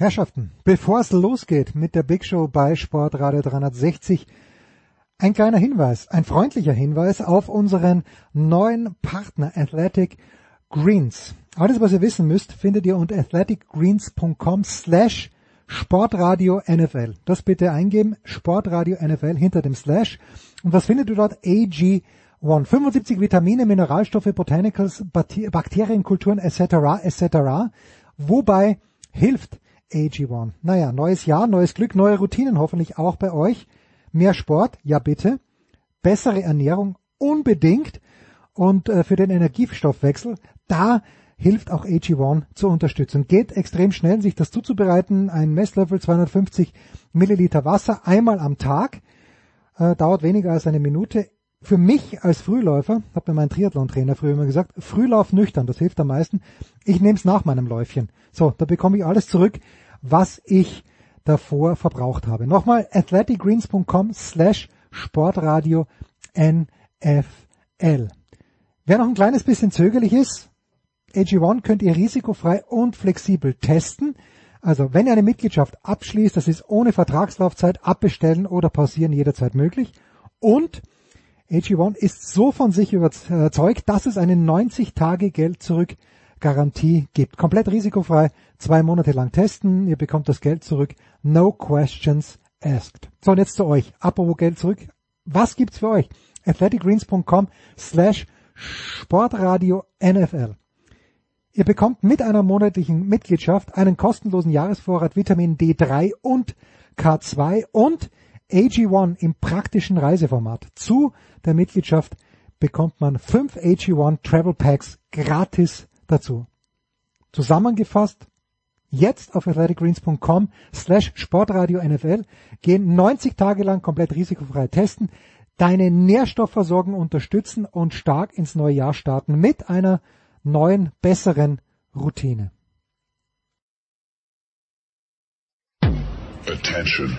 Herrschaften, bevor es losgeht mit der Big Show bei Sportradio 360, ein kleiner Hinweis, ein freundlicher Hinweis auf unseren neuen Partner Athletic Greens. Alles, was ihr wissen müsst, findet ihr unter athleticgreens.com slash Sportradio NFL. Das bitte eingeben, Sportradio NFL hinter dem Slash. Und was findet ihr dort? AG1. 75 Vitamine, Mineralstoffe, Botanicals, Bakterienkulturen etc. etc. Wobei hilft AG1? Naja, neues Jahr, neues Glück, neue Routinen hoffentlich auch bei euch. Mehr Sport, ja bitte. Bessere Ernährung, unbedingt. Und äh, für den Energiestoffwechsel, da hilft auch AG1 zur Unterstützung. Geht extrem schnell, sich das zuzubereiten. Ein Messlöffel 250 Milliliter Wasser einmal am Tag. Äh, dauert weniger als eine Minute. Für mich als Frühläufer, hat mir mein Triathlon-Trainer früher immer gesagt, Frühlauf nüchtern, das hilft am meisten. Ich nehme es nach meinem Läufchen. So, da bekomme ich alles zurück, was ich davor verbraucht habe. Nochmal athleticgreens.com slash sportradio NFL. Wer noch ein kleines bisschen zögerlich ist, AG1 könnt ihr risikofrei und flexibel testen. Also wenn ihr eine Mitgliedschaft abschließt, das ist ohne Vertragslaufzeit, abbestellen oder pausieren jederzeit möglich. Und AG1 ist so von sich überzeugt, dass es eine 90 Tage Geld zurück Garantie gibt. Komplett risikofrei, zwei Monate lang testen, ihr bekommt das Geld zurück, no questions asked. So, und jetzt zu euch. Apropos Geld zurück. Was gibt's für euch? athleticgreens.com slash Sportradio NFL. Ihr bekommt mit einer monatlichen Mitgliedschaft einen kostenlosen Jahresvorrat Vitamin D3 und K2 und AG1 im praktischen Reiseformat. Zu der Mitgliedschaft bekommt man fünf AG1 Travel Packs gratis dazu. Zusammengefasst, jetzt auf athleticgreens.com slash sportradio NFL gehen 90 Tage lang komplett risikofrei testen, deine Nährstoffversorgung unterstützen und stark ins neue Jahr starten mit einer neuen, besseren Routine. Attention.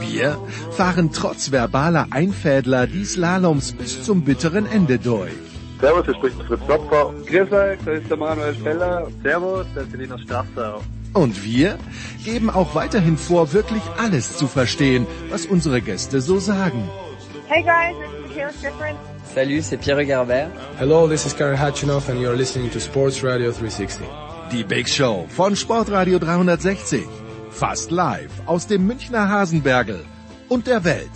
Wir fahren trotz verbaler Einfädler die Slaloms bis zum bitteren Ende durch. Servus, hier spricht Fritz Topfer. Grüß euch, das ist der Manuel Feller. Servus, das ist Selina Strasser. Und wir geben auch weiterhin vor, wirklich alles zu verstehen, was unsere Gäste so sagen. Hey guys, this is Michaela Schifrin. Salut, c'est Pierre Garbert. Hello, this is Gary Hatchinoff and you're listening to Sports Radio 360. Die Big Show von Sportradio 360. Fast live aus dem Münchner Hasenbergel und der Welt.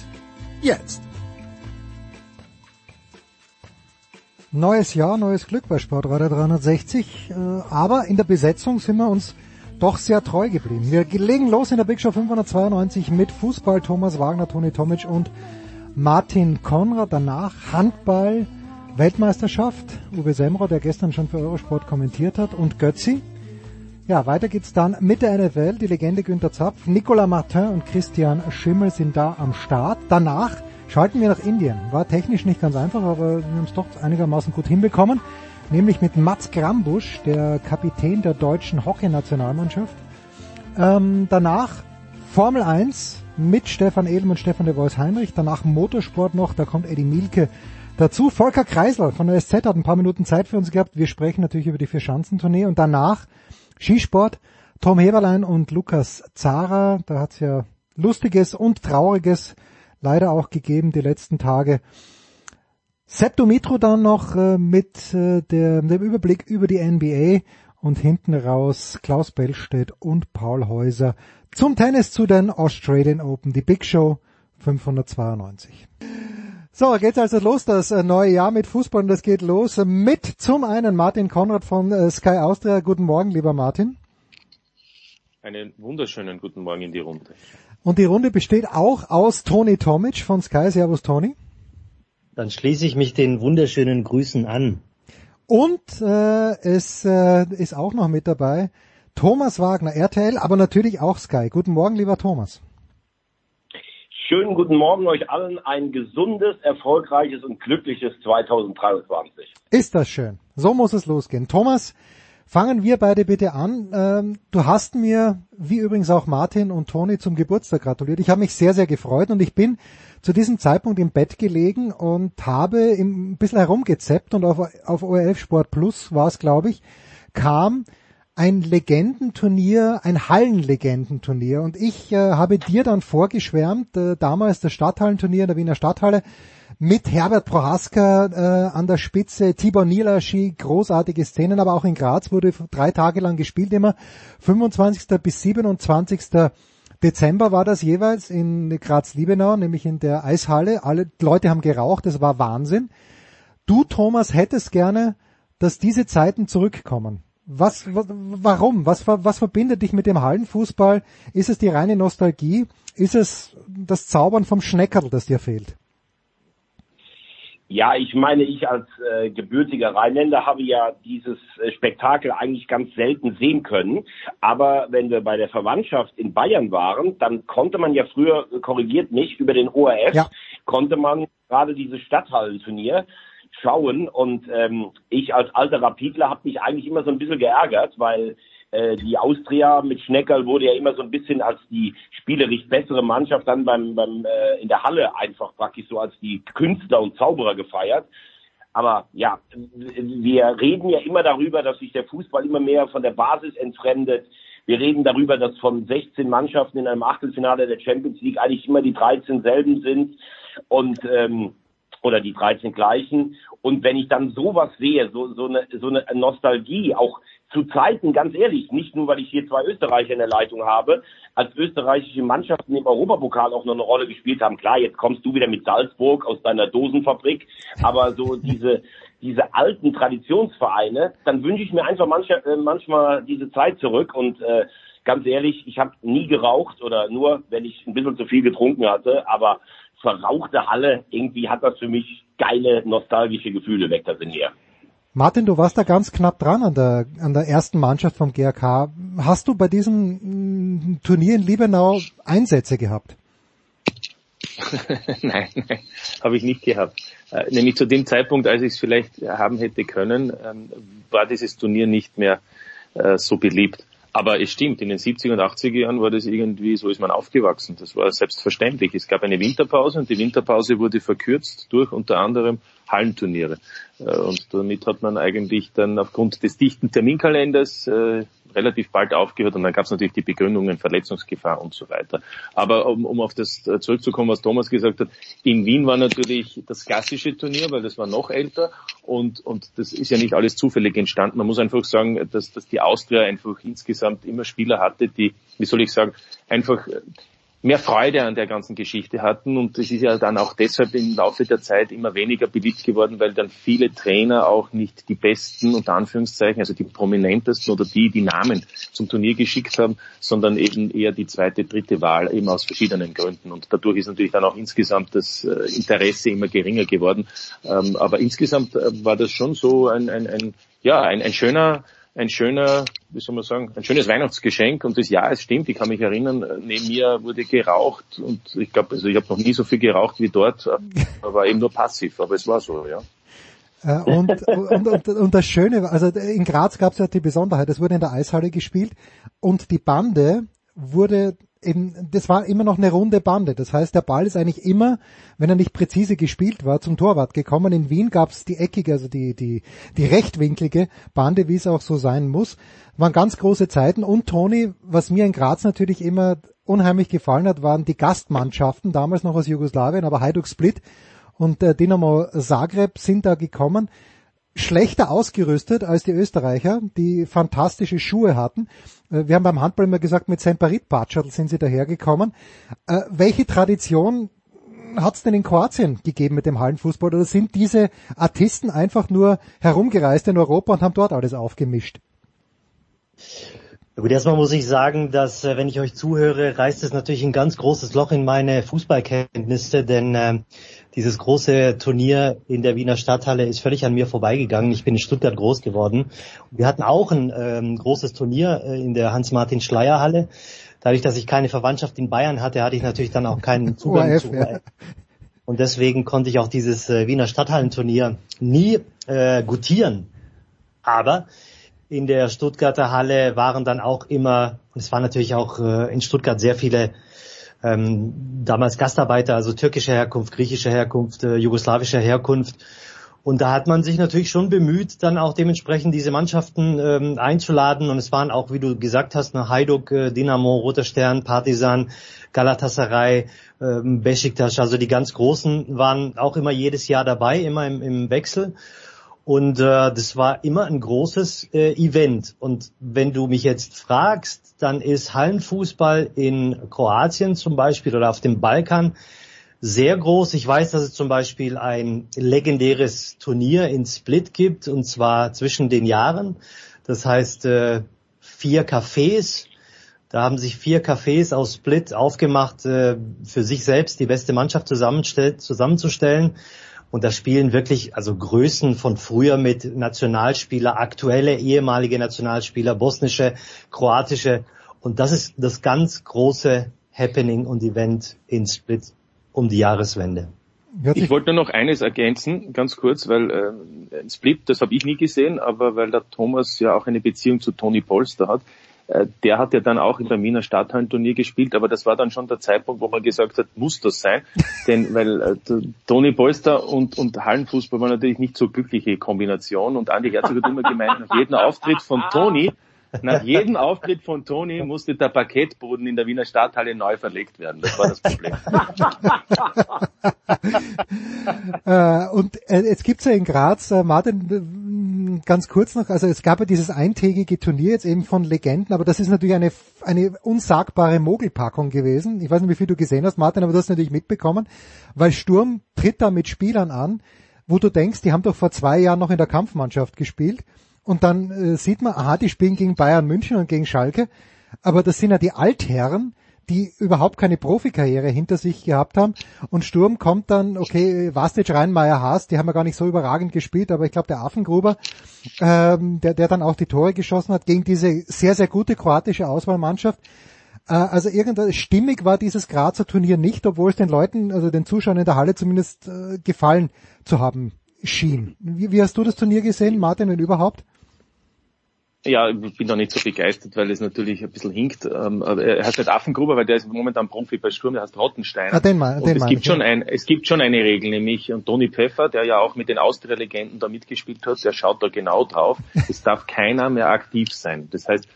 Jetzt. Neues Jahr, neues Glück bei Sportradio 360. Aber in der Besetzung sind wir uns doch sehr treu geblieben. Wir legen los in der Big Show 592 mit Fußball, Thomas Wagner, Toni Tomic und Martin Konrad. Danach Handball, Weltmeisterschaft, Uwe Semro, der gestern schon für Eurosport kommentiert hat, und Götzi. Ja, weiter geht's dann mit der NFL. Die Legende Günter Zapf, Nicolas Martin und Christian Schimmel sind da am Start. Danach schalten wir nach Indien. War technisch nicht ganz einfach, aber wir haben es doch einigermaßen gut hinbekommen. Nämlich mit Mats Grambusch, der Kapitän der deutschen Hockeynationalmannschaft. Ähm, danach Formel 1 mit Stefan Edel und Stefan de Vois Heinrich. Danach Motorsport noch, da kommt Eddie Mielke dazu. Volker Kreisler von der SZ hat ein paar Minuten Zeit für uns gehabt. Wir sprechen natürlich über die Vier-Schanzentournee. Und danach Skisport, Tom Heberlein und Lukas Zara. Da hat's ja Lustiges und Trauriges leider auch gegeben die letzten Tage. Sepp Dumitro dann noch äh, mit äh, der, dem Überblick über die NBA und hinten raus Klaus Bellstedt und Paul Häuser zum Tennis zu den Australian Open, die Big Show 592. So, geht's also los, das äh, neue Jahr mit Fußball und das geht los mit zum einen Martin Konrad von äh, Sky Austria. Guten Morgen, lieber Martin. Einen wunderschönen guten Morgen in die Runde. Und die Runde besteht auch aus Toni Tomic von Sky. Servus, Toni. Dann schließe ich mich den wunderschönen Grüßen an. Und äh, es äh, ist auch noch mit dabei Thomas Wagner, RTL, aber natürlich auch Sky. Guten Morgen, lieber Thomas. Schönen guten Morgen euch allen. Ein gesundes, erfolgreiches und glückliches 2023. Ist das schön. So muss es losgehen. Thomas, fangen wir beide bitte an. Ähm, du hast mir, wie übrigens auch Martin und Toni, zum Geburtstag gratuliert. Ich habe mich sehr, sehr gefreut und ich bin zu diesem Zeitpunkt im Bett gelegen und habe ein bisschen herumgezeppt und auf, auf ORF Sport Plus war es, glaube ich, kam ein Legendenturnier, ein Hallenlegendenturnier und ich äh, habe dir dann vorgeschwärmt, äh, damals das Stadthallenturnier in der Wiener Stadthalle mit Herbert Prohaska äh, an der Spitze, Tibor Nilaschi, großartige Szenen, aber auch in Graz wurde drei Tage lang gespielt, immer 25. bis 27. Dezember war das jeweils in Graz-Liebenau, nämlich in der Eishalle. Alle Leute haben geraucht, das war Wahnsinn. Du, Thomas, hättest gerne, dass diese Zeiten zurückkommen. Was, warum? Was, was verbindet dich mit dem Hallenfußball? Ist es die reine Nostalgie? Ist es das Zaubern vom Schneckerl, das dir fehlt? Ja, ich meine, ich als äh, gebürtiger Rheinländer habe ja dieses äh, Spektakel eigentlich ganz selten sehen können. Aber wenn wir bei der Verwandtschaft in Bayern waren, dann konnte man ja früher, korrigiert mich, über den ORF, ja. konnte man gerade dieses Stadthallenturnier schauen. Und ähm, ich als alter Rapidler habe mich eigentlich immer so ein bisschen geärgert, weil äh, die Austria mit Schneckerl wurde ja immer so ein bisschen als die spielerisch bessere Mannschaft dann beim, beim äh, in der Halle einfach praktisch so als die Künstler und Zauberer gefeiert. Aber ja, wir reden ja immer darüber, dass sich der Fußball immer mehr von der Basis entfremdet. Wir reden darüber, dass von 16 Mannschaften in einem Achtelfinale der Champions League eigentlich immer die 13 selben sind. Und ähm, oder die 13 gleichen. Und wenn ich dann sowas sehe, so, so, eine, so eine Nostalgie, auch zu Zeiten, ganz ehrlich, nicht nur, weil ich hier zwei Österreicher in der Leitung habe, als österreichische Mannschaften im Europapokal auch noch eine Rolle gespielt haben. Klar, jetzt kommst du wieder mit Salzburg aus deiner Dosenfabrik, aber so diese, diese alten Traditionsvereine, dann wünsche ich mir einfach mancher, äh, manchmal diese Zeit zurück und äh, ganz ehrlich, ich habe nie geraucht oder nur, wenn ich ein bisschen zu viel getrunken hatte, aber verrauchte Halle, irgendwie hat das für mich geile, nostalgische Gefühle weg, das in mir. Martin, du warst da ganz knapp dran an der, an der ersten Mannschaft vom GRK. Hast du bei diesem mm, Turnier in Liebenau Einsätze gehabt? nein, nein, habe ich nicht gehabt. Äh, nämlich zu dem Zeitpunkt, als ich es vielleicht haben hätte können, ähm, war dieses Turnier nicht mehr äh, so beliebt. Aber es stimmt, in den 70er und 80er Jahren war das irgendwie, so ist man aufgewachsen. Das war selbstverständlich. Es gab eine Winterpause und die Winterpause wurde verkürzt durch unter anderem Hallenturniere. Äh, und damit hat man eigentlich dann aufgrund des dichten Terminkalenders äh, relativ bald aufgehört und dann gab es natürlich die Begründungen, Verletzungsgefahr und so weiter. Aber um, um auf das äh, zurückzukommen, was Thomas gesagt hat, in Wien war natürlich das klassische Turnier, weil das war noch älter und, und das ist ja nicht alles zufällig entstanden. Man muss einfach sagen, dass, dass die Austria einfach insgesamt immer Spieler hatte, die, wie soll ich sagen, einfach mehr Freude an der ganzen Geschichte hatten. Und es ist ja dann auch deshalb im Laufe der Zeit immer weniger beliebt geworden, weil dann viele Trainer auch nicht die besten, unter Anführungszeichen, also die prominentesten oder die, die Namen zum Turnier geschickt haben, sondern eben eher die zweite, dritte Wahl, eben aus verschiedenen Gründen. Und dadurch ist natürlich dann auch insgesamt das äh, Interesse immer geringer geworden. Ähm, aber insgesamt äh, war das schon so ein, ein, ein ja, ein, ein schöner, ein schöner, wie soll man sagen, ein schönes Weihnachtsgeschenk und das ja, es stimmt, ich kann mich erinnern, neben mir wurde geraucht und ich glaube, also ich habe noch nie so viel geraucht wie dort, aber eben nur passiv, aber es war so, ja. Äh, und, und, und, und das Schöne, also in Graz gab es ja die Besonderheit, es wurde in der Eishalle gespielt und die Bande wurde eben, das war immer noch eine runde Bande. Das heißt, der Ball ist eigentlich immer, wenn er nicht präzise gespielt war, zum Torwart gekommen. In Wien gab es die eckige, also die, die, die rechtwinklige Bande, wie es auch so sein muss. Waren ganz große Zeiten. Und Toni, was mir in Graz natürlich immer unheimlich gefallen hat, waren die Gastmannschaften, damals noch aus Jugoslawien, aber Hajduk Split und äh, Dynamo Zagreb sind da gekommen schlechter ausgerüstet als die Österreicher, die fantastische Schuhe hatten. Äh, wir haben beim Handball immer gesagt, mit Semperit Patschatl sind sie dahergekommen. Äh, welche Tradition hat es denn in Kroatien gegeben mit dem Hallenfußball oder sind diese Artisten einfach nur herumgereist in Europa und haben dort alles aufgemischt? Gut, erstmal muss ich sagen, dass äh, wenn ich euch zuhöre, reißt es natürlich ein ganz großes Loch in meine Fußballkenntnisse, denn äh, dieses große Turnier in der Wiener Stadthalle ist völlig an mir vorbeigegangen. Ich bin in Stuttgart groß geworden. Wir hatten auch ein ähm, großes Turnier äh, in der Hans-Martin-Schleier-Halle. Dadurch, dass ich keine Verwandtschaft in Bayern hatte, hatte ich natürlich dann auch keinen Zugang ORF, zu ja. ORF. Und deswegen konnte ich auch dieses äh, Wiener Stadthallenturnier nie äh, gutieren. Aber in der Stuttgarter Halle waren dann auch immer, und es waren natürlich auch äh, in Stuttgart sehr viele ähm, damals Gastarbeiter, also türkischer Herkunft, griechischer Herkunft, äh, jugoslawischer Herkunft. Und da hat man sich natürlich schon bemüht, dann auch dementsprechend diese Mannschaften ähm, einzuladen. Und es waren auch, wie du gesagt hast, nach Hajduk, äh, Dynamo, Roter Stern, Partisan, Galatasaray, ähm, Besiktas, also die ganz Großen waren auch immer jedes Jahr dabei, immer im, im Wechsel. Und äh, das war immer ein großes äh, Event. Und wenn du mich jetzt fragst, dann ist Hallenfußball in Kroatien zum Beispiel oder auf dem Balkan sehr groß. Ich weiß, dass es zum Beispiel ein legendäres Turnier in Split gibt, und zwar zwischen den Jahren. Das heißt äh, vier Cafés. Da haben sich vier Cafés aus Split aufgemacht, äh, für sich selbst die beste Mannschaft zusammenzustellen. Und da spielen wirklich also Größen von früher mit Nationalspieler, aktuelle ehemalige Nationalspieler, bosnische, kroatische. Und das ist das ganz große Happening und Event in Split um die Jahreswende. Ich wollte nur noch eines ergänzen, ganz kurz, weil äh, Split, das habe ich nie gesehen, aber weil der Thomas ja auch eine Beziehung zu Toni Polster hat, der hat ja dann auch in der Wiener Stadthallenturnier gespielt, aber das war dann schon der Zeitpunkt, wo man gesagt hat, muss das sein, denn weil äh, Toni Polster und, und Hallenfußball war natürlich nicht so glückliche Kombination und Andi Herzog hat immer gemeint, nach jedem Auftritt von Toni nach jedem Auftritt von Toni musste der Parkettboden in der Wiener Stadthalle neu verlegt werden. Das war das Problem. äh, und äh, jetzt gibt's ja in Graz, äh, Martin, ganz kurz noch, also es gab ja dieses eintägige Turnier jetzt eben von Legenden, aber das ist natürlich eine, eine unsagbare Mogelpackung gewesen. Ich weiß nicht, wie viel du gesehen hast, Martin, aber du hast natürlich mitbekommen, weil Sturm tritt da mit Spielern an, wo du denkst, die haben doch vor zwei Jahren noch in der Kampfmannschaft gespielt und dann äh, sieht man, aha, die spielen gegen Bayern München und gegen Schalke. Aber das sind ja die Altherren, die überhaupt keine Profikarriere hinter sich gehabt haben. Und Sturm kommt dann, okay, Vastic, Rheinmeier, Haas, die haben ja gar nicht so überragend gespielt, aber ich glaube, der Affengruber, ähm, der, der dann auch die Tore geschossen hat, gegen diese sehr, sehr gute kroatische Auswahlmannschaft. Äh, also irgendwas stimmig war dieses Grazer Turnier nicht, obwohl es den Leuten, also den Zuschauern in der Halle zumindest äh, gefallen zu haben schien. Wie, wie hast du das Turnier gesehen, Martin, wenn überhaupt? Ja, ich bin da nicht so begeistert, weil es natürlich ein bisschen hinkt. Ähm, er heißt nicht Affengruber, weil der ist momentan Profi bei Sturm, der heißt Rottenstein. Ah, den mal, den und es gibt schon ein, es gibt schon eine Regel, nämlich und Toni Pfeffer, der ja auch mit den Austria-Legenden da mitgespielt hat, der schaut da genau drauf. Es darf keiner mehr aktiv sein. Das heißt,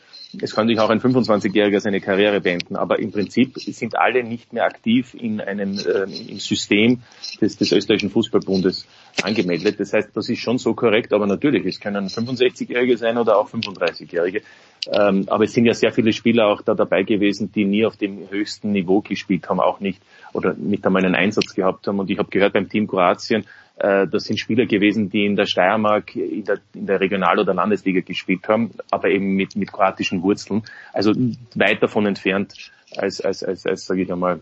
es kann sich auch ein 25-Jähriger seine Karriere beenden, aber im Prinzip sind alle nicht mehr aktiv in einem äh, im System des, des österreichischen Fußballbundes angemeldet. Das heißt, das ist schon so korrekt, aber natürlich, es können 65-Jährige sein oder auch 35-Jährige. Ähm, aber es sind ja sehr viele Spieler auch da dabei gewesen, die nie auf dem höchsten Niveau gespielt haben, auch nicht oder nicht einmal einen Einsatz gehabt haben. Und ich habe gehört beim Team Kroatien, das sind Spieler gewesen, die in der Steiermark, in der, in der Regional- oder Landesliga gespielt haben, aber eben mit, mit kroatischen Wurzeln. Also weit davon entfernt, als, als, als, als sage ich einmal,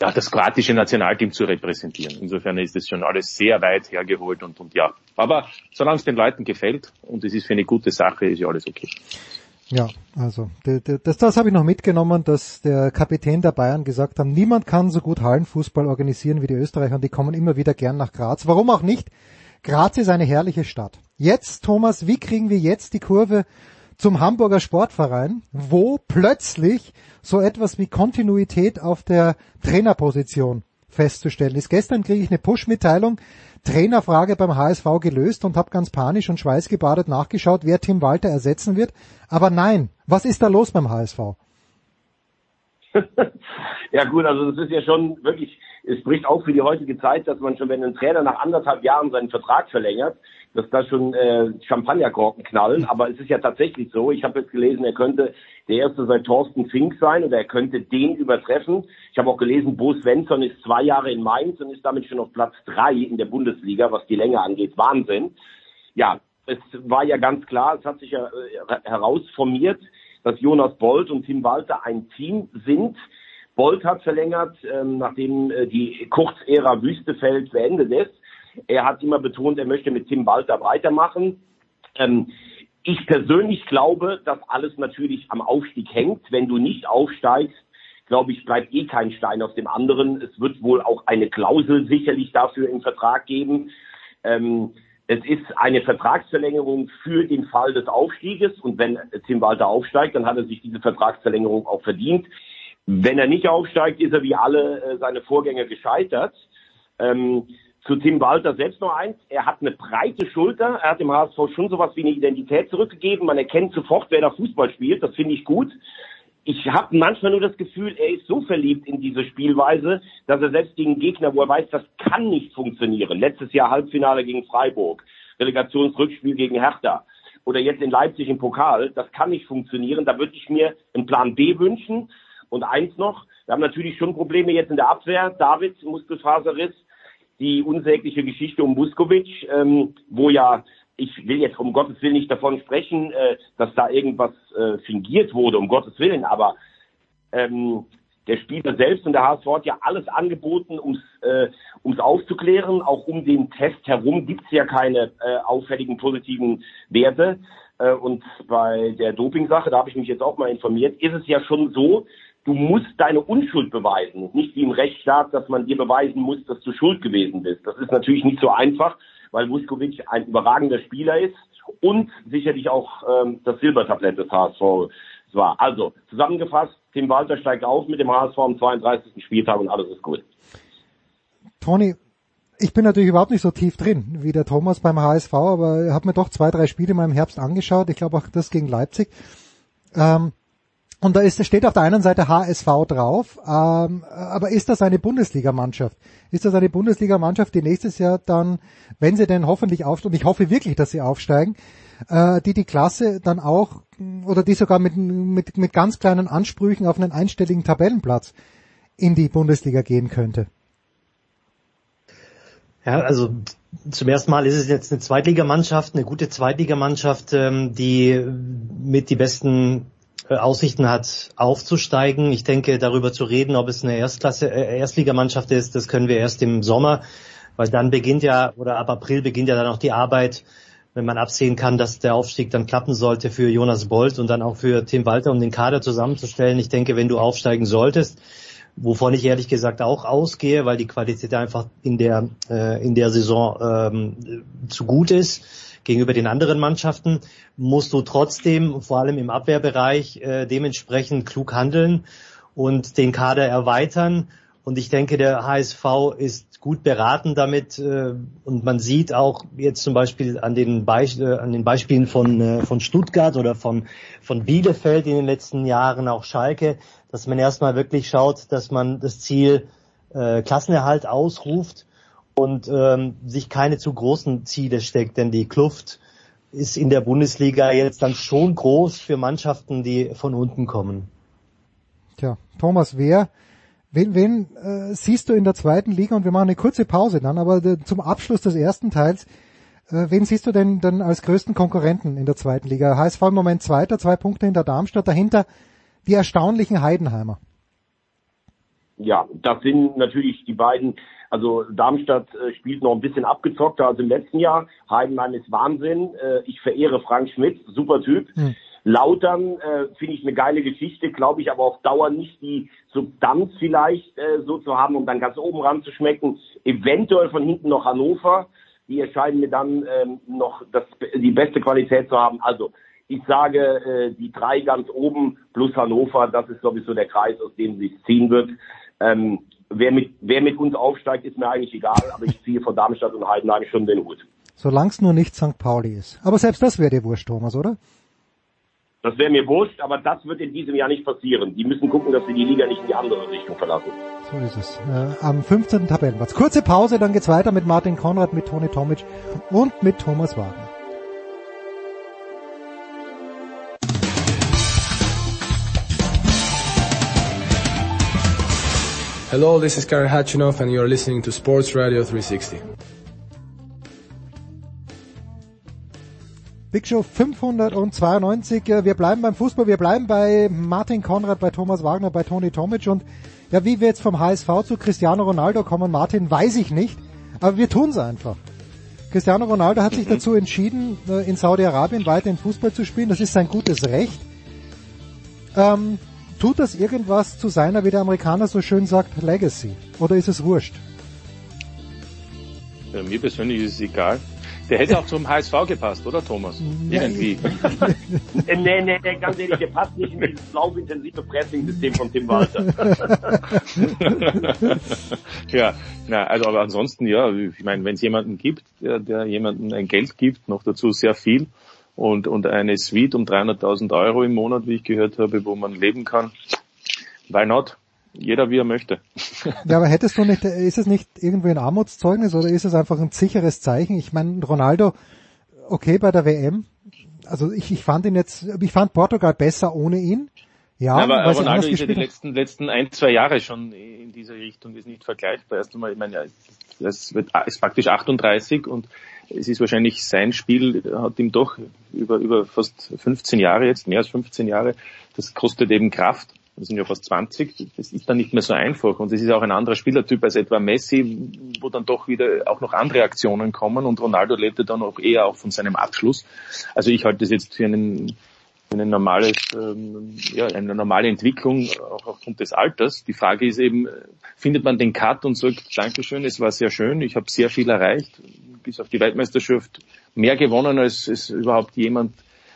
ja, das kroatische Nationalteam zu repräsentieren. Insofern ist das schon alles sehr weit hergeholt und, und ja. Aber solange es den Leuten gefällt und es ist für eine gute Sache, ist ja alles okay. Ja, also das, das habe ich noch mitgenommen, dass der Kapitän der Bayern gesagt hat, niemand kann so gut Hallenfußball organisieren wie die Österreicher und die kommen immer wieder gern nach Graz. Warum auch nicht? Graz ist eine herrliche Stadt. Jetzt, Thomas, wie kriegen wir jetzt die Kurve zum Hamburger Sportverein, wo plötzlich so etwas wie Kontinuität auf der Trainerposition festzustellen ist. Gestern kriege ich eine Push-Mitteilung, Trainerfrage beim HSV gelöst und habe ganz panisch und schweißgebadet nachgeschaut, wer Tim Walter ersetzen wird. Aber nein, was ist da los beim HSV? ja gut, also das ist ja schon wirklich, es spricht auch für die heutige Zeit, dass man schon, wenn ein Trainer nach anderthalb Jahren seinen Vertrag verlängert, dass da schon äh, Champagnerkorken knallen. Aber es ist ja tatsächlich so, ich habe jetzt gelesen, er könnte der erste seit Thorsten Fink sein oder er könnte den übertreffen. Ich habe auch gelesen, Bo Svensson ist zwei Jahre in Mainz und ist damit schon auf Platz drei in der Bundesliga, was die Länge angeht. Wahnsinn. Ja, es war ja ganz klar, es hat sich ja äh, herausformiert, dass Jonas Bolt und Tim Walter ein Team sind. Bolt hat verlängert, ähm, nachdem äh, die Kurzära Wüstefeld beendet ist. Er hat immer betont, er möchte mit Tim Walter weitermachen. Ähm, ich persönlich glaube, dass alles natürlich am Aufstieg hängt. Wenn du nicht aufsteigst, glaube ich, bleibt eh kein Stein auf dem anderen. Es wird wohl auch eine Klausel sicherlich dafür im Vertrag geben. Ähm, es ist eine Vertragsverlängerung für den Fall des Aufstieges und wenn Tim Walter aufsteigt, dann hat er sich diese Vertragsverlängerung auch verdient. Wenn er nicht aufsteigt, ist er wie alle äh, seine Vorgänger gescheitert. Ähm, zu Tim Walter selbst noch eins. Er hat eine breite Schulter. Er hat dem HSV schon sowas wie eine Identität zurückgegeben. Man erkennt sofort, wer da Fußball spielt. Das finde ich gut. Ich habe manchmal nur das Gefühl, er ist so verliebt in diese Spielweise, dass er selbst gegen Gegner, wo er weiß, das kann nicht funktionieren. Letztes Jahr Halbfinale gegen Freiburg, Relegationsrückspiel gegen Hertha oder jetzt in Leipzig im Pokal, das kann nicht funktionieren. Da würde ich mir einen Plan B wünschen. Und eins noch, wir haben natürlich schon Probleme jetzt in der Abwehr. David, Muskelfaserriss, die unsägliche Geschichte um Buskovic, ähm, wo ja, ich will jetzt um Gottes Willen nicht davon sprechen, äh, dass da irgendwas äh, fingiert wurde, um Gottes Willen, aber ähm, der Spieler selbst und der HSV hat ja alles angeboten, ums äh, ums aufzuklären. Auch um den Test herum gibt's ja keine äh, auffälligen positiven Werte. Äh, und bei der Doping-Sache, da habe ich mich jetzt auch mal informiert, ist es ja schon so, du musst deine Unschuld beweisen. Nicht wie im Rechtsstaat, dass man dir beweisen muss, dass du schuld gewesen bist. Das ist natürlich nicht so einfach, weil Vuskovic ein überragender Spieler ist und sicherlich auch ähm, das Silbertablett des HSV war. Also, zusammengefasst, Tim Walter steigt auf mit dem HSV am 32. Spieltag und alles ist gut. Toni, ich bin natürlich überhaupt nicht so tief drin wie der Thomas beim HSV, aber ich habe mir doch zwei, drei Spiele mal im Herbst angeschaut. Ich glaube auch das gegen Leipzig. Ähm, und da ist, steht auf der einen Seite HSV drauf, ähm, aber ist das eine Bundesligamannschaft? Ist das eine Bundesligamannschaft, die nächstes Jahr dann, wenn sie denn hoffentlich aufsteigen, und ich hoffe wirklich, dass sie aufsteigen, äh, die die Klasse dann auch, oder die sogar mit, mit, mit ganz kleinen Ansprüchen auf einen einstelligen Tabellenplatz in die Bundesliga gehen könnte? Ja, also zum ersten Mal ist es jetzt eine Zweitligamannschaft, eine gute Zweitligamannschaft, ähm, die mit die besten Aussichten hat, aufzusteigen. Ich denke, darüber zu reden, ob es eine Erstklasse, äh, Erstligamannschaft ist, das können wir erst im Sommer, weil dann beginnt ja, oder ab April beginnt ja dann auch die Arbeit, wenn man absehen kann, dass der Aufstieg dann klappen sollte für Jonas Bolt und dann auch für Tim Walter, um den Kader zusammenzustellen. Ich denke, wenn du aufsteigen solltest, wovon ich ehrlich gesagt auch ausgehe, weil die Qualität einfach in der, äh, in der Saison ähm, zu gut ist, gegenüber den anderen Mannschaften, musst du trotzdem, vor allem im Abwehrbereich, äh, dementsprechend klug handeln und den Kader erweitern. Und ich denke, der HSV ist gut beraten damit. Äh, und man sieht auch jetzt zum Beispiel an den, Beis äh, an den Beispielen von, äh, von Stuttgart oder von, von Bielefeld in den letzten Jahren, auch Schalke, dass man erstmal wirklich schaut, dass man das Ziel äh, Klassenerhalt ausruft und ähm, sich keine zu großen Ziele steckt, denn die Kluft ist in der Bundesliga jetzt dann schon groß für Mannschaften, die von unten kommen. Tja, Thomas, wer, wen, wen äh, siehst du in der zweiten Liga und wir machen eine kurze Pause dann, aber de, zum Abschluss des ersten Teils, äh, wen siehst du denn dann als größten Konkurrenten in der zweiten Liga? HSV im Moment Zweiter, zwei Punkte hinter Darmstadt, dahinter die erstaunlichen Heidenheimer. Ja, das sind natürlich die beiden also Darmstadt äh, spielt noch ein bisschen abgezockter als im letzten Jahr. Heidenheim ist Wahnsinn. Äh, ich verehre Frank Schmidt, super Typ. Hm. Lautern äh, finde ich eine geile Geschichte, glaube ich, aber auf Dauer nicht die Substanz vielleicht äh, so zu haben, um dann ganz oben ran zu schmecken. Eventuell von hinten noch Hannover. Die erscheinen mir dann ähm, noch das, die beste Qualität zu haben. Also ich sage, äh, die drei ganz oben plus Hannover, das ist sowieso der Kreis, aus dem sich ziehen wird. Ähm, wer mit, wer mit uns aufsteigt, ist mir eigentlich egal, aber ich ziehe von Darmstadt und Heidenheim schon den Hut. Solange es nur nicht St. Pauli ist. Aber selbst das wäre dir wurscht, Thomas, oder? Das wäre mir wurscht, aber das wird in diesem Jahr nicht passieren. Die müssen gucken, dass sie die Liga nicht in die andere Richtung verlassen. So ist es. Äh, am 15. Tabellenplatz. Kurze Pause, dann geht's weiter mit Martin Konrad, mit Toni Tomic und mit Thomas Wagner. Hello, this is Karen Hatchinoff and you're listening to Sports Radio 360. Big Show 592. Wir bleiben beim Fußball, wir bleiben bei Martin Konrad, bei Thomas Wagner, bei Toni Tomic und ja, wie wir jetzt vom HSV zu Cristiano Ronaldo kommen, Martin, weiß ich nicht, aber wir tun es einfach. Cristiano Ronaldo hat sich mhm. dazu entschieden, äh, in Saudi-Arabien weiterhin Fußball zu spielen. Das ist sein gutes Recht. Ähm, tut das irgendwas zu seiner, wie der Amerikaner so schön sagt, Legacy? Oder ist es wurscht? Ja, mir persönlich ist es egal. Der hätte auch zum HSV gepasst, oder Thomas? Irgendwie. nee, nee, nee, ganz ehrlich, der passt nicht in das laufintensive Pressing-System von Tim Walter. ja, na, also aber ansonsten, ja, ich meine, wenn es jemanden gibt, der, der jemanden ein Geld gibt, noch dazu sehr viel, und, und eine Suite um 300.000 Euro im Monat, wie ich gehört habe, wo man leben kann, why not? jeder wie er möchte. Ja, aber hättest du nicht, ist es nicht irgendwie ein Armutszeugnis oder ist es einfach ein sicheres Zeichen? Ich meine, Ronaldo, okay bei der WM, also ich, ich fand ihn jetzt, ich fand Portugal besser ohne ihn. Ja, ja aber Ronaldo ist ja die letzten, letzten ein, zwei Jahre schon in dieser Richtung, ist nicht vergleichbar. Erst einmal, ich meine, es wird, ist praktisch 38 und es ist wahrscheinlich sein Spiel hat ihm doch über, über fast 15 Jahre jetzt, mehr als 15 Jahre, das kostet eben Kraft wir sind ja fast 20, das ist dann nicht mehr so einfach und es ist auch ein anderer Spielertyp als etwa Messi, wo dann doch wieder auch noch andere Aktionen kommen und Ronaldo lebte dann auch eher auch von seinem Abschluss. Also ich halte das jetzt für einen eine normale, ähm, ja, eine normale Entwicklung, auch aufgrund des Alters. Die Frage ist eben, findet man den Cut und sagt, Dankeschön, es war sehr schön, ich habe sehr viel erreicht, bis auf die Weltmeisterschaft mehr gewonnen, als es überhaupt jemand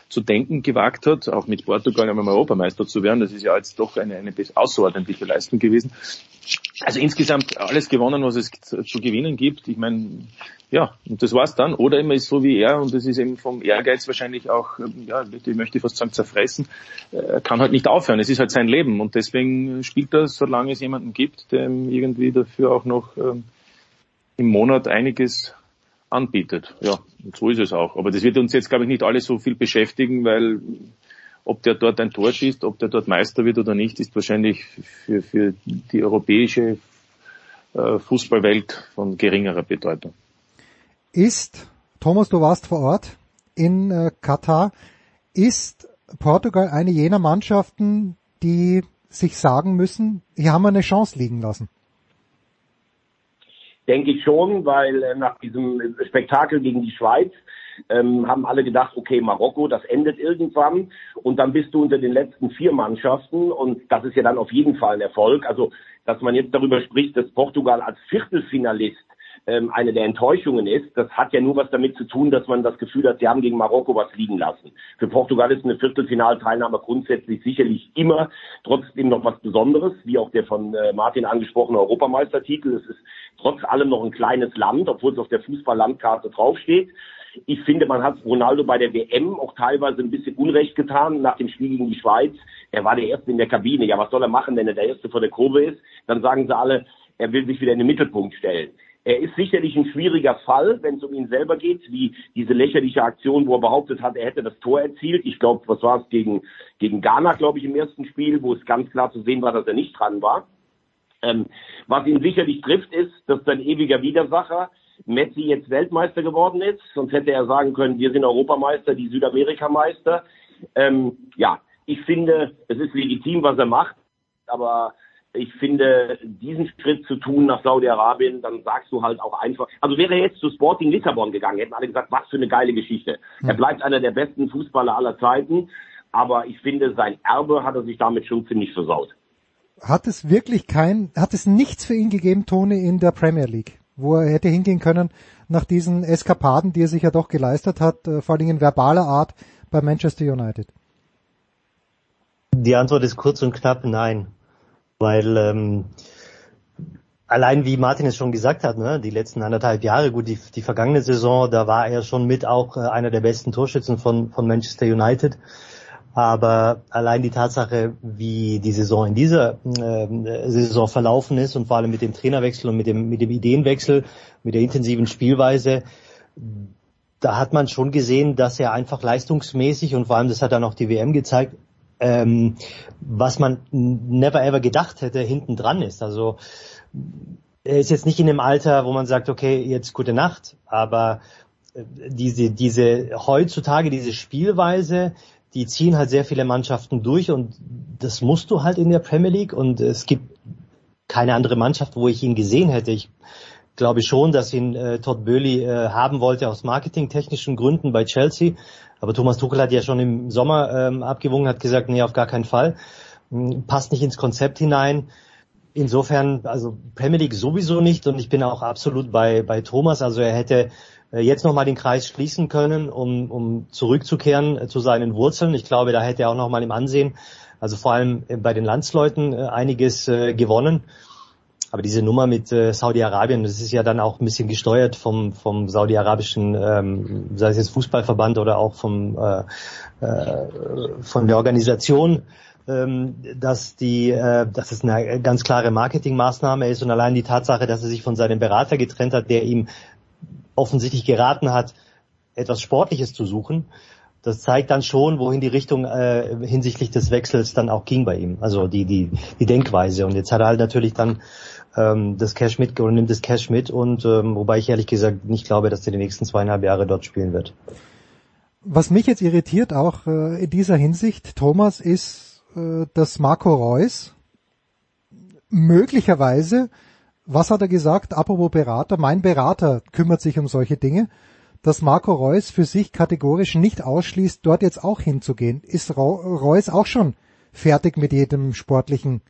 zu denken gewagt hat, auch mit Portugal einmal Europameister zu werden. Das ist ja jetzt doch eine, eine außerordentliche Leistung gewesen. Also insgesamt alles gewonnen, was es zu gewinnen gibt. Ich meine, ja, und das war's dann. Oder immer ist so wie er, und das ist eben vom Ehrgeiz wahrscheinlich auch, ja, ich möchte fast sagen, zerfressen, er kann halt nicht aufhören. Es ist halt sein Leben. Und deswegen spielt er, solange es jemanden gibt, der irgendwie dafür auch noch ähm, im Monat einiges anbietet. Ja, und so ist es auch. Aber das wird uns jetzt, glaube ich, nicht alles so viel beschäftigen, weil ob der dort ein Tor schießt, ob der dort Meister wird oder nicht, ist wahrscheinlich für, für die europäische äh, Fußballwelt von geringerer Bedeutung. Ist, Thomas, du warst vor Ort in äh, Katar, ist Portugal eine jener Mannschaften, die sich sagen müssen, hier haben wir eine Chance liegen lassen? Denke ich schon, weil äh, nach diesem Spektakel gegen die Schweiz ähm, haben alle gedacht, okay, Marokko, das endet irgendwann und dann bist du unter den letzten vier Mannschaften und das ist ja dann auf jeden Fall ein Erfolg. Also, dass man jetzt darüber spricht, dass Portugal als Viertelfinalist ähm, eine der Enttäuschungen ist, das hat ja nur was damit zu tun, dass man das Gefühl hat, sie haben gegen Marokko was liegen lassen. Für Portugal ist eine Viertelfinalteilnahme grundsätzlich sicherlich immer trotzdem noch was Besonderes, wie auch der von äh, Martin angesprochene Europameistertitel. Es ist trotz allem noch ein kleines Land, obwohl es auf der Fußballlandkarte draufsteht. Ich finde, man hat Ronaldo bei der WM auch teilweise ein bisschen Unrecht getan nach dem Spiel gegen die Schweiz. Er war der Erste in der Kabine. Ja, was soll er machen, wenn er der Erste vor der Kurve ist? Dann sagen sie alle, er will sich wieder in den Mittelpunkt stellen. Er ist sicherlich ein schwieriger Fall, wenn es um ihn selber geht, wie diese lächerliche Aktion, wo er behauptet hat, er hätte das Tor erzielt. Ich glaube, was war es gegen, gegen Ghana, glaube ich, im ersten Spiel, wo es ganz klar zu sehen war, dass er nicht dran war. Ähm, was ihn sicherlich trifft, ist, dass sein ewiger Widersacher Messi jetzt Weltmeister geworden ist. Sonst hätte er sagen können, wir sind Europameister, die Südamerikameister. Ähm, ja, ich finde, es ist legitim, was er macht, aber ich finde, diesen Schritt zu tun nach Saudi-Arabien, dann sagst du halt auch einfach, also wäre er jetzt zu Sporting Lissabon gegangen, hätten alle gesagt, was für eine geile Geschichte. Mhm. Er bleibt einer der besten Fußballer aller Zeiten, aber ich finde, sein Erbe hat er sich damit schon ziemlich versaut. Hat es wirklich kein, hat es nichts für ihn gegeben, Toni, in der Premier League, wo er hätte hingehen können nach diesen Eskapaden, die er sich ja doch geleistet hat, äh, vor allem in verbaler Art bei Manchester United? Die Antwort ist kurz und knapp nein weil ähm, allein wie Martin es schon gesagt hat, ne, die letzten anderthalb Jahre, gut, die, die vergangene Saison, da war er schon mit auch äh, einer der besten Torschützen von, von Manchester United. Aber allein die Tatsache, wie die Saison in dieser äh, Saison verlaufen ist und vor allem mit dem Trainerwechsel und mit dem, mit dem Ideenwechsel, mit der intensiven Spielweise, da hat man schon gesehen, dass er einfach leistungsmäßig und vor allem, das hat dann auch die WM gezeigt, ähm, was man never ever gedacht hätte, hinten dran ist. Also er ist jetzt nicht in dem Alter, wo man sagt, okay, jetzt gute Nacht, aber diese, diese heutzutage diese Spielweise, die ziehen halt sehr viele Mannschaften durch und das musst du halt in der Premier League und es gibt keine andere Mannschaft, wo ich ihn gesehen hätte. Ich glaube schon, dass ihn äh, Todd Böhli äh, haben wollte aus marketingtechnischen Gründen bei Chelsea. Aber Thomas Tuchel hat ja schon im Sommer ähm, abgewogen, hat gesagt, nee, auf gar keinen Fall. Hm, passt nicht ins Konzept hinein. Insofern, also Premier League sowieso nicht und ich bin auch absolut bei, bei Thomas. Also er hätte äh, jetzt nochmal den Kreis schließen können, um, um zurückzukehren äh, zu seinen Wurzeln. Ich glaube, da hätte er auch nochmal im Ansehen, also vor allem äh, bei den Landsleuten einiges gewonnen. Aber diese Nummer mit Saudi-Arabien, das ist ja dann auch ein bisschen gesteuert vom, vom saudi-arabischen, ähm, sei es jetzt Fußballverband oder auch vom, äh, äh, von der Organisation ähm, dass die, äh, dass es eine ganz klare Marketingmaßnahme ist und allein die Tatsache, dass er sich von seinem Berater getrennt hat, der ihm offensichtlich geraten hat, etwas Sportliches zu suchen, das zeigt dann schon, wohin die Richtung äh, hinsichtlich des Wechsels dann auch ging bei ihm. Also die die die Denkweise. Und jetzt hat er halt natürlich dann ähm, das Cash mit oder nimmt das Cash mit und ähm, wobei ich ehrlich gesagt nicht glaube, dass er die nächsten zweieinhalb Jahre dort spielen wird. Was mich jetzt irritiert auch äh, in dieser Hinsicht, Thomas, ist äh, dass Marco Reus möglicherweise, was hat er gesagt, apropos Berater, mein Berater kümmert sich um solche Dinge, dass Marco Reus für sich kategorisch nicht ausschließt, dort jetzt auch hinzugehen. Ist Reus auch schon fertig mit jedem sportlichen,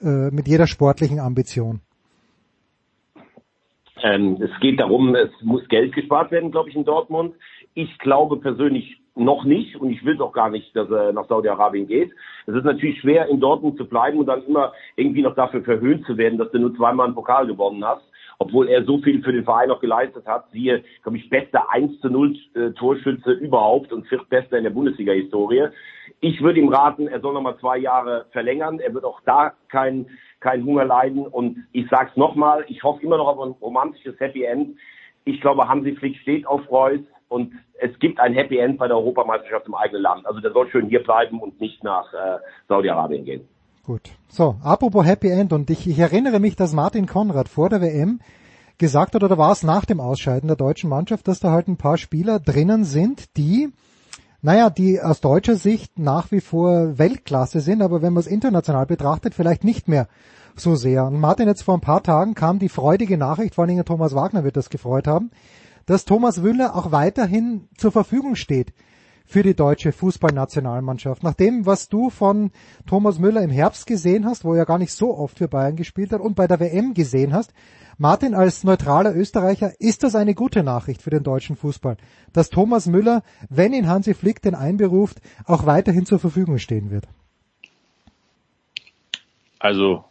äh, mit jeder sportlichen Ambition? Ähm, es geht darum, es muss Geld gespart werden, glaube ich, in Dortmund. Ich glaube persönlich noch nicht und ich will doch gar nicht, dass er nach Saudi-Arabien geht. Es ist natürlich schwer, in Dortmund zu bleiben und dann immer irgendwie noch dafür verhöhnt zu werden, dass du nur zweimal einen Pokal gewonnen hast, obwohl er so viel für den Verein noch geleistet hat. Siehe, glaube ich, bester 1 zu 0 äh, Torschütze überhaupt und viertbester in der Bundesliga-Historie. Ich würde ihm raten, er soll noch mal zwei Jahre verlängern. Er wird auch da keinen kein Hunger leiden. Und ich sage es nochmal, ich hoffe immer noch auf ein romantisches Happy End. Ich glaube, Hansi Flick steht auf Reus und es gibt ein Happy End bei der Europameisterschaft im eigenen Land. Also der soll schön hier bleiben und nicht nach äh, Saudi-Arabien gehen. Gut. So, apropos Happy End und ich, ich erinnere mich, dass Martin Konrad vor der WM gesagt hat, oder war es nach dem Ausscheiden der deutschen Mannschaft, dass da halt ein paar Spieler drinnen sind, die, naja, die aus deutscher Sicht nach wie vor Weltklasse sind, aber wenn man es international betrachtet, vielleicht nicht mehr so sehr. Und Martin, jetzt vor ein paar Tagen kam die freudige Nachricht, vor allem Thomas Wagner wird das gefreut haben, dass Thomas Wüller auch weiterhin zur Verfügung steht für die deutsche Fußballnationalmannschaft. Nach dem, was du von Thomas Müller im Herbst gesehen hast, wo er gar nicht so oft für Bayern gespielt hat und bei der WM gesehen hast, Martin, als neutraler Österreicher, ist das eine gute Nachricht für den deutschen Fußball, dass Thomas Müller, wenn ihn Hansi Flick den einberuft, auch weiterhin zur Verfügung stehen wird? Also,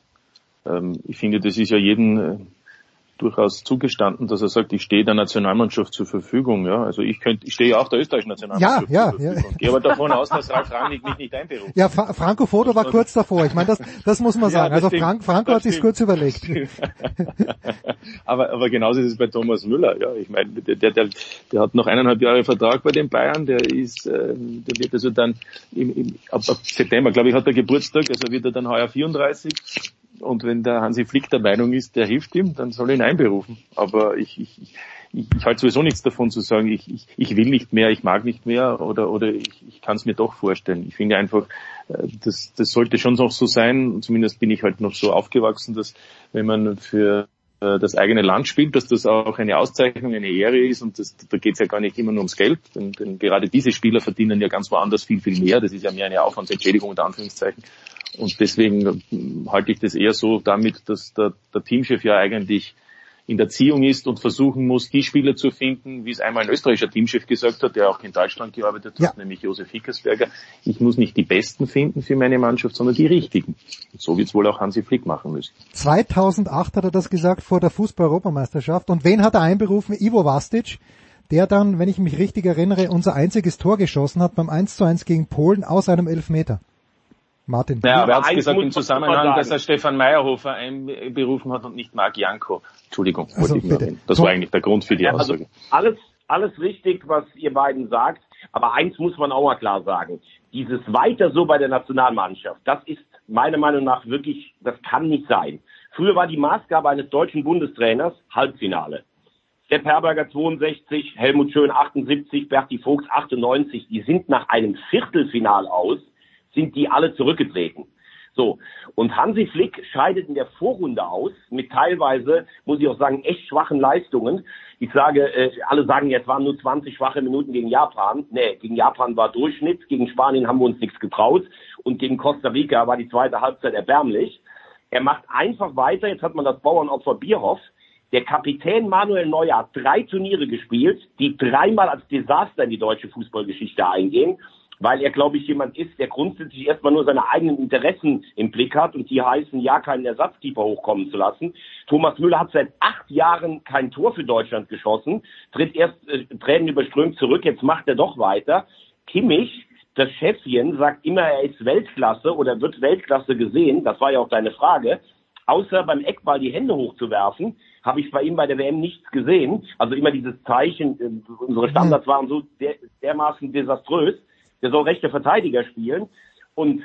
ähm, ich finde, das ist ja jeden äh, durchaus zugestanden, dass er sagt, ich stehe der Nationalmannschaft zur Verfügung. Ja, also ich könnte, ich stehe ja auch der österreichischen Nationalmannschaft ja, zur ja, Verfügung. Ja. Gehe aber davon aus, dass Ralf Rangnick mich nicht einberuft. Ja, Fra Franco Foto war kurz davor. Ich meine, das, das muss man sagen. Ja, also Frank, Franco hat sich kurz überlegt. aber, aber genauso ist es bei Thomas Müller. Ja, ich meine, der, der, der, der hat noch eineinhalb Jahre Vertrag bei den Bayern. Der ist, äh, der wird also dann im, im, ab, ab September, glaube ich, hat er Geburtstag. Also wird er dann heuer 34 und wenn der Hansi Flick der Meinung ist, der hilft ihm, dann soll er ihn einberufen. Aber ich, ich, ich, ich halte sowieso nichts davon zu sagen, ich, ich, ich will nicht mehr, ich mag nicht mehr oder, oder ich, ich kann es mir doch vorstellen. Ich finde einfach, äh, das, das sollte schon noch so sein, zumindest bin ich halt noch so aufgewachsen, dass wenn man für äh, das eigene Land spielt, dass das auch eine Auszeichnung, eine Ehre ist und das, da geht es ja gar nicht immer nur ums Geld, denn, denn gerade diese Spieler verdienen ja ganz woanders viel, viel mehr. Das ist ja mehr eine Aufwandsentschädigung unter Anführungszeichen. Und deswegen hm, halte ich das eher so damit, dass der, der Teamchef ja eigentlich in der Ziehung ist und versuchen muss, die Spieler zu finden, wie es einmal ein österreichischer Teamchef gesagt hat, der auch in Deutschland gearbeitet hat, ja. nämlich Josef Hickersberger. Ich muss nicht die Besten finden für meine Mannschaft, sondern die richtigen. Und so wird es wohl auch Hansi Flick machen müssen. 2008 hat er das gesagt vor der Fußball-Europameisterschaft. Und wen hat er einberufen? Ivo Vastic, der dann, wenn ich mich richtig erinnere, unser einziges Tor geschossen hat beim 1 zu 1 gegen Polen aus einem Elfmeter. Martin. Naja, aber er hat gesagt im Zusammenhang, dass er Stefan Meyerhofer einberufen hat und nicht Marc Janko. Entschuldigung, also. Das war eigentlich der Grund für die also Aussage. Also alles, alles richtig, was ihr beiden sagt. Aber eins muss man auch mal klar sagen. Dieses weiter so bei der Nationalmannschaft, das ist meiner Meinung nach wirklich, das kann nicht sein. Früher war die Maßgabe eines deutschen Bundestrainers Halbfinale. Sepp Herberger 62, Helmut Schön 78, Berti Vogts 98, die sind nach einem Viertelfinal aus, sind die alle zurückgetreten. So. Und Hansi Flick scheidet in der Vorrunde aus mit teilweise, muss ich auch sagen, echt schwachen Leistungen. Ich sage, äh, alle sagen, jetzt waren nur 20 schwache Minuten gegen Japan. Nee, gegen Japan war Durchschnitt, gegen Spanien haben wir uns nichts getraut und gegen Costa Rica war die zweite Halbzeit erbärmlich. Er macht einfach weiter, jetzt hat man das Bauernopfer Bierhoff. Der Kapitän Manuel Neuer hat drei Turniere gespielt, die dreimal als Desaster in die deutsche Fußballgeschichte eingehen weil er, glaube ich, jemand ist, der grundsätzlich erstmal nur seine eigenen Interessen im Blick hat und die heißen, ja, keinen Ersatzkeeper hochkommen zu lassen. Thomas Müller hat seit acht Jahren kein Tor für Deutschland geschossen, tritt erst äh, Tränen überströmt zurück, jetzt macht er doch weiter. Kimmich, das Chefchen, sagt immer, er ist Weltklasse oder wird Weltklasse gesehen, das war ja auch deine Frage. Außer beim Eckball die Hände hochzuwerfen, habe ich bei ihm bei der WM nichts gesehen. Also immer dieses Zeichen, äh, unsere Standards waren so der, dermaßen desaströs der soll rechte Verteidiger spielen. Und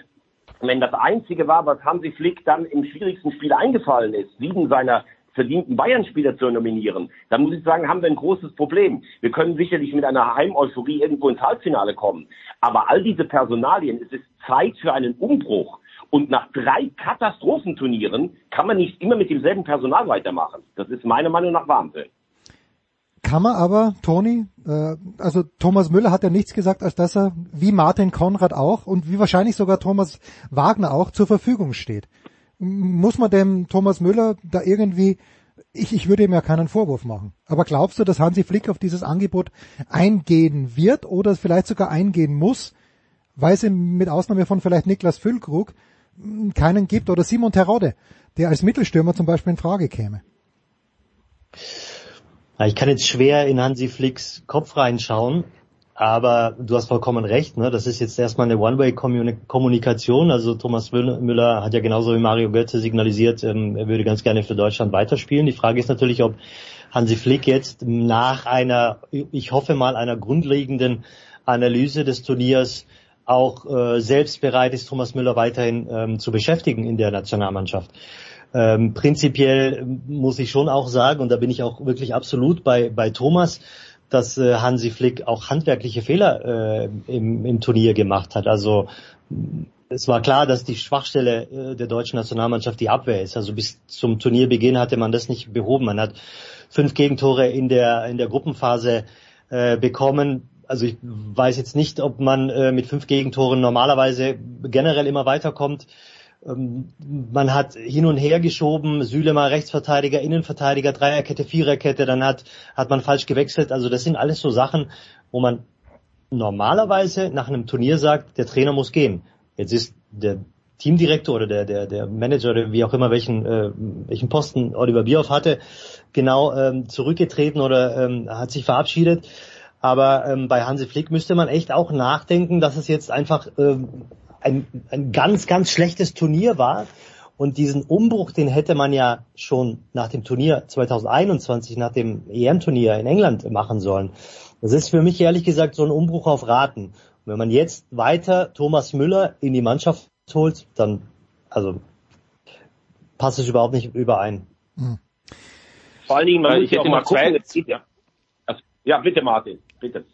wenn das Einzige war, was Hansi Flick dann im schwierigsten Spiel eingefallen ist, sieben seiner verdienten Bayern-Spieler zu nominieren, dann muss ich sagen, haben wir ein großes Problem. Wir können sicherlich mit einer Heimeuphorie irgendwo ins Halbfinale kommen. Aber all diese Personalien, es ist Zeit für einen Umbruch. Und nach drei Katastrophenturnieren kann man nicht immer mit demselben Personal weitermachen. Das ist meiner Meinung nach Wahnsinn kann man aber, Toni, äh, also Thomas Müller hat ja nichts gesagt, als dass er, wie Martin Konrad auch und wie wahrscheinlich sogar Thomas Wagner auch, zur Verfügung steht. Muss man dem Thomas Müller da irgendwie, ich, ich würde ihm ja keinen Vorwurf machen. Aber glaubst du, dass Hansi Flick auf dieses Angebot eingehen wird oder vielleicht sogar eingehen muss, weil es ihm mit Ausnahme von vielleicht Niklas Füllkrug keinen gibt oder Simon Terodde, der als Mittelstürmer zum Beispiel in Frage käme? Ich kann jetzt schwer in Hansi Flicks Kopf reinschauen, aber du hast vollkommen recht. Ne? Das ist jetzt erstmal eine One-Way-Kommunikation. Also Thomas Müller hat ja genauso wie Mario Götze signalisiert, ähm, er würde ganz gerne für Deutschland weiterspielen. Die Frage ist natürlich, ob Hansi Flick jetzt nach einer, ich hoffe mal, einer grundlegenden Analyse des Turniers auch äh, selbst bereit ist, Thomas Müller weiterhin ähm, zu beschäftigen in der Nationalmannschaft. Ähm, prinzipiell muss ich schon auch sagen, und da bin ich auch wirklich absolut bei, bei Thomas, dass äh, Hansi Flick auch handwerkliche Fehler äh, im, im Turnier gemacht hat. Also es war klar, dass die Schwachstelle äh, der deutschen Nationalmannschaft die Abwehr ist. Also bis zum Turnierbeginn hatte man das nicht behoben. Man hat fünf Gegentore in der in der Gruppenphase äh, bekommen. Also ich weiß jetzt nicht, ob man äh, mit fünf Gegentoren normalerweise generell immer weiterkommt. Ähm, man hat hin und her geschoben, Sülemer Rechtsverteidiger, Innenverteidiger, Dreierkette, Viererkette, dann hat, hat man falsch gewechselt. Also das sind alles so Sachen, wo man normalerweise nach einem Turnier sagt, der Trainer muss gehen. Jetzt ist der Teamdirektor oder der, der, der Manager oder wie auch immer welchen, äh, welchen Posten Oliver Bierhoff hatte, genau ähm, zurückgetreten oder ähm, hat sich verabschiedet. Aber ähm, bei Hansi Flick müsste man echt auch nachdenken, dass es jetzt einfach ähm, ein, ein ganz, ganz schlechtes Turnier war. Und diesen Umbruch, den hätte man ja schon nach dem Turnier 2021, nach dem EM-Turnier in England machen sollen. Das ist für mich ehrlich gesagt so ein Umbruch auf Raten. Und wenn man jetzt weiter Thomas Müller in die Mannschaft holt, dann, also, passt es überhaupt nicht überein. Hm. Vor allen Dingen, man ich hätte mal gucken, zwei, ja. Also, ja, bitte Martin, bitte.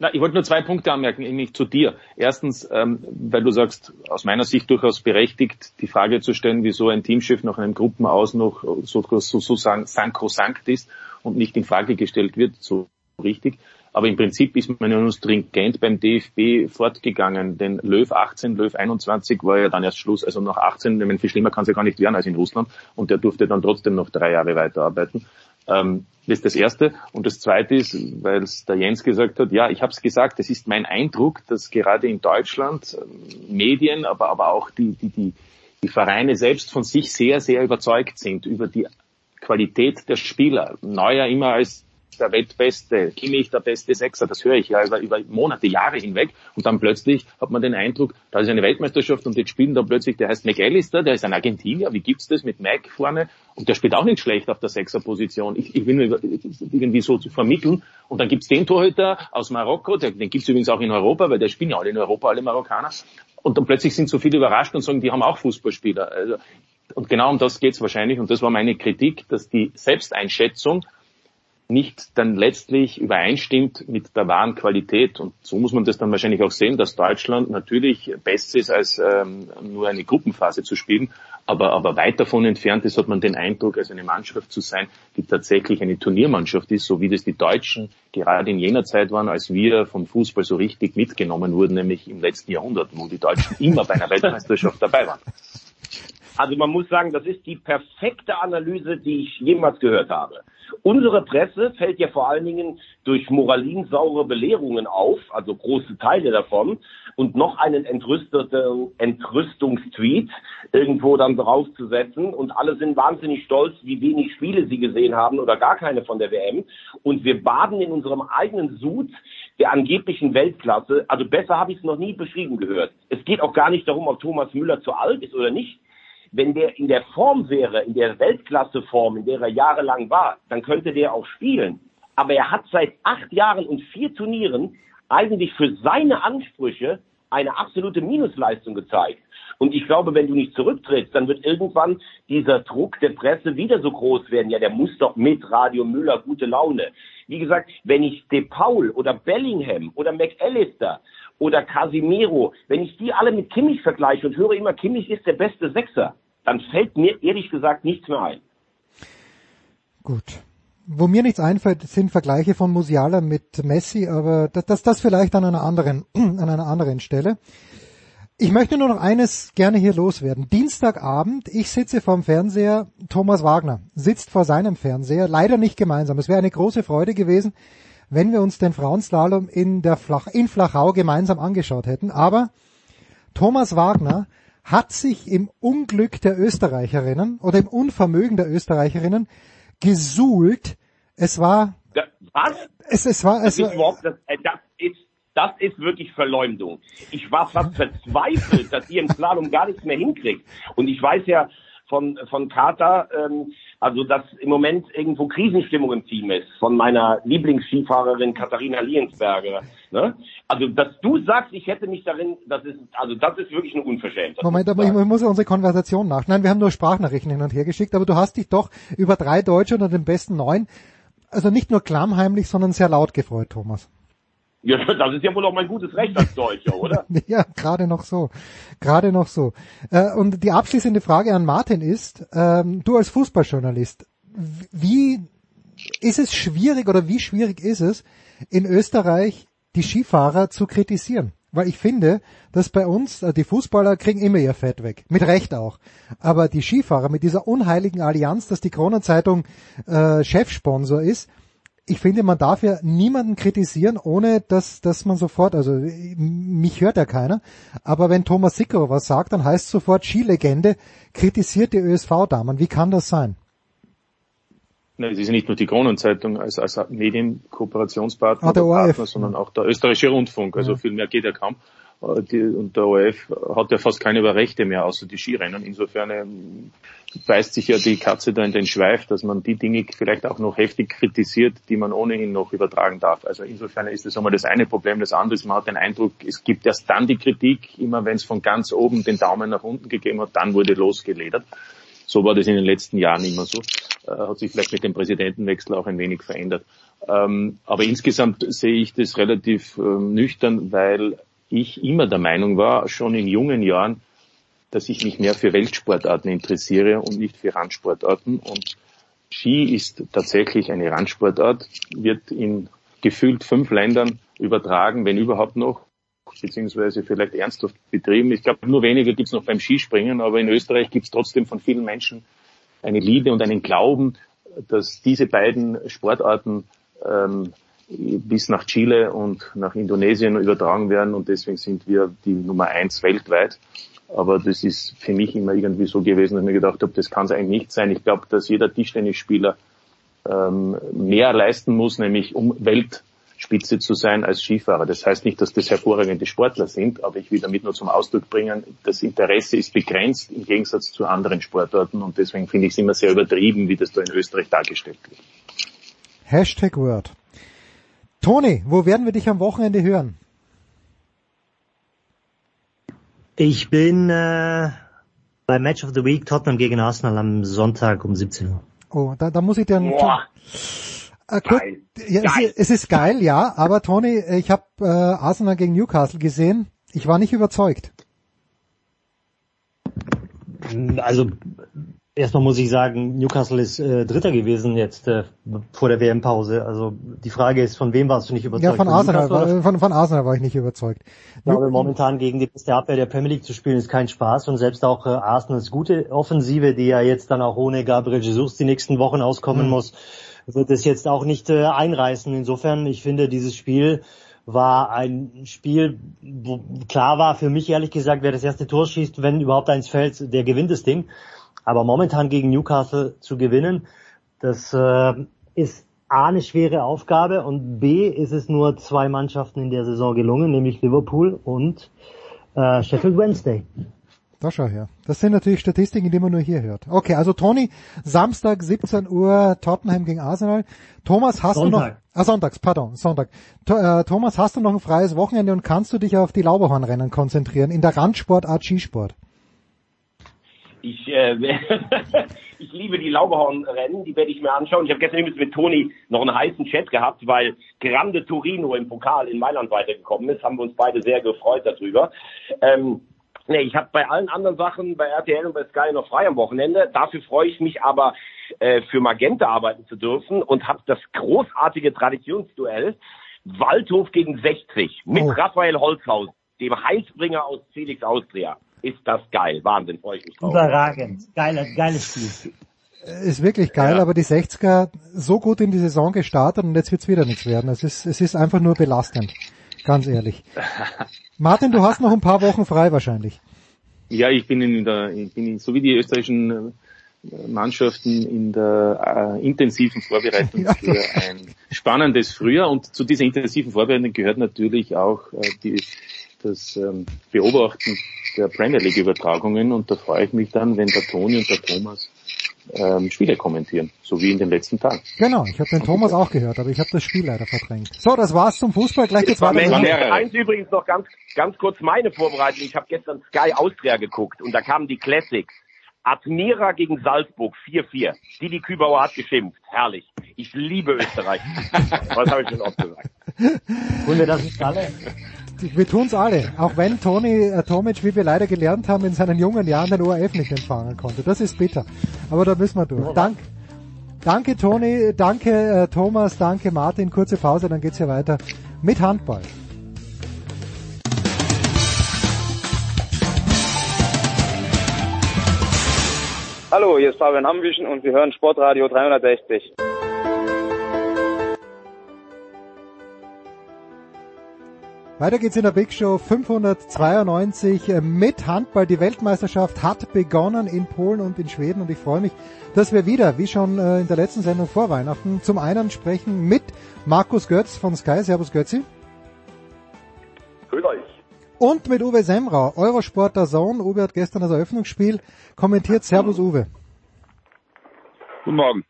Na, ich wollte nur zwei Punkte anmerken, nämlich zu dir. Erstens, ähm, weil du sagst, aus meiner Sicht durchaus berechtigt, die Frage zu stellen, wieso ein Teamchef nach einem Gruppenaus noch sozusagen sankrosankt ist und nicht in Frage gestellt wird, so richtig. Aber im Prinzip ist man ja nur stringent beim DFB fortgegangen, denn Löw 18, Löw 21 war ja dann erst Schluss. Also nach 18, ich meine, viel schlimmer kann es ja gar nicht werden als in Russland. Und der durfte dann trotzdem noch drei Jahre weiterarbeiten. Ähm, das ist das Erste. Und das Zweite ist, weil es der Jens gesagt hat, ja, ich habe es gesagt, es ist mein Eindruck, dass gerade in Deutschland ähm, Medien, aber, aber auch die, die, die, die Vereine selbst von sich sehr, sehr überzeugt sind über die Qualität der Spieler. Neuer immer als der Weltbeste, Kimmich der beste Sechser, das höre ich ja über, über Monate, Jahre hinweg. Und dann plötzlich hat man den Eindruck, da ist eine Weltmeisterschaft und jetzt spielen da plötzlich, der heißt McAllister, der ist ein Argentinier, wie gibt's das mit Mac vorne? Und der spielt auch nicht schlecht auf der Sechserposition. Ich, ich nur irgendwie so zu vermitteln. Und dann gibt's den Torhüter aus Marokko, den, den gibt's übrigens auch in Europa, weil der spielen ja alle in Europa, alle Marokkaner. Und dann plötzlich sind so viele überrascht und sagen, die haben auch Fußballspieler. Also, und genau um das geht's wahrscheinlich. Und das war meine Kritik, dass die Selbsteinschätzung nicht dann letztlich übereinstimmt mit der wahren Qualität. Und so muss man das dann wahrscheinlich auch sehen, dass Deutschland natürlich besser ist, als ähm, nur eine Gruppenphase zu spielen, aber, aber weit davon entfernt ist, hat man den Eindruck, als eine Mannschaft zu sein, die tatsächlich eine Turniermannschaft ist, so wie das die Deutschen gerade in jener Zeit waren, als wir vom Fußball so richtig mitgenommen wurden, nämlich im letzten Jahrhundert, wo die Deutschen immer bei einer Weltmeisterschaft dabei waren. Also man muss sagen, das ist die perfekte Analyse, die ich jemals gehört habe. Unsere Presse fällt ja vor allen Dingen durch moralinsaure Belehrungen auf, also große Teile davon, und noch einen entrüsteten Entrüstungstweet irgendwo dann draufzusetzen. Und alle sind wahnsinnig stolz, wie wenig Spiele sie gesehen haben oder gar keine von der WM. Und wir baden in unserem eigenen Sud der angeblichen Weltklasse. Also besser habe ich es noch nie beschrieben gehört. Es geht auch gar nicht darum, ob Thomas Müller zu alt ist oder nicht wenn der in der Form wäre, in der Weltklasseform, in der er jahrelang war, dann könnte der auch spielen. Aber er hat seit acht Jahren und vier Turnieren eigentlich für seine Ansprüche eine absolute Minusleistung gezeigt. Und ich glaube, wenn du nicht zurücktrittst, dann wird irgendwann dieser Druck der Presse wieder so groß werden. Ja, der muss doch mit Radio Müller gute Laune. Wie gesagt, wenn ich De Paul oder Bellingham oder McAllister oder Casimiro, wenn ich die alle mit Kimmich vergleiche und höre immer, Kimmich ist der beste Sechser, dann fällt mir ehrlich gesagt nichts mehr ein. Gut. Wo mir nichts einfällt, sind Vergleiche von Musiala mit Messi, aber das, das, das vielleicht an einer anderen, an einer anderen Stelle. Ich möchte nur noch eines gerne hier loswerden. Dienstagabend, ich sitze vorm Fernseher, Thomas Wagner sitzt vor seinem Fernseher, leider nicht gemeinsam. Es wäre eine große Freude gewesen, wenn wir uns den Frauenslalom in der Flach, in Flachau gemeinsam angeschaut hätten. Aber Thomas Wagner hat sich im Unglück der Österreicherinnen oder im Unvermögen der Österreicherinnen gesuhlt. Es war, was? Es, es war, es das, war, ist das, äh, das ist das ist wirklich Verleumdung. Ich war fast verzweifelt, dass ihr im Slalom gar nichts mehr hinkriegt. Und ich weiß ja von, von Kater, ähm, also dass im Moment irgendwo Krisenstimmung im Team ist von meiner Lieblingsskifahrerin Katharina Liensberger. Ne? Also dass du sagst, ich hätte mich darin, das ist also das ist wirklich eine Unverschämtheit. Moment, aber ich muss ja unsere Konversation nach. Nein, wir haben nur Sprachnachrichten hin und her geschickt, aber du hast dich doch über drei Deutsche unter den besten neun, also nicht nur klammheimlich, sondern sehr laut gefreut, Thomas. Ja, das ist ja wohl auch mein gutes Recht als Deutscher, oder? ja, gerade noch so. Gerade noch so. Äh, und die abschließende Frage an Martin ist, ähm, du als Fußballjournalist, wie ist es schwierig oder wie schwierig ist es, in Österreich die Skifahrer zu kritisieren? Weil ich finde, dass bei uns, äh, die Fußballer kriegen immer ihr Fett weg. Mit Recht auch. Aber die Skifahrer mit dieser unheiligen Allianz, dass die Kronenzeitung äh, Chefsponsor ist, ich finde, man darf ja niemanden kritisieren, ohne dass, dass man sofort, also mich hört ja keiner, aber wenn Thomas Sicker was sagt, dann heißt sofort Skilegende kritisiert die ÖSV-Damen. Wie kann das sein? Nein, es ist ja nicht nur die Kronenzeitung als, als Medienkooperationspartner, ah, Partner, sondern auch der österreichische Rundfunk. Also ja. viel mehr geht ja kaum. Äh, die, und der ORF hat ja fast keine Rechte mehr, außer die Skirennen. Insofern ähm, beißt sich ja die Katze da in den Schweif, dass man die Dinge vielleicht auch noch heftig kritisiert, die man ohnehin noch übertragen darf. Also insofern ist das einmal das eine Problem. Das andere ist, man hat den Eindruck, es gibt erst dann die Kritik, immer wenn es von ganz oben den Daumen nach unten gegeben hat, dann wurde losgeledert. So war das in den letzten Jahren immer so. Äh, hat sich vielleicht mit dem Präsidentenwechsel auch ein wenig verändert. Ähm, aber insgesamt sehe ich das relativ äh, nüchtern, weil ich immer der Meinung war, schon in jungen Jahren, dass ich mich mehr für Weltsportarten interessiere und nicht für Randsportarten. Und Ski ist tatsächlich eine Randsportart, wird in gefühlt fünf Ländern übertragen, wenn überhaupt noch, beziehungsweise vielleicht ernsthaft betrieben. Ich glaube, nur wenige gibt es noch beim Skispringen, aber in Österreich gibt es trotzdem von vielen Menschen eine Liebe und einen Glauben, dass diese beiden Sportarten ähm, bis nach Chile und nach Indonesien übertragen werden und deswegen sind wir die Nummer eins weltweit. Aber das ist für mich immer irgendwie so gewesen, dass ich mir gedacht habe, das kann es eigentlich nicht sein. Ich glaube, dass jeder Tischtennisspieler ähm, mehr leisten muss, nämlich um Weltspitze zu sein als Skifahrer. Das heißt nicht, dass das hervorragende Sportler sind, aber ich will damit nur zum Ausdruck bringen, das Interesse ist begrenzt im Gegensatz zu anderen Sportarten und deswegen finde ich es immer sehr übertrieben, wie das da in Österreich dargestellt wird. Hashtag Word. Toni, wo werden wir dich am Wochenende hören? Ich bin äh, bei Match of the Week Tottenham gegen Arsenal am Sonntag um 17 Uhr. Oh, da, da muss ich dir einen, Äh, kurz, Geil. Ja, es, Geil. es ist geil, ja, aber Toni, ich habe äh, Arsenal gegen Newcastle gesehen. Ich war nicht überzeugt. Also erstmal muss ich sagen, Newcastle ist äh, Dritter gewesen jetzt äh, vor der WM-Pause. Also die Frage ist, von wem warst du nicht überzeugt? Ja, von Arsenal, Newcastle oder war, von, von Arsenal war ich nicht überzeugt. Ich glaube, momentan gegen die beste Abwehr der Premier League zu spielen ist kein Spaß und selbst auch äh, Arsenals gute Offensive, die ja jetzt dann auch ohne Gabriel Jesus die nächsten Wochen auskommen Mhm. muss, wird es jetzt auch nicht äh, einreißen. Insofern, ich finde, dieses Spiel war ein Spiel, wo klar war für mich ehrlich gesagt, wer das erste Tor schießt, wenn überhaupt eins fällt, der gewinnt das Ding. Aber momentan gegen Newcastle zu gewinnen, das äh, ist A eine schwere Aufgabe und B ist es nur zwei Mannschaften in der Saison gelungen, nämlich Liverpool und äh, Sheffield Wednesday. Da schau her. Das sind natürlich Statistiken, die man nur hier hört. Okay, also Toni, Samstag 17 Uhr Tottenham gegen Arsenal. Thomas, hast du noch... Sonntag. Ah, Sonntags, pardon, Sonntag. To, äh, Thomas, hast du noch ein freies Wochenende und kannst du dich auf die Lauberhornrennen konzentrieren, in der Randsportart Skisport? Ich, äh, ich liebe die Lauberhornrennen, die werde ich mir anschauen. Ich habe gestern übrigens mit Toni noch einen heißen Chat gehabt, weil Grande Torino im Pokal in Mailand weitergekommen ist. Haben wir uns beide sehr gefreut darüber. Ähm, nee, ich habe bei allen anderen Sachen, bei RTL und bei Sky noch frei am Wochenende. Dafür freue ich mich aber, äh, für Magenta arbeiten zu dürfen und habe das großartige Traditionsduell Waldhof gegen 60 mit Oh. Raphael Holzhaus, dem Heilsbringer aus Felix Austria. Ist das geil. Wahnsinn, freue ich mich drauf. Überragend. Geiler, geiles Spiel. Ist wirklich geil, Ja. aber die 60er so gut in die Saison gestartet und jetzt wird's wieder nichts werden. Es ist, es ist einfach nur belastend. Ganz ehrlich. Martin, du hast noch ein paar Wochen frei wahrscheinlich. Ja, ich bin in der, ich bin in, so wie die österreichischen äh, Mannschaften in der äh, intensiven Vorbereitung Ja. für ein spannendes Frühjahr und zu dieser intensiven Vorbereitung gehört natürlich auch äh, die, das ähm, Beobachten der Premier League Übertragungen und da freue ich mich dann, wenn der Toni und der Thomas ähm, Spiele kommentieren, so wie in den letzten Tagen. Genau, ich habe den Thomas auch gehört, aber ich habe das Spiel leider verdrängt. So, das war's zum Fußball. Gleich geht's War weiter. Eins übrigens noch ganz, ganz kurz meine Vorbereitung. Ich habe gestern Sky Austria geguckt und da kamen die Classics. Admira gegen Salzburg 4-4. Didi Kübauer hat geschimpft. Herrlich. Ich liebe Österreich. Was habe ich schon oft gesagt? Wir das nicht alle? Wir tun's alle, auch wenn Toni äh, Tomic, wie wir leider gelernt haben, in seinen jungen Jahren den ORF nicht empfangen konnte. Das ist bitter. Aber da müssen wir durch. Dank, danke Toni, danke äh, Thomas, danke Martin. Kurze Pause, dann geht's hier weiter mit Handball. Hallo, hier ist Fabian Ambüchen und Sie hören Sportradio 360. Weiter geht's in der Big Show 592 äh, mit Handball. Die Weltmeisterschaft hat begonnen in Polen und in Schweden und ich freue mich, dass wir wieder, wie schon äh, in der letzten Sendung vor Weihnachten, zum einen sprechen mit Markus Götz von Sky. Servus Götzi. Grüß euch. Und mit Uwe Semrau, Eurosport der Zone. Uwe hat gestern das Eröffnungsspiel kommentiert. Servus Uwe. Guten Morgen.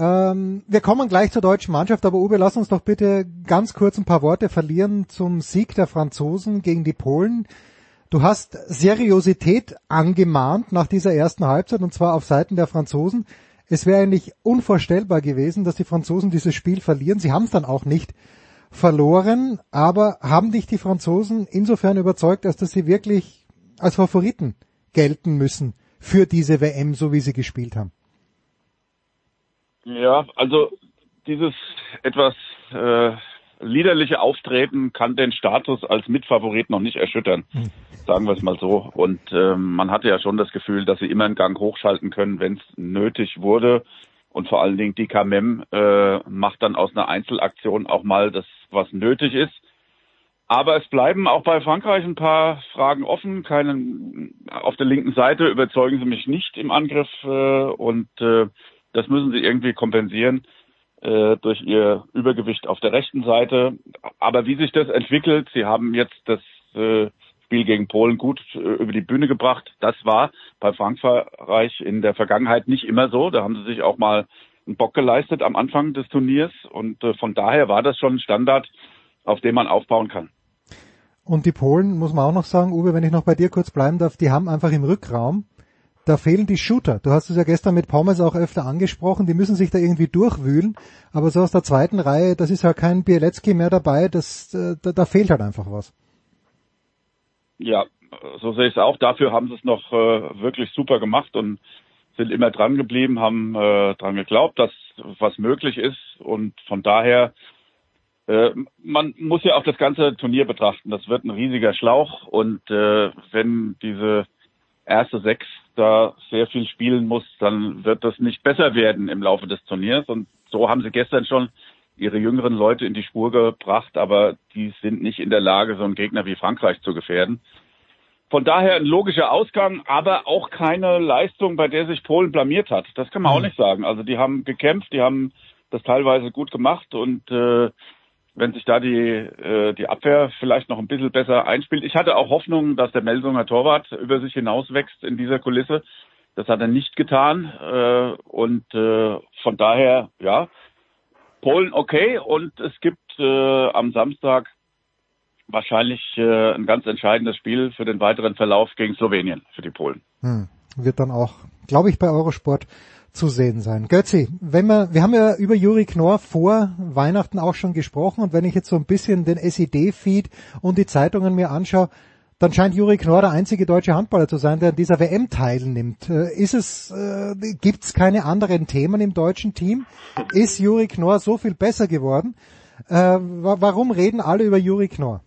Ähm, wir kommen gleich zur deutschen Mannschaft, aber Uwe, lass uns doch bitte ganz kurz ein paar Worte verlieren zum Sieg der Franzosen gegen die Polen. Du hast Seriosität angemahnt nach dieser ersten Halbzeit und zwar auf Seiten der Franzosen. Es wäre eigentlich unvorstellbar gewesen, dass die Franzosen dieses Spiel verlieren. Sie haben es dann auch nicht verloren, aber haben dich die Franzosen insofern überzeugt, als dass sie wirklich als Favoriten gelten müssen für diese WM, so wie sie gespielt haben? Ja, also dieses etwas äh, liederliche Auftreten kann den Status als Mitfavorit noch nicht erschüttern, sagen wir es mal so. Und ähm, man hatte ja schon das Gefühl, dass sie immer einen Gang hochschalten können, wenn es nötig wurde. Und vor allen Dingen die KMM äh, macht dann aus einer Einzelaktion auch mal das, was nötig ist. Aber es bleiben auch bei Frankreich ein paar Fragen offen. Keinen auf der linken Seite überzeugen sie mich nicht im Angriff äh, und äh, das müssen sie irgendwie kompensieren äh, durch ihr Übergewicht auf der rechten Seite. Aber wie sich das entwickelt, sie haben jetzt das äh, Spiel gegen Polen gut äh, über die Bühne gebracht. Das war bei Frankreich in der Vergangenheit nicht immer so. Da haben sie sich auch mal einen Bock geleistet am Anfang des Turniers und äh, von daher war das schon ein Standard, auf dem man aufbauen kann. Und die Polen, muss man auch noch sagen, Uwe, wenn ich noch bei dir kurz bleiben darf, die haben einfach im Rückraum da fehlen die Shooter. Du hast es ja gestern mit Pommes auch öfter angesprochen, die müssen sich da irgendwie durchwühlen, aber so aus der zweiten Reihe, das ist ja kein Bielecki mehr dabei, das, äh, da, da fehlt halt einfach was. Ja, so sehe ich es auch. Dafür haben sie es noch äh, wirklich super gemacht und sind immer dran geblieben, haben äh, dran geglaubt, dass was möglich ist und von daher äh, man muss ja auch das ganze Turnier betrachten. Das wird ein riesiger Schlauch und äh, wenn diese erste Sechs da sehr viel spielen muss, dann wird das nicht besser werden im Laufe des Turniers. Und so haben sie gestern schon ihre jüngeren Leute in die Spur gebracht, aber die sind nicht in der Lage, so einen Gegner wie Frankreich zu gefährden. Von daher ein logischer Ausgang, aber auch keine Leistung, bei der sich Polen blamiert hat. Das kann man auch mhm. nicht sagen. Also die haben gekämpft, die haben das teilweise gut gemacht und äh, wenn sich da die, äh, die Abwehr vielleicht noch ein bisschen besser einspielt. Ich hatte auch Hoffnung, dass der Melsunger Torwart über sich hinauswächst in dieser Kulisse. Das hat er nicht getan. Äh, und äh, von daher, ja, Polen okay. Und es gibt äh, am Samstag wahrscheinlich äh, ein ganz entscheidendes Spiel für den weiteren Verlauf gegen Slowenien für die Polen. Hm. Wird dann auch, glaube ich, bei Eurosport zu sehen sein. Götzi, wenn wir, wir haben ja über Juri Knorr vor Weihnachten auch schon gesprochen und wenn ich jetzt so ein bisschen den SED-Feed und die Zeitungen mir anschaue, dann scheint Juri Knorr der einzige deutsche Handballer zu sein, der an dieser WM teilnimmt. Äh, ist es, äh, gibt's keine anderen Themen im deutschen Team? Ist Juri Knorr so viel besser geworden? Äh, warum reden alle über Juri Knorr?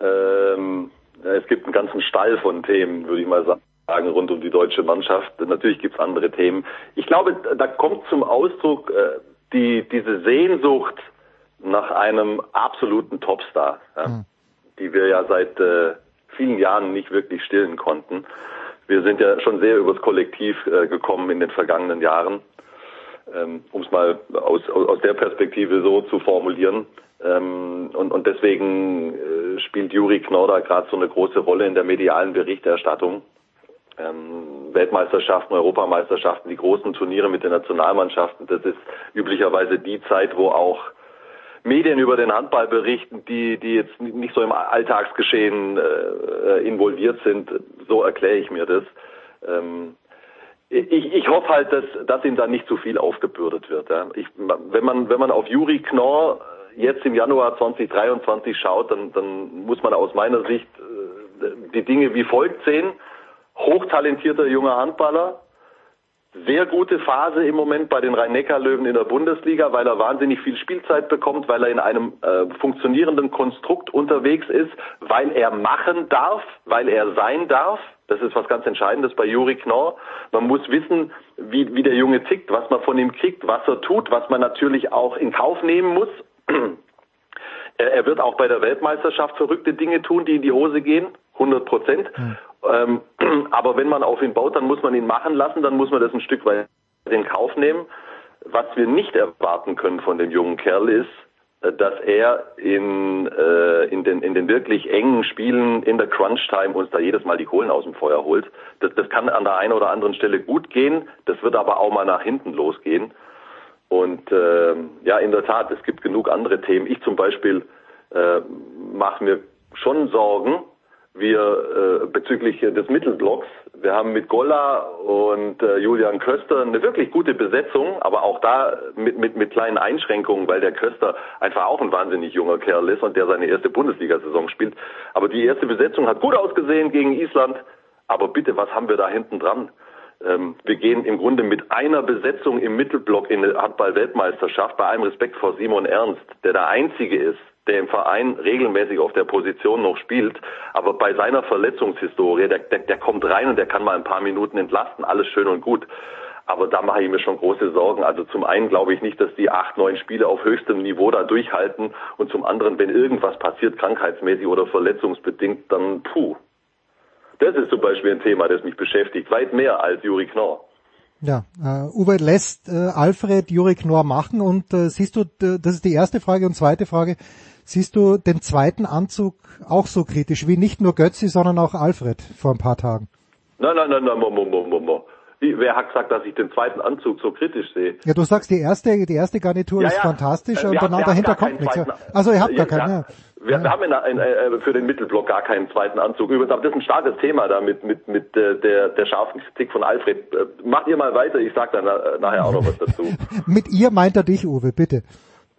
Ähm, es gibt einen ganzen Stall von Themen, würde ich mal sagen, rund um die deutsche Mannschaft. Natürlich gibt es andere Themen. Ich glaube, da kommt zum Ausdruck äh, die, diese Sehnsucht nach einem absoluten Topstar, ja, mhm. die wir ja seit äh, vielen Jahren nicht wirklich stillen konnten. Wir sind ja schon sehr übers Kollektiv äh, gekommen in den vergangenen Jahren, ähm, um es mal aus, aus der Perspektive so zu formulieren. Ähm, und, und deswegen äh, spielt Juri Knorr gerade so eine große Rolle in der medialen Berichterstattung. Ähm, Weltmeisterschaften, Europameisterschaften, die großen Turniere mit den Nationalmannschaften, das ist üblicherweise die Zeit, wo auch Medien über den Handball berichten, die, die jetzt nicht so im Alltagsgeschehen äh, involviert sind. So erkläre ich mir das. Ähm, ich, ich hoffe halt, dass, dass ihm da nicht zu viel aufgebürdet wird. Ja. Ich, wenn man wenn man auf Juri Knorr jetzt im Januar 2023 schaut, dann, dann muss man aus meiner Sicht äh, die Dinge wie folgt sehen. Hochtalentierter junger Handballer, sehr gute Phase im Moment bei den Rhein-Neckar-Löwen in der Bundesliga, weil er wahnsinnig viel Spielzeit bekommt, weil er in einem äh, funktionierenden Konstrukt unterwegs ist, weil er machen darf, weil er sein darf. Das ist was ganz Entscheidendes bei Juri Knorr. Man muss wissen, wie, wie der Junge tickt, was man von ihm kriegt, was er tut, was man natürlich auch in Kauf nehmen muss, er wird auch bei der Weltmeisterschaft verrückte Dinge tun, die in die Hose gehen, 100 Prozent. Mhm. aber wenn man auf ihn baut, dann muss man ihn machen lassen, dann muss man das ein Stück weit in Kauf nehmen. Was wir nicht erwarten können von dem jungen Kerl ist, äh, dass er in, äh, in, den, in den wirklich engen Spielen in der Crunch-Time uns da jedes Mal die Kohlen aus dem Feuer holt. Das, das kann an der einen oder anderen Stelle gut gehen, das wird aber auch mal nach hinten losgehen. Und äh, ja, in der Tat, es gibt genug andere Themen. Ich zum Beispiel äh, mache mir schon Sorgen, wir äh, bezüglich des Mittelblocks. Wir haben mit Golla und äh, Julian Köster eine wirklich gute Besetzung, aber auch da mit, mit, mit kleinen Einschränkungen, weil der Köster einfach auch ein wahnsinnig junger Kerl ist und der seine erste Bundesliga-Saison spielt. Aber die erste Besetzung hat gut ausgesehen gegen Island. Aber bitte, was haben wir da hinten dran? Ähm, wir gehen im Grunde mit einer Besetzung im Mittelblock in eine Handball-Weltmeisterschaft, bei allem Respekt vor Simon Ernst, der der Einzige ist, der im Verein regelmäßig auf der Position noch spielt, aber bei seiner Verletzungshistorie, der, der, der kommt rein und der kann mal ein paar Minuten entlasten, alles schön und gut. Aber da mache ich mir schon große Sorgen. Also zum einen glaube ich nicht, dass die acht, neun Spiele auf höchstem Niveau da durchhalten und zum anderen, wenn irgendwas passiert, krankheitsmäßig oder verletzungsbedingt, dann puh, das ist zum Beispiel ein Thema, das mich beschäftigt, weit mehr als Juri Knorr. Ja, äh, Uwe lässt äh, Alfred Juri Knorr machen und äh, siehst du, das ist die erste Frage und zweite Frage, siehst du den zweiten Anzug auch so kritisch wie nicht nur Götzi, sondern auch Alfred vor ein paar Tagen? Nein, nein, nein, nein, mo, mo, mo, mo. Wer hat gesagt, dass ich den zweiten Anzug so kritisch sehe? Ja, du sagst, die erste, die erste Garnitur ja, ist ja. fantastisch wir und danach dahinter kommt nichts. Also ihr habt gar keinen. Ja Wir, wir haben in, in, äh, für den Mittelblock gar keinen zweiten Anzug. Übrigens, aber das ist ein starkes Thema da mit, mit, mit äh, der, der scharfen Kritik von Alfred. Äh, macht ihr mal weiter, ich sag dann äh, nachher auch noch was dazu. mit ihr meint er dich, Uwe, bitte.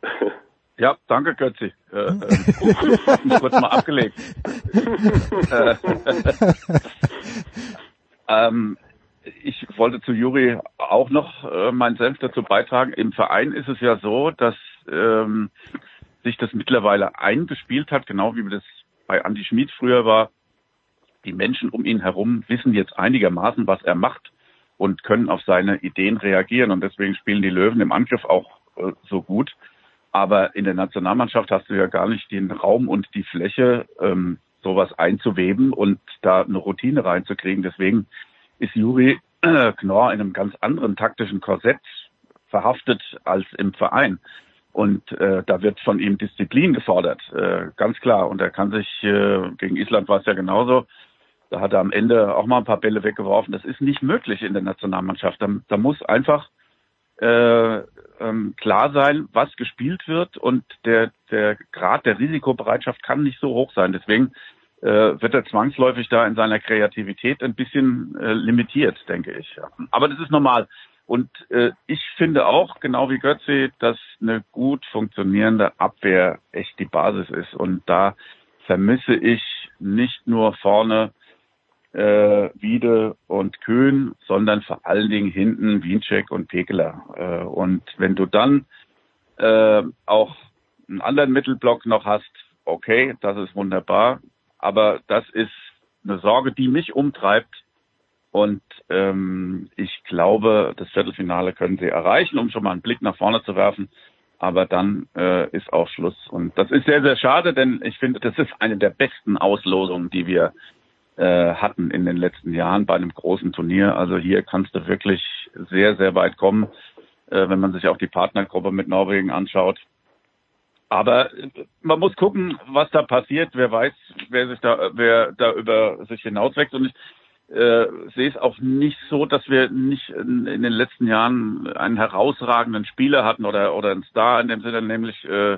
Ja, danke Götzi. Äh, äh, kurz mal abgelegt. Äh, ähm, ich wollte zu Juri auch noch äh, meinen Senf dazu beitragen. Im Verein ist es ja so, dass ähm, sich das mittlerweile eingespielt hat, genau wie das bei Andy Schmid früher war. Die Menschen um ihn herum wissen jetzt einigermaßen, was er macht und können auf seine Ideen reagieren. Und deswegen spielen die Löwen im Angriff auch äh, so gut. Aber in der Nationalmannschaft hast du ja gar nicht den Raum und die Fläche, ähm, sowas einzuweben und da eine Routine reinzukriegen. Deswegen ist Juri Knorr in einem ganz anderen taktischen Korsett verhaftet als im Verein. Und äh, da wird von ihm Disziplin gefordert, äh, ganz klar. Und er kann sich, äh, gegen Island war es ja genauso, da hat er am Ende auch mal ein paar Bälle weggeworfen. Das ist nicht möglich in der Nationalmannschaft. Da, da muss einfach äh, ähm, klar sein, was gespielt wird und der, der Grad der Risikobereitschaft kann nicht so hoch sein. Deswegen äh, wird er zwangsläufig da in seiner Kreativität ein bisschen äh, limitiert, denke ich. Ja. Aber das ist normal. Und äh, ich finde auch, genau wie Götze, dass eine gut funktionierende Abwehr echt die Basis ist. Und da vermisse ich nicht nur vorne äh, Wiede und Köhn, sondern vor allen Dingen hinten Wiencheck und Pekeler. Äh, und wenn du dann äh, auch einen anderen Mittelblock noch hast, okay, das ist wunderbar. Aber das ist eine Sorge, die mich umtreibt. Und ähm, ich glaube, das Viertelfinale können sie erreichen, um schon mal einen Blick nach vorne zu werfen. Aber dann äh, ist auch Schluss. Und das ist sehr, sehr schade, denn ich finde, das ist eine der besten Auslosungen, die wir äh, hatten in den letzten Jahren bei einem großen Turnier. Also hier kannst du wirklich sehr, sehr weit kommen, äh, wenn man sich auch die Partnergruppe mit Norwegen anschaut. Aber man muss gucken, was da passiert. Wer weiß, wer sich da, wer da über sich hinauswächst. Und ich äh, sehe es auch nicht so, dass wir nicht in, in, den letzten Jahren einen herausragenden Spieler hatten oder oder einen Star in dem Sinne, nämlich äh,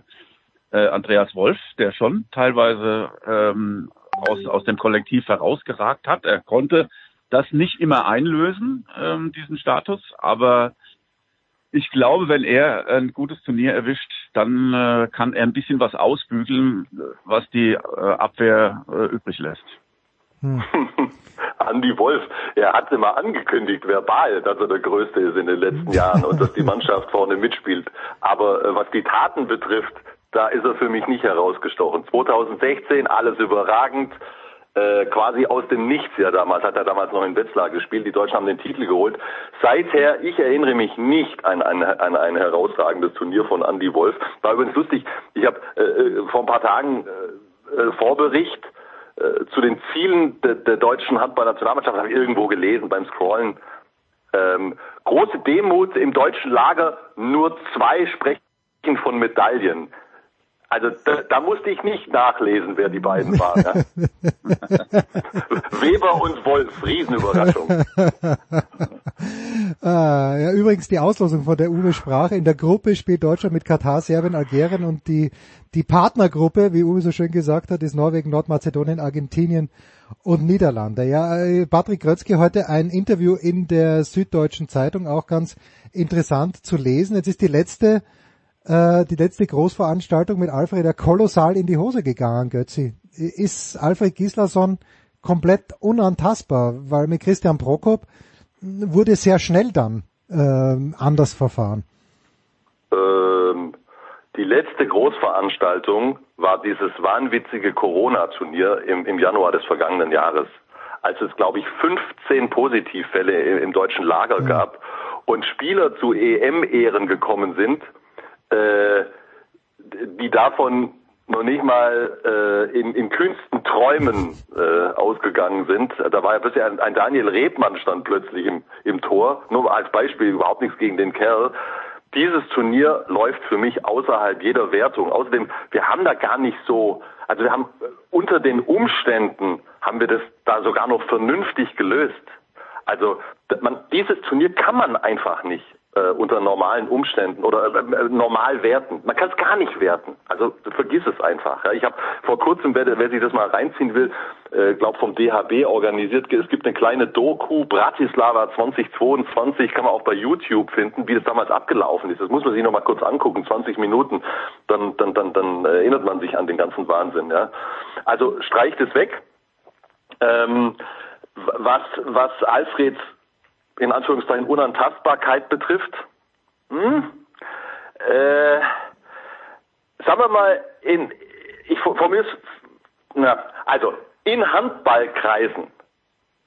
äh, Andreas Wolf, der schon teilweise ähm, aus aus dem Kollektiv herausgeragt hat. Er konnte das nicht immer einlösen, ähm, diesen Status, aber ich glaube, wenn er ein gutes Turnier erwischt, dann äh, kann er ein bisschen was ausbügeln, was die äh, Abwehr äh, übrig lässt. Hm. Andy Wolf, er hatte mal angekündigt, verbal, dass er der Größte ist in den letzten Jahren und dass die Mannschaft vorne mitspielt. Aber äh, was die Taten betrifft, da ist er für mich nicht herausgestochen. 2016 alles überragend, äh, quasi aus dem Nichts ja damals, hat er damals noch in Wetzlar gespielt, die Deutschen haben den Titel geholt. Seither, ich erinnere mich nicht an, an, an ein herausragendes Turnier von Andy Wolf. War übrigens lustig, ich habe äh, äh, vor ein paar Tagen äh, äh Vorbericht äh, zu den Zielen de, der deutschen Handballnationalmannschaft, habe ich irgendwo gelesen beim Scrollen. Ähm, große Demut im deutschen Lager, nur zwei sprechen von Medaillen. Also da, da, musste ich nicht nachlesen, wer die beiden waren. Ja? Weber und Wolf, Riesenüberraschung. ah, ja, übrigens die Auslosung von der Uwe sprach. In der Gruppe spielt Deutschland mit Katar, Serbien, Algerien und die, die Partnergruppe, wie Uwe so schön gesagt hat, ist Norwegen, Nordmazedonien, Argentinien und Niederlande. Ja, äh, Patrick Grötzke heute ein Interview in der Süddeutschen Zeitung, auch ganz interessant zu lesen. Jetzt ist die letzte äh, die letzte Großveranstaltung mit Alfred ja kolossal in die Hose gegangen, Götzi. Ist Alfred Gislason komplett unantastbar, weil mit Christian Prokop wurde sehr schnell dann äh, anders verfahren. Ähm, die letzte Großveranstaltung war dieses wahnwitzige Corona-Turnier im, im Januar des vergangenen Jahres, als es, glaube ich, 15 Positivfälle im, im deutschen Lager ja. gab und Spieler zu EM-Ehren gekommen sind äh, die davon noch nicht mal äh, in, in kühnsten Träumen äh, ausgegangen sind. Da war ja plötzlich ein, ein Daniel Rebmann stand plötzlich im, im Tor. Nur als Beispiel, überhaupt nichts gegen den Kerl. Dieses Turnier läuft für mich außerhalb jeder Wertung. Außerdem, wir haben da gar nicht so, also wir haben unter den Umständen haben wir das da sogar noch vernünftig gelöst. Also man, dieses Turnier kann man einfach nicht äh, unter normalen Umständen oder äh, äh, normal werten. Man kann es gar nicht werten. Also vergiss es einfach. Ja. Ich habe vor kurzem, wer, wer sich das mal reinziehen will, äh, glaube vom DHB organisiert, es gibt eine kleine Doku, Bratislava 2022, kann man auch bei YouTube finden, wie das damals abgelaufen ist. Das muss man sich noch mal kurz angucken, 20 Minuten, dann, dann, dann, dann erinnert man sich an den ganzen Wahnsinn. Ja. Also streicht es weg. Ähm, was, was Alfreds in Anführungszeichen Unantastbarkeit betrifft, hm, äh, sagen wir mal, in, ich formuliere na, also in Handballkreisen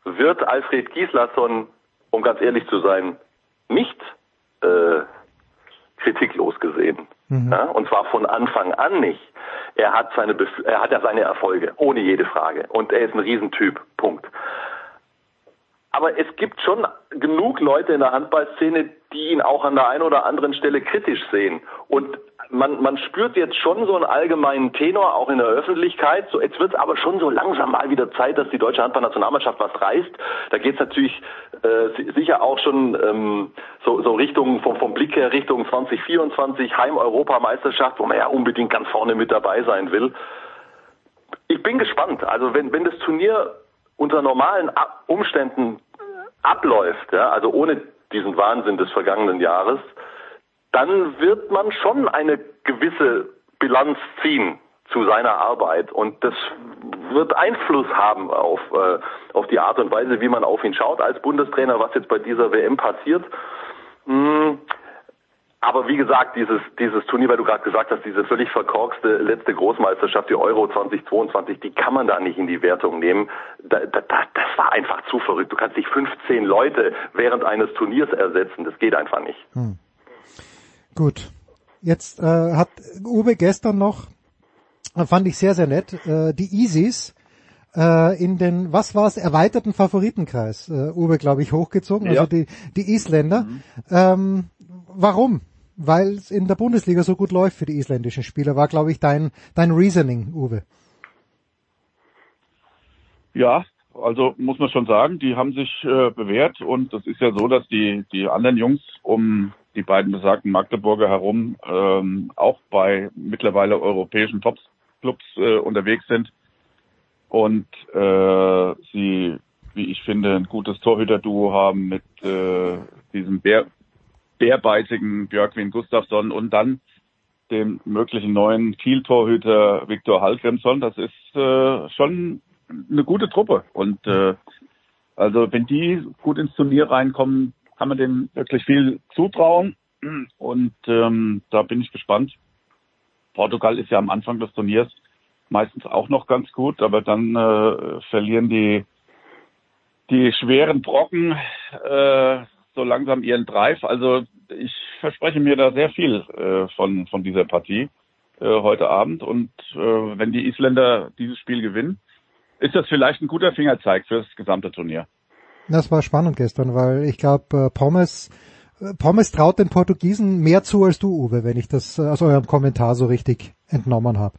wird Alfred Gislason, um ganz ehrlich zu sein, nicht äh, kritiklos gesehen. Mhm. Ja, und zwar von Anfang an nicht. Er hat seine Bef er hat ja seine Erfolge, ohne jede Frage. Und er ist ein Riesentyp. Punkt. Aber es gibt schon genug Leute in der Handballszene, die ihn auch an der einen oder anderen Stelle kritisch sehen. Und man, man spürt jetzt schon so einen allgemeinen Tenor, auch in der Öffentlichkeit. So, jetzt wird es aber schon so langsam mal wieder Zeit, dass die deutsche Handballnationalmannschaft was reißt. Da geht es natürlich äh, sicher auch schon ähm, so, so Richtung vom, vom Blick her Richtung 2024 Heim-Europameisterschaft, wo man ja unbedingt ganz vorne mit dabei sein will. Ich bin gespannt. Also wenn, wenn das Turnier unter normalen Umständen abläuft, ja, also ohne diesen Wahnsinn des vergangenen Jahres, dann wird man schon eine gewisse Bilanz ziehen zu seiner Arbeit und das wird Einfluss haben auf, äh, auf die Art und Weise, wie man auf ihn schaut als Bundestrainer, was jetzt bei dieser WM passiert. Hm, aber wie gesagt, dieses, dieses Turnier, weil du gerade gesagt hast, diese völlig verkorkste letzte Großmeisterschaft, die Euro 2022, die kann man da nicht in die Wertung nehmen. Da, da, das war einfach zu verrückt. Du kannst nicht 15 Leute während eines Turniers ersetzen. Das geht einfach nicht. Hm. Gut. Jetzt äh, hat Uwe gestern noch, äh, fand ich sehr, sehr nett, äh, die Isis äh, in den, was war es, erweiterten Favoritenkreis, äh, Uwe, glaube ich, hochgezogen, also ja. die, die Isländer. Mhm. Ähm, warum? Weil es in der Bundesliga so gut läuft für die isländischen Spieler, war, glaube ich, dein, dein Reasoning, Uwe. Ja, also muss man schon sagen, die haben sich äh, bewährt und es ist ja so, dass die, die anderen Jungs um die beiden besagten Magdeburger herum ähm, auch bei mittlerweile europäischen Top-Clubs äh, unterwegs sind und äh, sie, wie ich finde, ein gutes Torhüter-Duo haben mit äh, diesem Bär, bärbeißigen Björkwin Gustafsson und dann dem möglichen neuen Kiel-Torhüter Viktor Hallgrimsson. Das ist äh, schon eine gute Truppe. Und äh, also wenn die gut ins Turnier reinkommen, kann man denen wirklich viel zutrauen. Und ähm, da bin ich gespannt. Portugal ist ja am Anfang des Turniers meistens auch noch ganz gut, aber dann äh, verlieren die die schweren Brocken äh, so langsam ihren Drive. Also ich verspreche mir da sehr viel äh, von, von dieser Partie äh, heute Abend. Und äh, wenn die Isländer dieses Spiel gewinnen, ist das vielleicht ein guter Fingerzeig für das gesamte Turnier. Das war spannend gestern, weil ich glaube, äh, Pommes, äh, Pommes traut den Portugiesen mehr zu als du, Uwe, wenn ich das äh, aus eurem Kommentar so richtig entnommen habe.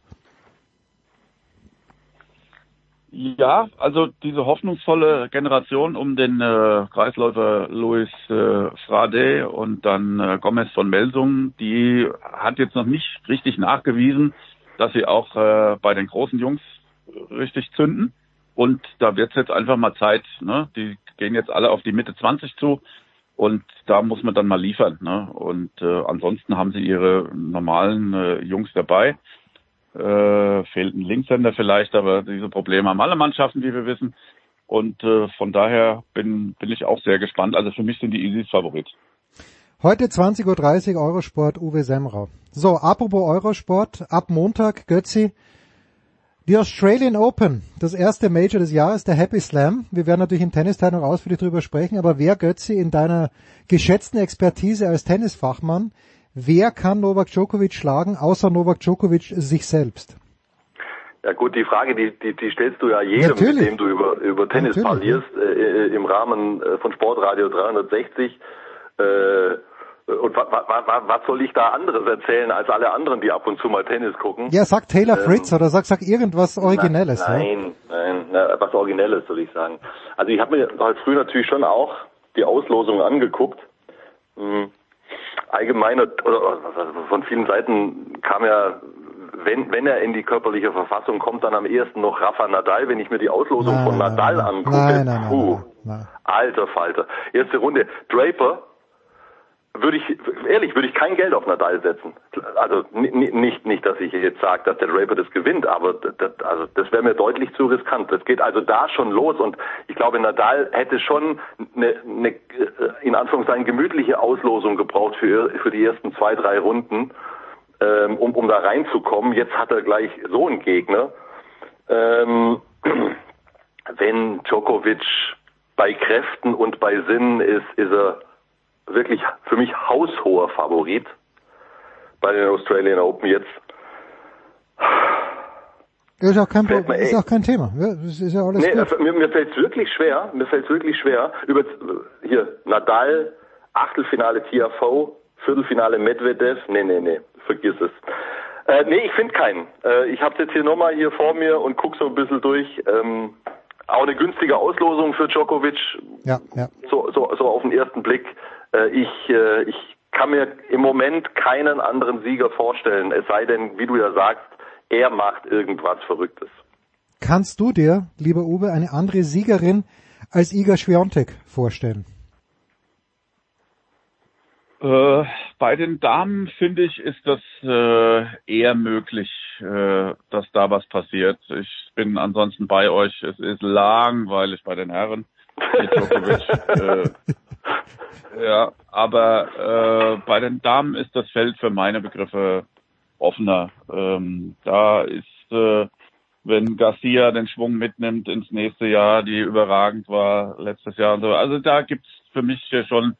Ja, also diese hoffnungsvolle Generation um den äh, Kreisläufer Luis äh, Frade und dann äh, Gomez von Melsung, die hat jetzt noch nicht richtig nachgewiesen, dass sie auch äh, bei den großen Jungs richtig zünden. Und da wird es jetzt einfach mal Zeit. Ne? Die gehen jetzt alle auf die Mitte 20 zu und da muss man dann mal liefern. Ne? Und äh, ansonsten haben sie ihre normalen äh, Jungs dabei. Äh, fehlt ein Linkshänder vielleicht, aber diese Probleme haben alle Mannschaften, wie wir wissen. Und äh, von daher bin, bin ich auch sehr gespannt. Also für mich sind die Isis Favorit. Heute 20.30 Uhr Eurosport Uwe Semrau. So, apropos Eurosport, ab Montag, Götzi, die Australian Open, das erste Major des Jahres, der Happy Slam. Wir werden natürlich im Tennisteil noch ausführlich drüber sprechen, aber wer, Götzi, in deiner geschätzten Expertise als Tennisfachmann Wer kann Novak Djokovic schlagen, außer Novak Djokovic sich selbst? Ja gut, die Frage, die, die, die stellst du ja jedem, Natürlich. mit dem du über, über Tennis Natürlich, parlierst, äh, äh, im Rahmen äh, von Sportradio 360. Äh, und wa, wa, wa, was soll ich da anderes erzählen als alle anderen, die ab und zu mal Tennis gucken? Ja, sag Taylor ähm, Fritz oder sag, sag irgendwas Originelles. Na, nein, ja? nein, na, was Originelles soll ich sagen. Also ich habe mir halt früher natürlich schon auch die Auslosung angeguckt. Hm allgemeine oder von vielen Seiten kam ja, wenn, wenn er in die körperliche Verfassung kommt, dann am ehesten noch Rafa Nadal. Wenn ich mir die Auslosung Nein, von nein, Nadal nein. angucke, Nein, nein, nein, puh, nein. alter Falter. Erste Runde. Draper würde ich ehrlich würde ich kein Geld auf Nadal setzen. Also ni- ni- nicht nicht, dass ich jetzt sage, dass der Draper das gewinnt, aber das, also das wäre mir deutlich zu riskant. Das geht also da schon los und ich glaube Nadal hätte schon eine, eine äh, in Anführungszeichen gemütliche Auslosung gebraucht für für die ersten zwei drei Runden, ähm, um um da reinzukommen. Jetzt hat er gleich so einen Gegner. Ähm, wenn Djokovic bei Kräften und bei Sinnen ist, ist er wirklich für mich haushoher Favorit bei den Australian Open jetzt. Ist auch kein, Fällt mir ist auch kein Thema. Das ist ja alles Nee, gut. äh, mir, mir fällt es wirklich schwer, mir fällt es wirklich schwer, über hier Nadal, Achtelfinale TAV, Viertelfinale Medvedev, nee, nee, nee, vergiss es. Äh, nee, ich finde keinen. Äh, ich habe jetzt hier nochmal hier vor mir und guck so ein bisschen durch. Ähm, auch eine günstige Auslosung für Djokovic, Ja, ja. so, so, so auf den ersten Blick. Äh, ich, äh, ich kann mir im Moment keinen anderen Sieger vorstellen, es sei denn, wie du ja sagst, er macht irgendwas Verrücktes. Kannst du dir, lieber Uwe, eine andere Siegerin als Iga Świątek vorstellen? Äh, bei den Damen finde ich, ist das äh, eher möglich, äh, dass da was passiert. Ich bin ansonsten bei euch. Es ist langweilig bei den Herren. Äh, ja, aber äh, bei den Damen ist das Feld für meine Begriffe offener. Ähm, da ist, äh, wenn Garcia den Schwung mitnimmt ins nächste Jahr, die überragend war letztes Jahr und so. Also da gibt's für mich schon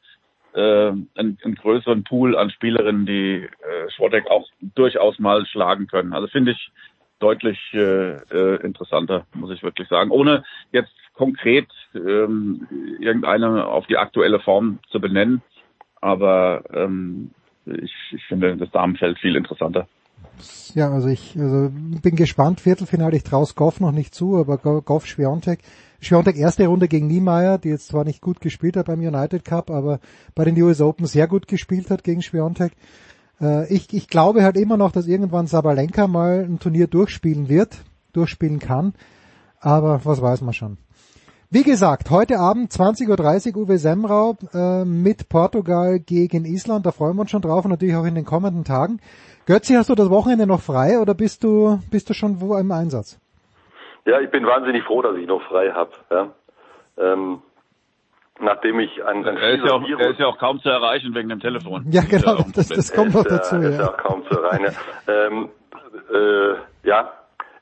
äh, einen, einen größeren Pool an Spielerinnen, die äh, Schwottek auch durchaus mal schlagen können. Also finde ich deutlich äh, äh, interessanter, muss ich wirklich sagen. Ohne jetzt konkret ähm, irgendeine auf die aktuelle Form zu benennen, aber ähm, ich, ich finde das Damenfeld viel interessanter. Ja, also ich also bin gespannt. Viertelfinale, ich traue Goff noch nicht zu, aber Go- Goff Schwiontek. Schwiontek erste Runde gegen Niemeyer, die jetzt zwar nicht gut gespielt hat beim United Cup, aber bei den US Open sehr gut gespielt hat gegen Schwiontek. Äh, ich, ich glaube halt immer noch, dass irgendwann Sabalenka mal ein Turnier durchspielen wird, durchspielen kann. Aber was weiß man schon. Wie gesagt, heute Abend 20.30 Uhr Uwe Semrau äh, mit Portugal gegen Island. Da freuen wir uns schon drauf und natürlich auch in den kommenden Tagen. Götzi, hast du das Wochenende noch frei oder bist du bist du schon wo im Einsatz? Ja, ich bin wahnsinnig froh, dass ich noch frei habe. Ja. Ähm, nachdem ich ein, ein Er ist, ja auch, er ist ja auch kaum zu erreichen wegen dem Telefon. Ja, genau, das, das kommt noch dazu. Ja, ist ja auch kaum zu. Ja. ähm, äh, ja,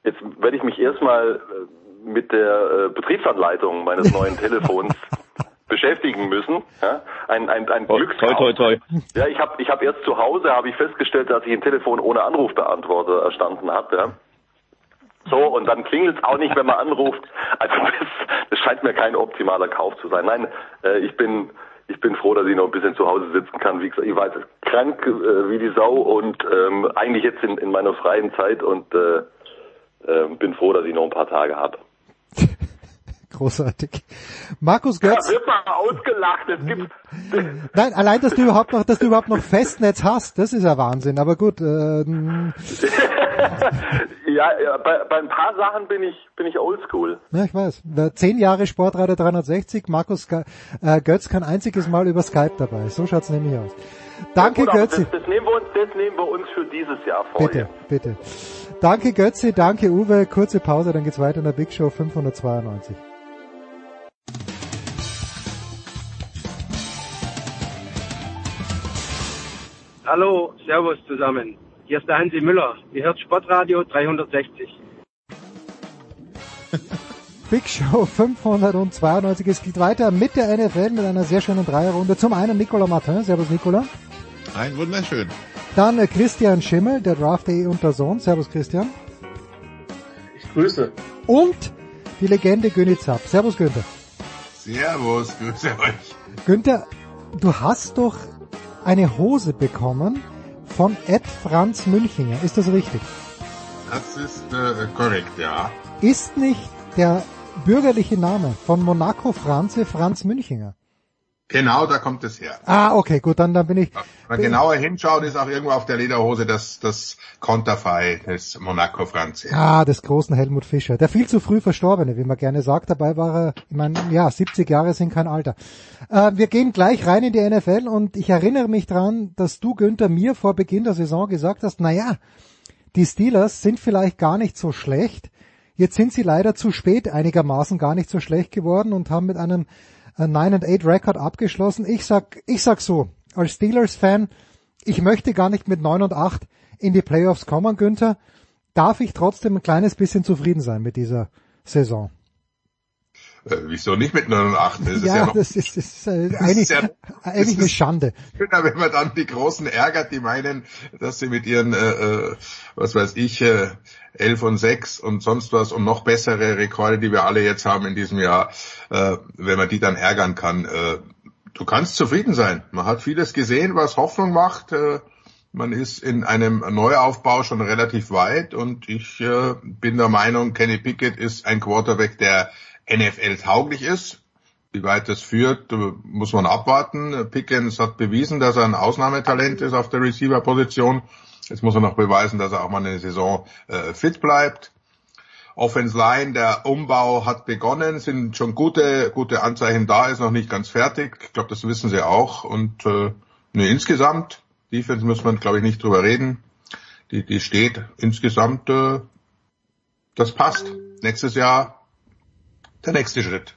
jetzt werde ich mich erstmal äh, mit der äh, Betriebsanleitung meines neuen Telefons beschäftigen müssen. Ja? Ein, ein, ein Toi, Glückskauf. toi, toi. Ja, ich habe ich hab erst zu Hause habe ich festgestellt, dass ich ein Telefon ohne Anrufbeantworter erstanden habe. Ja? So, und dann klingelt es auch nicht, wenn man anruft. Also das, das scheint mir kein optimaler Kauf zu sein. Nein, äh, ich bin ich bin froh, dass ich noch ein bisschen zu Hause sitzen kann. Wie gesagt, ich war jetzt krank äh, wie die Sau und ähm, eigentlich jetzt in, in meiner freien Zeit und äh, äh, bin froh, dass ich noch ein paar Tage habe. Großartig. Markus Da Götz, wird man ausgelacht. Es gibt nein, allein, dass du überhaupt noch, dass du überhaupt noch Festnetz hast, das ist ja Wahnsinn. Aber gut, ähm, ja, ja bei, bei ein paar Sachen bin ich bin ich oldschool. ja, ich weiß. Zehn Jahre Sportradar 360, Markus äh, Götz kein einziges Mal über Skype dabei. So schaut's nämlich aus. Danke, aber Götzi. Das, das, nehmen wir uns, das nehmen wir uns für dieses Jahr vor. Bitte, bitte. Danke Götzi, danke Uwe. Kurze Pause, dann geht's weiter in der Big Show 592. Hallo, Servus zusammen. Hier ist der Hansi Müller. Ihr hört Sportradio 360. Big Show 592. Es geht weiter mit der NFL mit einer sehr schönen Dreierrunde. Zum einen Nicolas Martin. Servus Nicolas. Ein wunderschön. Dann äh, Christian Schimmel, der Draft.de unter Sohn. Servus Christian. Ich grüße. Und die Legende Günni Zapp. Servus Günther. Servus, grüße euch. Günther, du hast doch eine Hose bekommen von Ed Franz Münchinger. Ist das richtig? Das ist äh, korrekt, ja. Ist nicht der bürgerliche Name von Monaco Franze Franz Münchinger? Genau, da kommt es her. Ah, okay, gut, dann, dann bin ich. Wenn man genauer hinschaut, ist auch irgendwo auf der Lederhose das, das Konterfei des Monaco Franz. Ah, des großen Helmut Fischer. Der viel zu früh Verstorbene, wie man gerne sagt. Dabei war er, ich meine, ja, 70 Jahre sind kein Alter. Äh, wir gehen gleich rein in die NFL und ich erinnere mich dran, dass du, Günther, mir vor Beginn der Saison gesagt hast, na ja, die Steelers sind vielleicht gar nicht so schlecht. Jetzt sind sie leider zu spät einigermaßen gar nicht so schlecht geworden und haben mit einem 9 and 8 Record abgeschlossen. Ich sag, ich sag so, als Steelers-Fan, ich möchte gar nicht mit 9 und 8 in die Playoffs kommen, Günther. Darf ich trotzdem ein kleines bisschen zufrieden sein mit dieser Saison? Äh, wieso nicht mit 9 und 8? Das ist ja, ja noch, das ist, das ist äh, eigentlich, ja- eigentlich eine Schande. schöner, wenn man dann die Großen ärgert, die meinen, dass sie mit ihren, äh, äh, was weiß ich, äh, 11 und 6 und sonst was und noch bessere Rekorde, die wir alle jetzt haben in diesem Jahr, äh, wenn man die dann ärgern kann. Äh, du kannst zufrieden sein. Man hat vieles gesehen, was Hoffnung macht. Äh, man ist in einem Neuaufbau schon relativ weit und ich äh, bin der Meinung, Kenny Pickett ist ein Quarterback, der NFL tauglich ist. Wie weit das führt, äh, muss man abwarten. Pickens hat bewiesen, dass er ein Ausnahmetalent ist auf der Receiver-Position. Jetzt muss er noch beweisen, dass er auch mal eine Saison äh, fit bleibt. Offense Line, der Umbau hat begonnen, sind schon gute, gute Anzeichen da, ist noch nicht ganz fertig. Ich glaube, das wissen sie auch. Und äh, ne, insgesamt, Defense muss man, glaube ich, nicht drüber reden. Die, die steht insgesamt, äh, das passt. Nächstes Jahr der nächste Schritt.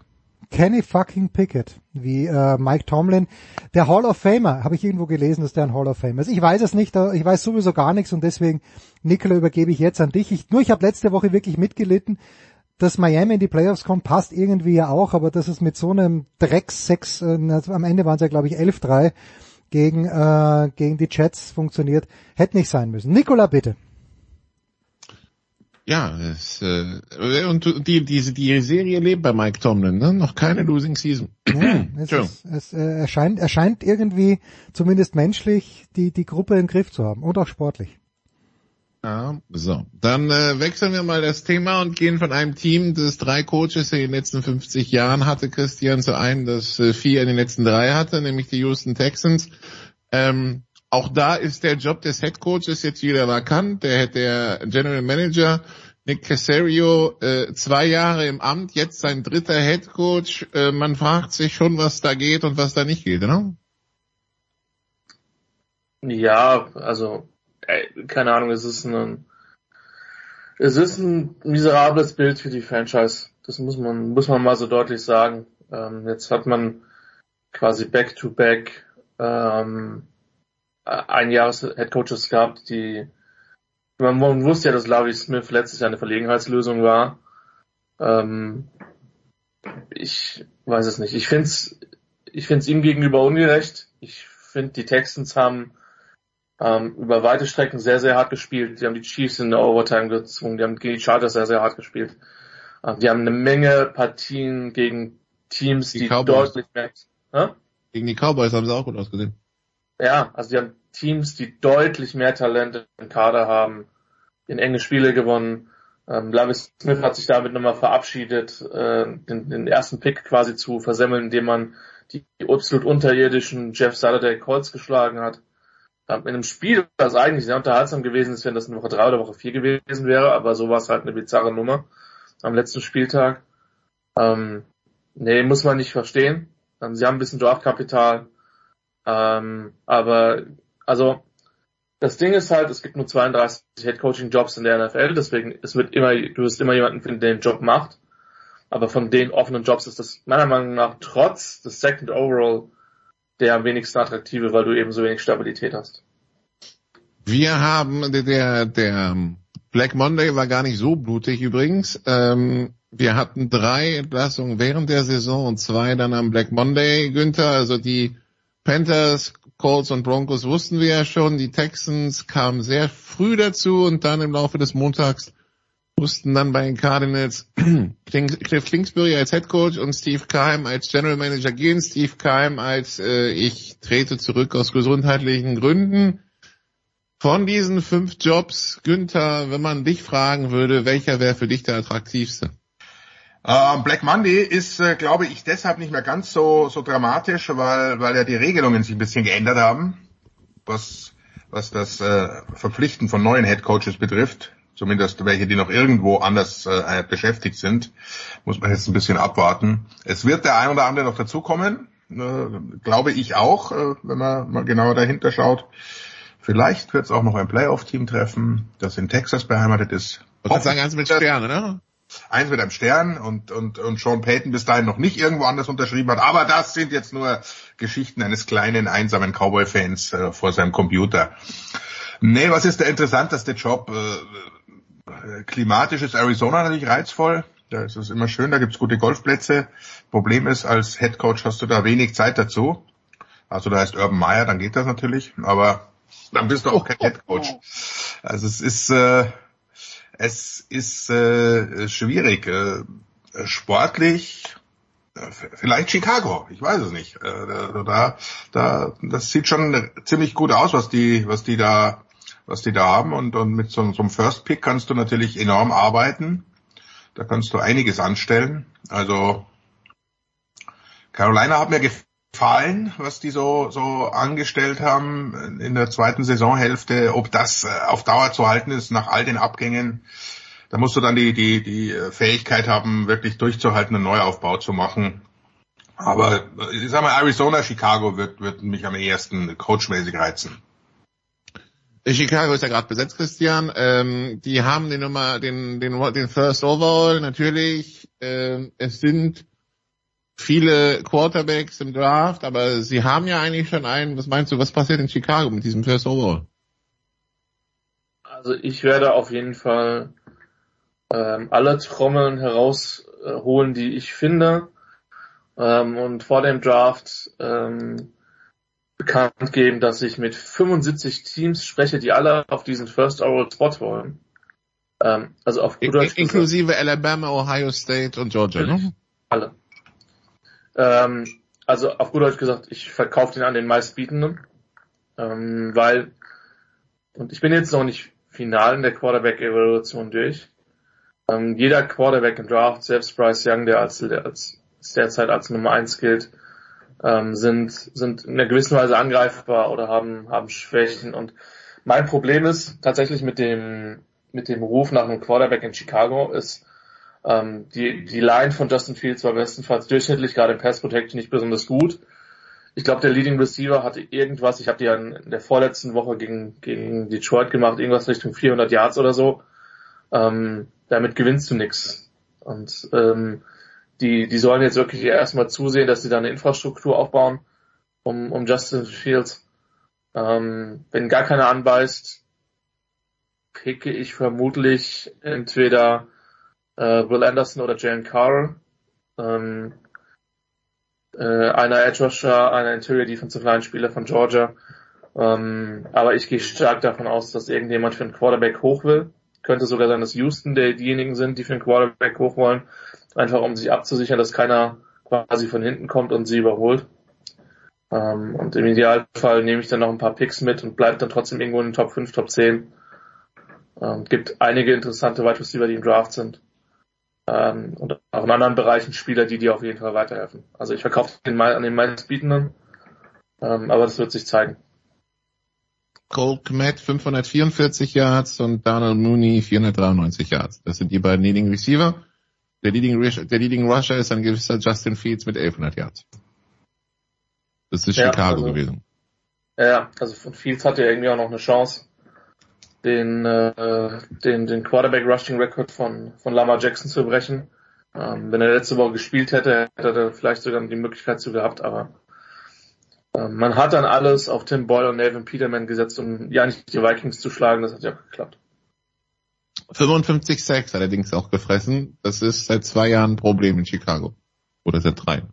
Kenny fucking Pickett, wie äh, Mike Tomlin, der Hall of Famer, habe ich irgendwo gelesen, dass der ein Hall of Famer ist. Ich weiß es nicht, äh, ich weiß sowieso gar nichts und deswegen, Nikola, übergebe ich jetzt an dich. Ich, nur ich habe letzte Woche wirklich mitgelitten, dass Miami in die Playoffs kommt, passt irgendwie ja auch, aber dass es mit so einem Drecks 6, äh, am Ende waren es ja glaube ich 11-3 gegen, äh, gegen die Jets funktioniert, hätte nicht sein müssen. Nikola, bitte. Ja, es, äh, und die, diese, die Serie lebt bei Mike Tomlin, ne? Noch keine Losing Season. Ja, es, ist, es äh, erscheint, erscheint irgendwie, zumindest menschlich, die, die Gruppe im Griff zu haben und auch sportlich. Ja, so. Dann äh, wechseln wir mal das Thema und gehen von einem Team, das drei Coaches in den letzten 50 Jahren hatte, Christian, zu einem, das äh, vier in den letzten drei hatte, nämlich die Houston Texans. Ähm, auch da ist der Job des Head Coaches jetzt wieder vakant. Der, der General Manager Nick Casario äh, zwei Jahre im Amt, jetzt sein dritter Head Coach. Äh, man fragt sich schon, was da geht und was da nicht geht, oder? Ja, also äh, keine Ahnung, es ist ein es ist ein miserables Bild für die Franchise. Das muss man muss man mal so deutlich sagen. Ähm, jetzt hat man quasi back to back ähm, ein Jahres Head Coaches gehabt, die man, man wusste ja, dass Larry Smith letztes Jahr eine Verlegenheitslösung war. Ähm, ich weiß es nicht. Ich finde es ich find's ihm gegenüber ungerecht. Ich finde, die Texans haben ähm, über weite Strecken sehr, sehr hart gespielt. Die haben die Chiefs in der Overtime gezwungen. Die haben gegen die Chargers sehr, sehr hart gespielt. Ähm, die haben eine Menge Partien gegen Teams, die, Die deutlich mehr... Hä? Gegen die Cowboys haben sie auch gut ausgesehen. Ja, also die haben Teams, die deutlich mehr Talente im Kader haben, in enge Spiele gewonnen. Ähm, Lavis Smith hat sich damit nochmal verabschiedet, äh, den, den ersten Pick quasi zu versemmeln, indem man die, die absolut unterirdischen Jeff Saturday Colts geschlagen hat. Ähm, in einem Spiel, das eigentlich sehr unterhaltsam gewesen ist, wenn das in Woche drei oder Woche vier gewesen wäre, aber so war es halt eine bizarre Nummer am letzten Spieltag. Ähm, nee, muss man nicht verstehen. Ähm, sie haben ein bisschen Draftkapital, ähm, aber also das Ding ist halt, es gibt nur 32 Head-Coaching-Jobs in der NFL, deswegen es wird immer, du wirst immer jemanden finden, der den Job macht. Aber von den offenen Jobs ist das meiner Meinung nach trotz des Second Overall der am wenigsten attraktive, weil du eben so wenig Stabilität hast. Wir haben, der, der, Black Monday war gar nicht so blutig übrigens. Ähm, wir hatten drei Entlassungen während der Saison und zwei dann am Black Monday, Günther. Also die Panthers, Colts und Broncos wussten wir ja schon. Die Texans kamen sehr früh dazu und dann im Laufe des Montags mussten dann bei den Cardinals Cliff Kingsbury als Head Coach und Steve Keim als General Manager gehen. Steve Keim als äh, ich trete zurück aus gesundheitlichen Gründen. Von diesen fünf Jobs, Günther, wenn man dich fragen würde, welcher wäre für dich der attraktivste? Ähm, Black Monday ist, äh, glaube ich, deshalb nicht mehr ganz so, so dramatisch, weil, weil ja die Regelungen sich ein bisschen geändert haben, was, was das äh, Verpflichten von neuen Headcoaches betrifft. Zumindest welche, die noch irgendwo anders äh, beschäftigt sind, muss man jetzt ein bisschen abwarten. Es wird der ein oder andere noch dazukommen, äh, glaube ich auch, äh, wenn man mal genauer dahinter schaut. Vielleicht wird es auch noch ein Playoff-Team treffen, das in Texas beheimatet ist. Ich würde sagen, eins mit Stern, oder? Eins mit einem Stern und, und, und Sean Payton bis dahin noch nicht irgendwo anders unterschrieben hat. Aber das sind jetzt nur Geschichten eines kleinen, einsamen Cowboy-Fans äh, vor seinem Computer. Nee, was ist der interessanteste Job? Äh, klimatisch ist Arizona natürlich reizvoll. Da ist es immer schön, da gibt's gute Golfplätze. Problem ist, als Head Coach hast du da wenig Zeit dazu. Also da heißt Urban Meyer, dann geht das natürlich. Aber dann bist du auch kein Head Coach. Also es ist... Äh, es ist äh, schwierig. Äh, sportlich, äh, vielleicht Chicago, ich weiß es nicht. Äh, da, da, das sieht schon ziemlich gut aus, was die, was die da, was die da haben. Und, und mit so, so einem First Pick kannst du natürlich enorm arbeiten. Da kannst du einiges anstellen. Also Carolina hat mir gefallen gefallen, was die so, so angestellt haben in der zweiten Saisonhälfte. Ob das äh, auf Dauer zu halten ist nach all den Abgängen, da musst du dann die, die, die Fähigkeit haben, wirklich durchzuhalten, einen Neuaufbau zu machen. Aber ich sag mal, Arizona, Chicago wird, wird mich am ehesten coachmäßig reizen. Chicago ist ja gerade besetzt, Christian. Ähm, die haben die Nummer, den, den, den First Overall natürlich. Ähm, es sind viele Quarterbacks im Draft, aber sie haben ja eigentlich schon einen. Was meinst du, was passiert in Chicago mit diesem First Overall? Also ich werde auf jeden Fall ähm, alle Trommeln herausholen, die ich finde ähm, und vor dem Draft ähm, bekannt geben, dass ich mit 75 Teams spreche, die alle auf diesen First Overall Spot wollen. Ähm, also auf In, inklusive Alabama, Ohio State und Georgia, ne? Alle. Ähm, also auf gut Deutsch gesagt, ich verkaufe den an den meistbietenden, ähm, weil, und ich bin jetzt noch nicht final in der Quarterback-Evaluation durch. Ähm, jeder Quarterback im Draft, selbst Bryce Young, der als, der als derzeit als Nummer eins gilt, ähm, sind, sind in einer gewissen Weise angreifbar oder haben, haben Schwächen. Und mein Problem ist tatsächlich mit dem, mit dem Ruf nach einem Quarterback in Chicago ist, ähm, die, die Line von Justin Fields war bestenfalls durchschnittlich, gerade im Pass Protection nicht besonders gut. Ich glaube, der Leading Receiver hatte irgendwas, ich habe die ja in der vorletzten Woche gegen, gegen Detroit gemacht, irgendwas Richtung 400 Yards oder so. Ähm, damit gewinnst du nix. Und ähm, die, die sollen jetzt wirklich erstmal zusehen, dass sie da eine Infrastruktur aufbauen um, um Justin Fields. Ähm, wenn gar keiner anbeißt, picke ich vermutlich entweder äh, Will Anderson oder Jalen Carr. Ähm, äh, einer Edge Rusher, einer Interior Defensive Line Spieler von Georgia. Ähm, aber ich gehe stark davon aus, dass irgendjemand für einen Quarterback hoch will. Könnte sogar sein, dass Houston der, diejenigen sind, die für einen Quarterback hoch wollen. Einfach um sich abzusichern, dass keiner quasi von hinten kommt und sie überholt. Ähm, und im Idealfall nehme ich dann noch ein paar Picks mit und bleibe dann trotzdem irgendwo in den Top 5, Top 10. Ähm, gibt einige interessante Wide Receiver, die im Draft sind ähm, und auch in anderen Bereichen Spieler, die dir auf jeden Fall weiterhelfen. Also ich verkaufe den mal an den meistbietenden, ähm, aber das wird sich zeigen. Cole Kmet 544 Yards und Donald Mooney 493 Yards. Das sind die beiden Leading Receiver. Der Leading, der Leading Rusher ist ein gewisser Justin Fields mit 1100 Yards. Das ist ja, Chicago also, gewesen. Ja, also von Fields hat er irgendwie auch noch eine Chance den, äh, den, den Quarterback Rushing Record von, von Lamar Jackson zu brechen. Ähm, wenn er letzte Woche gespielt hätte, hätte er vielleicht sogar die Möglichkeit zu gehabt, aber äh, man hat dann alles auf Tim Boyle und Nathan Peterman gesetzt, um ja nicht die Vikings zu schlagen, das hat ja auch geklappt. 55 Sacks allerdings auch gefressen. Das ist seit zwei Jahren ein Problem in Chicago. Oder seit drei.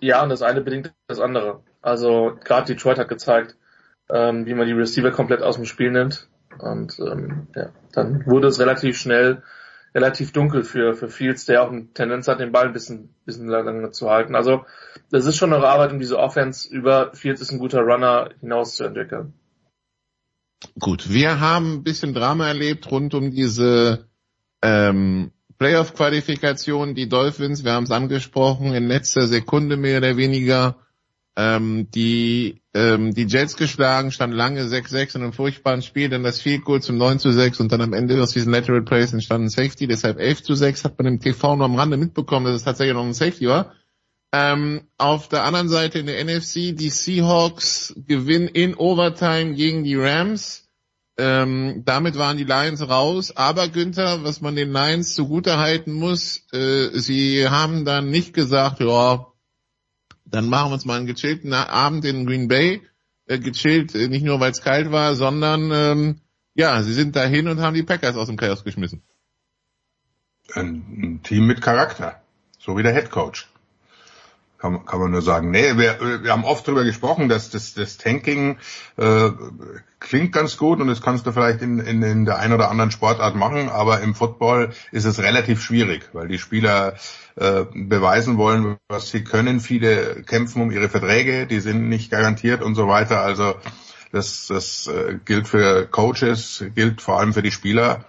Ja, und das eine bedingt das andere. Also gerade Detroit hat gezeigt, ähm, wie man die Receiver komplett aus dem Spiel nimmt. Und ähm, ja, dann wurde es relativ schnell relativ dunkel für, für Fields, der auch eine Tendenz hat, den Ball ein bisschen, bisschen lange zu halten. Also das ist schon eine Arbeit, um diese Offense über Fields ist ein guter Runner hinaus zu entwickeln. Gut, wir haben ein bisschen Drama erlebt rund um diese Ähm, Playoff-Qualifikation, die Dolphins, wir haben es angesprochen, in letzter Sekunde mehr oder weniger ähm, die, ähm, die Jets geschlagen, stand lange 6-6 in einem furchtbaren Spiel, dann das Field Goal zum 9 zu 6 und dann am Ende aus diesen Lateral Plays entstanden Safety, deshalb 11 zu 6, hat man im TV nur am Rande mitbekommen, dass es tatsächlich noch ein Safety war. Ähm, auf der anderen Seite in der NFC, die Seahawks gewinnen in Overtime gegen die Rams. Ähm, damit waren die Lions raus. Aber Günther, was man den Lions zugute halten muss, äh, sie haben dann nicht gesagt, ja, dann machen wir uns mal einen gechillten Abend in Green Bay. Äh, gechillt, äh, nicht nur weil es kalt war, sondern ähm, ja, sie sind dahin und haben die Packers aus dem Chaos geschmissen. Ein, ein Team mit Charakter, so wie der Head Coach kann, kann man nur sagen. Nee, wir, wir haben oft darüber gesprochen, dass das, das Tanking äh, klingt ganz gut und das kannst du vielleicht in, in, in der einen oder anderen Sportart machen, aber im Football ist es relativ schwierig, weil die Spieler äh, beweisen wollen, was sie können. Viele kämpfen um ihre Verträge, die sind nicht garantiert und so weiter. Also das, das äh, gilt für Coaches, gilt vor allem für die Spieler.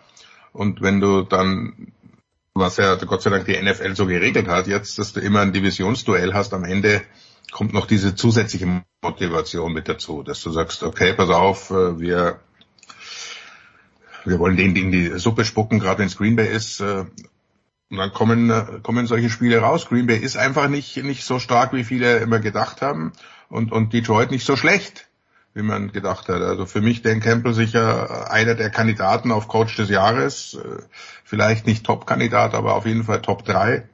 Und wenn du dann was ja Gott sei Dank die NFL so geregelt hat, jetzt, dass du immer ein Divisionsduell hast, am Ende kommt noch diese zusätzliche Motivation mit dazu, dass du sagst, okay, pass auf, äh, wir, wir wollen den in die Suppe spucken, gerade wenn es Green Bay ist, äh, und dann kommen, äh, kommen solche Spiele raus. Green Bay ist einfach nicht, nicht so stark, wie viele immer gedacht haben, und, und Detroit nicht so schlecht wie man gedacht hat. Also für mich Dan Campbell sicher einer der Kandidaten auf Coach des Jahres. Äh, vielleicht nicht Top-Kandidat, aber auf jeden Fall Top 3.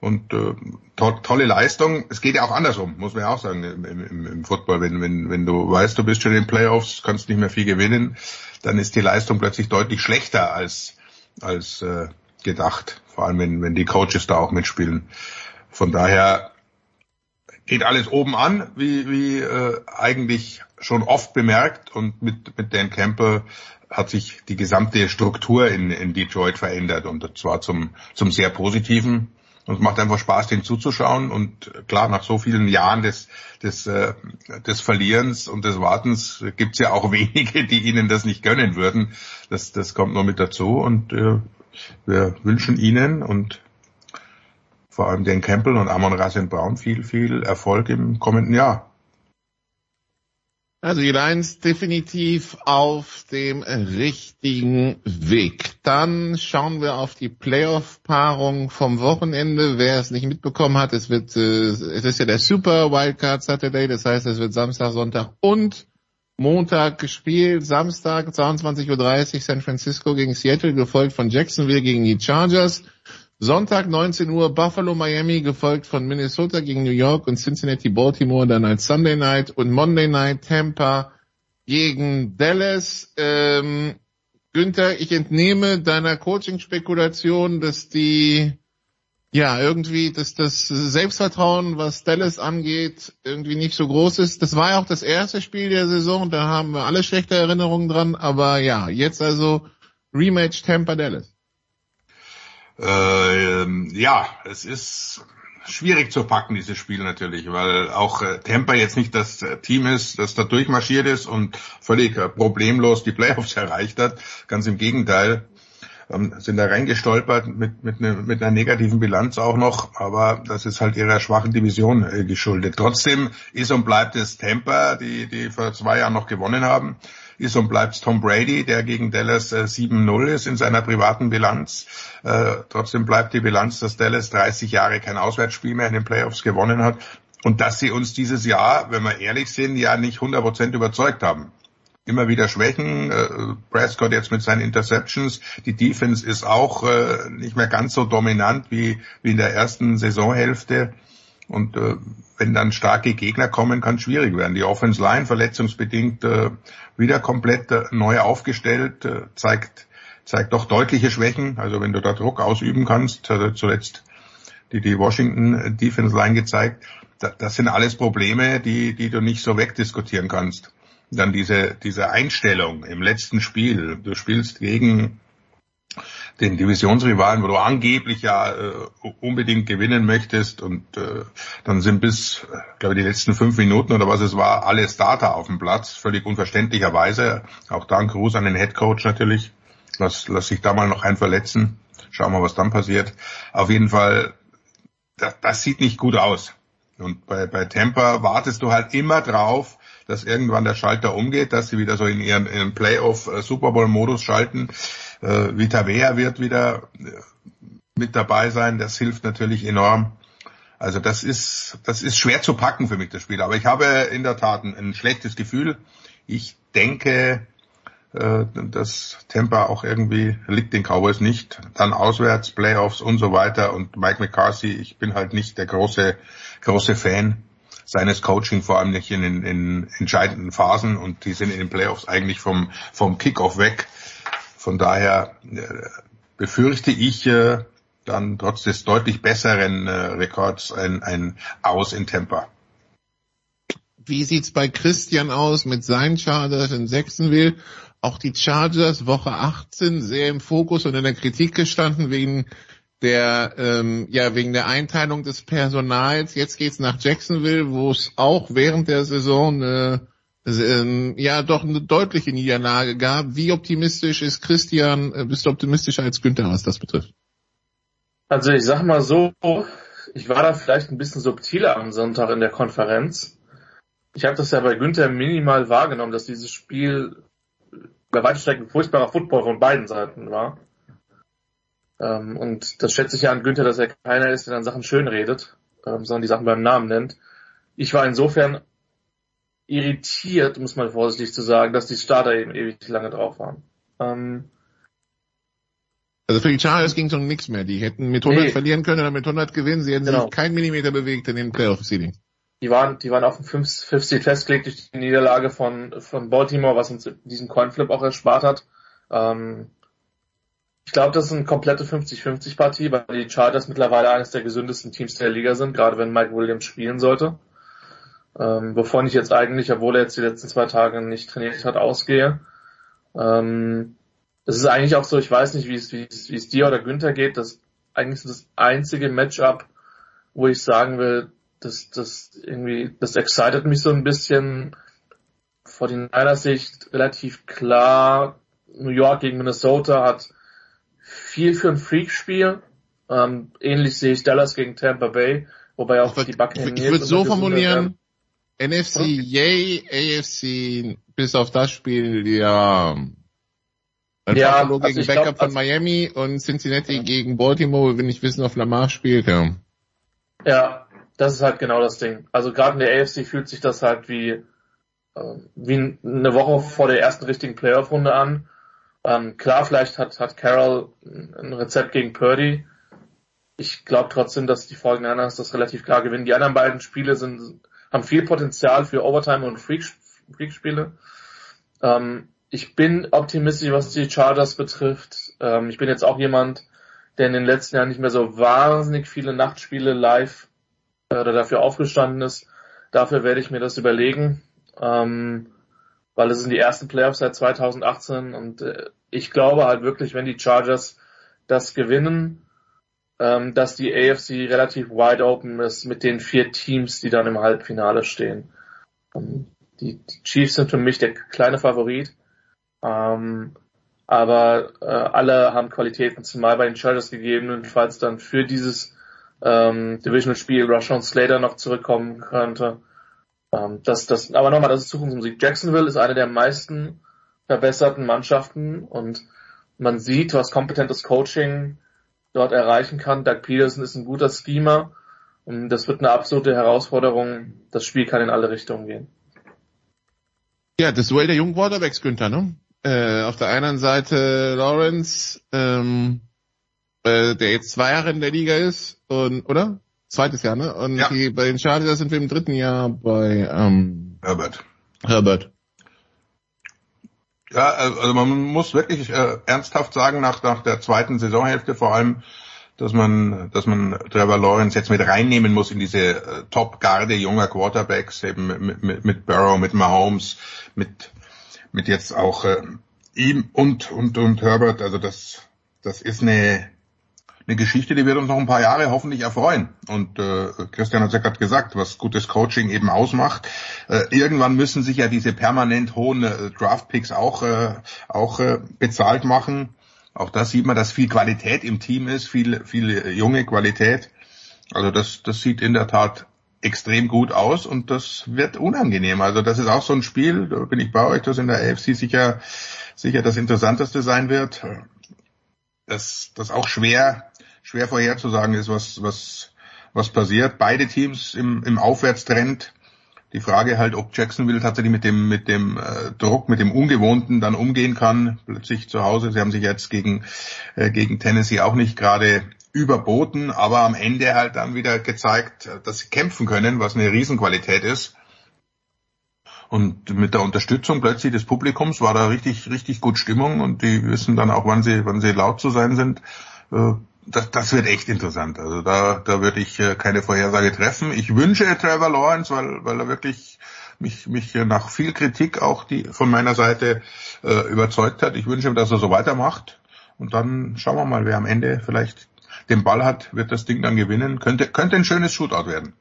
Und äh, to tolle Leistung. Es geht ja auch andersrum, muss man ja auch sagen, im, im, im Football. Wenn, wenn, wenn du weißt, du bist schon in den Playoffs, kannst nicht mehr viel gewinnen, dann ist die Leistung plötzlich deutlich schlechter als, als äh, gedacht. Vor allem, wenn, wenn die Coaches da auch mitspielen. Von daher geht alles oben an, wie, wie äh, eigentlich schon oft bemerkt und mit, mit Dan Campbell hat sich die gesamte Struktur in, in Detroit verändert und zwar zum, zum sehr positiven. Und es macht einfach Spaß, den zuzuschauen. Und klar, nach so vielen Jahren des, des, äh, des Verlierens und des Wartens gibt's ja auch wenige, die ihnen das nicht gönnen würden. Das, das kommt nur mit dazu. Und äh, wir wünschen ihnen und vor allem den Campbell und Amon Rasen Brown viel, viel Erfolg im kommenden Jahr. Also die Lions definitiv auf dem richtigen Weg. Dann schauen wir auf die Playoff-Paarung vom Wochenende. Wer es nicht mitbekommen hat, es wird, äh, es ist ja der Super Wildcard Saturday, das heißt, es wird Samstag, Sonntag und Montag gespielt. Samstag 22.30 Uhr San Francisco gegen Seattle, gefolgt von Jacksonville gegen die Chargers. Sonntag 19 Uhr Buffalo Miami, gefolgt von Minnesota gegen New York und Cincinnati Baltimore dann als Sunday Night und Monday Night Tampa gegen Dallas. Ähm, Günther, ich entnehme deiner Coaching-Spekulation, dass die ja, irgendwie, dass das Selbstvertrauen, was Dallas angeht, irgendwie nicht so groß ist. Das war ja auch das erste Spiel der Saison, da haben wir alle schlechte Erinnerungen dran, aber ja, jetzt also Rematch Tampa Dallas. Äh, ja, es ist schwierig zu packen, dieses Spiel natürlich, weil auch äh, Tampa jetzt nicht das äh, Team ist, das da durchmarschiert ist und völlig äh, problemlos die Playoffs erreicht hat. Ganz im Gegenteil, ähm, sind da reingestolpert mit, mit, ne, mit einer negativen Bilanz auch noch, aber das ist halt ihrer schwachen Division äh, geschuldet. Trotzdem ist und bleibt es Tampa, die, die vor zwei Jahren noch gewonnen haben ist und bleibt Tom Brady, der gegen Dallas äh, 7-0 ist in seiner privaten Bilanz. Äh, trotzdem bleibt die Bilanz, dass Dallas 30 Jahre kein Auswärtsspiel mehr in den Playoffs gewonnen hat und dass sie uns dieses Jahr, wenn wir ehrlich sind, ja nicht 100% überzeugt haben. Immer wieder Schwächen, äh, Prescott jetzt mit seinen Interceptions, die Defense ist auch äh, nicht mehr ganz so dominant wie, wie in der ersten Saisonhälfte. Und äh, wenn dann starke Gegner kommen, kann es schwierig werden. Die Offense Line verletzungsbedingt äh, wieder komplett äh, neu aufgestellt, äh, zeigt zeigt doch deutliche Schwächen. Also wenn du da Druck ausüben kannst, hat zuletzt die, die Washington Defense Line gezeigt, da, das sind alles Probleme, die, die du nicht so wegdiskutieren kannst. Dann diese, diese Einstellung im letzten Spiel. Du spielst gegen den Divisionsrivalen, wo du angeblich ja äh, unbedingt gewinnen möchtest und äh, dann sind bis, glaube ich, die letzten fünf Minuten oder was es war, alle Starter auf dem Platz, völlig unverständlicherweise. Auch dank Gruß an den Head Coach natürlich. lass, lass sich da mal noch ein verletzen. Schauen wir, was dann passiert. Auf jeden Fall, das, das sieht nicht gut aus. Und bei, bei Tampa wartest du halt immer drauf, dass irgendwann der Schalter umgeht, dass sie wieder so in ihren, ihren Playoff-Super Bowl-Modus schalten. Äh, Vita Vea wird wieder äh, mit dabei sein. Das hilft natürlich enorm. Also das ist, das ist schwer zu packen für mich, das Spiel. Aber ich habe in der Tat ein, ein schlechtes Gefühl. Ich denke, äh, dass Tampa auch irgendwie liegt den Cowboys nicht. Dann auswärts, Playoffs und so weiter. Und Mike McCarthy, ich bin halt nicht der große, große Fan seines Coaching, vor allem nicht in, in, in entscheidenden Phasen. Und die sind in den Playoffs eigentlich vom, vom Kickoff weg. Von daher äh, befürchte ich, äh, dann trotz des deutlich besseren äh, Rekords ein, ein Aus in Tampa. Wie sieht's bei Christian aus mit seinen Chargers in Sechsenwil? Auch die Chargers Woche 18 sehr im Fokus und in der Kritik gestanden wegen der ähm, ja wegen der Einteilung des Personals. Jetzt geht's nach Jacksonville, wo es auch während der Saison äh, äh, ja doch eine deutliche Niederlage gab. Wie optimistisch ist Christian? Äh, bist du optimistischer als Günther, was das betrifft? Also ich sag mal so, ich war da vielleicht ein bisschen subtiler am Sonntag in der Konferenz. Ich habe das ja bei Günther minimal wahrgenommen, dass dieses Spiel bei weiten Strecken furchtbarer Football von beiden Seiten war. Ähm, und das schätze ich ja an Günther, dass er keiner ist, der dann Sachen schön redet, ähm, sondern die Sachen beim Namen nennt. Ich war insofern irritiert, muss man vorsichtig zu sagen, dass die Starter eben ewig lange drauf waren. Ähm, also für die Chargers ging es um nichts mehr. Die hätten mit 100 nee. verlieren können oder mit 100 gewinnen. Sie hätten genau. sich keinen Millimeter bewegt in den Playoff-Seedings. Die waren, die waren auf dem 5 Seed festgelegt durch die Niederlage von, von Baltimore, was uns diesen Coinflip auch erspart hat. Ähm, ich glaube, das ist eine komplette 50-50 Partie, weil die Chargers mittlerweile eines der gesündesten Teams der Liga sind, gerade wenn Mike Williams spielen sollte. Ähm, wovon ich jetzt eigentlich, obwohl er jetzt die letzten zwei Tage nicht trainiert hat, ausgehe. Ähm, es ist eigentlich auch so, ich weiß nicht, wie es, wie es, wie es dir oder Günther geht, das eigentlich das einzige Matchup, wo ich sagen will, das, das irgendwie, das excited mich so ein bisschen. Vor Niners Sicht relativ klar, New York gegen Minnesota hat viel für ein Freak-Spiel. Ähm, ähnlich sehe ich Dallas gegen Tampa Bay, wobei auch würd, die Buccaneers. Ich würde so formulieren, NFC yay, AFC bis auf das Spiel, ja, ein ja, Buffalo also gegen Backup glaub, von Miami und Cincinnati ja. gegen Baltimore, wenn ich wissen, auf Lamar spielt, ja. Ja, das ist halt genau das Ding. Also gerade in der AFC fühlt sich das halt wie, äh, wie eine Woche vor der ersten richtigen Playoff-Runde an. Ähm, klar, vielleicht hat, hat Carroll ein Rezept gegen Purdy. Ich glaube trotzdem, dass die Folgen anders das relativ klar gewinnen. Die anderen beiden Spiele sind, haben viel Potenzial für Overtime und Freak-Spiele. Ähm, ich bin optimistisch, was die Chargers betrifft. Ähm, ich bin jetzt auch jemand, der in den letzten Jahren nicht mehr so wahnsinnig viele Nachtspiele live äh, oder dafür aufgestanden ist. Dafür werde ich mir das überlegen, ähm, weil es sind die ersten Playoffs seit 2018 und äh, ich glaube halt wirklich, wenn die Chargers das gewinnen, ähm, dass die AFC relativ wide open ist mit den vier Teams, die dann im Halbfinale stehen. Ähm, die, die Chiefs sind für mich der kleine Favorit. Ähm, aber äh, alle haben Qualitäten, zumal bei den Chargers gegebenenfalls dann für dieses ähm, Divisional-Spiel Rashawn Slater noch zurückkommen könnte. Ähm, das, das, aber nochmal, das ist Zukunftsmusik. Jacksonville ist eine der meisten verbesserten Mannschaften und man sieht, was kompetentes Coaching dort erreichen kann. Doug Peterson ist ein guter Schemer und das wird eine absolute Herausforderung. Das Spiel kann in alle Richtungen gehen. Ja, das Duell der jungen Quarterbacks, Günther, ne? Äh, auf der einen Seite Lawrence, ähm, äh, der jetzt zwei Jahre in der Liga ist, und, oder? Zweites Jahr, ne? Und ja. die, bei den Chargers sind wir im dritten Jahr bei ähm, Herbert. Herbert. Ja, also man muss wirklich äh, ernsthaft sagen, nach, nach der zweiten Saisonhälfte vor allem, dass man, dass man Trevor Lawrence jetzt mit reinnehmen muss in diese äh, Top-Garde junger Quarterbacks, eben mit, mit, mit Burrow, mit Mahomes, mit mit jetzt auch äh, ihm und, und, und Herbert. Also das, das ist eine, eine Geschichte, die wird uns noch ein paar Jahre hoffentlich erfreuen. Und äh, Christian hat ja gerade gesagt, was gutes Coaching eben ausmacht. Äh, irgendwann müssen sich ja diese permanent hohen äh, Draft-Picks auch, äh, auch äh, bezahlt machen. auch da sieht man, dass viel Qualität im Team ist, viel, viel junge Qualität. Also das, das sieht in der Tat extrem gut aus und das wird unangenehm. Also das ist auch so ein Spiel, da bin ich bei euch, das in der AFC sicher, sicher das Interessanteste sein wird. Das, das auch schwer, schwer vorherzusagen ist, was, was, was passiert. Beide Teams im, im Aufwärtstrend. Die Frage halt, ob Jacksonville tatsächlich mit dem, mit dem äh, Druck, mit dem Ungewohnten dann umgehen kann, plötzlich zu Hause. Sie haben sich jetzt gegen, äh, gegen Tennessee auch nicht gerade überboten, aber am Ende halt dann wieder gezeigt, dass sie kämpfen können, was eine Riesenqualität ist. Und mit der Unterstützung plötzlich des Publikums war da richtig, richtig gut Stimmung und die wissen dann auch, wann sie, wann sie laut zu sein sind. Äh, das, das wird echt interessant. Also da, da würde ich äh, keine Vorhersage treffen. Ich wünsche Trevor Lawrence, weil, weil er wirklich mich, mich nach viel Kritik auch die von meiner Seite äh, überzeugt hat. Ich wünsche ihm, dass er so weitermacht. Und dann schauen wir mal, wer am Ende vielleicht den Ball hat, wird das Ding dann gewinnen. Könnte, könnte ein schönes Shootout werden.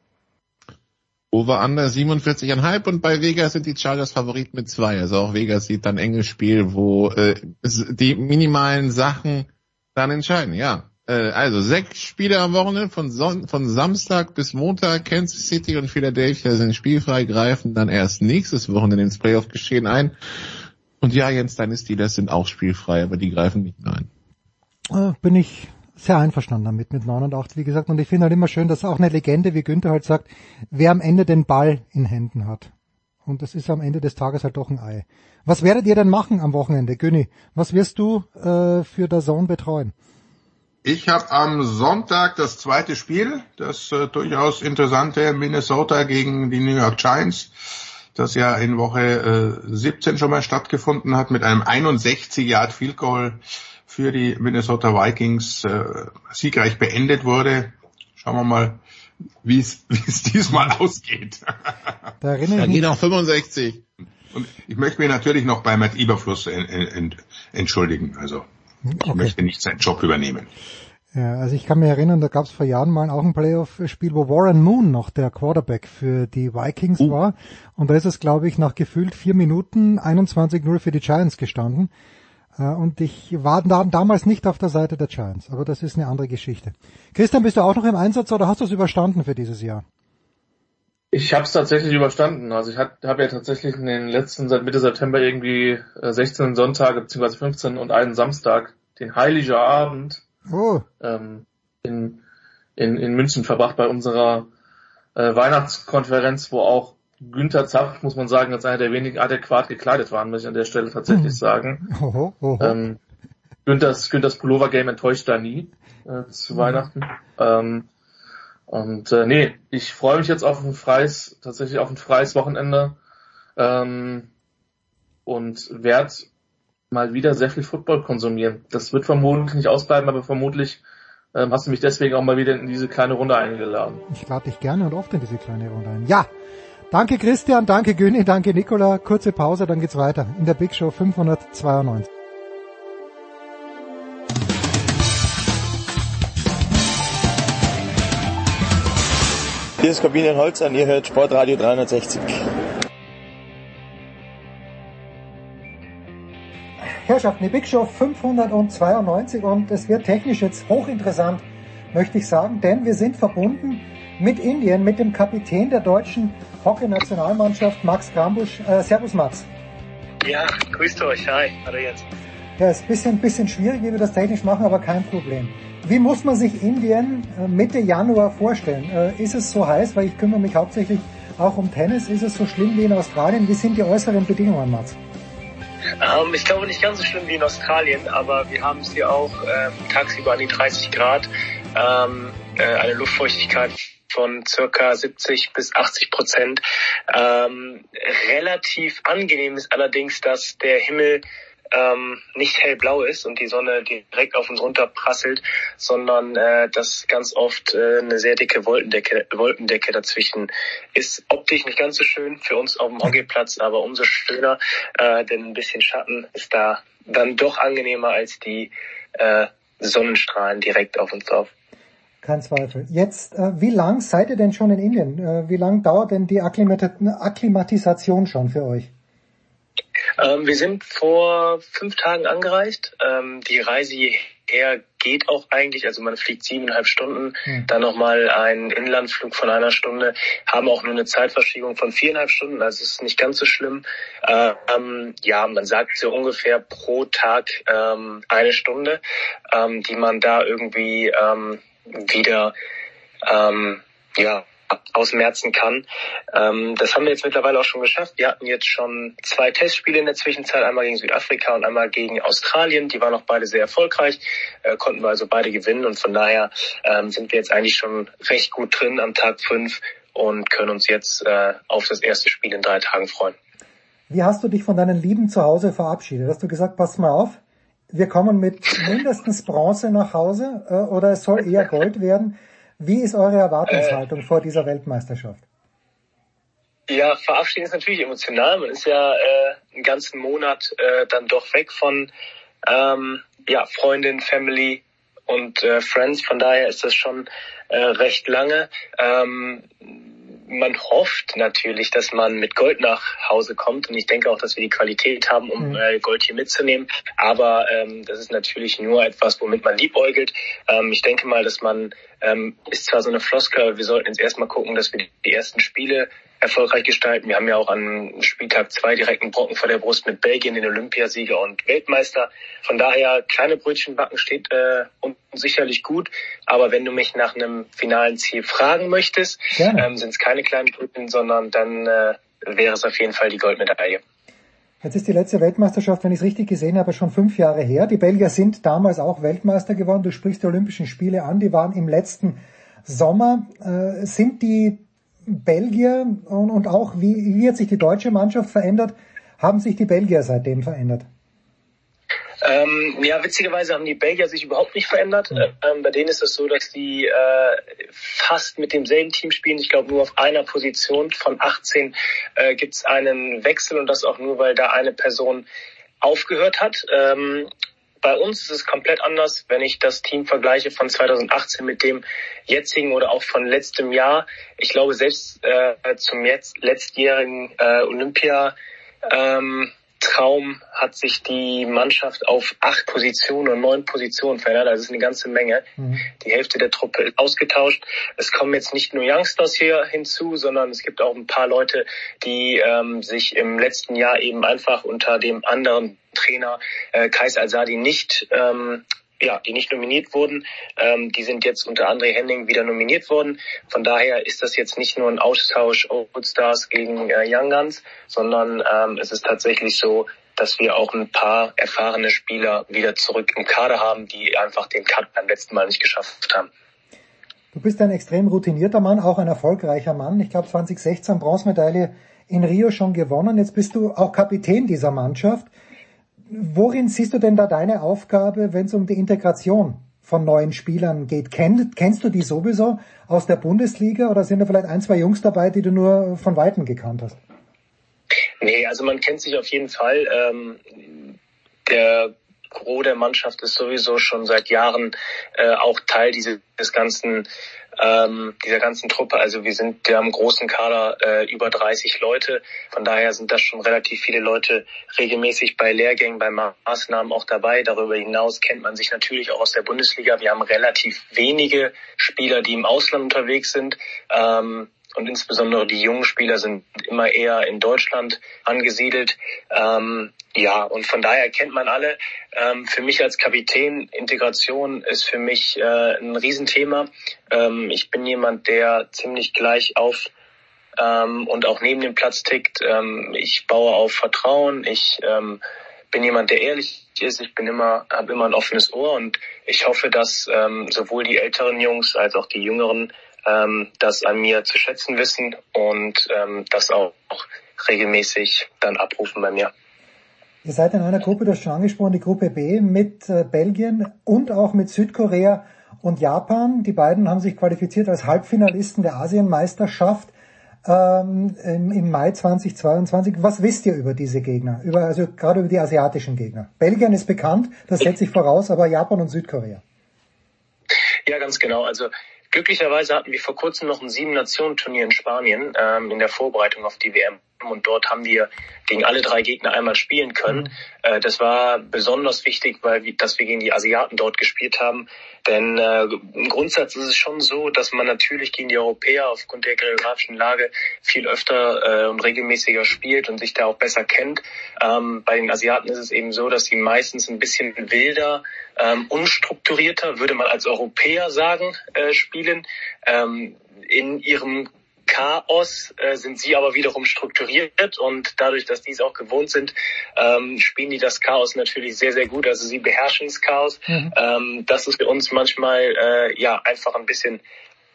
Over under 47,5 und bei Vegas sind die Chargers Favorit mit zwei. Also auch Vegas sieht dann enges Spiel, wo äh, die minimalen Sachen dann entscheiden, ja. Äh, also sechs Spiele am Wochenende von, Son von Samstag bis Montag. Kansas City und Philadelphia sind spielfrei, greifen dann erst nächstes Wochenende ins Playoff-Geschehen ein. Und ja, Jens, deine Steelers sind auch spielfrei, aber die greifen nicht mehr ein. Äh, bin ich sehr einverstanden damit, mit 9 und 8, wie gesagt. Und ich finde halt immer schön, dass auch eine Legende wie Günther halt sagt, wer am Ende den Ball in Händen hat. Und das ist am Ende des Tages halt doch ein Ei. Was werdet ihr denn machen am Wochenende, Günni? Was wirst du äh, für der Zone betreuen? Ich habe am Sonntag das zweite Spiel, das äh, durchaus interessante Minnesota gegen die New York Giants, das ja in Woche äh, 17 schon mal stattgefunden hat mit einem 61 Yard Field Goal für die Minnesota Vikings äh, siegreich beendet wurde. Schauen wir mal, wie es diesmal ausgeht. Da, da gehen auch 65. Und ich möchte mich natürlich noch bei Matt Eberfluss entschuldigen. Also ich okay. möchte nicht seinen Job übernehmen. Ja, also ich kann mich erinnern, da gab es vor Jahren mal auch ein Playoff-Spiel, wo Warren Moon noch der Quarterback für die Vikings uh. war. Und da ist es, glaube ich, nach gefühlt vier Minuten 21-0 für die Giants gestanden. Äh, und ich war da, damals nicht auf der Seite der Giants, aber das ist eine andere Geschichte. Christian, bist du auch noch im Einsatz oder hast du es überstanden für dieses Jahr? Ich habe es tatsächlich überstanden. Also ich habe hab ja tatsächlich in den letzten, seit Mitte September irgendwie 16 äh, Sonntage beziehungsweise 15 und einen Samstag, den Heiligen Abend, oh. ähm, in, in, in München verbracht bei unserer äh, Weihnachtskonferenz, wo auch Günther Zapp, muss man sagen, als einer der wenigen adäquat gekleidet waren, muss ich an der Stelle tatsächlich hm. sagen. Oho, oho. Ähm, Günthers, Günthers Pullover-Game enttäuscht da nie äh, zu mhm. Weihnachten. Ähm, und äh, nee, ich freue mich jetzt auf ein freies, tatsächlich auf ein freies Wochenende ähm, und werde mal wieder sehr viel Football konsumieren. Das wird vermutlich nicht ausbleiben, aber vermutlich ähm, hast du mich deswegen auch mal wieder in diese kleine Runde eingeladen. Ich lade dich gerne und oft in diese kleine Runde ein. Ja, danke Christian, danke Güni, danke Nicola. Kurze Pause, dann geht's weiter in der Big Show 592. Hier ist Kabinen Holz an, ihr hört Sportradio 360. Herrschaften, die Big Show 592 und es wird technisch jetzt hochinteressant, möchte ich sagen, denn wir sind verbunden mit Indien, mit dem Kapitän der deutschen Hockey-Nationalmannschaft, Max Grambusch. Äh, servus Max. Ja, grüßt euch, hi, hallo jetzt. Ja, ist ein bisschen, bisschen schwierig, wie wir das technisch machen, aber kein Problem. Wie muss man sich Indien äh, Mitte Januar vorstellen? Äh, ist es so heiß, weil ich kümmere mich hauptsächlich auch um Tennis, ist es so schlimm wie in Australien? Wie sind die äußeren Bedingungen, Mats? Ähm, ich glaube nicht ganz so schlimm wie in Australien, aber wir haben es hier auch ähm, tagsüber an die 30 Grad, ähm, äh, eine Luftfeuchtigkeit von circa 70 bis 80 Prozent. Ähm, relativ angenehm ist allerdings, dass der Himmel ähm, nicht hellblau ist und die Sonne direkt auf uns runterprasselt, sondern äh, dass ganz oft äh, eine sehr dicke Wolkendecke, Wolkendecke dazwischen ist. Optisch nicht ganz so schön für uns auf dem Hockeyplatz, aber umso schöner, äh, denn ein bisschen Schatten ist da dann doch angenehmer als die äh, Sonnenstrahlen direkt auf uns drauf. Kein Zweifel. Jetzt, äh, wie lang seid ihr denn schon in Indien? Äh, wie lang dauert denn die Akklimat Akklimatisation schon für euch? Ähm, wir sind vor fünf Tagen angereist. Ähm, die Reise hierher geht auch eigentlich, also man fliegt siebeneinhalb Stunden, mhm. dann nochmal einen Inlandflug von einer Stunde, haben auch nur eine Zeitverschiebung von viereinhalb Stunden, also es ist nicht ganz so schlimm. Ähm, ja, man sagt so ungefähr pro Tag ähm, eine Stunde, ähm, die man da irgendwie ähm, wieder ähm, ja, ausmerzen kann. Ähm, das haben wir jetzt mittlerweile auch schon geschafft. Wir hatten jetzt schon zwei Testspiele in der Zwischenzeit, einmal gegen Südafrika und einmal gegen Australien. Die waren auch beide sehr erfolgreich, äh, konnten wir also beide gewinnen und von daher ähm, sind wir jetzt eigentlich schon recht gut drin am Tag fünf und können uns jetzt äh, auf das erste Spiel in drei Tagen freuen. Wie hast du dich von deinen Lieben zu Hause verabschiedet? Hast du gesagt, pass mal auf, wir kommen mit mindestens Bronze nach Hause äh, oder es soll eher Gold werden? Wie ist eure Erwartungshaltung äh, vor dieser Weltmeisterschaft? Ja, verabschieden ist natürlich emotional. Man ist ja äh, einen ganzen Monat äh, dann doch weg von ähm, ja, Freundin, Family und äh, Friends. Von daher ist das schon äh, recht lange. Ähm, man hofft natürlich, dass man mit Gold nach Hause kommt und ich denke auch, dass wir die Qualität haben, um mhm. äh, Gold hier mitzunehmen. Aber ähm, das ist natürlich nur etwas, womit man liebäugelt. Ähm, ich denke mal, dass man ähm, ist zwar so eine Floskel, wir sollten jetzt erstmal gucken, dass wir die ersten Spiele erfolgreich gestalten. Wir haben ja auch an Spieltag zwei direkt einen Brocken vor der Brust mit Belgien, den Olympiasieger und Weltmeister. Von daher, kleine Brötchen backen steht äh, und sicherlich gut. Aber wenn du mich nach einem finalen Ziel fragen möchtest, ähm, sind es keine kleinen Brötchen, sondern dann äh, wäre es auf jeden Fall die Goldmedaille. Jetzt ist die letzte Weltmeisterschaft, wenn ich es richtig gesehen habe, schon fünf Jahre her. Die Belgier sind damals auch Weltmeister geworden. Du sprichst die Olympischen Spiele an, die waren im letzten Sommer. Äh, sind die Belgier und, und auch wie, wie hat sich die deutsche Mannschaft verändert? Haben sich die Belgier seitdem verändert? Ähm, ja, witzigerweise haben die Belgier sich überhaupt nicht verändert. Mhm. Ähm, bei denen ist es so, dass die äh, fast mit demselben Team spielen. Ich glaube, nur auf einer Position von 18 äh, gibt es einen Wechsel und das auch nur, weil da eine Person aufgehört hat. Ähm, bei uns ist es komplett anders, wenn ich das Team vergleiche von 2018 mit dem jetzigen oder auch von letztem Jahr. Ich glaube, selbst äh, zum jetzt letztjährigen äh, Olympia ähm, Traum hat sich die Mannschaft auf acht Positionen und neun Positionen verändert. Also das ist eine ganze Menge. Mhm. Die Hälfte der Truppe ist ausgetauscht. Es kommen jetzt nicht nur Youngsters hier hinzu, sondern es gibt auch ein paar Leute, die ähm, sich im letzten Jahr eben einfach unter dem anderen Trainer äh, Kais Al-Sadi nicht ähm, ja, die nicht nominiert wurden, ähm, die sind jetzt unter André Henning wieder nominiert worden. Von daher ist das jetzt nicht nur ein Austausch Old Stars gegen äh, Young Guns, sondern ähm, es ist tatsächlich so, dass wir auch ein paar erfahrene Spieler wieder zurück im Kader haben, die einfach den Cut beim letzten Mal nicht geschafft haben. Du bist ein extrem routinierter Mann, auch ein erfolgreicher Mann. Ich glaube 2016 Bronzemedaille in Rio schon gewonnen. Jetzt bist du auch Kapitän dieser Mannschaft. Worin siehst du denn da deine Aufgabe, wenn es um die Integration von neuen Spielern geht? Kenn, kennst du die sowieso aus der Bundesliga oder sind da vielleicht ein, zwei Jungs dabei, die du nur von Weitem gekannt hast? Nee, also man kennt sich auf jeden Fall. Ähm, der Gros der Mannschaft ist sowieso schon seit Jahren äh, auch Teil dieses ganzen ähm, dieser ganzen Truppe. Also wir sind ja im großen Kader äh, über 30 Leute. Von daher sind das schon relativ viele Leute regelmäßig bei Lehrgängen, bei Maßnahmen auch dabei. Darüber hinaus kennt man sich natürlich auch aus der Bundesliga. Wir haben relativ wenige Spieler, die im Ausland unterwegs sind. Ähm, und insbesondere die jungen Spieler sind immer eher in Deutschland angesiedelt. Ähm, ja, und von daher kennt man alle. Ähm, für mich als Kapitän, Integration ist für mich äh, ein Riesenthema. Ähm, ich bin jemand, der ziemlich gleich auf ähm, und auch neben dem Platz tickt. Ähm, ich baue auf Vertrauen. Ich ähm, bin jemand, der ehrlich ist. Ich bin immer, habe immer ein offenes Ohr und ich hoffe, dass ähm, sowohl die älteren Jungs als auch die jüngeren das an mir zu schätzen wissen und das auch regelmäßig dann abrufen bei mir. Ihr seid in einer Gruppe, das schon angesprochen, die Gruppe B mit äh, Belgien und auch mit Südkorea und Japan. Die beiden haben sich qualifiziert als Halbfinalisten der Asienmeisterschaft ähm, im, im, Mai 2022. Was wisst ihr über diese Gegner? Über, also gerade über die asiatischen Gegner. Belgien ist bekannt, das setze ich voraus, aber Japan und Südkorea. Ja, ganz genau. Also Glücklicherweise hatten wir vor kurzem noch ein Sieben-Nationen-Turnier in Spanien ähm, in der Vorbereitung auf die WM. Und dort haben wir gegen alle drei Gegner einmal spielen können. Mhm. Äh, das war besonders wichtig, weil wir, dass wir gegen die Asiaten dort gespielt haben. Denn äh, im Grundsatz ist es schon so, dass man natürlich gegen die Europäer aufgrund der geografischen Lage viel öfter äh, und regelmäßiger spielt und sich da auch besser kennt. Ähm, bei den Asiaten ist es eben so, dass sie meistens ein bisschen wilder, ähm, unstrukturierter, würde man als Europäer sagen, äh, spielen. Ähm, in ihrem Chaos äh, sind sie aber wiederum strukturiert und dadurch, dass die es auch gewohnt sind, ähm, spielen die das Chaos natürlich sehr, sehr gut. Also sie beherrschen das Chaos. Mhm. Ähm, das ist für uns manchmal äh, ja einfach ein bisschen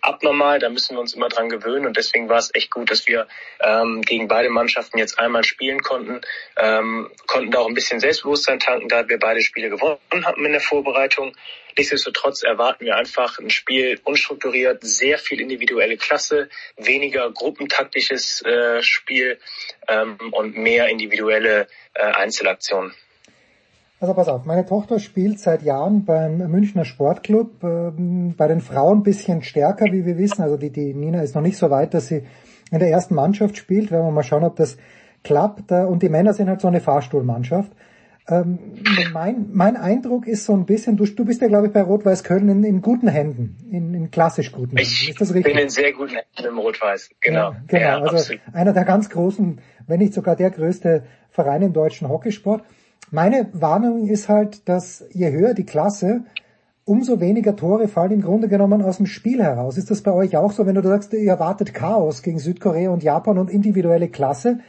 abnormal, da müssen wir uns immer dran gewöhnen und deswegen war es echt gut, dass wir ähm, gegen beide Mannschaften jetzt einmal spielen konnten, ähm, konnten da auch ein bisschen Selbstbewusstsein tanken, da wir beide Spiele gewonnen hatten in der Vorbereitung. Nichtsdestotrotz erwarten wir einfach ein Spiel unstrukturiert, sehr viel individuelle Klasse, weniger gruppentaktisches äh, Spiel ähm, und mehr individuelle äh, Einzelaktionen. Also pass auf, meine Tochter spielt seit Jahren beim Münchner Sportclub, ähm, bei den Frauen ein bisschen stärker, wie wir wissen. Also die, die Nina ist noch nicht so weit, dass sie in der ersten Mannschaft spielt. Werden wir mal schauen, ob das klappt. Äh, und die Männer sind halt so eine Fahrstuhlmannschaft. Ähm, mein, mein Eindruck ist so ein bisschen, du, du bist ja glaube ich bei Rot-Weiß Köln in, in guten Händen, in, in klassisch guten Händen. Ich ist das richtig? bin in sehr guten Händen im Rot-Weiß, genau. Ja, genau, ja, also absolut. einer der ganz großen, wenn nicht sogar der größte Verein im deutschen Hockeysport. Meine Warnung ist halt, dass je höher die Klasse, umso weniger Tore fallen im Grunde genommen aus dem Spiel heraus. Ist das bei euch auch so, wenn du sagst, ihr erwartet Chaos gegen Südkorea und Japan und individuelle Klasse?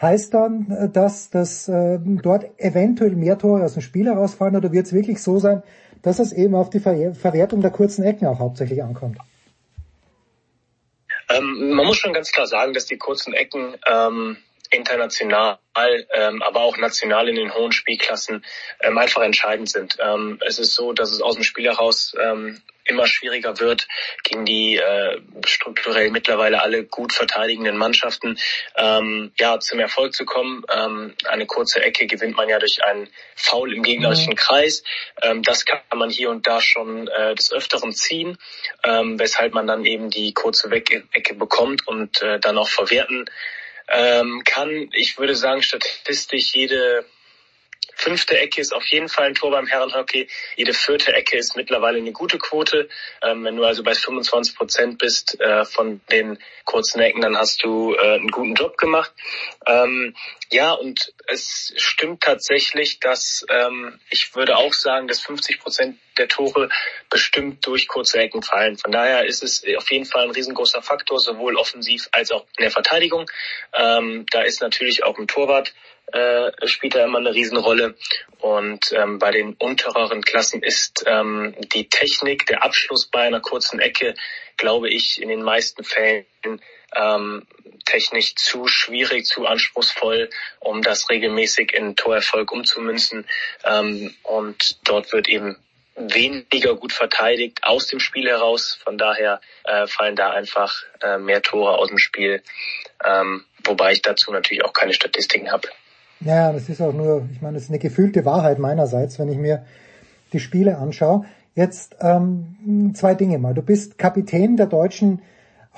Heißt dann, dass, dass äh, dort eventuell mehr Tore aus dem Spiel herausfallen oder wird es wirklich so sein, dass es eben auf die Ver Verwertung der kurzen Ecken auch hauptsächlich ankommt? Ähm, man muss schon ganz klar sagen, dass die kurzen Ecken ähm, international, ähm, aber auch national in den hohen Spielklassen ähm, einfach entscheidend sind. Ähm, es ist so, dass es aus dem Spiel heraus ähm, immer schwieriger wird gegen die äh, strukturell mittlerweile alle gut verteidigenden Mannschaften ähm, ja zum Erfolg zu kommen. Ähm, eine kurze Ecke gewinnt man ja durch einen Foul im gegnerischen mhm. Kreis. Ähm, das kann man hier und da schon äh, des Öfteren ziehen, ähm, weshalb man dann eben die kurze Ecke bekommt und äh, dann auch verwerten ähm, kann, ich würde sagen, statistisch jede fünfte Ecke ist auf jeden Fall ein Tor beim Herrenhockey. Jede vierte Ecke ist mittlerweile eine gute Quote. Ähm, wenn du also bei 25 Prozent bist äh, von den kurzen Ecken, dann hast du äh, einen guten Job gemacht. Ähm, ja, und es stimmt tatsächlich, dass ähm, ich würde auch sagen, dass 50 Prozent der Tore bestimmt durch kurze Ecken fallen. Von daher ist es auf jeden Fall ein riesengroßer Faktor, sowohl offensiv als auch in der Verteidigung. Ähm, da ist natürlich auch ein Torwart äh, spielt da immer eine Riesenrolle. Und ähm, bei den untereren Klassen ist ähm, die Technik, der Abschluss bei einer kurzen Ecke, glaube ich, in den meisten Fällen ähm, technisch zu schwierig, zu anspruchsvoll, um das regelmäßig in Torerfolg umzumünzen. Ähm, und dort wird eben weniger gut verteidigt aus dem Spiel heraus. Von daher äh, fallen da einfach äh, mehr Tore aus dem Spiel, ähm, wobei ich dazu natürlich auch keine Statistiken habe. Ja, das ist auch nur, ich meine, das ist eine gefühlte Wahrheit meinerseits, wenn ich mir die Spiele anschaue. Jetzt ähm, zwei Dinge mal. Du bist Kapitän der deutschen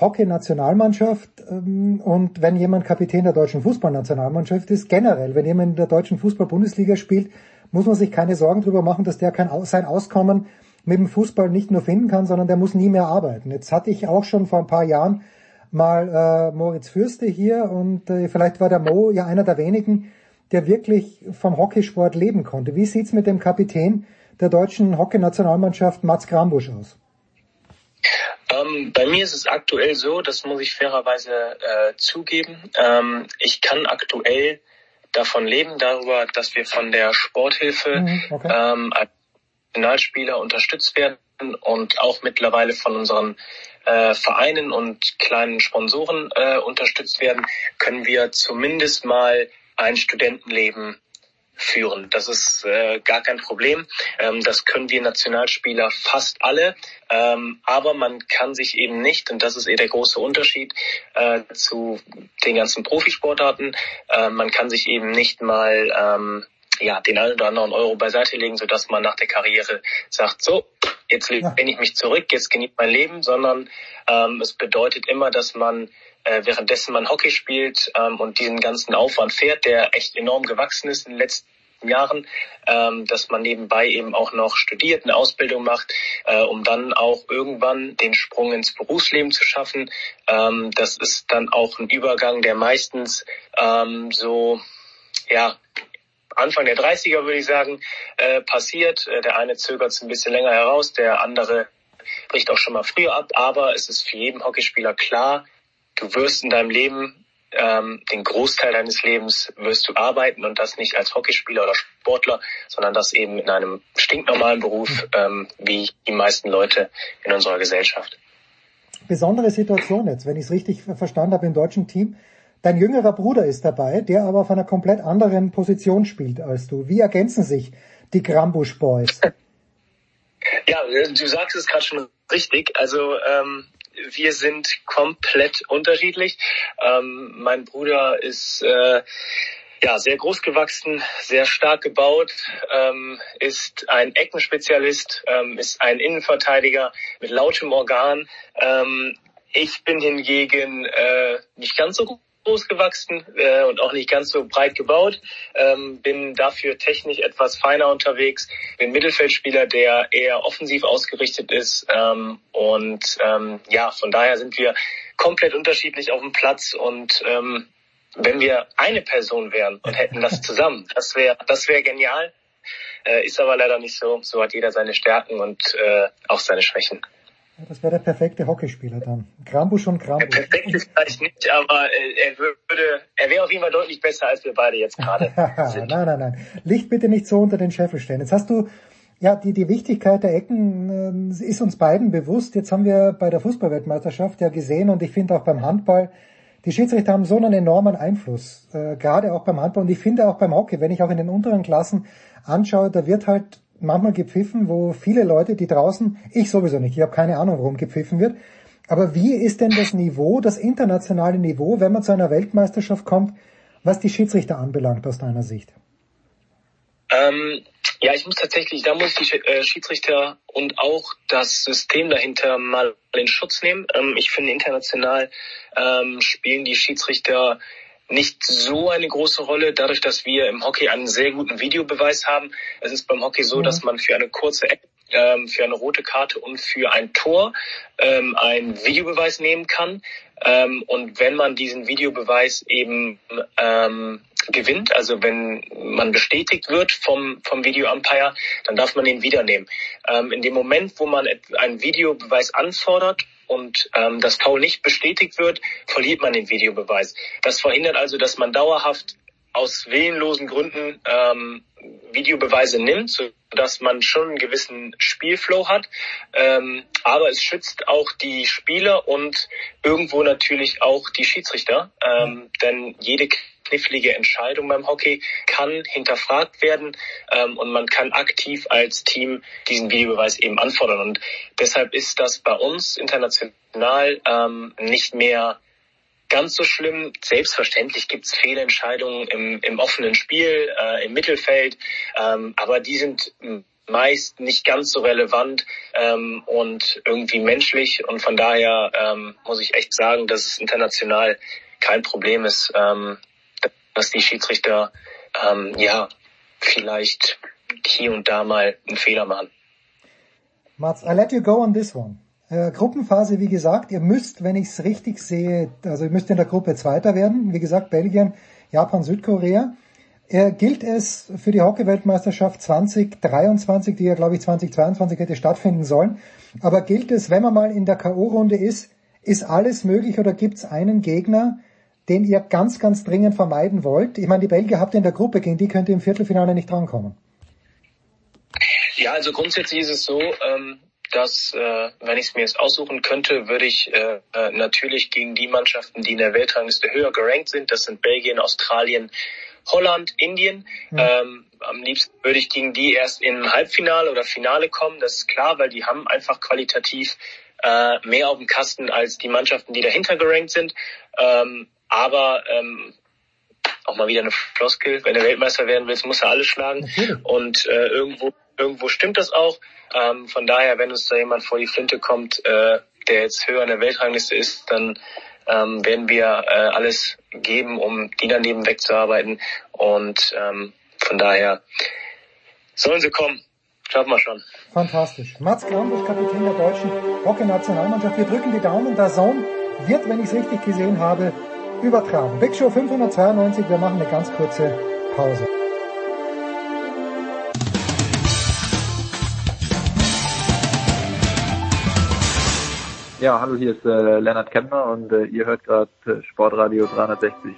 Hockey-Nationalmannschaft ähm, und wenn jemand Kapitän der deutschen Fußballnationalmannschaft ist, generell, wenn jemand in der deutschen Fußball-Bundesliga spielt, muss man sich keine Sorgen darüber machen, dass der kein, sein Auskommen mit dem Fußball nicht nur finden kann, sondern der muss nie mehr arbeiten. Jetzt hatte ich auch schon vor ein paar Jahren mal äh, Moritz Fürste hier und äh, vielleicht war der Mo ja einer der wenigen, der wirklich vom Hockeysport leben konnte. Wie sieht's mit dem Kapitän der deutschen Hockeynationalmannschaft Mats Grambusch aus? Ähm, bei mir ist es aktuell so, das muss ich fairerweise äh, zugeben. Ähm, ich kann aktuell davon leben, darüber, dass wir von der Sporthilfe mhm, okay. ähm, als Nationalspieler unterstützt werden und auch mittlerweile von unseren äh, Vereinen und kleinen Sponsoren äh, unterstützt werden, können wir zumindest mal ein Studentenleben führen. Das ist äh, gar kein Problem. Ähm, das können wir Nationalspieler fast alle. Ähm, aber man kann sich eben nicht, und das ist eh der große Unterschied äh, zu den ganzen Profisportarten, äh, man kann sich eben nicht mal ähm, ja, den einen oder anderen Euro beiseite legen, sodass man nach der Karriere sagt, so, jetzt lehne ich mich zurück, jetzt genießt mein Leben, sondern ähm, es bedeutet immer, dass man äh, währenddessen man Hockey spielt ähm, und diesen ganzen Aufwand fährt, der echt enorm gewachsen ist in den letzten Jahren, ähm, dass man nebenbei eben auch noch studiert, eine Ausbildung macht, äh, um dann auch irgendwann den Sprung ins Berufsleben zu schaffen. Ähm, das ist dann auch ein Übergang, der meistens ähm, so, ja, Anfang der 30er würde ich sagen, äh, passiert. Äh, der eine zögert es ein bisschen länger heraus, der andere bricht auch schon mal früher ab, aber es ist für jeden Hockeyspieler klar, du wirst in deinem Leben ähm, den Großteil deines Lebens wirst du arbeiten und das nicht als Hockeyspieler oder Sportler, sondern das eben in einem stinknormalen Beruf, ähm, wie die meisten Leute in unserer Gesellschaft. Besondere Situation jetzt, wenn ich es richtig verstanden habe im deutschen Team. Dein jüngerer Bruder ist dabei, der aber auf einer komplett anderen Position spielt als du. Wie ergänzen sich die Grambusch Boys? Ja, du sagst es gerade schon richtig. Also ähm, wir sind komplett unterschiedlich. Ähm, mein Bruder ist äh, ja sehr groß gewachsen, sehr stark gebaut, ähm, ist ein Eckenspezialist, ähm, ist ein Innenverteidiger mit lautem Organ. Ähm, ich bin hingegen äh, nicht ganz so gut groß gewachsen äh, und auch nicht ganz so breit gebaut. Ähm, bin dafür technisch etwas feiner unterwegs. Bin Mittelfeldspieler, der eher offensiv ausgerichtet ist. Ähm, und ähm, ja, von daher sind wir komplett unterschiedlich auf dem Platz und ähm, wenn wir eine Person wären und hätten das zusammen, das wäre das wäre genial. Äh, ist aber leider nicht so. So hat jeder seine Stärken und äh, auch seine Schwächen. Das wäre der perfekte Hockeyspieler dann. Krambusch und Krambusch. Ja, perfekt ist vielleicht nicht, aber äh, er würde, er wäre auf jeden Fall deutlich besser als wir beide jetzt gerade nein, nein, nein. Licht bitte nicht so unter den Scheffel stellen. Jetzt hast du, ja, die, die Wichtigkeit der Ecken äh, ist uns beiden bewusst. Jetzt haben wir bei der Fußballweltmeisterschaft ja gesehen und ich finde auch beim Handball, die Schiedsrichter haben so einen enormen Einfluss, äh, gerade auch beim Handball und ich finde auch beim Hockey, wenn ich auch in den unteren Klassen anschaue, da wird halt manchmal gepfiffen, wo viele Leute, die draußen, ich sowieso nicht, ich habe keine Ahnung, warum gepfiffen wird. Aber wie ist denn das Niveau, das internationale Niveau, wenn man zu einer Weltmeisterschaft kommt, was die Schiedsrichter anbelangt aus deiner Sicht? Ähm, ja, ich muss tatsächlich, da muss ich die äh, Schiedsrichter und auch das System dahinter mal in Schutz nehmen. Ähm, ich finde international ähm, spielen die Schiedsrichter nicht so eine große Rolle, dadurch, dass wir im Hockey einen sehr guten Videobeweis haben. Es ist beim Hockey so, dass man für eine kurze ähm, für eine rote Karte und für ein Tor ähm, einen Videobeweis nehmen kann. Ähm, und wenn man diesen Videobeweis eben ähm, gewinnt, also wenn man bestätigt wird vom, vom Video-Umpire, dann darf man ihn wieder nehmen. Ähm, in dem Moment, wo man einen Videobeweis anfordert und ähm, das Foul nicht bestätigt wird, verliert man den Videobeweis. Das verhindert also, dass man dauerhaft aus willenlosen Gründen ähm, Videobeweise nimmt, so dass man schon einen gewissen Spielflow hat. Ähm, aber es schützt auch die Spieler und irgendwo natürlich auch die Schiedsrichter, ähm, denn jede knifflige Entscheidung beim Hockey kann hinterfragt werden ähm, und man kann aktiv als Team diesen Videobeweis eben anfordern. Und deshalb ist das bei uns international ähm, nicht mehr ganz so schlimm. Selbstverständlich gibt es Fehlentscheidungen im, im offenen Spiel, äh, im Mittelfeld, ähm, aber die sind meist nicht ganz so relevant ähm, und irgendwie menschlich. Und von daher ähm, muss ich echt sagen, dass es international kein Problem ist, ähm, dass die Schiedsrichter ähm, ja vielleicht hier und da mal einen Fehler machen. Mats, I let you go on this one. Äh, Gruppenphase, wie gesagt, ihr müsst, wenn ich es richtig sehe, also ihr müsst in der Gruppe Zweiter werden. Wie gesagt, Belgien, Japan, Südkorea. Äh, gilt es für die Hockey-Weltmeisterschaft 2023, die ja glaube ich 2022 hätte stattfinden sollen, aber gilt es, wenn man mal in der K.O.-Runde ist, ist alles möglich oder gibt es einen Gegner, den ihr ganz, ganz dringend vermeiden wollt? Ich meine, die Belgier habt ihr in der Gruppe, gegen die könnt ihr im Viertelfinale nicht drankommen. Ja, also grundsätzlich ist es so, ähm, dass, äh, wenn ich es mir jetzt aussuchen könnte, würde ich äh, äh, natürlich gegen die Mannschaften, die in der Weltrangliste höher gerankt sind, das sind Belgien, Australien, Holland, Indien. Mhm. Ähm, am liebsten würde ich gegen die erst im Halbfinale oder Finale kommen, das ist klar, weil die haben einfach qualitativ äh, mehr auf dem Kasten als die Mannschaften, die dahinter gerankt sind. Ähm, aber ähm, auch mal wieder eine Floskel, wenn du Weltmeister werden willst, muss er alles schlagen. Und äh, irgendwo, irgendwo stimmt das auch. Ähm, von daher, wenn uns da jemand vor die Flinte kommt, äh, der jetzt höher in der Weltrangliste ist, dann ähm, werden wir äh, alles geben, um die daneben wegzuarbeiten. Und ähm, von daher sollen sie kommen. Schaffen wir schon. Fantastisch. Mats Krambusch, Kapitän der deutschen Hockey-Nationalmannschaft. Wir drücken die Daumen. Der Sohn wird, wenn ich es richtig gesehen habe, übertragen. Big Show 592. Wir machen eine ganz kurze Pause. Ja, hallo, hier ist äh, Lennart Kempner und äh, ihr hört gerade äh, Sportradio 360.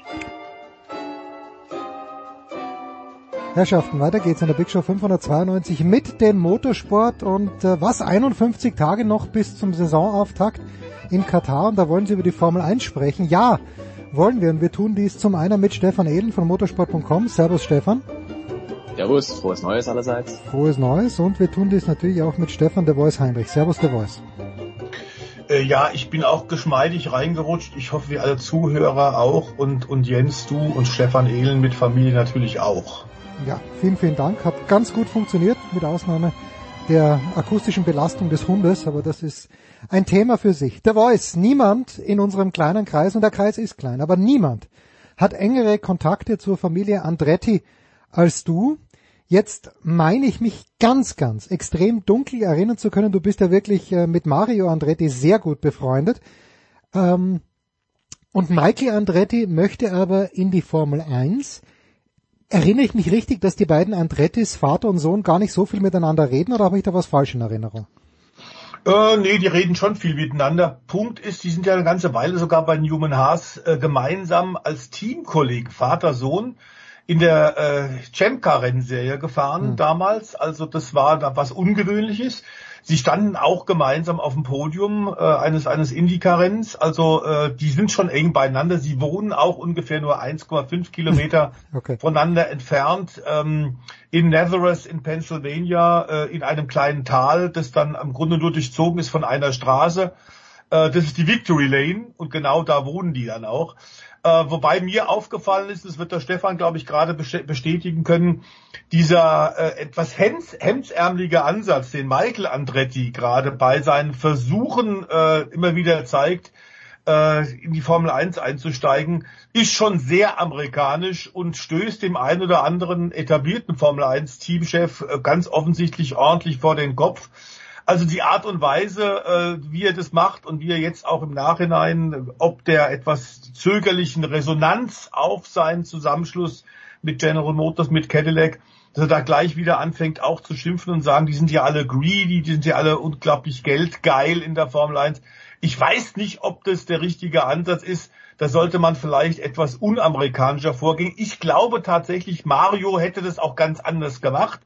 Herrschaften, weiter geht's in der Big Show 592 mit dem Motorsport und äh, was 51 Tage noch bis zum Saisonauftakt in Katar und da wollen Sie über die Formel 1 sprechen. Ja, wollen wir und wir tun dies zum einen mit Stefan Ehlen von motorsport.com. Servus Stefan. Servus, frohes Neues allerseits. Frohes Neues und wir tun dies natürlich auch mit Stefan der Voice Heinrich. Servus der Voice. Äh, ja, ich bin auch geschmeidig reingerutscht. Ich hoffe, wir alle Zuhörer auch und, und Jens, du und Stefan Ehlen mit Familie natürlich auch. Ja, vielen, vielen Dank. Hat ganz gut funktioniert, mit Ausnahme der akustischen Belastung des Hundes, aber das ist ein Thema für sich. Der Voice, niemand in unserem kleinen Kreis, und der Kreis ist klein, aber niemand hat engere Kontakte zur Familie Andretti als du. Jetzt meine ich mich ganz, ganz extrem dunkel erinnern zu können. Du bist ja wirklich äh, mit Mario Andretti sehr gut befreundet. Ähm, und Michael Andretti möchte aber in die Formel 1. Erinnere ich mich richtig, dass die beiden Andrettis, Vater und Sohn, gar nicht so viel miteinander reden oder habe ich da was falsch in Erinnerung? Äh, nee, die reden schon viel miteinander. Punkt ist, die sind ja eine ganze Weile sogar bei Newman Haas äh, gemeinsam als Teamkolleg, Vater, Sohn in der äh, Cemka-Rennserie gefahren mhm. damals. Also das war da was Ungewöhnliches. Sie standen auch gemeinsam auf dem Podium äh, eines eines Indycar-Renns. Also äh, die sind schon eng beieinander. Sie wohnen auch ungefähr nur 1,5 Kilometer okay. voneinander entfernt ähm, in Nazareth in Pennsylvania äh, in einem kleinen Tal, das dann im Grunde nur durchzogen ist von einer Straße. Äh, das ist die Victory Lane und genau da wohnen die dann auch. Äh, wobei mir aufgefallen ist, das wird der Stefan, glaube ich, gerade bestätigen können, dieser äh, etwas hems hemdsärmelige Ansatz, den Michael Andretti gerade bei seinen Versuchen äh, immer wieder zeigt, äh, in die Formel 1 einzusteigen, ist schon sehr amerikanisch und stößt dem einen oder anderen etablierten Formel 1 Teamchef äh, ganz offensichtlich ordentlich vor den Kopf. Also die Art und Weise, äh, wie er das macht und wie er jetzt auch im Nachhinein, ob der etwas zögerlichen Resonanz auf seinen Zusammenschluss mit General Motors, mit Cadillac, dass er da gleich wieder anfängt auch zu schimpfen und sagen, die sind ja alle greedy, die sind ja alle unglaublich geldgeil in der Formel 1. Ich weiß nicht, ob das der richtige Ansatz ist. Da sollte man vielleicht etwas unamerikanischer vorgehen. Ich glaube tatsächlich, Mario hätte das auch ganz anders gemacht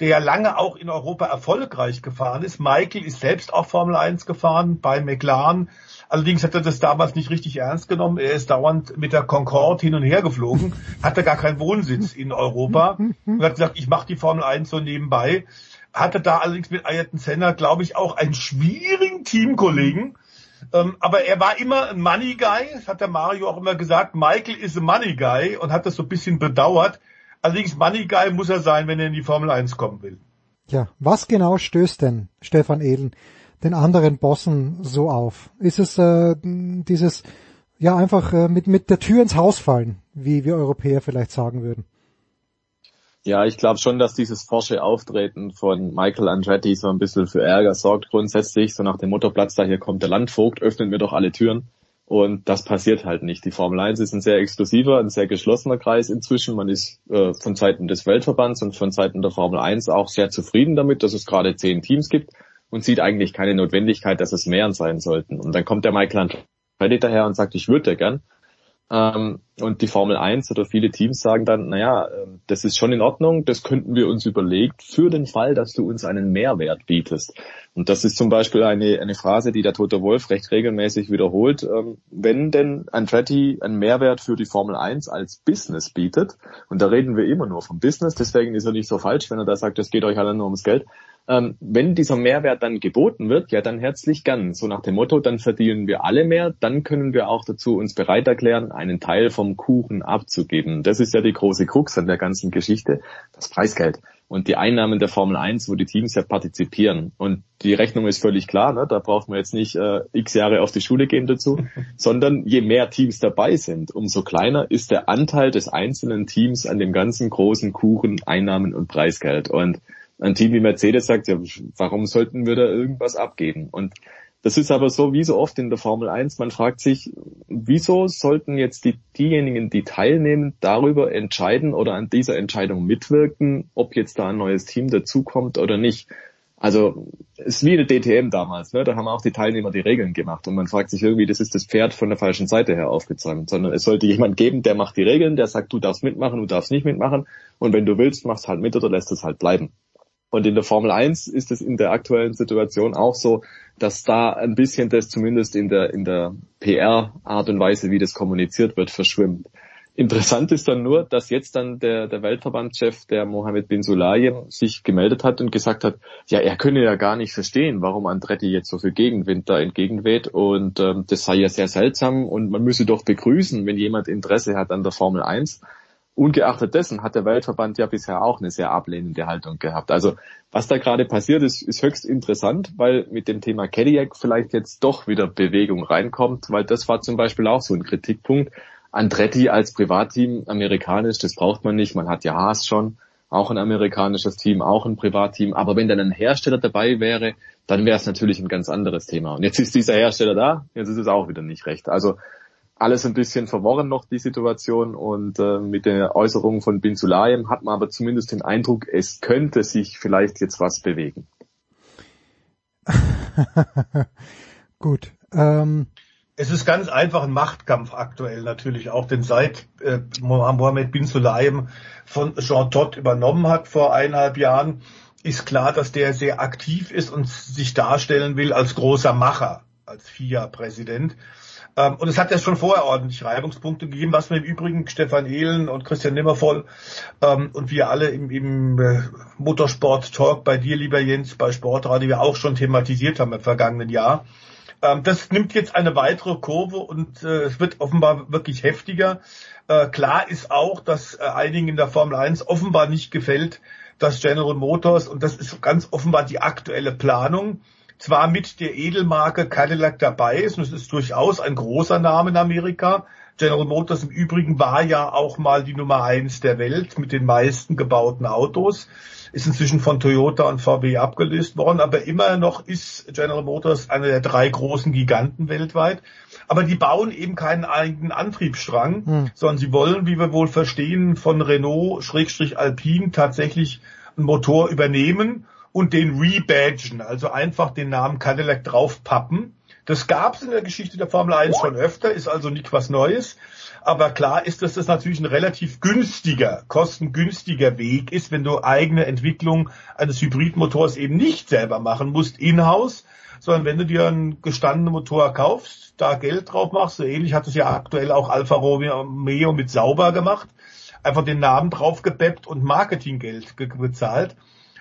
der ja lange auch in Europa erfolgreich gefahren ist. Michael ist selbst auch Formel 1 gefahren bei McLaren. Allerdings hat er das damals nicht richtig ernst genommen. Er ist dauernd mit der Concorde hin und her geflogen, hatte gar keinen Wohnsitz in Europa und hat gesagt, ich mache die Formel 1 so nebenbei. Hatte da allerdings mit Ayrton Senna, glaube ich, auch einen schwierigen Teamkollegen. Ähm, aber er war immer ein Money Guy, das hat der Mario auch immer gesagt. Michael ist ein Money Guy und hat das so ein bisschen bedauert. Allerdings Money Guy muss er sein, wenn er in die Formel 1 kommen will. Ja, was genau stößt denn Stefan Ehlen den anderen Bossen so auf? Ist es äh, dieses, ja einfach äh, mit, mit der Tür ins Haus fallen, wie wir Europäer vielleicht sagen würden? Ja, ich glaube schon, dass dieses forsche Auftreten von Michael Andretti so ein bisschen für Ärger sorgt grundsätzlich, so nach dem Motterplatz, da hier kommt der Landvogt, öffnen mir doch alle Türen. Und das passiert halt nicht. Die Formel 1 ist ein sehr exklusiver, ein sehr geschlossener Kreis inzwischen. Man ist äh, von Seiten des Weltverbands und von Seiten der Formel 1 auch sehr zufrieden damit, dass es gerade zehn Teams gibt und sieht eigentlich keine Notwendigkeit, dass es mehr sein sollten. Und dann kommt der Michael Andretti daher und sagt, ich würde gern. Ähm, und die Formel 1 oder viele Teams sagen dann, naja, ähm, das ist schon in Ordnung, das könnten wir uns überlegt für den Fall, dass du uns einen Mehrwert bietest. Und das ist zum Beispiel eine, eine Phrase, die der Tote Wolf recht regelmäßig wiederholt. Ähm, wenn denn Andretti einen Mehrwert für die Formel 1 als Business bietet, und da reden wir immer nur vom Business, deswegen ist er nicht so falsch, wenn er da sagt, es geht euch alle nur ums Geld, ähm, wenn dieser Mehrwert dann geboten wird, ja dann herzlich gern. So nach dem Motto, dann verdienen wir alle mehr, dann können wir auch dazu uns bereit erklären, einen Teil vom Kuchen abzugeben. Das ist ja die große Krux an der ganzen Geschichte, das Preisgeld und die Einnahmen der Formel 1, wo die Teams ja partizipieren. Und die Rechnung ist völlig klar, ne? da braucht man jetzt nicht äh, x Jahre auf die Schule gehen dazu, sondern je mehr Teams dabei sind, umso kleiner ist der Anteil des einzelnen Teams an dem ganzen großen Kuchen Einnahmen und Preisgeld. Und ein Team wie Mercedes sagt, ja, warum sollten wir da irgendwas abgeben? Und das ist aber so wie so oft in der Formel 1, man fragt sich, wieso sollten jetzt die, diejenigen, die teilnehmen, darüber entscheiden oder an dieser Entscheidung mitwirken, ob jetzt da ein neues Team dazukommt oder nicht. Also es ist wie eine DTM damals, ne? da haben auch die Teilnehmer die Regeln gemacht und man fragt sich irgendwie, das ist das Pferd von der falschen Seite her aufgezäumt, sondern es sollte jemand geben, der macht die Regeln, der sagt, du darfst mitmachen, du darfst nicht mitmachen und wenn du willst, machst halt mit oder lässt es halt bleiben. Und in der Formel 1 ist es in der aktuellen Situation auch so, dass da ein bisschen das zumindest in der, in der PR-Art und Weise, wie das kommuniziert wird, verschwimmt. Interessant ist dann nur, dass jetzt dann der, der Weltverbandschef, der Mohammed bin Sulayem, sich gemeldet hat und gesagt hat, ja, er könne ja gar nicht verstehen, warum Andretti jetzt so viel Gegenwind da entgegenweht und ähm, das sei ja sehr seltsam und man müsse doch begrüßen, wenn jemand Interesse hat an der Formel 1. Ungeachtet dessen hat der Weltverband ja bisher auch eine sehr ablehnende Haltung gehabt. Also was da gerade passiert ist, ist höchst interessant, weil mit dem Thema Cadillac vielleicht jetzt doch wieder Bewegung reinkommt, weil das war zum Beispiel auch so ein Kritikpunkt. Andretti als Privatteam, amerikanisch, das braucht man nicht. Man hat ja Haas schon, auch ein amerikanisches Team, auch ein Privatteam. Aber wenn dann ein Hersteller dabei wäre, dann wäre es natürlich ein ganz anderes Thema. Und jetzt ist dieser Hersteller da, jetzt ist es auch wieder nicht recht. Also alles ein bisschen verworren noch die Situation und äh, mit der Äußerung von Bin Sulayem hat man aber zumindest den Eindruck, es könnte sich vielleicht jetzt was bewegen. Gut. Ähm, es ist ganz einfach ein Machtkampf aktuell natürlich auch, denn seit äh, Mohammed Bin Sulayem von Jean Todt übernommen hat vor eineinhalb Jahren, ist klar, dass der sehr aktiv ist und sich darstellen will als großer Macher, als FIA-Präsident. Ähm, und es hat ja schon vorher ordentlich Reibungspunkte gegeben, was wir im Übrigen Stefan Ehlen und Christian Nimmervoll ähm, und wir alle im, im äh, Motorsport-Talk bei dir, lieber Jens, bei Sportradio wir auch schon thematisiert haben im vergangenen Jahr. Ähm, das nimmt jetzt eine weitere Kurve und äh, es wird offenbar wirklich heftiger. Äh, klar ist auch, dass äh, einigen in der Formel 1 offenbar nicht gefällt, dass General Motors, und das ist ganz offenbar die aktuelle Planung, zwar mit der Edelmarke Cadillac dabei ist, und es ist durchaus ein großer Name in Amerika. General Motors im Übrigen war ja auch mal die Nummer eins der Welt mit den meisten gebauten Autos, ist inzwischen von Toyota und VW abgelöst worden, aber immer noch ist General Motors einer der drei großen Giganten weltweit. Aber die bauen eben keinen eigenen Antriebsstrang, hm. sondern sie wollen, wie wir wohl verstehen, von Renault Schrägstrich Alpine tatsächlich einen Motor übernehmen und den rebadgen, also einfach den Namen Cadillac draufpappen. Das gab es in der Geschichte der Formel 1 schon öfter, ist also nicht was Neues. Aber klar ist, dass das natürlich ein relativ günstiger, kostengünstiger Weg ist, wenn du eigene Entwicklung eines Hybridmotors eben nicht selber machen musst, in-house, sondern wenn du dir einen gestandenen Motor kaufst, da Geld drauf machst, so ähnlich hat es ja aktuell auch Alfa Romeo mit Sauber gemacht, einfach den Namen draufgebeppt und Marketinggeld bezahlt.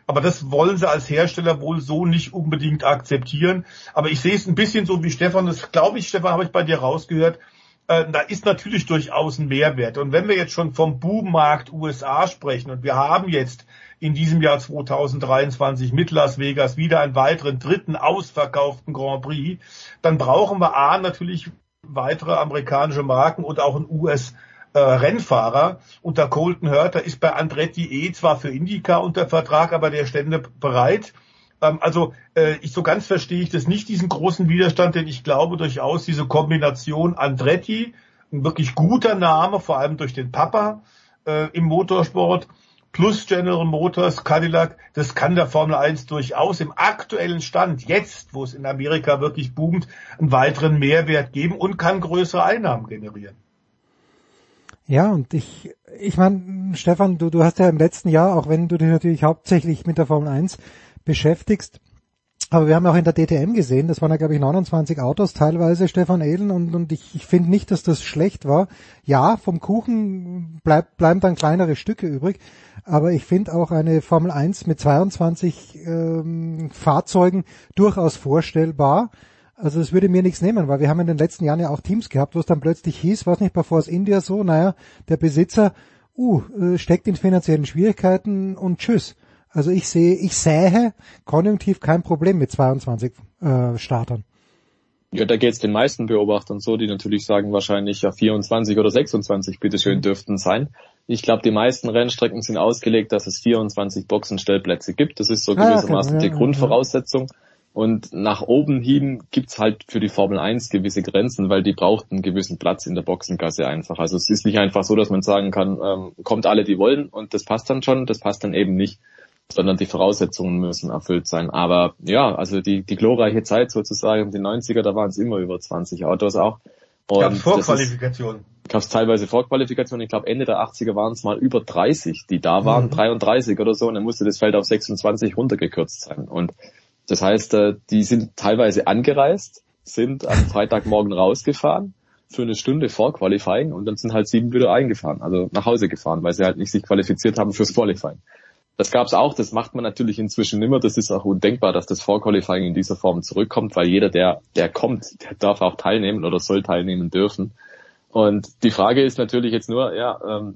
Aber das wollen sie als Hersteller wohl so nicht unbedingt akzeptieren. Aber ich sehe es ein bisschen so wie Stefan, das glaube ich, Stefan, habe ich bei dir rausgehört. Äh, da ist natürlich durchaus ein Mehrwert. Und wenn wir jetzt schon vom Boommarkt USA sprechen und wir haben jetzt in diesem Jahr 2023 mit Las Vegas wieder einen weiteren dritten ausverkauften Grand Prix, dann brauchen wir A natürlich weitere amerikanische Marken und auch ein US äh, Rennfahrer. Und der Colton Hurter ist bei Andretti eh zwar für Indica unter Vertrag, aber der stände bereit. Ähm, also äh, ich so ganz verstehe ich das nicht, diesen großen Widerstand, denn ich glaube durchaus diese Kombination Andretti, ein wirklich guter Name, vor allem durch den Papa äh, im Motorsport, plus General Motors, Cadillac, das kann der Formel 1 durchaus im aktuellen Stand, jetzt, wo es in Amerika wirklich boomt, einen weiteren Mehrwert geben und kann größere Einnahmen generieren. Ja, und ich, ich meine, Stefan, du, du hast ja im letzten Jahr, auch wenn du dich natürlich hauptsächlich mit der Formel 1 beschäftigst, Aber wir haben auch in der DTM gesehen, das waren ja glaube ich 29 Autos teilweise, Stefan Ehlen, und, und ich, ich finde nicht, dass das schlecht war. Ja, vom Kuchen bleibt, bleiben dann kleinere Stücke übrig, aber ich finde auch eine Formel 1 mit 22 ähm, Fahrzeugen durchaus vorstellbar. Also es würde mir nichts nehmen, weil wir haben in den letzten Jahren ja auch Teams gehabt, wo es dann plötzlich hieß, was nicht bei Force India so, naja, der Besitzer, uh, äh, steckt in finanziellen Schwierigkeiten und tschüss. Also ich sehe, ich sähe konjunktiv kein Problem mit 22 äh, Startern. Ja, da geht es den meisten Beobachtern so, die natürlich sagen wahrscheinlich ja 24 oder 26 bitteschön mhm. dürften sein. Ich glaube, die meisten Rennstrecken sind ausgelegt, dass es 24 Boxenstellplätze gibt. Das ist so gewissermaßen ah, okay. die Grundvoraussetzung. Und nach oben hin gibt's halt für die Formel 1 gewisse Grenzen, weil die braucht einen gewissen Platz in der Boxengasse einfach. Also es ist nicht einfach so, dass man sagen kann, ähm, kommt alle, die wollen und das passt dann schon, das passt dann eben nicht sondern die Voraussetzungen müssen erfüllt sein. Aber ja, also die, die glorreiche Zeit sozusagen, die 90er, da waren es immer über 20 Autos auch. Und gab Vorqualifikation. Gab es teilweise Vorqualifikation. Ich glaube, Ende der 80er waren es mal über 30, die da waren, mhm. 33 oder so, und dann musste das Feld auf 26 runtergekürzt sein. Und das heißt, äh, die sind teilweise angereist, sind am Freitagmorgen rausgefahren für eine Stunde vor Qualifying und dann sind halt sieben wieder eingefahren, also nach Hause gefahren, weil sie halt nicht sich qualifiziert haben fürs Qualifying. Das gab es auch, das macht man natürlich inzwischen immer. Das ist auch undenkbar, dass das Vorqualifying in dieser Form zurückkommt, weil jeder, der, der kommt, der darf auch teilnehmen oder soll teilnehmen dürfen. Und die Frage ist natürlich jetzt nur, ja, ähm,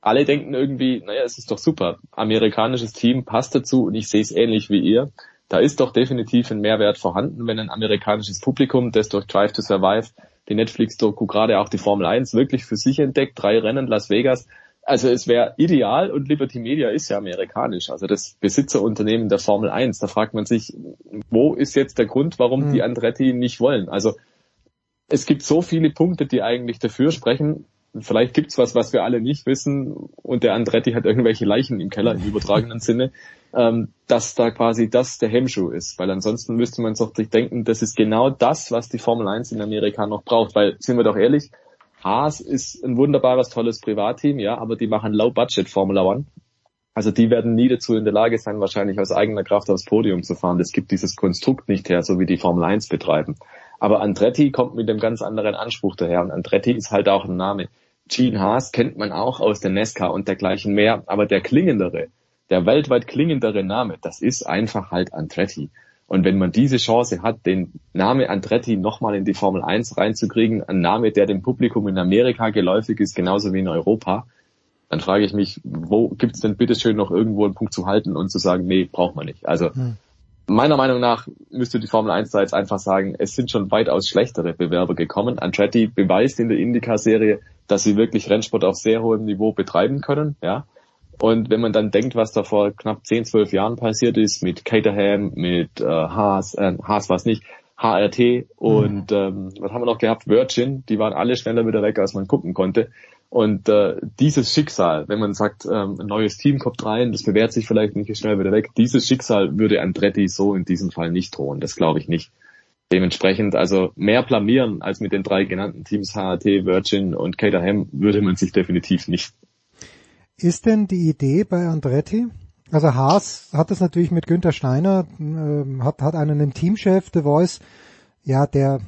alle denken irgendwie, naja, es ist doch super. Amerikanisches Team passt dazu und ich sehe es ähnlich wie ihr. Da ist doch definitiv ein Mehrwert vorhanden, wenn ein amerikanisches Publikum, das durch Drive to Survive, die Netflix-Doku, gerade auch die Formel 1 wirklich für sich entdeckt, drei Rennen Las Vegas, also es wäre ideal und Liberty Media ist ja amerikanisch, also das Besitzerunternehmen der Formel 1. Da fragt man sich, wo ist jetzt der Grund, warum mhm. die Andretti nicht wollen? Also es gibt so viele Punkte, die eigentlich dafür sprechen. Vielleicht gibt's was, was wir alle nicht wissen und der Andretti hat irgendwelche Leichen im Keller im übertragenen Sinne, ähm, dass da quasi das der Hemmschuh ist. Weil ansonsten müsste man doch denken, das ist genau das, was die Formel 1 in Amerika noch braucht. Weil, sind wir doch ehrlich, Haas ist ein wunderbares, tolles Privatteam, ja, aber die machen Low-Budget Formula One. Also die werden nie dazu in der Lage sein, wahrscheinlich aus eigener Kraft aufs Podium zu fahren. Das gibt dieses Konstrukt nicht her, so wie die Formel 1 betreiben. Aber Andretti kommt mit einem ganz anderen Anspruch daher und Andretti ist halt auch ein Name. Gene Haas kennt man auch aus der Nesca und dergleichen mehr, aber der klingendere, der weltweit klingendere Name, das ist einfach halt Andretti. Und wenn man diese Chance hat, den Name Andretti nochmal in die Formel 1 reinzukriegen, ein Name, der dem Publikum in Amerika geläufig ist, genauso wie in Europa, dann frage ich mich, wo gibt's denn bitteschön noch irgendwo einen Punkt zu halten und zu sagen, nee, braucht man nicht. Also hm. Meiner Meinung nach müsste die Formel 1 da jetzt einfach sagen, es sind schon weitaus schlechtere Bewerber gekommen. Andretti beweist in der Indica-Serie, dass sie wirklich Rennsport auf sehr hohem Niveau betreiben können, ja. Und wenn man dann denkt, was da vor knapp 10, 12 Jahren passiert ist mit Caterham, mit äh, Haas, äh, Haas war es nicht, HRT und mhm. ähm, was haben wir noch gehabt? Virgin, die waren alle schneller wieder weg, als man gucken konnte. Und äh, dieses Schicksal, wenn man sagt, ähm, ein neues Team kommt rein, das bewährt sich vielleicht nicht schnell wieder weg, dieses Schicksal würde Andretti so in diesem Fall nicht drohen. Das glaube ich nicht. Dementsprechend also mehr blamieren als mit den drei genannten Teams HRT, Virgin und Caterham würde man sich definitiv nicht. Ist denn die Idee bei Andretti? Also Haas hat es natürlich mit Günther Steiner, äh, hat, hat einen Teamchef, The Voice, ja, der,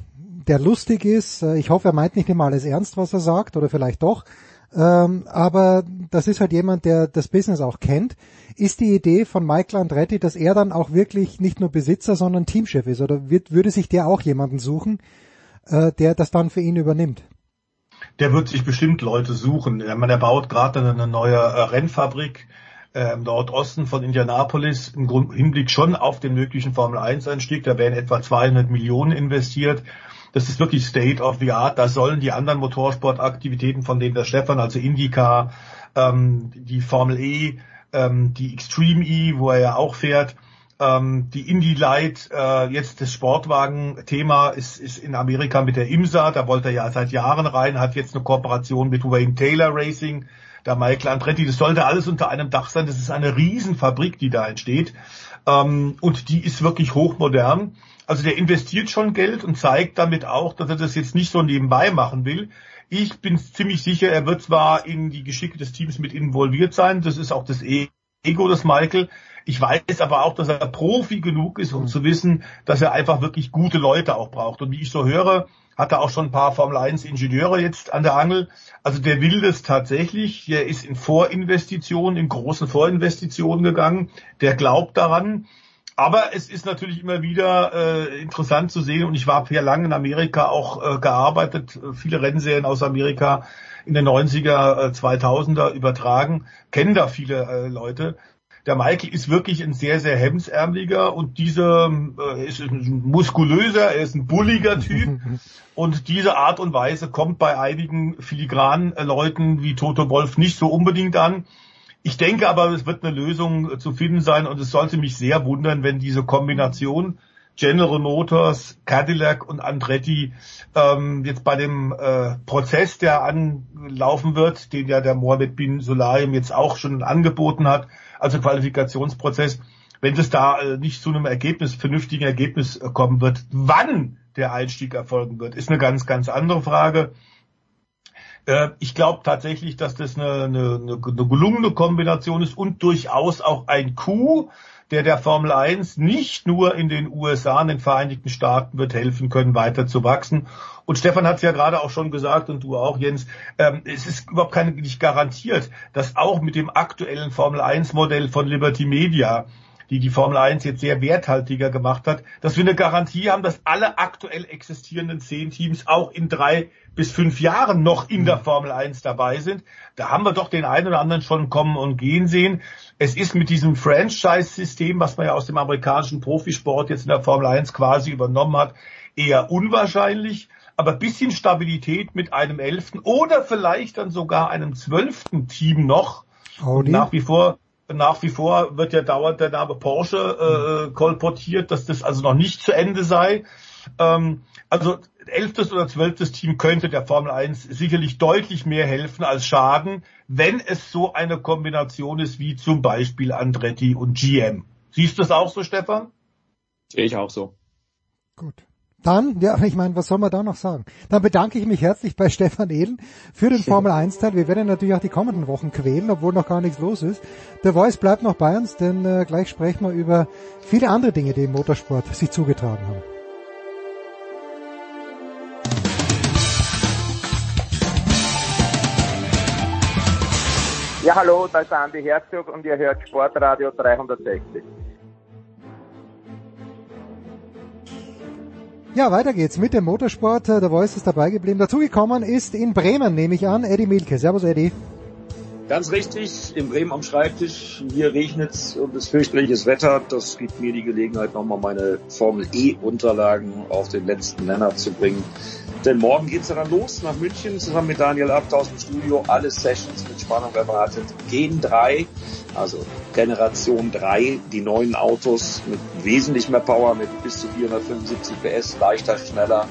der lustig ist. Äh, ich hoffe, er meint nicht immer alles ernst, was er sagt, oder vielleicht doch. Ähm, aber das ist halt jemand, der das Business auch kennt. Ist die Idee von Michael Andretti, dass er dann auch wirklich nicht nur Besitzer, sondern Teamchef ist? Oder wird, würde sich der auch jemanden suchen, äh, der das dann für ihn übernimmt? der wird sich bestimmt Leute suchen. Ich meine, er baut gerade eine neue äh, Rennfabrik äh, im Nordosten von Indianapolis im Hinblick schon auf den möglichen Formel 1 Einstieg. Da werden etwa 200 Millionen investiert. Das ist wirklich State of the Art. Da sollen die anderen Motorsportaktivitäten, von denen der Stefan, also IndyCar, ähm, die Formel E, ähm, die Extreme E, wo er ja auch fährt, ähm, die Indy Light, äh, jetzt das Sportwagen-Thema ist, ist in Amerika mit der IMSA, da wollte er ja seit Jahren rein, hat jetzt eine Kooperation mit Wayne Taylor Racing, der Michael Andretti, das sollte alles unter einem Dach sein, das ist eine Riesenfabrik, die da entsteht ähm, und die ist wirklich hochmodern. Also der investiert schon Geld und zeigt damit auch, dass er das jetzt nicht so nebenbei machen will. Ich bin ziemlich sicher, er wird zwar in die Geschicke des Teams mit involviert sein, das ist auch das E Ego des Michael. Ich weiß aber auch, dass er Profi genug ist, um zu wissen, dass er einfach wirklich gute Leute auch braucht. Und wie ich so höre, hat er auch schon ein paar Formel 1 Ingenieure jetzt an der Angel. Also der will das tatsächlich. Der ist in Vorinvestitionen, in großen Vorinvestitionen gegangen. Der glaubt daran. Aber es ist natürlich immer wieder äh, interessant zu sehen und ich war sehr lange in Amerika auch äh, gearbeitet, viele Rennserien aus Amerika in den 90er, äh, 2000er übertragen, kennen da viele äh, Leute. Der Michael ist wirklich ein sehr, sehr hemsärmeliger und dieser äh, ist ein muskulöser, er ist ein bulliger Typ und diese Art und Weise kommt bei einigen filigranen äh, Leuten wie Toto Wolf nicht so unbedingt an. Ich denke aber, es wird eine Lösung zu finden sein und es sollte mich sehr wundern, wenn diese Kombination General Motors, Cadillac und Andretti ähm, jetzt bei dem äh, Prozess, der anlaufen wird, den ja der Mohammed bin Sulayem jetzt auch schon angeboten hat, also Qualifikationsprozess, wenn es da äh, nicht zu einem Ergebnis, vernünftigen Ergebnis äh, kommen wird, wann der Einstieg erfolgen wird, ist eine ganz, ganz andere Frage. Äh, ich glaube tatsächlich, dass das eine, eine, eine gelungene Kombination ist und durchaus auch ein Coup, der der Formel 1 nicht nur in den USA, in den Vereinigten Staaten wird helfen können, weiter zu wachsen. Und Stefan hat es ja gerade auch schon gesagt und du auch, Jens, ähm, es ist überhaupt keine, nicht garantiert, dass auch mit dem aktuellen Formel 1 Modell von Liberty Media die die Formel 1 jetzt sehr werthaltiger gemacht hat, dass wir eine Garantie haben, dass alle aktuell existierenden zehn Teams auch in drei bis fünf Jahren noch in der Formel 1 dabei sind. Da haben wir doch den einen oder anderen schon kommen und gehen sehen. Es ist mit diesem Franchise-System, was man ja aus dem amerikanischen Profisport jetzt in der Formel 1 quasi übernommen hat, eher unwahrscheinlich. Aber bisschen Stabilität mit einem elften oder vielleicht dann sogar einem zwölften Team noch. Audi. Nach wie vor nach wie vor wird ja dauernd der Name Porsche äh, kolportiert, dass das also noch nicht zu Ende sei. Ähm, also elftes oder zwölftes Team könnte der Formel 1 sicherlich deutlich mehr helfen als schaden, wenn es so eine Kombination ist wie zum Beispiel Andretti und GM. Siehst du das auch so, Stefan? Sehe ich auch so. Gut. Dann, ja, ich meine, was soll man da noch sagen? Dann bedanke ich mich herzlich bei Stefan Ehlen für den Formel 1 Teil. Wir werden natürlich auch die kommenden Wochen quälen, obwohl noch gar nichts los ist. Der Voice bleibt noch bei uns, denn äh, gleich sprechen wir über viele andere Dinge, die im Motorsport sich zugetragen haben. Ja, hallo, da ist Andi Herzog und ihr hört Sportradio 360. Ja, weiter geht's mit dem Motorsport. Der Voice ist dabei geblieben. Dazugekommen ist in Bremen, nehme ich an, Eddie Milke. Servus, Eddie. Ganz richtig, in Bremen am Schreibtisch. Hier regnet's und es fürchterliches Wetter. Das gibt mir die Gelegenheit, nochmal meine Formel E-Unterlagen auf den letzten Nenner zu bringen. Denn morgen geht's dann los nach München zusammen mit Daniel Abt dem Studio. Alle Sessions mit Spannung erwartet. Gen 3, also Generation 3, die neuen Autos mit wesentlich mehr Power, mit bis zu 475 PS, leichter, schneller.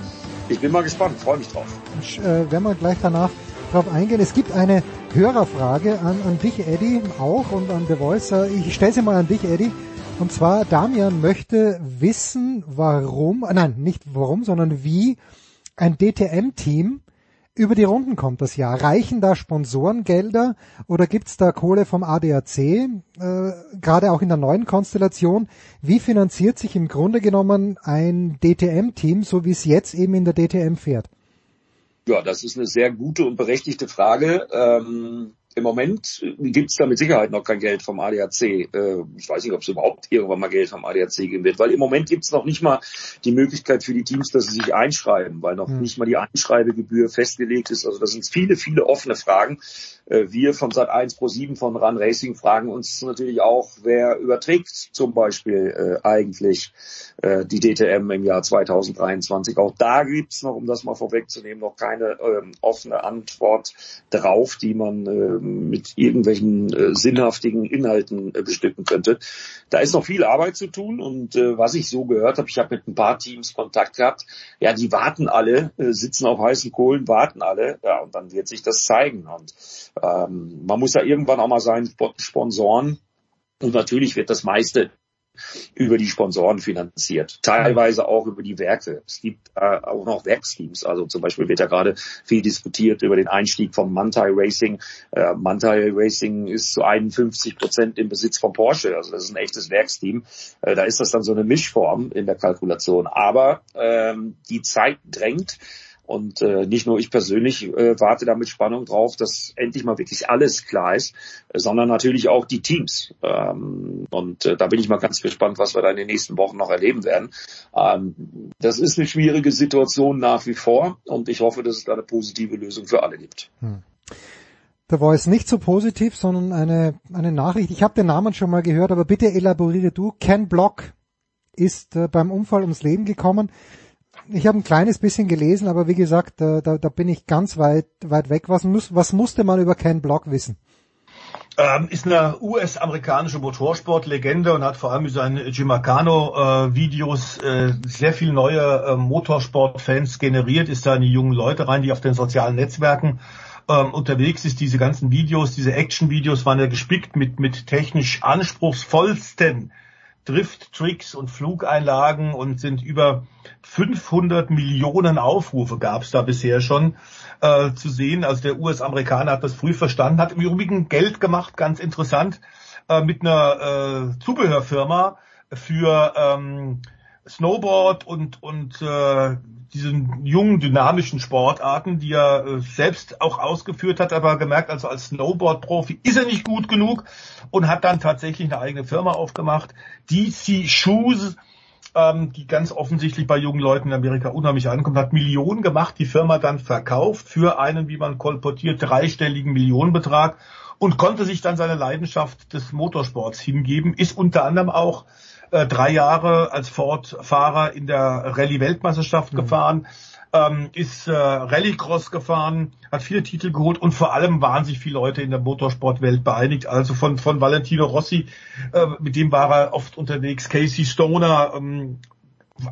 Ich bin mal gespannt, freue mich drauf. Ich, äh, werden wir gleich danach drauf eingehen. Es gibt eine Hörerfrage an, an dich, Eddie, auch und an The Voice. Ich stelle sie mal an dich, Eddie. Und zwar, Damian möchte wissen, warum, nein, nicht warum, sondern wie ein DTM-Team über die Runden kommt das Jahr. Reichen da Sponsorengelder oder gibt's da Kohle vom ADAC, äh, gerade auch in der neuen Konstellation? Wie finanziert sich im Grunde genommen ein DTM-Team, so wie es jetzt eben in der DTM fährt? Ja, das ist eine sehr gute und berechtigte Frage. Ähm, im Moment gibt es da mit Sicherheit noch kein Geld vom ADAC. Äh, ich weiß nicht, ob es überhaupt irgendwann mal Geld vom ADAC geben wird, weil im Moment gibt es noch nicht mal die Möglichkeit für die Teams, dass sie sich einschreiben, weil noch mhm. nicht mal die Einschreibegebühr festgelegt ist. Also das sind viele, viele offene Fragen. Äh, wir von Sat1 Pro 7 von Run Racing fragen uns natürlich auch, wer überträgt zum Beispiel äh, eigentlich äh, die DTM im Jahr 2023. Auch da gibt's noch, um das mal vorwegzunehmen, noch keine ähm, offene Antwort drauf, die man äh, mit irgendwelchen äh, sinnhaftigen Inhalten äh, bestücken könnte. Da ist noch viel Arbeit zu tun und äh, was ich so gehört habe, ich habe mit ein paar Teams Kontakt gehabt, ja, die warten alle, äh, sitzen auf heißen Kohlen, warten alle, ja, und dann wird sich das zeigen. Und ähm, man muss ja irgendwann auch mal seinen Sponsoren und natürlich wird das meiste über die Sponsoren finanziert, teilweise auch über die Werke. Es gibt äh, auch noch Werksteams, also zum Beispiel wird ja gerade viel diskutiert über den Einstieg von Mantai Racing. Äh, Mantai Racing ist zu 51 Prozent im Besitz von Porsche, also das ist ein echtes Werksteam. Äh, da ist das dann so eine Mischform in der Kalkulation. Aber ähm, die Zeit drängt. Und äh, nicht nur ich persönlich äh, warte da mit Spannung drauf, dass endlich mal wirklich alles klar ist, sondern natürlich auch die Teams. Ähm, und äh, da bin ich mal ganz gespannt, was wir da in den nächsten Wochen noch erleben werden. Ähm, das ist eine schwierige Situation nach wie vor und ich hoffe, dass es da eine positive Lösung für alle gibt. Da war es nicht so positiv, sondern eine, eine Nachricht. Ich habe den Namen schon mal gehört, aber bitte elaboriere du. Ken Block ist äh, beim Unfall ums Leben gekommen ich habe ein kleines bisschen gelesen, aber wie gesagt, da, da, bin ich ganz weit, weit weg. Was, muss, was musste man über Ken Block wissen? Ähm, ist eine US-amerikanische Motorsportlegende und hat vor allem mit seinen Gimacano-Videos äh, äh, sehr viel neue äh, Motorsport-Fans generiert, ist da in die jungen Leute rein, die auf den sozialen Netzwerken ähm, unterwegs ist. Diese ganzen Videos, diese Action-Videos waren ja gespickt mit, mit technisch anspruchsvollsten Drift-Tricks und Flugeinlagen und sind über 500 Millionen Aufrufe gab es da bisher schon äh, zu sehen. Also der US-Amerikaner hat das früh verstanden, hat im Übrigen Geld gemacht, ganz interessant, äh, mit einer äh, Zubehörfirma für ähm, Snowboard und, und äh, diesen jungen, dynamischen Sportarten, die er äh, selbst auch ausgeführt hat, aber gemerkt, also als Snowboard-Profi ist er nicht gut genug und hat dann tatsächlich eine eigene Firma aufgemacht, DC Shoes, ähm, die ganz offensichtlich bei jungen Leuten in Amerika unheimlich ankommt, hat Millionen gemacht, die Firma dann verkauft für einen, wie man kolportiert, dreistelligen Millionenbetrag und konnte sich dann seine Leidenschaft des Motorsports hingeben, ist unter anderem auch äh, drei Jahre als Ford-Fahrer in der Rallye-Weltmeisterschaft mhm. gefahren, ähm, ist äh, Rallycross gefahren, hat viele Titel geholt und vor allem waren sich viele Leute in der Motorsportwelt beeinigt. Also von, von Valentino Rossi, äh, mit dem war er oft unterwegs, Casey Stoner, ähm,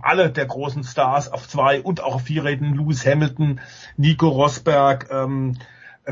alle der großen Stars auf zwei und auch auf vier Rädern, Lewis Hamilton, Nico Rosberg, ähm,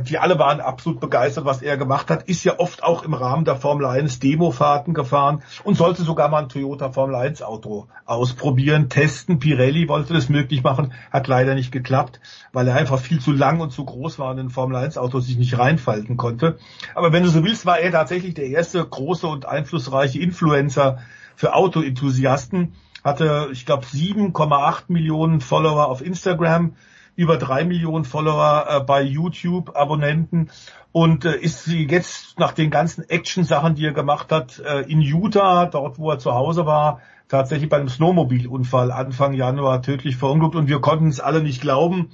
die alle waren absolut begeistert, was er gemacht hat, ist ja oft auch im Rahmen der Formel 1 Demofahrten gefahren und sollte sogar mal ein Toyota Formel 1 Auto ausprobieren, testen. Pirelli wollte das möglich machen, hat leider nicht geklappt, weil er einfach viel zu lang und zu groß war und in Formel 1 Auto sich nicht reinfalten konnte. Aber wenn du so willst, war er tatsächlich der erste große und einflussreiche Influencer für Autoenthusiasten, hatte, ich glaube, 7,8 Millionen Follower auf Instagram, über drei Millionen Follower äh, bei YouTube, Abonnenten und äh, ist sie jetzt nach den ganzen Action-Sachen, die er gemacht hat, äh, in Utah, dort wo er zu Hause war, tatsächlich bei einem Snowmobilunfall Anfang Januar tödlich verunglückt und wir konnten es alle nicht glauben.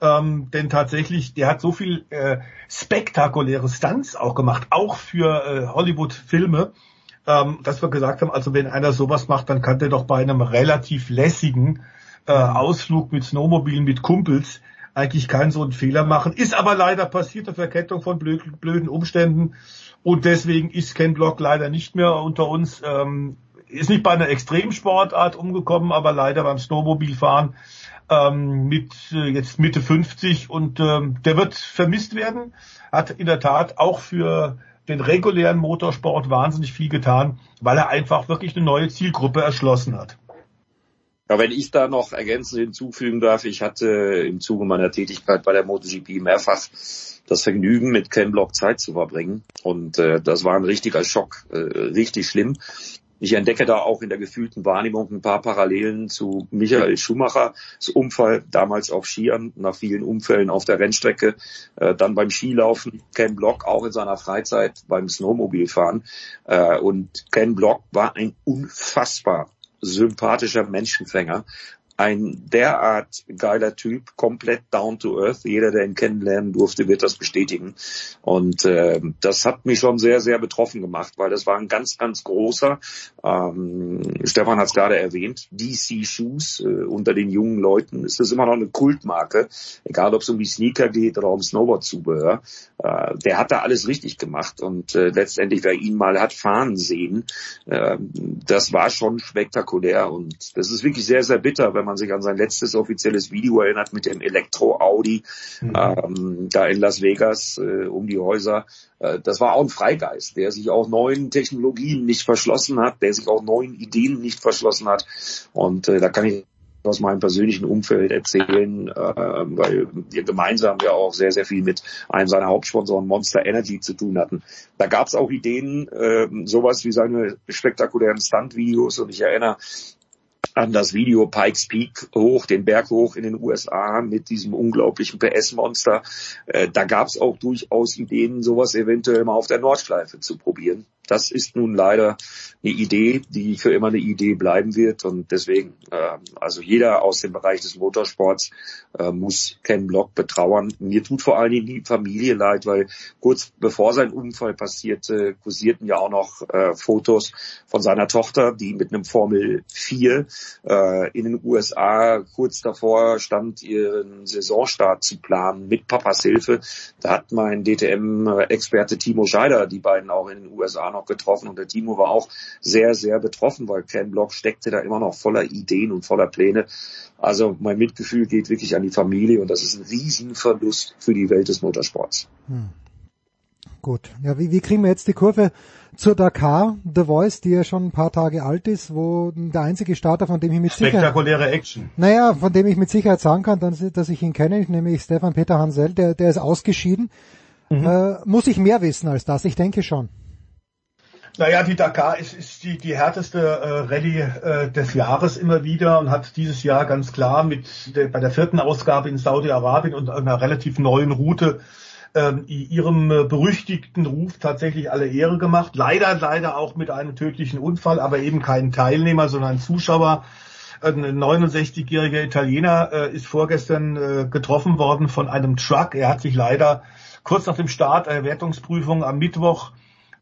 Ähm, denn tatsächlich, der hat so viel äh, spektakuläre Stunts auch gemacht, auch für äh, Hollywood-Filme, ähm, dass wir gesagt haben, also wenn einer sowas macht, dann kann der doch bei einem relativ lässigen äh, Ausflug mit Snowmobilen mit Kumpels eigentlich keinen so einen Fehler machen. Ist aber leider passiert, auf Verkettung von blöd, blöden Umständen. Und deswegen ist Ken Block leider nicht mehr unter uns. Ähm, ist nicht bei einer Extremsportart umgekommen, aber leider beim Snowmobilfahren ähm, mit äh, jetzt Mitte 50 und ähm, der wird vermisst werden. Hat in der Tat auch für den regulären Motorsport wahnsinnig viel getan, weil er einfach wirklich eine neue Zielgruppe erschlossen hat. Ja, wenn ich da noch ergänzend hinzufügen darf, ich hatte im Zuge meiner Tätigkeit bei der MotoGP mehrfach das Vergnügen, mit Ken Block Zeit zu verbringen. Und äh, das war ein richtiger Schock, äh, richtig schlimm. Ich entdecke da auch in der gefühlten Wahrnehmung ein paar Parallelen zu Michael Schumachers Unfall, damals auf Skiern, nach vielen Unfällen auf der Rennstrecke, äh, dann beim Skilaufen, Ken Block auch in seiner Freizeit beim Snowmobilfahren. Äh, und Ken Block war ein unfassbar sympathischer Menschenfänger ein derart geiler Typ, komplett down to earth. Jeder, der ihn kennenlernen durfte, wird das bestätigen. Und äh, das hat mich schon sehr, sehr betroffen gemacht, weil das war ein ganz, ganz großer, ähm, Stefan hat es gerade erwähnt, DC Shoes äh, unter den jungen Leuten ist das immer noch eine Kultmarke, egal ob es um die Sneaker geht oder um Snowboard-Zubehör. Äh, der hat da alles richtig gemacht und äh, letztendlich, wer ihn mal hat fahren sehen, äh, das war schon spektakulär und das ist wirklich sehr, sehr bitter, wenn man sich an sein letztes offizielles Video erinnert mit dem Elektro-Audi mhm. ähm, da in Las Vegas äh, um die Häuser. Äh, das war auch ein Freigeist, der sich auch neuen Technologien nicht verschlossen hat, der sich auch neuen Ideen nicht verschlossen hat. Und äh, da kann ich aus meinem persönlichen Umfeld erzählen, äh, weil wir gemeinsam ja auch sehr, sehr viel mit einem seiner Hauptsponsoren Monster Energy zu tun hatten. Da gab es auch Ideen, äh, sowas wie seine spektakulären Stunt-Videos und ich erinnere an das Video Pikes Peak hoch, den Berg hoch in den USA mit diesem unglaublichen PS-Monster. Äh, da gab es auch durchaus Ideen, sowas eventuell mal auf der Nordschleife zu probieren das ist nun leider eine Idee, die für immer eine Idee bleiben wird. Und deswegen, äh, also jeder aus dem Bereich des Motorsports äh, muss Ken Block betrauern. Mir tut vor allen Dingen die Familie leid, weil kurz bevor sein Unfall passierte, kursierten ja auch noch äh, Fotos von seiner Tochter, die mit einem Formel 4 äh, in den USA kurz davor stand, ihren Saisonstart zu planen mit Papas Hilfe. Da hat mein DTM-Experte Timo Scheider die beiden auch in den USA noch getroffen und der Timo war auch sehr, sehr betroffen, weil Ken Block steckte da immer noch voller Ideen und voller Pläne. Also mein Mitgefühl geht wirklich an die Familie und das ist ein Riesenverlust für die Welt des Motorsports. Hm. Gut. Ja, wie, wie kriegen wir jetzt die Kurve zur Dakar, The Voice, die ja schon ein paar Tage alt ist, wo der einzige Starter, von dem ich mit Spektakuläre Sicherheit... Action. Naja, von dem ich mit Sicherheit sagen kann, dass, dass ich ihn kenne, nämlich Stefan Peter Hansel, der, der ist ausgeschieden. Mhm. Äh, muss ich mehr wissen als das? Ich denke schon. Naja, die Dakar ist, ist die, die härteste äh, Rallye äh, des Jahres immer wieder und hat dieses Jahr ganz klar mit der, bei der vierten Ausgabe in Saudi-Arabien und einer relativ neuen Route äh, ihrem äh, berüchtigten Ruf tatsächlich alle Ehre gemacht. Leider, leider auch mit einem tödlichen Unfall, aber eben kein Teilnehmer, sondern ein Zuschauer. Ein 69-jähriger Italiener äh, ist vorgestern äh, getroffen worden von einem Truck. Er hat sich leider kurz nach dem Start der Wertungsprüfung am Mittwoch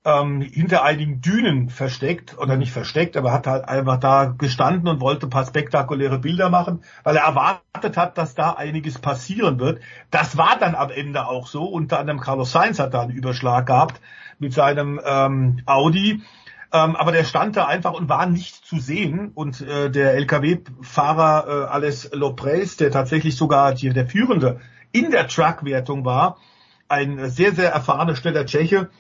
ähm, hinter einigen Dünen versteckt oder nicht versteckt, aber hat halt einfach da gestanden und wollte ein paar spektakuläre Bilder machen, weil er erwartet hat, dass da einiges passieren wird. Das war dann am Ende auch so. Unter anderem Carlos Sainz hat da einen Überschlag gehabt mit seinem ähm, Audi. Ähm, aber der stand da einfach und war nicht zu sehen. Und äh, der LKW-Fahrer äh, Ales Lopres, der tatsächlich sogar die, der Führende in der Truck-Wertung war, ein sehr, sehr erfahrener, schneller Tscheche,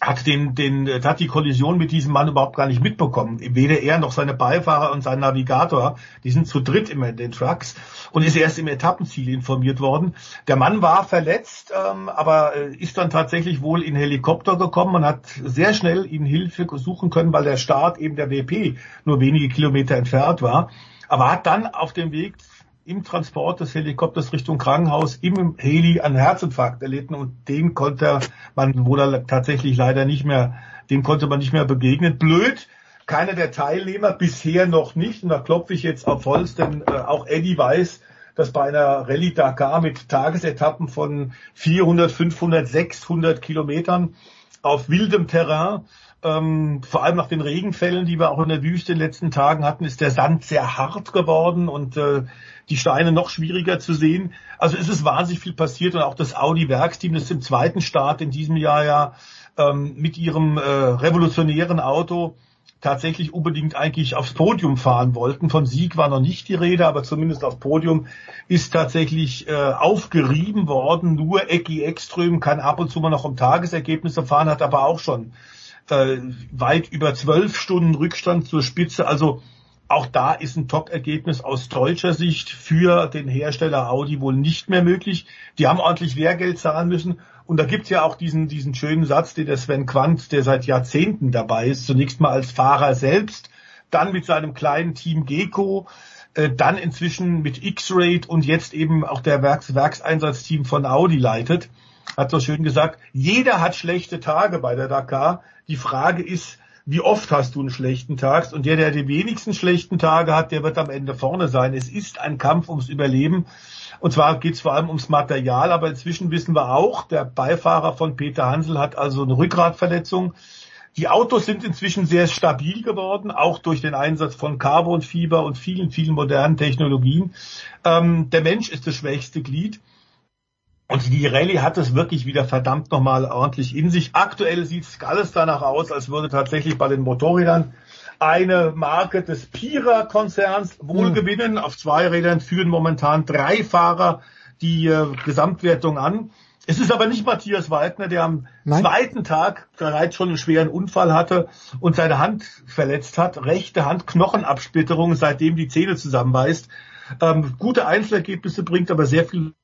hat den, den, hat die Kollision mit diesem Mann überhaupt gar nicht mitbekommen. Weder er noch seine Beifahrer und sein Navigator, die sind zu dritt immer in den Trucks und ist erst im Etappenziel informiert worden. Der Mann war verletzt, ähm, aber äh, ist dann tatsächlich wohl in Helikopter gekommen. Man hat sehr schnell ihn Hilfe suchen können, weil der Start eben der WP nur wenige Kilometer entfernt war. Aber hat dann auf dem Weg im Transport des Helikopters Richtung Krankenhaus im Heli einen Herzinfarkt erlitten und den konnte man wohl tatsächlich leider nicht mehr, dem konnte man nicht mehr begegnen. Blöd, keiner der Teilnehmer bisher noch nicht. Und da klopfe ich jetzt auf Holz, denn äh, auch Eddie weiß, dass bei einer Rallye Dakar mit Tagesetappen von 400, 500, 600 Kilometern auf wildem Terrain ähm, vor allem nach den Regenfällen, die wir auch in der Wüste in den letzten Tagen hatten, ist der Sand sehr hart geworden und äh, die Steine noch schwieriger zu sehen. Also es ist wahnsinnig viel passiert und auch das Audi-Werksteam, ist im zweiten Start in diesem Jahr ja ähm, mit ihrem äh, revolutionären Auto tatsächlich unbedingt eigentlich aufs Podium fahren wollten. Von Sieg war noch nicht die Rede, aber zumindest aufs Podium ist tatsächlich äh, aufgerieben worden. Nur Ecki Ekström kann ab und zu mal noch um Tagesergebnisse fahren, hat aber auch schon äh, weit über zwölf Stunden Rückstand zur Spitze. Also auch da ist ein Top-Ergebnis aus deutscher Sicht für den Hersteller Audi wohl nicht mehr möglich. Die haben ordentlich Lehrgeld zahlen müssen. Und da gibt's ja auch diesen, diesen schönen Satz, den der Sven Quandt, der seit Jahrzehnten dabei ist, zunächst mal als Fahrer selbst, dann mit seinem kleinen Team Gecko, äh, dann inzwischen mit X-Rate und jetzt eben auch der Werks Werkseinsatzteam von Audi leitet, hat so schön gesagt, jeder hat schlechte Tage bei der Dakar. Die Frage ist, wie oft hast du einen schlechten Tag? Und der, der die wenigsten schlechten Tage hat, der wird am Ende vorne sein. Es ist ein Kampf ums Überleben. Und zwar geht es vor allem ums Material, aber inzwischen wissen wir auch, der Beifahrer von Peter Hansel hat also eine Rückgratverletzung. Die Autos sind inzwischen sehr stabil geworden, auch durch den Einsatz von Carbonfieber und vielen, vielen modernen Technologien. Ähm, der Mensch ist das schwächste Glied. Und die Rallye hat es wirklich wieder verdammt nochmal ordentlich in sich. Aktuell sieht es alles danach aus, als würde tatsächlich bei den Motorrädern eine Marke des Pira-Konzerns wohlgewinnen. Auf zwei Rädern führen momentan drei Fahrer die äh, Gesamtwertung an. Es ist aber nicht Matthias Waldner, der am Nein. zweiten Tag bereits schon einen schweren Unfall hatte und seine Hand verletzt hat. Rechte Hand, Knochenabsplitterung, seitdem die Zähne zusammenbeißt. Ähm, gute Einzelergebnisse bringt, aber sehr viel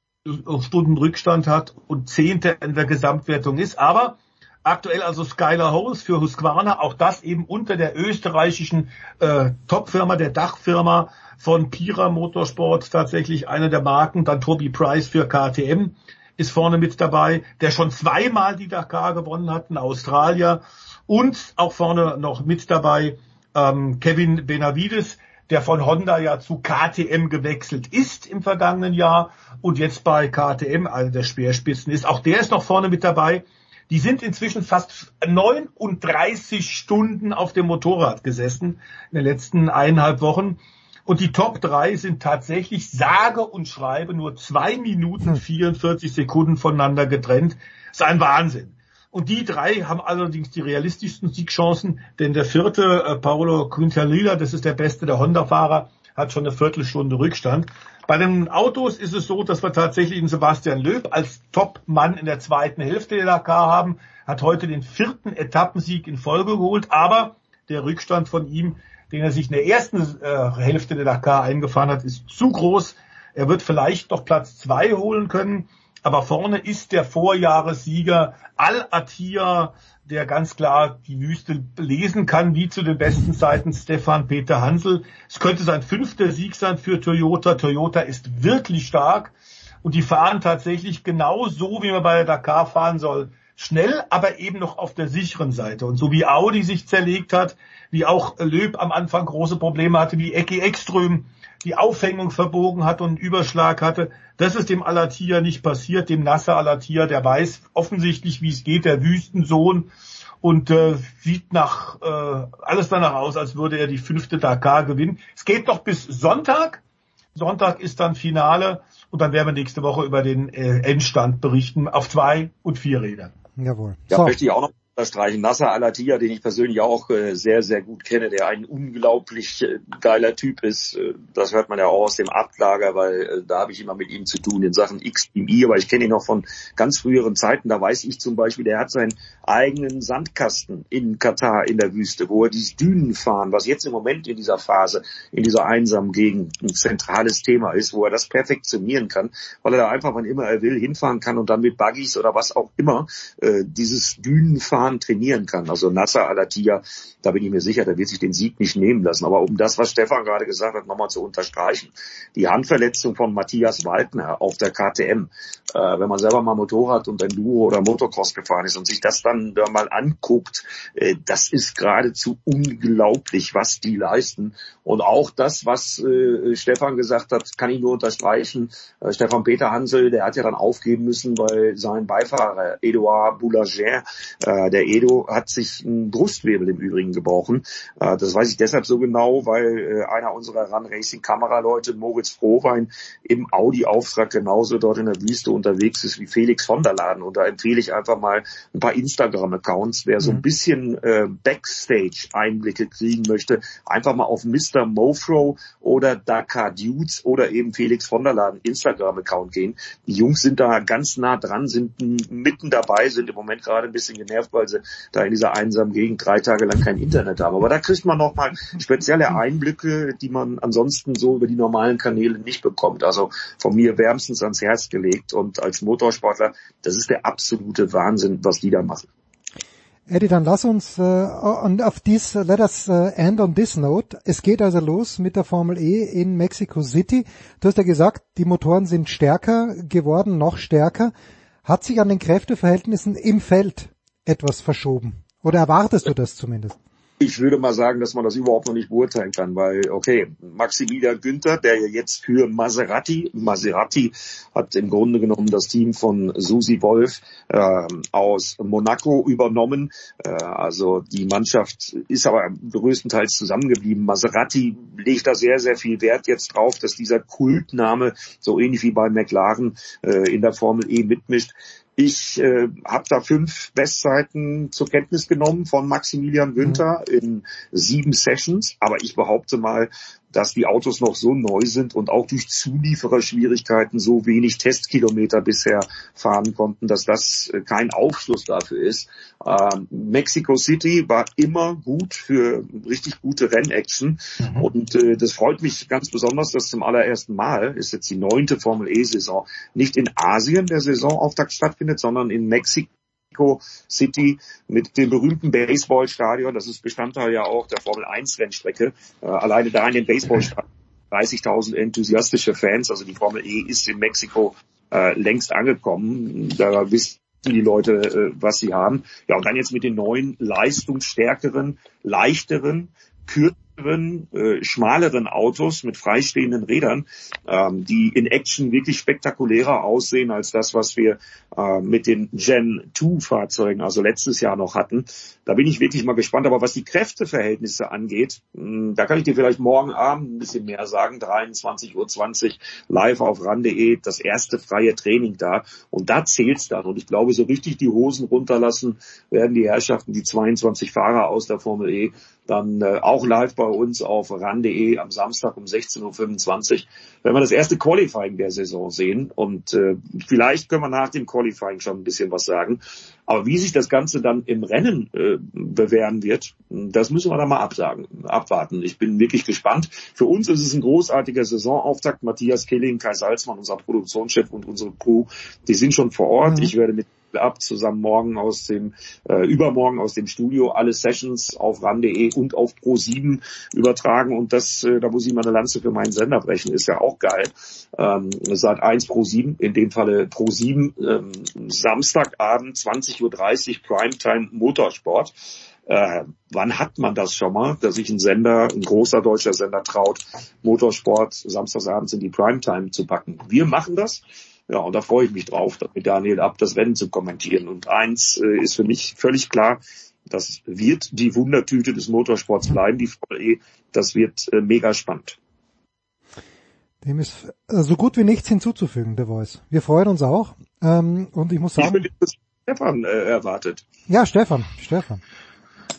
Stunden Rückstand hat und Zehnte in der Gesamtwertung ist. Aber aktuell also Skylar Holes für Husqvarna, auch das eben unter der österreichischen äh, Topfirma, der Dachfirma von Pira Motorsport, tatsächlich eine der Marken. Dann Toby Price für KTM ist vorne mit dabei, der schon zweimal die Dakar gewonnen hat, ein Australier. Und auch vorne noch mit dabei ähm, Kevin Benavides, der von Honda ja zu KTM gewechselt ist im vergangenen Jahr und jetzt bei KTM, also der Speerspitzen ist. Auch der ist noch vorne mit dabei. Die sind inzwischen fast 39 Stunden auf dem Motorrad gesessen in den letzten eineinhalb Wochen. Und die Top 3 sind tatsächlich sage und schreibe nur zwei Minuten 44 hm. Sekunden voneinander getrennt. Das ist ein Wahnsinn. Und die drei haben allerdings die realistischsten Siegchancen, denn der vierte, äh, Paolo Quintalilla, das ist der beste der Honda-Fahrer, hat schon eine Viertelstunde Rückstand. Bei den Autos ist es so, dass wir tatsächlich einen Sebastian Löb als Top-Mann in der zweiten Hälfte der Dakar haben, hat heute den vierten Etappensieg in Folge geholt, aber der Rückstand von ihm den er sich in der ersten äh, Hälfte der Dakar eingefahren hat, ist zu groß. Er wird vielleicht noch Platz zwei holen können, aber vorne ist der Vorjahressieger Al-Attiyah, der ganz klar die Wüste lesen kann, wie zu den besten Zeiten Stefan Peter Hansel. Es könnte sein fünfter Sieg sein für Toyota. Toyota ist wirklich stark und die fahren tatsächlich genau so, wie man bei der Dakar fahren soll. Schnell, aber eben noch auf der sicheren Seite. Und so wie Audi sich zerlegt hat, wie auch Löb am Anfang große Probleme hatte, wie Ecki Ekström die Aufhängung verbogen hat und einen Überschlag hatte. Das ist dem Alatia nicht passiert, dem Nasser Alatia, der weiß offensichtlich, wie es geht, der Wüstensohn und äh, sieht nach äh, alles danach aus, als würde er die fünfte Dakar gewinnen. Es geht noch bis Sonntag. Sonntag ist dann Finale und dann werden wir nächste Woche über den äh, Endstand berichten auf zwei und vier Rädern. Jawohl. Ja, so. möchte ich auch noch unterstreichen. Nasser Alatia, den ich persönlich auch äh, sehr, sehr gut kenne, der ein unglaublich äh, geiler Typ ist. Äh, das hört man ja auch aus dem Ablager, weil da habe ich immer mit ihm zu tun in Sachen XTI, aber ich kenne ihn noch von ganz früheren Zeiten. Da weiß ich zum Beispiel, der hat seinen eigenen Sandkasten in Katar in der Wüste, wo er dieses Dünen fahren, was jetzt im Moment in dieser Phase, in dieser einsamen Gegend ein zentrales Thema ist, wo er das perfektionieren kann, weil er da einfach, wann immer er will, hinfahren kann und dann mit Buggies oder was auch immer äh, dieses Dünenfahren Fahren trainieren kann. Also Nasser Alatia, da bin ich mir sicher, der wird sich den Sieg nicht nehmen lassen. Aber um das, was Stefan gerade gesagt hat, nochmal zu unterstreichen. Die Handverletzung von Matthias Waldner auf der KTM, äh, wenn man selber mal Motorrad und Enduro oder Motocross gefahren ist und sich das dann da mal anguckt, äh, das ist geradezu unglaublich, was die leisten. Und auch das, was äh, Stefan gesagt hat, kann ich nur unterstreichen. Äh, Stefan Peter Hansel, der hat ja dann aufgeben müssen, weil sein Beifahrer Edouard Boulanger, der Edo hat sich einen Brustwirbel im Übrigen gebrochen. Das weiß ich deshalb so genau, weil einer unserer Run Racing Kameraleute, Moritz Frohwein, im Audi-Auftrag genauso dort in der Wüste unterwegs ist wie Felix von der Laden. Und da empfehle ich einfach mal ein paar Instagram-Accounts, wer so ein mhm. bisschen äh, Backstage-Einblicke kriegen möchte, einfach mal auf Mr. Mofro oder Dakar Dudes oder eben Felix von der Laden Instagram-Account gehen. Die Jungs sind da ganz nah dran, sind mitten dabei, sind im Moment gerade ein bisschen genervt, weil sie da in dieser einsamen Gegend drei Tage lang kein Internet haben. Aber da kriegt man nochmal spezielle Einblicke, die man ansonsten so über die normalen Kanäle nicht bekommt. Also von mir wärmstens ans Herz gelegt und als Motorsportler, das ist der absolute Wahnsinn, was die da machen. Eddie, dann lass uns uh, on, auf dies, let us uh, end on this note. Es geht also los mit der Formel E in Mexico City. Du hast ja gesagt, die Motoren sind stärker geworden, noch stärker. Hat sich an den Kräfteverhältnissen im Feld etwas verschoben? Oder erwartest du das zumindest? Ich würde mal sagen, dass man das überhaupt noch nicht beurteilen kann, weil, okay, Maximilian Günther, der ja jetzt für Maserati, Maserati hat im Grunde genommen das Team von Susi Wolf äh, aus Monaco übernommen. Äh, also die Mannschaft ist aber größtenteils zusammengeblieben. Maserati legt da sehr, sehr viel Wert jetzt drauf, dass dieser Kultname so ähnlich wie bei McLaren äh, in der Formel E mitmischt Ich äh, habe da fünf Bestzeiten zur Kenntnis genommen von Maximilian Günther mhm. in sieben Sessions, aber ich behaupte mal, dass die Autos noch so neu sind und auch durch Zuliefererschwierigkeiten so wenig Testkilometer bisher fahren konnten, dass das äh, kein Aufschluss dafür ist. Ähm, Mexico City war immer gut für richtig gute Rennaction mhm. und äh, das freut mich ganz besonders, dass zum allerersten Mal ist jetzt die neunte Formel E-Saison nicht in Asien der Saisonauftakt stattfindet, sondern in Mexiko Mexico City mit dem berühmten Baseballstadion. Das ist Bestandteil ja auch der Formel 1 Rennstrecke. Äh, alleine da in den Baseballstadion 30.000 enthusiastische Fans. Also die Formel E ist in Mexiko äh, längst angekommen. Da wissen die Leute, äh, was sie haben. Ja, und dann jetzt mit den neuen, leistungsstärkeren, leichteren, kürzeren äh, schmaleren Autos mit freistehenden Rädern, ähm, die in Action wirklich spektakulärer aussehen als das, was wir äh, mit den Gen 2 Fahrzeugen, also letztes Jahr noch hatten. Da bin ich wirklich mal gespannt. Aber was die Kräfteverhältnisse angeht, mh, hm, da kann ich dir vielleicht morgen Abend ein bisschen mehr sagen. 23.20 Uhr live auf ran.de, das erste freie Training da. Und da zählt's dann. Und ich glaube, so richtig die Hosen runterlassen werden die Herrschaften, die 22 Fahrer aus der Formel E, dann äh, auch live bei uns auf ran.de am Samstag um 16.25 Uhr, wenn wir das erste Qualifying der Saison sehen. Und äh, vielleicht können wir nach dem Qualifying schon ein bisschen was sagen. Aber wie sich das Ganze dann im Rennen äh, bewähren wird, das müssen wir dann mal absagen, abwarten. Ich bin wirklich gespannt. Für uns ist es ein großartiger Saisonauftakt. Matthias Killing, Kai Salzmann, unser Produktionschef und unsere Crew, die sind schon vor Ort. Mhm. Ich werde mit ab, zusammen morgen aus dem, äh, übermorgen aus dem Studio alle Sessions auf ran.de und auf Pro7 übertragen und das, äh, da muss ich mal eine Lanze für meinen Sender brechen, ist ja auch geil. Ähm, seit 1 Pro7, in dem Falle Pro7, ähm, Samstagabend 20.30 Uhr Primetime Motorsport. Äh, wann hat man das schon mal, dass sich ein Sender, ein großer deutscher Sender traut, Motorsport samstagsabends in die Primetime zu packen? Wir machen das. Ja, und da freue ich mich drauf, mit Daniel Ab das Rennen zu kommentieren. Und eins äh, ist für mich völlig klar, das wird die Wundertüte des Motorsports bleiben, die Formel E. Das wird äh, mega spannend. Dem ist äh, so gut wie nichts hinzuzufügen, der Voice. Wir freuen uns auch. Ähm, und ich muss sagen. Ich bin Stefan äh, erwartet. Ja, Stefan, Stefan.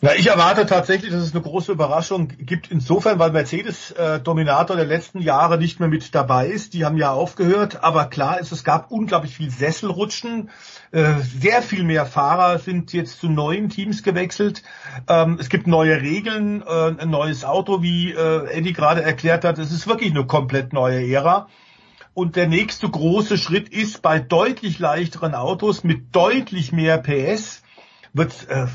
Na, ich erwarte tatsächlich, dass es eine große Überraschung gibt, insofern, weil Mercedes äh, Dominator der letzten Jahre nicht mehr mit dabei ist. Die haben ja aufgehört, aber klar ist, es gab unglaublich viel Sesselrutschen. Äh, sehr viel mehr Fahrer sind jetzt zu neuen Teams gewechselt. Ähm, es gibt neue Regeln, äh, ein neues Auto, wie äh, Eddie gerade erklärt hat. Es ist wirklich eine komplett neue Ära. Und der nächste große Schritt ist bei deutlich leichteren Autos mit deutlich mehr PS wird, äh,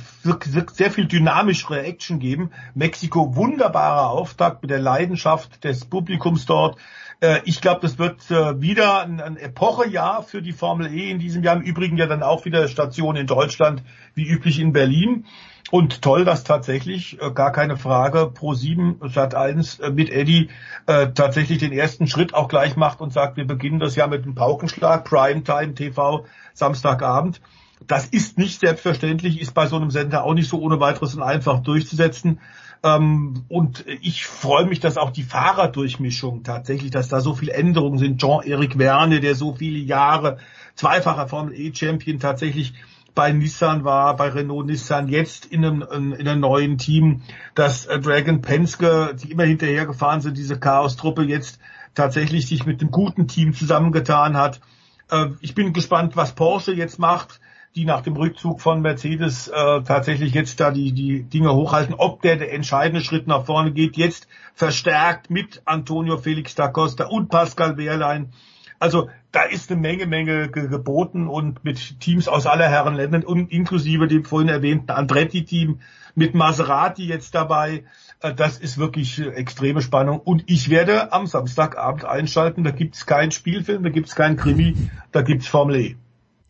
sehr viel dynamischere Action geben. Mexiko wunderbarer Auftakt mit der Leidenschaft des Publikums dort. Äh, ich glaube, das wird äh, wieder ein, Epochejahr für die Formel E in diesem Jahr. Im Übrigen ja dann auch wieder Station in Deutschland, wie üblich in Berlin. Und toll, dass tatsächlich, äh, gar keine Frage, Pro 7 Sat 1 äh, mit Eddie tatsächlich den ersten Schritt auch gleich macht und sagt, wir beginnen das Jahr mit einem Paukenschlag, Primetime TV, Samstagabend. Das ist nicht selbstverständlich, ist bei so einem Sender auch nicht so ohne weiteres und einfach durchzusetzen. Ähm, und ich freue mich, dass auch die Fahrerdurchmischung tatsächlich, dass da so viele Änderungen sind. Jean-Eric Verne, der so viele Jahre zweifacher Formel E-Champion tatsächlich bei Nissan war, bei Renault Nissan, jetzt in einem, in einem neuen Team, dass äh, Dragon Penske, die immer hinterhergefahren sind, diese Chaos-Truppe jetzt tatsächlich sich mit einem guten Team zusammengetan hat. Äh, ich bin gespannt, was Porsche jetzt macht die nach dem Rückzug von Mercedes äh, tatsächlich jetzt da die, die Dinge hochhalten, ob der, der entscheidende Schritt nach vorne geht, jetzt verstärkt mit Antonio Felix da Costa und Pascal Wehrlein. Also da ist eine Menge, Menge geboten und mit Teams aus aller Herren Ländern und inklusive dem vorhin erwähnten Andretti-Team mit Maserati jetzt dabei. Äh, das ist wirklich extreme Spannung. Und ich werde am Samstagabend einschalten. Da gibt's keinen Spielfilm, da gibt's keinen Krimi, da gibt's Formel E.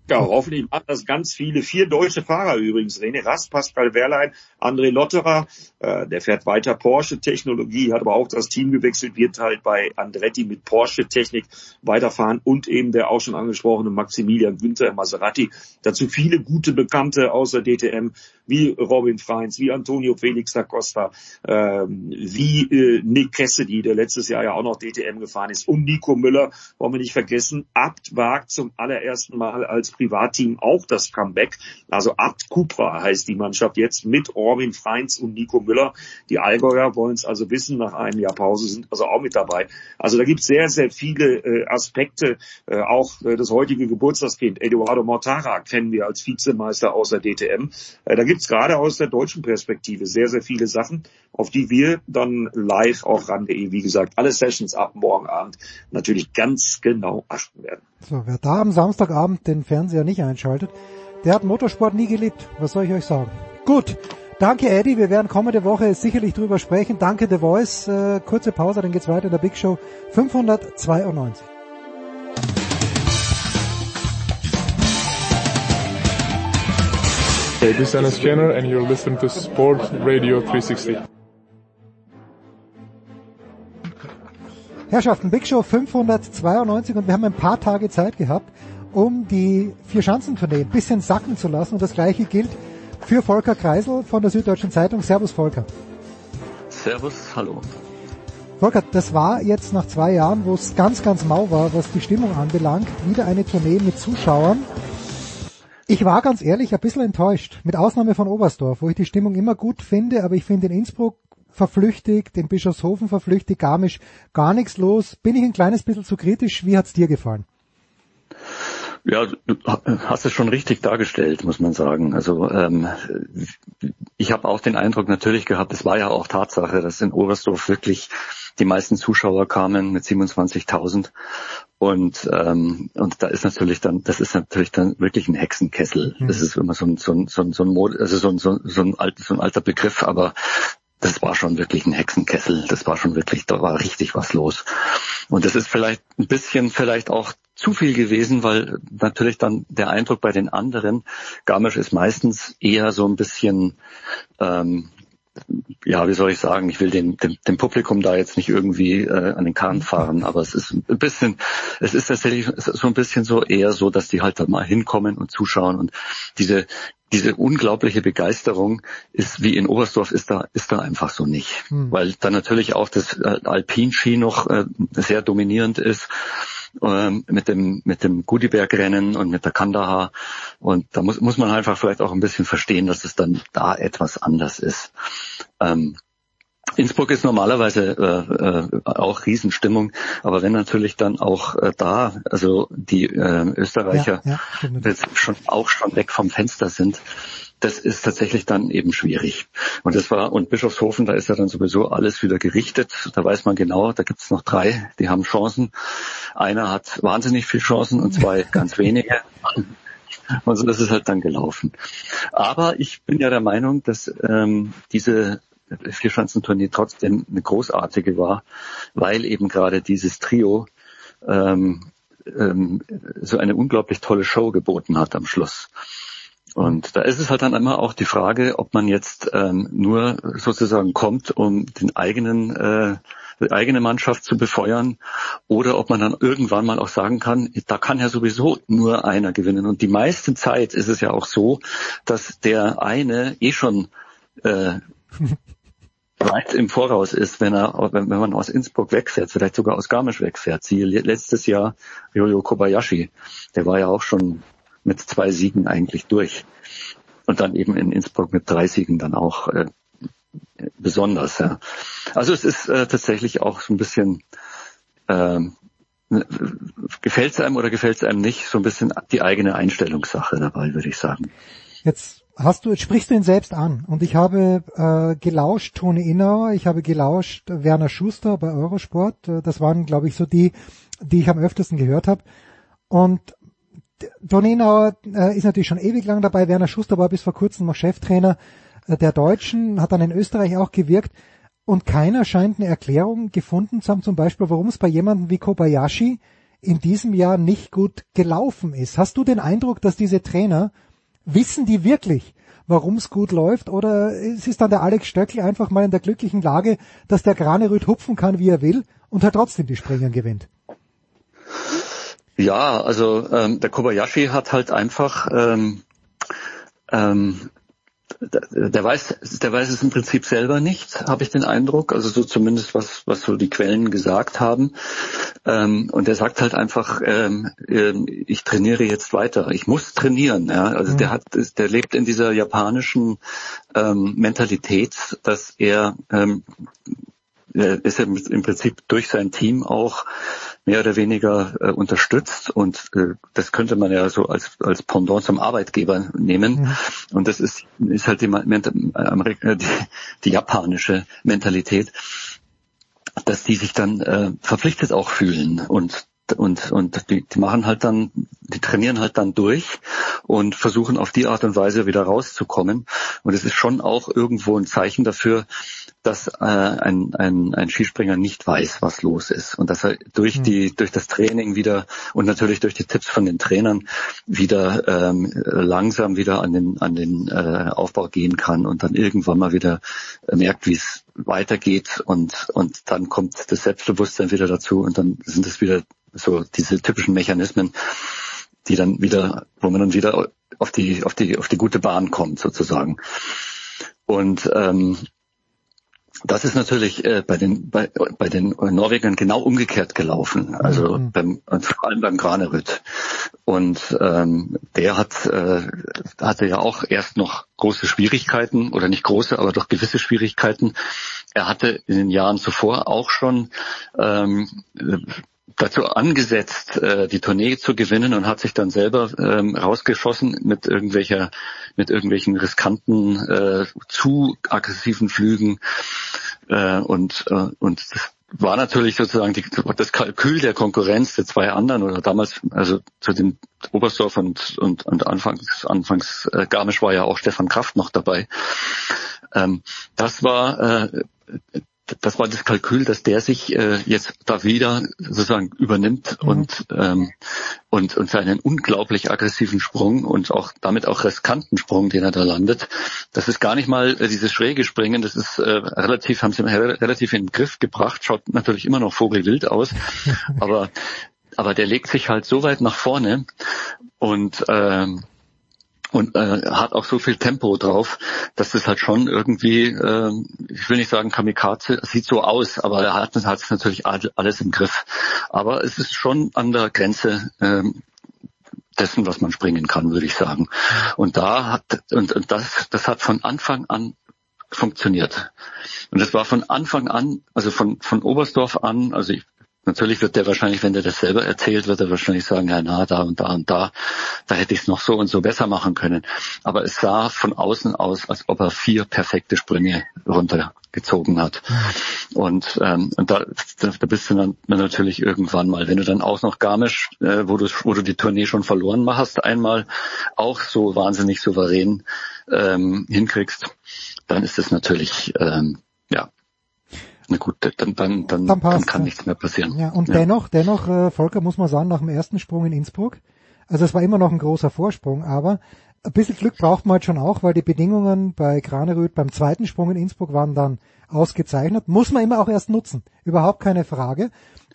Ja, hoffentlich machen das ganz viele. Vier deutsche Fahrer übrigens. René Rast, Pascal Wehrlein, André Lotterer. Äh, der fährt weiter Porsche-Technologie, hat aber auch das Team gewechselt, wird halt bei Andretti mit Porsche-Technik weiterfahren und eben der auch schon angesprochene Maximilian Günther Maserati. Dazu viele gute Bekannte außer DTM wie Robin Freins, wie Antonio Felix da Costa, ähm, wie äh, Nick Cassidy, der letztes Jahr ja auch noch DTM gefahren ist und Nico Müller, wollen wir nicht vergessen, Abt wagt zum allerersten Mal als Privatteam auch das Comeback. Also Abt Cupra heißt die Mannschaft jetzt mit Orwin Freins und Nico Müller. Die Allgäuer wollen es also wissen, nach einem Jahr Pause sind also auch mit dabei. Also da gibt es sehr, sehr viele äh, Aspekte. Äh, auch äh, das heutige Geburtstagskind Eduardo Mortara kennen wir als Vizemeister aus der DTM. Äh, da gibt es gerade aus der deutschen Perspektive sehr, sehr viele Sachen, auf die wir dann live auf RAN.de, wie gesagt, alle Sessions ab morgen Abend natürlich ganz genau achten werden. So, wer da am Samstagabend den Fernseher nicht einschaltet, der hat Motorsport nie geliebt. Was soll ich euch sagen? Gut. Danke Eddie, wir werden kommende Woche sicherlich drüber sprechen. Danke The Voice. Äh, kurze Pause, dann geht's weiter in der Big Show 592. Hey, this is Dennis Jenner and you're listening to Sport Radio 360. Herrschaften, Big Show 592 und wir haben ein paar Tage Zeit gehabt, um die vier Schanzentournee ein bisschen sacken zu lassen und das gleiche gilt für Volker Kreisel von der Süddeutschen Zeitung. Servus Volker. Servus, hallo. Volker, das war jetzt nach zwei Jahren, wo es ganz, ganz mau war, was die Stimmung anbelangt, wieder eine Tournee mit Zuschauern. Ich war ganz ehrlich ein bisschen enttäuscht, mit Ausnahme von Oberstdorf, wo ich die Stimmung immer gut finde, aber ich finde in Innsbruck verflüchtigt, in Bischofshofen verflüchtigt, Garmisch gar nichts los. Bin ich ein kleines bisschen zu kritisch? Wie hat's dir gefallen? Ja, du hast es schon richtig dargestellt, muss man sagen. Also ähm, ich habe auch den Eindruck natürlich gehabt, es war ja auch Tatsache, dass in Oberstdorf wirklich die meisten Zuschauer kamen mit 27.000 und ähm, und da ist natürlich dann, das ist natürlich dann wirklich ein Hexenkessel. Mhm. Das ist immer so ein so ein so ein, so ein Mod, also so ein, so, so ein alt, so ein alter Begriff, aber das war schon wirklich ein Hexenkessel. Das war schon wirklich, da war richtig was los. Und das ist vielleicht ein bisschen vielleicht auch zu viel gewesen, weil natürlich dann der Eindruck bei den anderen, Garmisch ist meistens eher so ein bisschen ähm, ja, wie soll ich sagen, ich will dem, dem, dem Publikum da jetzt nicht irgendwie äh, an den Kahn fahren, aber es ist ein bisschen, es ist tatsächlich so ein bisschen so eher so, dass die halt da mal hinkommen und zuschauen und diese diese unglaubliche Begeisterung ist wie in Oberstdorf ist da ist da einfach so nicht, hm. weil da natürlich auch das äh, Alpinski noch äh, sehr dominierend ist ähm, mit dem mit dem Gudiberg-Rennen und mit der Kandahar. Und da muss, muss man einfach vielleicht auch ein bisschen verstehen, dass es dann da etwas anders ist. Ähm, Innsbruck ist normalerweise äh, äh, auch Riesenstimmung, aber wenn natürlich dann auch äh, da, also die äh, Österreicher ja, ja, schon auch schon weg vom Fenster sind, das ist tatsächlich dann eben schwierig. Und das war, und Bischofshofen, da ist ja dann sowieso alles wieder gerichtet. Da weiß man genau, da gibt's noch drei, die haben Chancen. Einer hat wahnsinnig viel Chancen und zwei ganz wenige. Und so ist es halt dann gelaufen. Aber ich bin ja der Meinung, dass ähm, diese Vierschanzentournee trotzdem eine großartige war, weil eben gerade dieses Trio ähm, ähm, so eine unglaublich tolle Show geboten hat am Schluss. Und da ist es halt dann immer auch die Frage, ob man jetzt ähm, nur sozusagen kommt, um den eigenen äh, die eigene Mannschaft zu befeuern oder ob man dann irgendwann mal auch sagen kann, da kann ja sowieso nur einer gewinnen. Und die meiste Zeit ist es ja auch so, dass der eine eh schon äh, weit im Voraus ist, wenn er, wenn, wenn man aus Innsbruck wegfährt, vielleicht sogar aus Garmisch wegfährt. Siehe letztes Jahr Ryoyo Kobayashi, der war ja auch schon mit zwei Siegen eigentlich durch. Und dann eben in Innsbruck mit drei Siegen dann auch äh, besonders. Ja. Also es ist äh, tatsächlich auch so ein bisschen äh, gefällt es einem oder gefällt es einem nicht, so ein bisschen die eigene Einstellungssache dabei, würde ich sagen. Jetzt hast du, sprichst du ihn selbst an und ich habe äh, gelauscht Toni Innauer, ich habe gelauscht Werner Schuster bei Eurosport, äh, das waren glaube ich so die, die ich am öftesten gehört habe und Donenauer äh, ist natürlich schon ewig lang dabei. Werner Schuster war bis vor kurzem noch Cheftrainer äh, der Deutschen, hat dann in Österreich auch gewirkt. Und keiner scheint eine Erklärung gefunden zu haben, zum Beispiel, warum es bei jemandem wie Kobayashi in diesem Jahr nicht gut gelaufen ist. Hast du den Eindruck, dass diese Trainer wissen die wirklich, warum es gut läuft? Oder es ist dann der Alex Stöckl einfach mal in der glücklichen Lage, dass der Granerüt hupfen kann, wie er will und hat trotzdem die Springer gewinnt? Ja, also ähm, der Kobayashi hat halt einfach ähm, ähm, der weiß, der weiß es im Prinzip selber nicht, habe ich den Eindruck. Also so zumindest was, was so die Quellen gesagt haben. Ähm, und er sagt halt einfach, ähm, ähm ich trainiere jetzt weiter. Ich muss trainieren. Ja? Also mhm. der hat, der lebt in dieser japanischen ähm, Mentalität, dass er ähm, ist er im Prinzip durch sein Team auch mehr oder weniger äh, unterstützt und äh, das könnte man ja so als als Pendant zum Arbeitgeber nehmen mhm. und das ist ist halt die, äh, die, die japanische Mentalität dass die sich dann äh, verpflichtet auch fühlen und und und die, die machen halt dann, die trainieren halt dann durch und versuchen auf die Art und Weise wieder rauszukommen. Und es ist schon auch irgendwo ein Zeichen dafür, dass äh, ein, ein, ein Skispringer nicht weiß, was los ist und dass er durch mhm. die durch das Training wieder und natürlich durch die Tipps von den Trainern wieder ähm, langsam wieder an den an den äh, Aufbau gehen kann und dann irgendwann mal wieder merkt, wie es weitergeht und und dann kommt das Selbstbewusstsein wieder dazu und dann sind es wieder so diese typischen Mechanismen, die dann wieder, wo man dann wieder auf die auf die auf die gute Bahn kommt sozusagen. Und ähm, das ist natürlich äh, bei den bei, bei den Norwegern genau umgekehrt gelaufen. Also mhm. beim vor allem beim Granerüt. Und ähm, der hat äh, hatte ja auch erst noch große Schwierigkeiten oder nicht große, aber doch gewisse Schwierigkeiten. Er hatte in den Jahren zuvor auch schon ähm, dazu angesetzt, äh, die Tournee zu gewinnen und hat sich dann selber ähm, rausgeschossen mit irgendwelcher, mit irgendwelchen riskanten, äh, zu aggressiven Flügen äh, und äh, und das war natürlich sozusagen die, das Kalkül der Konkurrenz der zwei anderen oder damals, also zu dem Oberstdorf und, und, und anfangs, anfangs äh, Garmisch war ja auch Stefan Kraft noch dabei. Ähm, das war äh, das war das Kalkül, dass der sich äh, jetzt da wieder sozusagen übernimmt mhm. und, ähm, und, und seinen unglaublich aggressiven Sprung und auch damit auch riskanten Sprung, den er da landet, das ist gar nicht mal äh, dieses schräge Springen, das ist äh, relativ, haben sie relativ in den Griff gebracht, schaut natürlich immer noch vogelwild aus, aber aber der legt sich halt so weit nach vorne und ähm, und äh, hat auch so viel Tempo drauf, dass das halt schon irgendwie, äh, ich will nicht sagen Kamikaze, sieht so aus, aber er hat, es natürlich alles im Griff. Aber es ist schon an der Grenze äh, dessen, was man springen kann, würde ich sagen. Und da hat und, und das, das hat von Anfang an funktioniert. Und das war von Anfang an, also von, von Oberstdorf an, also ich Natürlich wird der wahrscheinlich, wenn der das selber erzählt, wird er wahrscheinlich sagen, ja, na, da und da und da, da hätte ich es noch so und so besser machen können. Aber es sah von außen aus, als ob er vier perfekte Sprünge runtergezogen hat. Und, ähm, und da, da bist du dann natürlich irgendwann mal, wenn du dann auch noch Garmisch, äh, wo du, wo du die Tournee schon verloren machst, einmal auch so wahnsinnig souverän ähm, hinkriegst, dann ist es natürlich, ähm, na gut, dann, dann, dann, dann, passt, dann kann ja. nichts mehr passieren. Ja, und ja. dennoch, dennoch, äh, Volker, muss man sagen, nach dem ersten Sprung in Innsbruck, also es war immer noch ein großer Vorsprung, aber ein bisschen Glück braucht man halt schon auch, weil die Bedingungen bei Graneröd beim zweiten Sprung in Innsbruck waren dann ausgezeichnet. Muss man immer auch erst nutzen. Überhaupt keine Frage.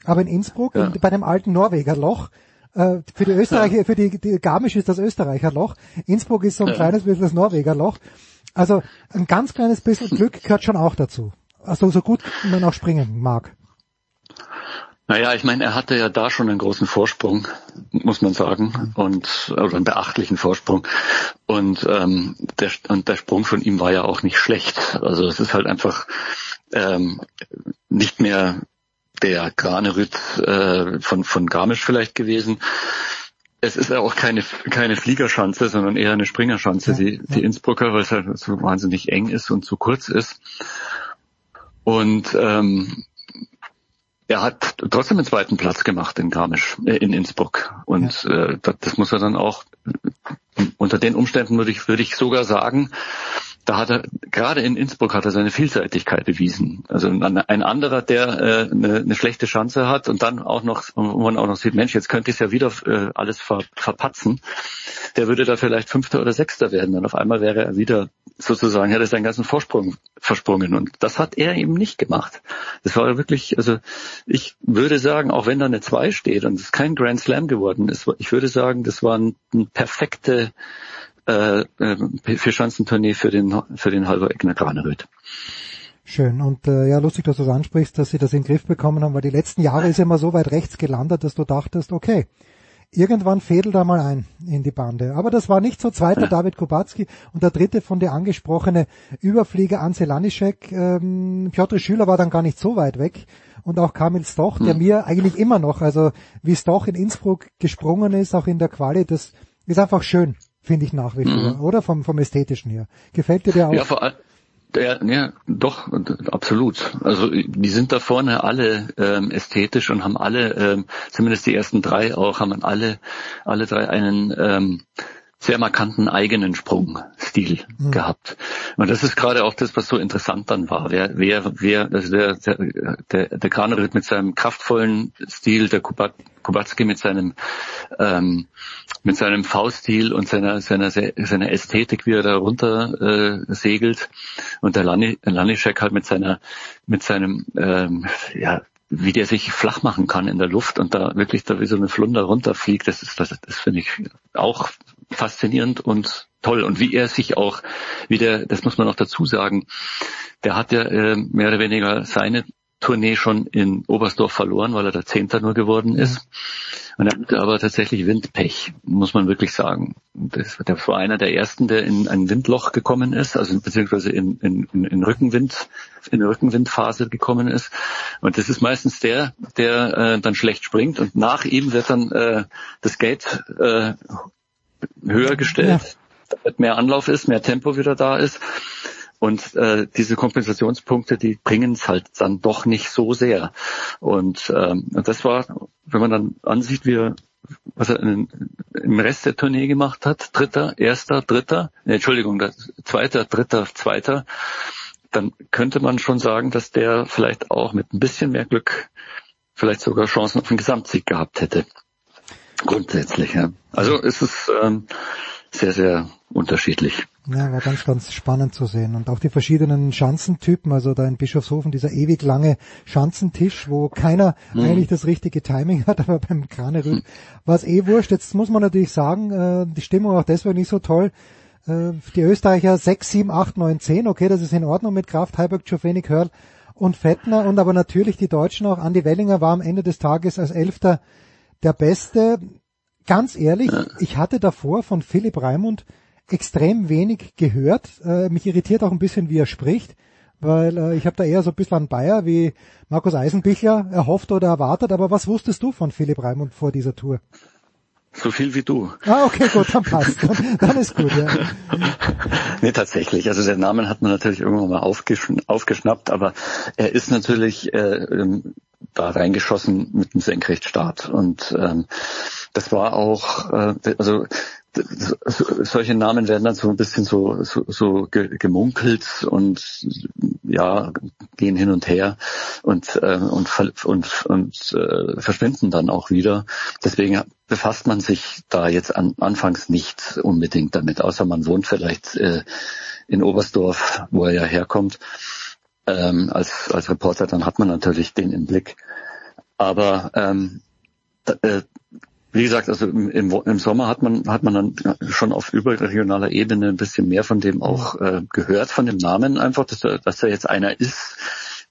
Aber in Innsbruck, ja. in, bei dem alten Norweger Loch, äh, für die Österreicher, für die, die Garmisch ist das Österreicher Loch. Innsbruck ist so ein kleines bisschen das Norweger Loch. Also ein ganz kleines bisschen Glück gehört schon auch dazu also so gut man auch springen mag. Naja, ich meine, er hatte ja da schon einen großen Vorsprung, muss man sagen, und oder einen beachtlichen Vorsprung. Und ähm, der und der Sprung von ihm war ja auch nicht schlecht. Also es ist halt einfach ähm, nicht mehr der Granerüt äh, von von Garmisch vielleicht gewesen. Es ist ja auch keine keine Fliegerschanze, sondern eher eine Springerschanze, ja, die, die Innsbrucker, weil es halt so wahnsinnig eng ist und zu kurz ist. Und ähm, er hat trotzdem den zweiten Platz gemacht in Garmisch, äh, in Innsbruck. Und ja. äh, das, das muss er dann auch unter den Umständen würde ich, würde ich sogar sagen, da hat er, gerade in Innsbruck hat er seine Vielseitigkeit bewiesen. Also ein, ein anderer, der äh, eine, eine schlechte Chance hat und dann auch noch, wo man auch noch sieht, Mensch, jetzt könnte ich es ja wieder äh, alles ver, verpatzen, der würde da vielleicht Fünfter oder Sechster werden. Dann auf einmal wäre er wieder sozusagen, hätte seinen ganzen Vorsprung versprungen. Und das hat er eben nicht gemacht. Das war wirklich, also ich würde sagen, auch wenn da eine Zwei steht und es kein Grand Slam geworden ist, ich würde sagen, das war eine perfekte äh, äh, Vierschanzentournee für den für den Halber Eckner Graneröd. Schön. Und äh, ja, lustig, dass du das ansprichst, dass sie das in den Griff bekommen haben, weil die letzten Jahre ist immer so weit rechts gelandet, dass du dachtest, okay, irgendwann fädelt er mal ein in die Bande. Aber das war nicht so. Zweiter ja. David Kubacki und der dritte von der angesprochene Überflieger Anse Lanischek. Ähm, Piotr Schüler war dann gar nicht so weit weg. Und auch Kamil Stoch, der hm. mir eigentlich immer noch, also wie Stoch in Innsbruck gesprungen ist, auch in der Quali, das ist einfach schön, finde ich nach wie vor, mhm. oder? Vom, vom Ästhetischen her. Gefällt dir der auch? Ja, vor, allem. Ja, ja, doch, absolut. Also die sind da vorne alle ähm, ästhetisch und haben alle, ähm, zumindest die ersten drei auch, haben alle, alle drei einen ähm, sehr markanten eigenen Sprungstil mhm. gehabt. Und das ist gerade auch das, was so interessant dann war. Wer, wer, wer, also der, der, der, der Kranerit mit seinem kraftvollen Stil, der Kubat, Kubacki mit seinem, ähm, mit seinem V-Stil und seiner, seiner, seiner Ästhetik, wie er da runter äh, segelt. Und der Lani, Lanischek halt mit seiner, mit seinem, ähm, ja, wie der sich flach machen kann in der Luft und da wirklich da wie so eine Flunder runterfliegt, das ist, das, das finde ich auch faszinierend und toll. Und wie er sich auch wieder, das muss man auch dazu sagen, der hat ja äh, mehr oder weniger seine Tournee schon in Oberstdorf verloren, weil er der Zehnter nur geworden ist. Und er hatte aber tatsächlich Windpech, muss man wirklich sagen. Das, der war einer der ersten, der in ein Windloch gekommen ist, also beziehungsweise in, in, in Rückenwind, in Rückenwindphase gekommen ist. Und das ist meistens der, der äh, dann schlecht springt und nach ihm wird dann äh, das Gate äh, höher gestellt, ja. damit mehr Anlauf ist, mehr Tempo wieder da ist. Und äh, diese Kompensationspunkte, die bringen es halt dann doch nicht so sehr. Und, ähm, das war, wenn man dann ansieht, wie er, was er in, im Rest der Tournee gemacht hat, dritter, erster, dritter, nee, Entschuldigung, zweiter, dritter, zweiter, dann könnte man schon sagen, dass der vielleicht auch mit ein bisschen mehr Glück vielleicht sogar Chancen auf den Gesamtsieg gehabt hätte. Grundsätzlich, ja. Also ist es ähm, sehr, sehr unterschiedlich. Ja, war ganz, ganz spannend zu sehen. Und auch die verschiedenen Schanzentypen, also da in Bischofshofen dieser ewig lange Schanzentisch, wo keiner mhm. eigentlich das richtige Timing hat, aber beim Kranerüt mhm. war es eh wurscht. Jetzt muss man natürlich sagen, äh, die Stimmung auch deswegen nicht so toll. Äh, die Österreicher 6, 7, 8, 9, 10, okay, das ist in Ordnung mit Kraft, Heiberg, Czofenik, Hörl und Fettner und aber natürlich die Deutschen auch. Andi Wellinger war am Ende des Tages als Elfter der Beste. Ganz ehrlich, ich hatte davor von Philipp Raimund extrem wenig gehört. Äh, mich irritiert auch ein bisschen, wie er spricht, weil äh, ich habe da eher so ein bisschen an Bayer wie Markus Eisenbichler erhofft oder erwartet. Aber was wusstest du von Philipp Raimund vor dieser Tour? So viel wie du. Ah, okay, gut, dann passt. Dann, dann ist gut, ja. nee, tatsächlich. Also den Namen hat man natürlich irgendwann mal aufgeschn aufgeschnappt, aber er ist natürlich äh, ähm, da reingeschossen mit dem Senkrechtstart. Und ähm, das war auch, äh, also solche Namen werden dann so ein bisschen so, so, so gemunkelt und ja, gehen hin und her und, äh, und, und, und äh, verschwinden dann auch wieder. Deswegen befasst man sich da jetzt an, anfangs nicht unbedingt damit, außer man wohnt vielleicht äh, in Oberstdorf, wo er ja herkommt. Ähm, als, als Reporter, dann hat man natürlich den im Blick. Aber ähm, äh, wie gesagt, also im, im, Sommer hat man hat man dann schon auf überregionaler Ebene ein bisschen mehr von dem auch äh, gehört, von dem Namen einfach, dass er, dass er jetzt einer ist,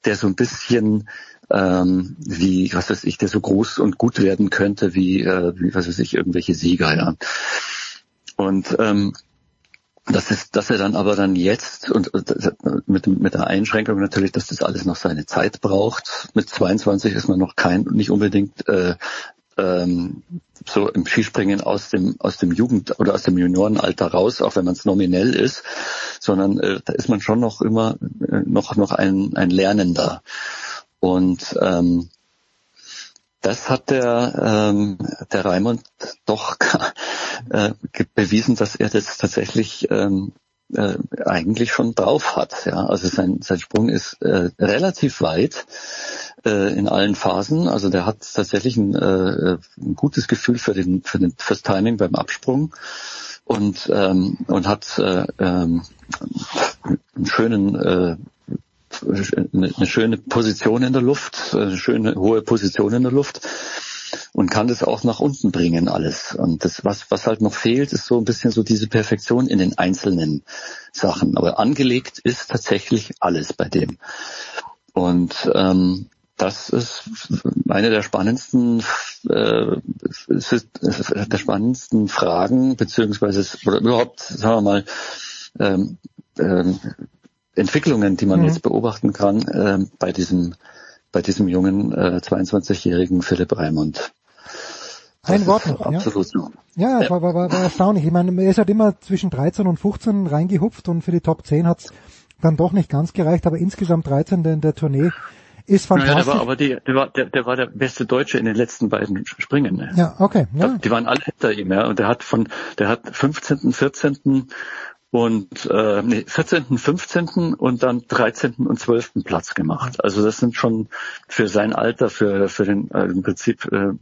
der so ein bisschen ähm, wie, was weiß ich, der so groß und gut werden könnte wie, äh, wie was weiß ich, irgendwelche Sieger, ja. Und ähm, das ist, dass er dann aber dann jetzt und mit, mit der Einschränkung natürlich, dass das alles noch seine Zeit braucht. Mit 22 ist man noch kein, nicht unbedingt äh, ähm, so im Skispringen aus dem aus dem Jugend oder aus dem Juniorenalter raus, auch wenn man es nominell ist, sondern äh, da ist man schon noch immer äh, noch noch ein ein Lernender. Und ähm, das hat der ähm, der Raimund doch äh, bewiesen, dass er das tatsächlich ähm, äh, eigentlich schon drauf hat. Ja, also sein sein Sprung ist äh, relativ weit äh, in allen Phasen. Also der hat tatsächlich ein, äh, ein gutes Gefühl für den, für den fürs Timing beim Absprung und ähm, und hat äh, ähm, einen schönen äh, eine schöne Position in der Luft, eine schöne hohe Position in der Luft. Und kann das auch nach unten bringen alles. Und das, was, was halt noch fehlt, ist so ein bisschen so diese Perfektion in den einzelnen Sachen. Aber angelegt ist tatsächlich alles bei dem. Und ähm, das ist eine der spannendsten äh, der spannendsten Fragen beziehungsweise oder überhaupt sagen wir mal ähm, ähm, Entwicklungen, die man mhm. jetzt beobachten kann äh, bei diesem bei diesem jungen äh, 22-jährigen Philipp Raimund. Ein Wort noch. Absolut ja, ja, ja. War, war, war erstaunlich. Ich meine, er ist halt immer zwischen 13 und 15 reingehupft und für die Top 10 hat's dann doch nicht ganz gereicht, aber insgesamt 13 in der Tournee ist fantastisch. Ja, der war aber die, der war, der, der war der beste Deutsche in den letzten beiden Springen. Ne? Ja, okay. Ja. Die waren alle hinter ihm, ja. Und der hat von, der hat 15., 14. und äh, nee, 14., 15. und dann 13. und 12. Platz gemacht. Also das sind schon für sein Alter, für für den äh, im Prinzip äh,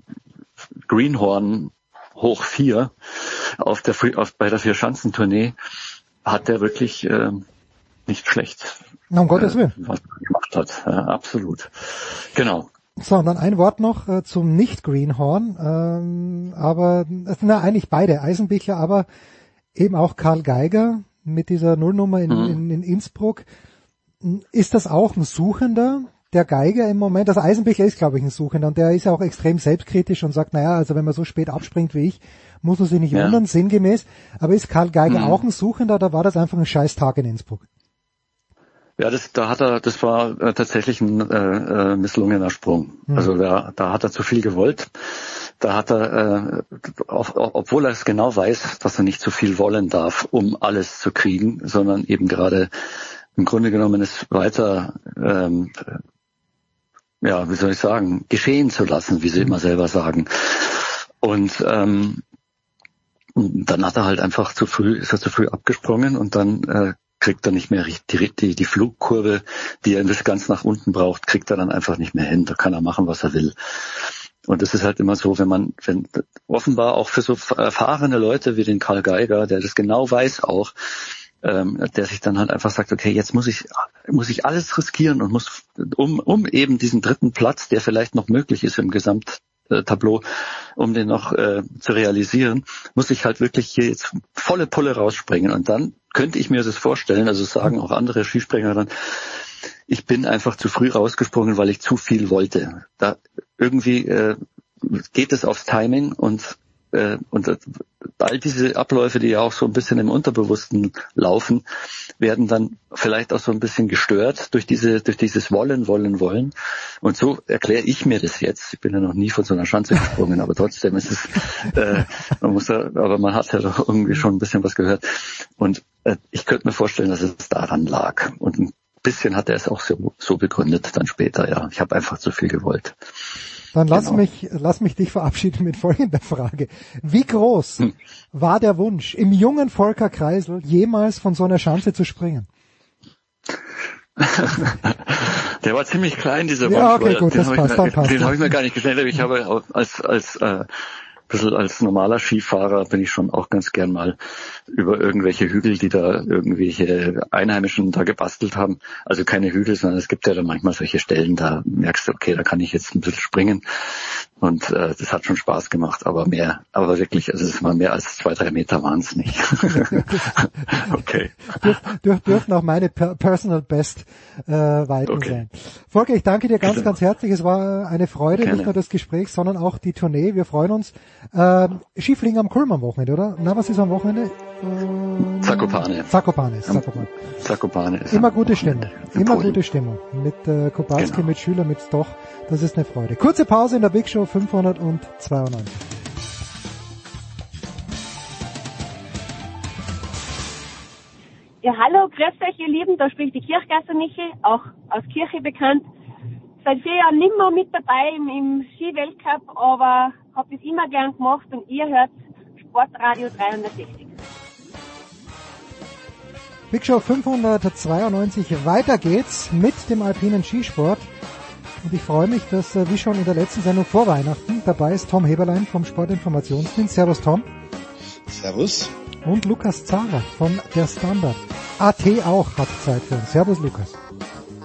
Greenhorn hoch vier auf der auf, bei der Vier-Schanzentournee hat der wirklich äh, nicht schlecht. Um Gottes Willen. Was er gemacht hat, ja, absolut. Genau. So, und dann ein Wort noch äh, zum Nicht-Greenhorn, ähm, aber na eigentlich beide, Eisenbichler, aber eben auch Karl Geiger mit dieser Nullnummer in, mhm. in, in Innsbruck. Ist das auch ein Suchender? der Geiger im Moment, das Eisenbichler ist, glaube ich, ein Suchender und der ist ja auch extrem selbstkritisch und sagt, naja, also wenn man so spät abspringt wie ich, muss man sich nicht ja. wundern, sinngemäß. Aber ist Karl Geiger mhm. auch ein Suchender oder war das einfach ein scheiß Tag in Innsbruck? Ja, das, da hat er, das war äh, tatsächlich ein äh, äh, misslungener Sprung. Mhm. Also da, da hat er zu viel gewollt. Da hat er, äh, auf, obwohl er es genau weiß, dass er nicht zu viel wollen darf, um alles zu kriegen, sondern eben gerade im Grunde genommen es weiter ähm, ja, wie soll ich sagen, geschehen zu lassen, wie sie immer selber sagen. Und ähm, dann hat er halt einfach zu früh, ist er zu früh abgesprungen und dann äh, kriegt er nicht mehr die, die, die Flugkurve, die er bis ganz nach unten braucht, kriegt er dann einfach nicht mehr hin. Da kann er machen, was er will. Und es ist halt immer so, wenn man, wenn offenbar auch für so erfahrene Leute wie den Karl Geiger, der das genau weiß auch, ähm, der sich dann halt einfach sagt, okay, jetzt muss ich muss ich alles riskieren und muss um um eben diesen dritten Platz, der vielleicht noch möglich ist im Gesamttableau, um den noch äh, zu realisieren, muss ich halt wirklich hier jetzt volle Pulle rausspringen. Und dann könnte ich mir das vorstellen, also sagen auch andere Skispringer dann, ich bin einfach zu früh rausgesprungen, weil ich zu viel wollte. Da irgendwie äh, geht es aufs Timing und äh, und all diese Abläufe, die ja auch so ein bisschen im Unterbewussten laufen, werden dann vielleicht auch so ein bisschen gestört durch diese, durch dieses Wollen, Wollen, Wollen. Und so erkläre ich mir das jetzt. Ich bin ja noch nie von so einer Schanze gesprungen, aber trotzdem ist es, äh, man muss ja, aber man hat ja doch irgendwie schon ein bisschen was gehört. Und äh, ich könnte mir vorstellen, dass es daran lag. Und ein bisschen hat er es auch so, so begründet dann später, ja. Ich habe einfach zu viel gewollt. Dann lass genau. mich, lass mich dich verabschieden mit folgender Frage. Wie groß hm. war der Wunsch, im jungen Volker Kreisel jemals von so einer Chance zu springen? der war ziemlich klein, dieser Wunsch. Ja, okay, gut, das passt, dann passt. Den habe ich mir gar nicht gestellt, aber ich habe als, als äh, bisschen als normaler Skifahrer bin ich schon auch ganz gern mal über irgendwelche Hügel, die da irgendwelche Einheimischen da gebastelt haben. Also keine Hügel, sondern es gibt ja dann manchmal solche Stellen, da merkst du, okay, da kann ich jetzt ein bisschen springen. Und äh, das hat schon Spaß gemacht, aber mehr, aber wirklich, also es war mehr als zwei, drei Meter waren es nicht. okay. Dürf, dürf, dürfen auch meine Personal Best äh, Weiten okay. sein. Volker, ich danke dir ganz, ganz herzlich. Es war eine Freude, Gerne. nicht nur das Gespräch, sondern auch die Tournee. Wir freuen uns. Ähm, Skifliegen am Kulm am Wochenende, oder? Na, was ist am Wochenende? Ähm, Zakopane. Zakopane Zakopane. Zakopane ist Immer gute Stimmung. Immer gute Stimmung. Mit äh, Koparski, genau. mit Schüler, mit Stoch. Das ist eine Freude. Kurze Pause in der Big Show 592. Ja, hallo, grüß euch, ihr Lieben. Da spricht die Kirchgasser Michi, auch aus Kirche bekannt. Seit vier Jahren nimmer mit dabei im, im Skiweltcup, aber habe das immer gern gemacht und ihr hört Sportradio 360. Big Show 592, weiter geht's mit dem alpinen Skisport. Und ich freue mich, dass äh, wie schon in der letzten Sendung vor Weihnachten dabei ist Tom Heberlein vom Sportinformationsdienst. Servus Tom. Servus. Und Lukas Zahler von der Standard. AT auch hat Zeit für uns. Servus Lukas.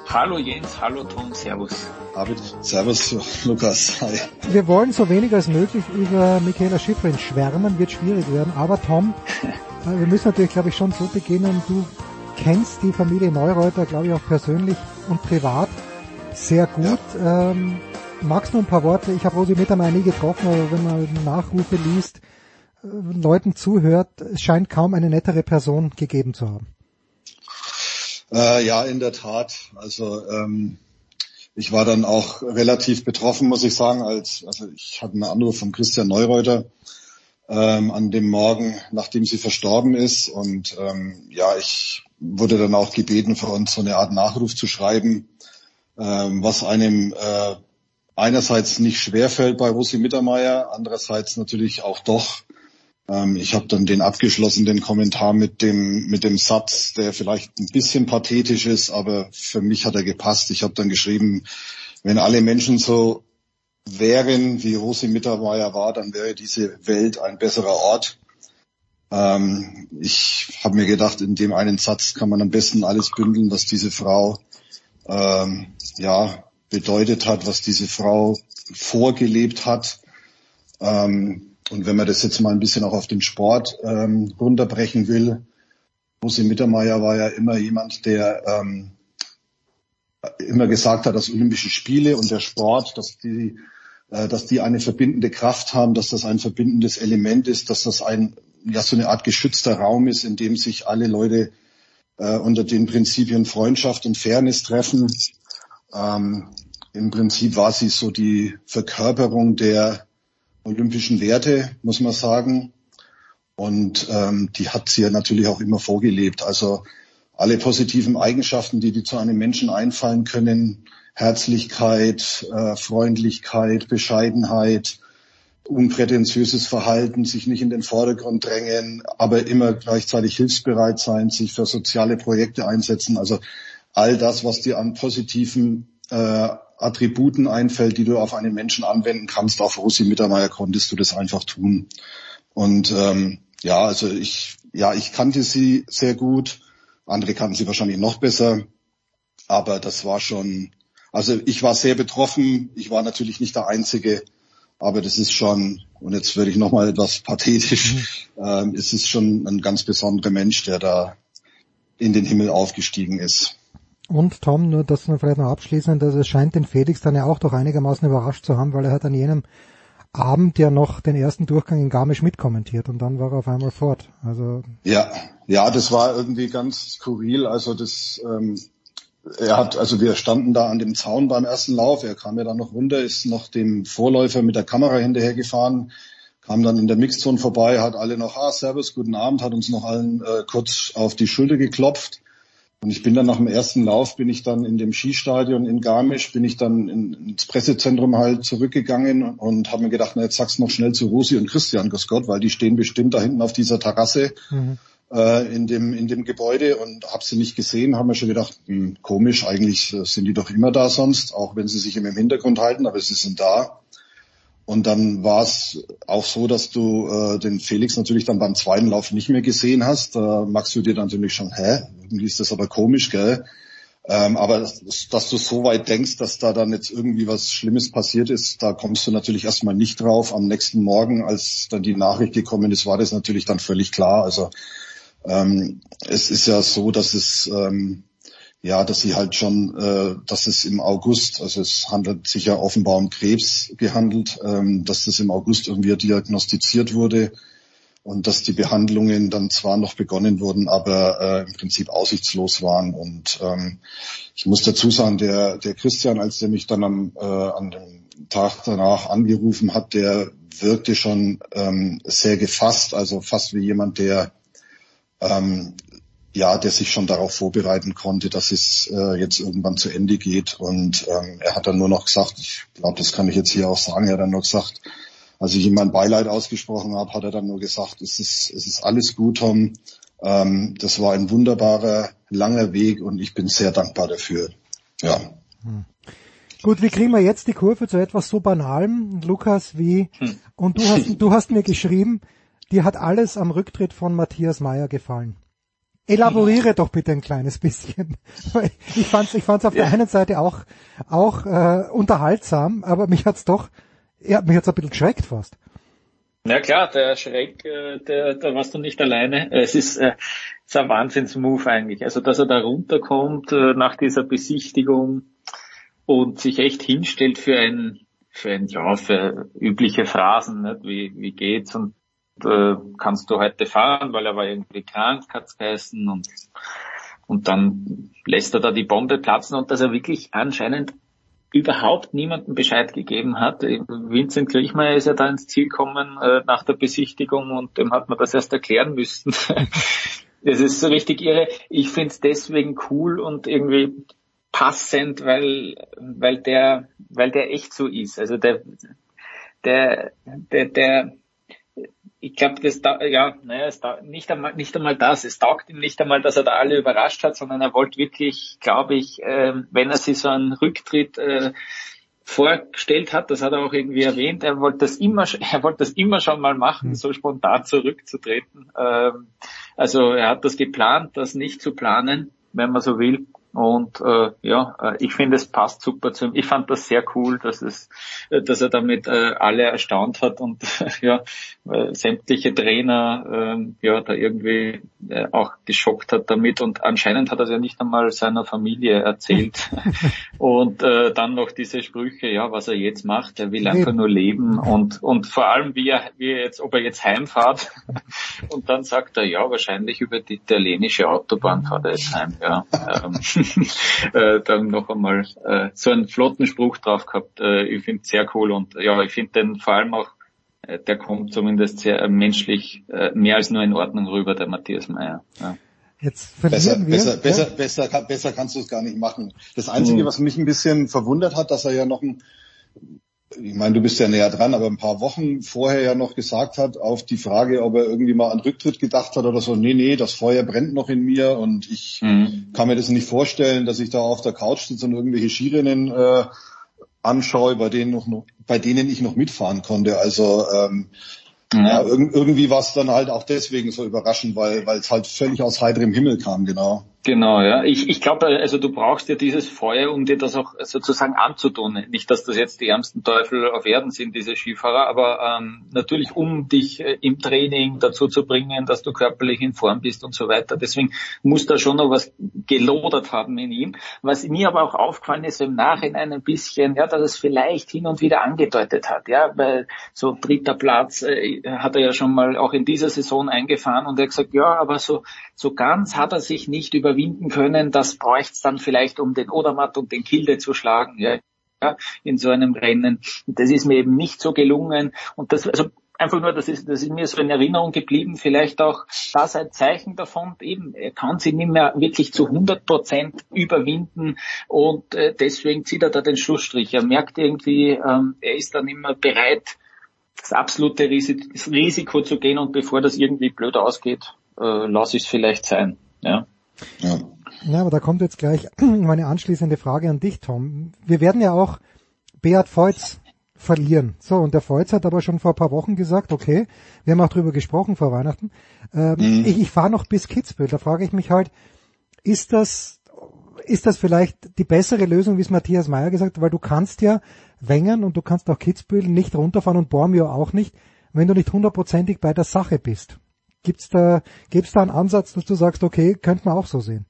Hallo Jens, hallo Tom, Servus. David, Servus Lukas, hi. Wir wollen so wenig als möglich über Michaela Schifrin schwärmen, wird schwierig werden, aber Tom, äh, wir müssen natürlich, glaube ich, schon so beginnen. Du kennst die Familie Neureuter, glaube ich, auch persönlich und privat sehr gut. Ja. Ähm, magst du ein paar Worte? Ich habe Rosi Mittermeier nie getroffen, aber wenn man Nachrufe liest, äh, Leuten zuhört, es scheint kaum eine nettere Person gegeben zu haben. Äh, ja, in der Tat. Also ähm, ich war dann auch relativ betroffen, muss ich sagen, als also ich hatte einen Anruf von Christian Neureuter ähm, an dem Morgen, nachdem sie verstorben ist. Und ähm, ja, ich wurde dann auch gebeten, für uns so eine Art Nachruf zu schreiben, ähm, was einem äh, einerseits nicht schwerfällt bei Rosi Mittermeier, andererseits natürlich auch doch. Ähm, ich habe dann den abgeschlossen, den Kommentar mit dem, mit dem Satz, der vielleicht ein bisschen pathetisch ist, aber für mich hat er gepasst. Ich habe dann geschrieben, wenn alle Menschen so wären, wie Rosi Mittermeier war, dann wäre diese Welt ein besserer Ort. Ähm, ich habe mir gedacht, in dem einen Satz kann man am besten alles bündeln, was diese Frau ähm, ja bedeutet hat, was diese Frau vorgelebt hat. Ähm, und wenn man das jetzt mal ein bisschen auch auf den Sport ähm, runterbrechen will, Rosi Mittermeier war ja immer jemand, der ähm, immer gesagt hat, dass Olympische Spiele und der Sport, dass die, äh, dass die eine verbindende Kraft haben, dass das ein verbindendes Element ist, dass das ein ja so eine Art geschützter Raum ist, in dem sich alle Leute äh, unter den Prinzipien Freundschaft und Fairness treffen. Ähm, Im Prinzip war sie so die Verkörperung der olympischen Werte, muss man sagen. Und ähm, die hat sie ja natürlich auch immer vorgelebt. Also alle positiven Eigenschaften, die, die zu einem Menschen einfallen können, Herzlichkeit, äh, Freundlichkeit, Bescheidenheit, unprätentiöses Verhalten, sich nicht in den Vordergrund drängen, aber immer gleichzeitig hilfsbereit sein, sich für soziale Projekte einsetzen. Also all das, was dir an positiven äh, Attributen einfällt, die du auf einen Menschen anwenden kannst, auf Rosi Mittermeier konntest du das einfach tun. Und ähm, ja, also ich, ja, ich kannte sie sehr gut. Andere kannten sie wahrscheinlich noch besser. Aber das war schon, also ich war sehr betroffen. Ich war natürlich nicht der Einzige. Aber das ist schon, und jetzt werde ich nochmal etwas pathetisch, mhm. ähm, es ist schon ein ganz besonderer Mensch, der da in den Himmel aufgestiegen ist. Und Tom, nur das vielleicht noch abschließend, also es scheint den Felix dann ja auch doch einigermaßen überrascht zu haben, weil er hat an jenem Abend ja noch den ersten Durchgang in Garmisch mitkommentiert und dann war er auf einmal fort. Also ja, ja, das war irgendwie ganz skurril. Also das, ähm, er hat, also wir standen da an dem Zaun beim ersten Lauf. Er kam ja dann noch runter, ist noch dem Vorläufer mit der Kamera hinterhergefahren, kam dann in der Mixzone vorbei, hat alle noch, ah, Servus, guten Abend, hat uns noch allen äh, kurz auf die Schulter geklopft und ich bin dann nach dem ersten Lauf, bin ich dann in dem Skistadion in Garmisch, bin ich dann in, ins Pressezentrum halt zurückgegangen und habe mir gedacht, na jetzt sag's noch schnell zu Rosi und Christian, Gott weil die stehen bestimmt da hinten auf dieser Terrasse mhm. äh, in, dem, in dem Gebäude und habe sie nicht gesehen, haben mir schon gedacht, hm, komisch, eigentlich sind die doch immer da sonst, auch wenn sie sich immer im Hintergrund halten, aber sie sind da. Und dann war es auch so, dass du äh, den Felix natürlich dann beim zweiten Lauf nicht mehr gesehen hast. Da magst du dir dann natürlich schon, hä, irgendwie ist das aber komisch, gell? Ähm, aber dass, dass du so weit denkst, dass da dann jetzt irgendwie was Schlimmes passiert ist, da kommst du natürlich erstmal nicht drauf. Am nächsten Morgen, als dann die Nachricht gekommen ist, war das natürlich dann völlig klar. Also ähm, es ist ja so, dass es ähm, ja, dass sie halt schon, äh, dass es im August, also es handelt sich ja offenbar um Krebs gehandelt, ähm, dass das im August irgendwie diagnostiziert wurde und dass die Behandlungen dann zwar noch begonnen wurden, aber äh, im Prinzip aussichtslos waren. Und ähm, ich muss dazu sagen, der, der Christian, als der mich dann am, äh, an dem Tag danach angerufen hat, der wirkte schon ähm, sehr gefasst, also fast wie jemand, der ähm, ja, der sich schon darauf vorbereiten konnte, dass es äh, jetzt irgendwann zu Ende geht. Und ähm, er hat dann nur noch gesagt, ich glaube, das kann ich jetzt hier auch sagen, er hat dann nur gesagt, als ich ihm mein Beileid ausgesprochen habe, hat er dann nur gesagt, es ist, es ist alles gut, Tom. Ähm, das war ein wunderbarer, langer Weg und ich bin sehr dankbar dafür. Ja. Hm. Gut, wie kriegen wir jetzt die Kurve zu etwas so Banalem, Lukas, wie, hm. und du hast, du hast mir geschrieben, dir hat alles am Rücktritt von Matthias Meyer gefallen. Elaboriere doch bitte ein kleines bisschen. Ich fand's, ich fand's auf ja. der einen Seite auch, auch äh, unterhaltsam, aber mich hat's doch, ja, mich hat's ein bisschen geschreckt fast. Na klar, der Schreck, äh, der, da warst du nicht alleine. Es ist, äh, ist ein Wahnsinnsmove eigentlich. Also, dass er da runterkommt äh, nach dieser Besichtigung und sich echt hinstellt für ein, für ein, ja, für übliche Phrasen, nicht? Wie, wie geht's und äh, kannst du heute fahren, weil er war irgendwie krank, hat's geheißen und und dann lässt er da die Bombe platzen und dass er wirklich anscheinend überhaupt niemanden Bescheid gegeben hat. Vincent Kriechmeier ist ja da ins Ziel gekommen äh, nach der Besichtigung und dem hat man das erst erklären müssen. das ist so richtig irre. Ich finde es deswegen cool und irgendwie passend, weil, weil der, weil der echt so ist. Also der, der, der, der ich glaube, das da, ja, naja, es da, nicht einmal nicht einmal das. Es taugt ihm nicht einmal, dass er da alle überrascht hat, sondern er wollte wirklich, glaube ich, äh, wenn er sich so einen Rücktritt äh, vorgestellt hat, das hat er auch irgendwie erwähnt, er wollte das immer, er wollte das immer schon mal machen, so spontan zurückzutreten. Ähm, also er hat das geplant, das nicht zu planen, wenn man so will. Und äh, ja, äh, ich finde, es passt super zu ihm. Ich fand das sehr cool, dass es, äh, dass er damit äh, alle erstaunt hat und ja, äh, sämtliche Trainer äh, ja da irgendwie äh, auch geschockt hat damit. Und anscheinend hat er ja nicht einmal seiner Familie erzählt. und äh, dann noch diese Sprüche, ja, was er jetzt macht. Er will einfach nur leben und und vor allem wie er, wie er jetzt, ob er jetzt heimfahrt. und dann sagt er, ja, wahrscheinlich über die italienische Autobahn fahrt er jetzt heim. Ja. Ähm, äh, dann noch einmal äh, so einen flotten Spruch drauf gehabt. Äh, ich finde sehr cool und ja, ich finde den vor allem auch, äh, der kommt zumindest sehr äh, menschlich äh, mehr als nur in Ordnung rüber, der Matthias Meyer. Ja. Jetzt besser, wir. Besser, besser, ja. besser, besser kannst du es gar nicht machen. Das Einzige, hm. was mich ein bisschen verwundert hat, dass er ja noch ein ich meine, du bist ja näher dran, aber ein paar Wochen vorher ja noch gesagt hat, auf die Frage, ob er irgendwie mal an Rücktritt gedacht hat oder so, nee, nee, das Feuer brennt noch in mir und ich mhm. kann mir das nicht vorstellen, dass ich da auf der Couch sitze und irgendwelche Skirennen äh, anschaue, bei denen, noch, bei denen ich noch mitfahren konnte. Also ähm, mhm. ja, irg irgendwie war es dann halt auch deswegen so überraschend, weil weil es halt völlig aus heiterem Himmel kam, genau. Genau, ja. Ich, ich glaube, also du brauchst ja dieses Feuer, um dir das auch sozusagen anzutun. Nicht, dass das jetzt die ärmsten Teufel auf Erden sind, diese Skifahrer, aber ähm, natürlich, um dich äh, im Training dazu zu bringen, dass du körperlich in Form bist und so weiter. Deswegen muss da schon noch was gelodert haben in ihm. Was mir aber auch aufgefallen ist im Nachhinein ein bisschen, ja, dass es vielleicht hin und wieder angedeutet hat, ja, weil so dritter Platz äh, hat er ja schon mal auch in dieser Saison eingefahren und er hat gesagt, ja, aber so, so ganz hat er sich nicht über überwinden können. Das bräuchte es dann vielleicht, um den Odermatt und den Kilde zu schlagen. Ja, ja, in so einem Rennen. Das ist mir eben nicht so gelungen. Und das, also einfach nur, das ist, das ist mir so in Erinnerung geblieben, vielleicht auch das ein Zeichen davon, eben, er kann sie nicht mehr wirklich zu 100 Prozent überwinden und äh, deswegen zieht er da den Schlussstrich. Er merkt irgendwie, ähm, er ist dann immer bereit, das absolute Risiko zu gehen und bevor das irgendwie blöd ausgeht, äh, lasse ich es vielleicht sein. Ja. Ja. ja, aber da kommt jetzt gleich meine anschließende Frage an dich, Tom. Wir werden ja auch Beat Feutz verlieren. So, und der Feutz hat aber schon vor ein paar Wochen gesagt, okay, wir haben auch drüber gesprochen vor Weihnachten, ähm, mhm. ich, ich fahre noch bis Kitzbühel. Da frage ich mich halt, ist das, ist das vielleicht die bessere Lösung, wie es Matthias Meyer gesagt hat, weil du kannst ja Wengen und du kannst auch Kitzbühel nicht runterfahren und Bormio auch nicht, wenn du nicht hundertprozentig bei der Sache bist. Gibt's da, gibt's da einen Ansatz, dass du sagst, okay, könnte man auch so sehen?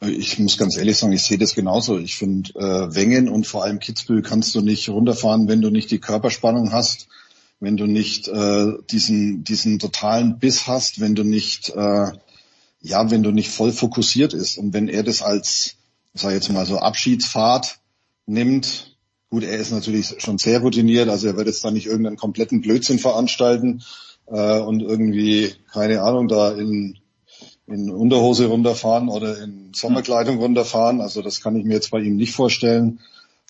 Ich muss ganz ehrlich sagen, ich sehe das genauso. Ich finde, äh, Wengen und vor allem Kitzbühel kannst du nicht runterfahren, wenn du nicht die Körperspannung hast, wenn du nicht äh, diesen, diesen totalen Biss hast, wenn du nicht, äh, ja, wenn du nicht voll fokussiert ist. Und wenn er das als, sag jetzt mal so Abschiedsfahrt nimmt, gut, er ist natürlich schon sehr routiniert, also er wird jetzt da nicht irgendeinen kompletten Blödsinn veranstalten, äh, und irgendwie, keine Ahnung, da in, in Unterhose runterfahren oder in Sommerkleidung runterfahren. Also das kann ich mir jetzt bei ihm nicht vorstellen.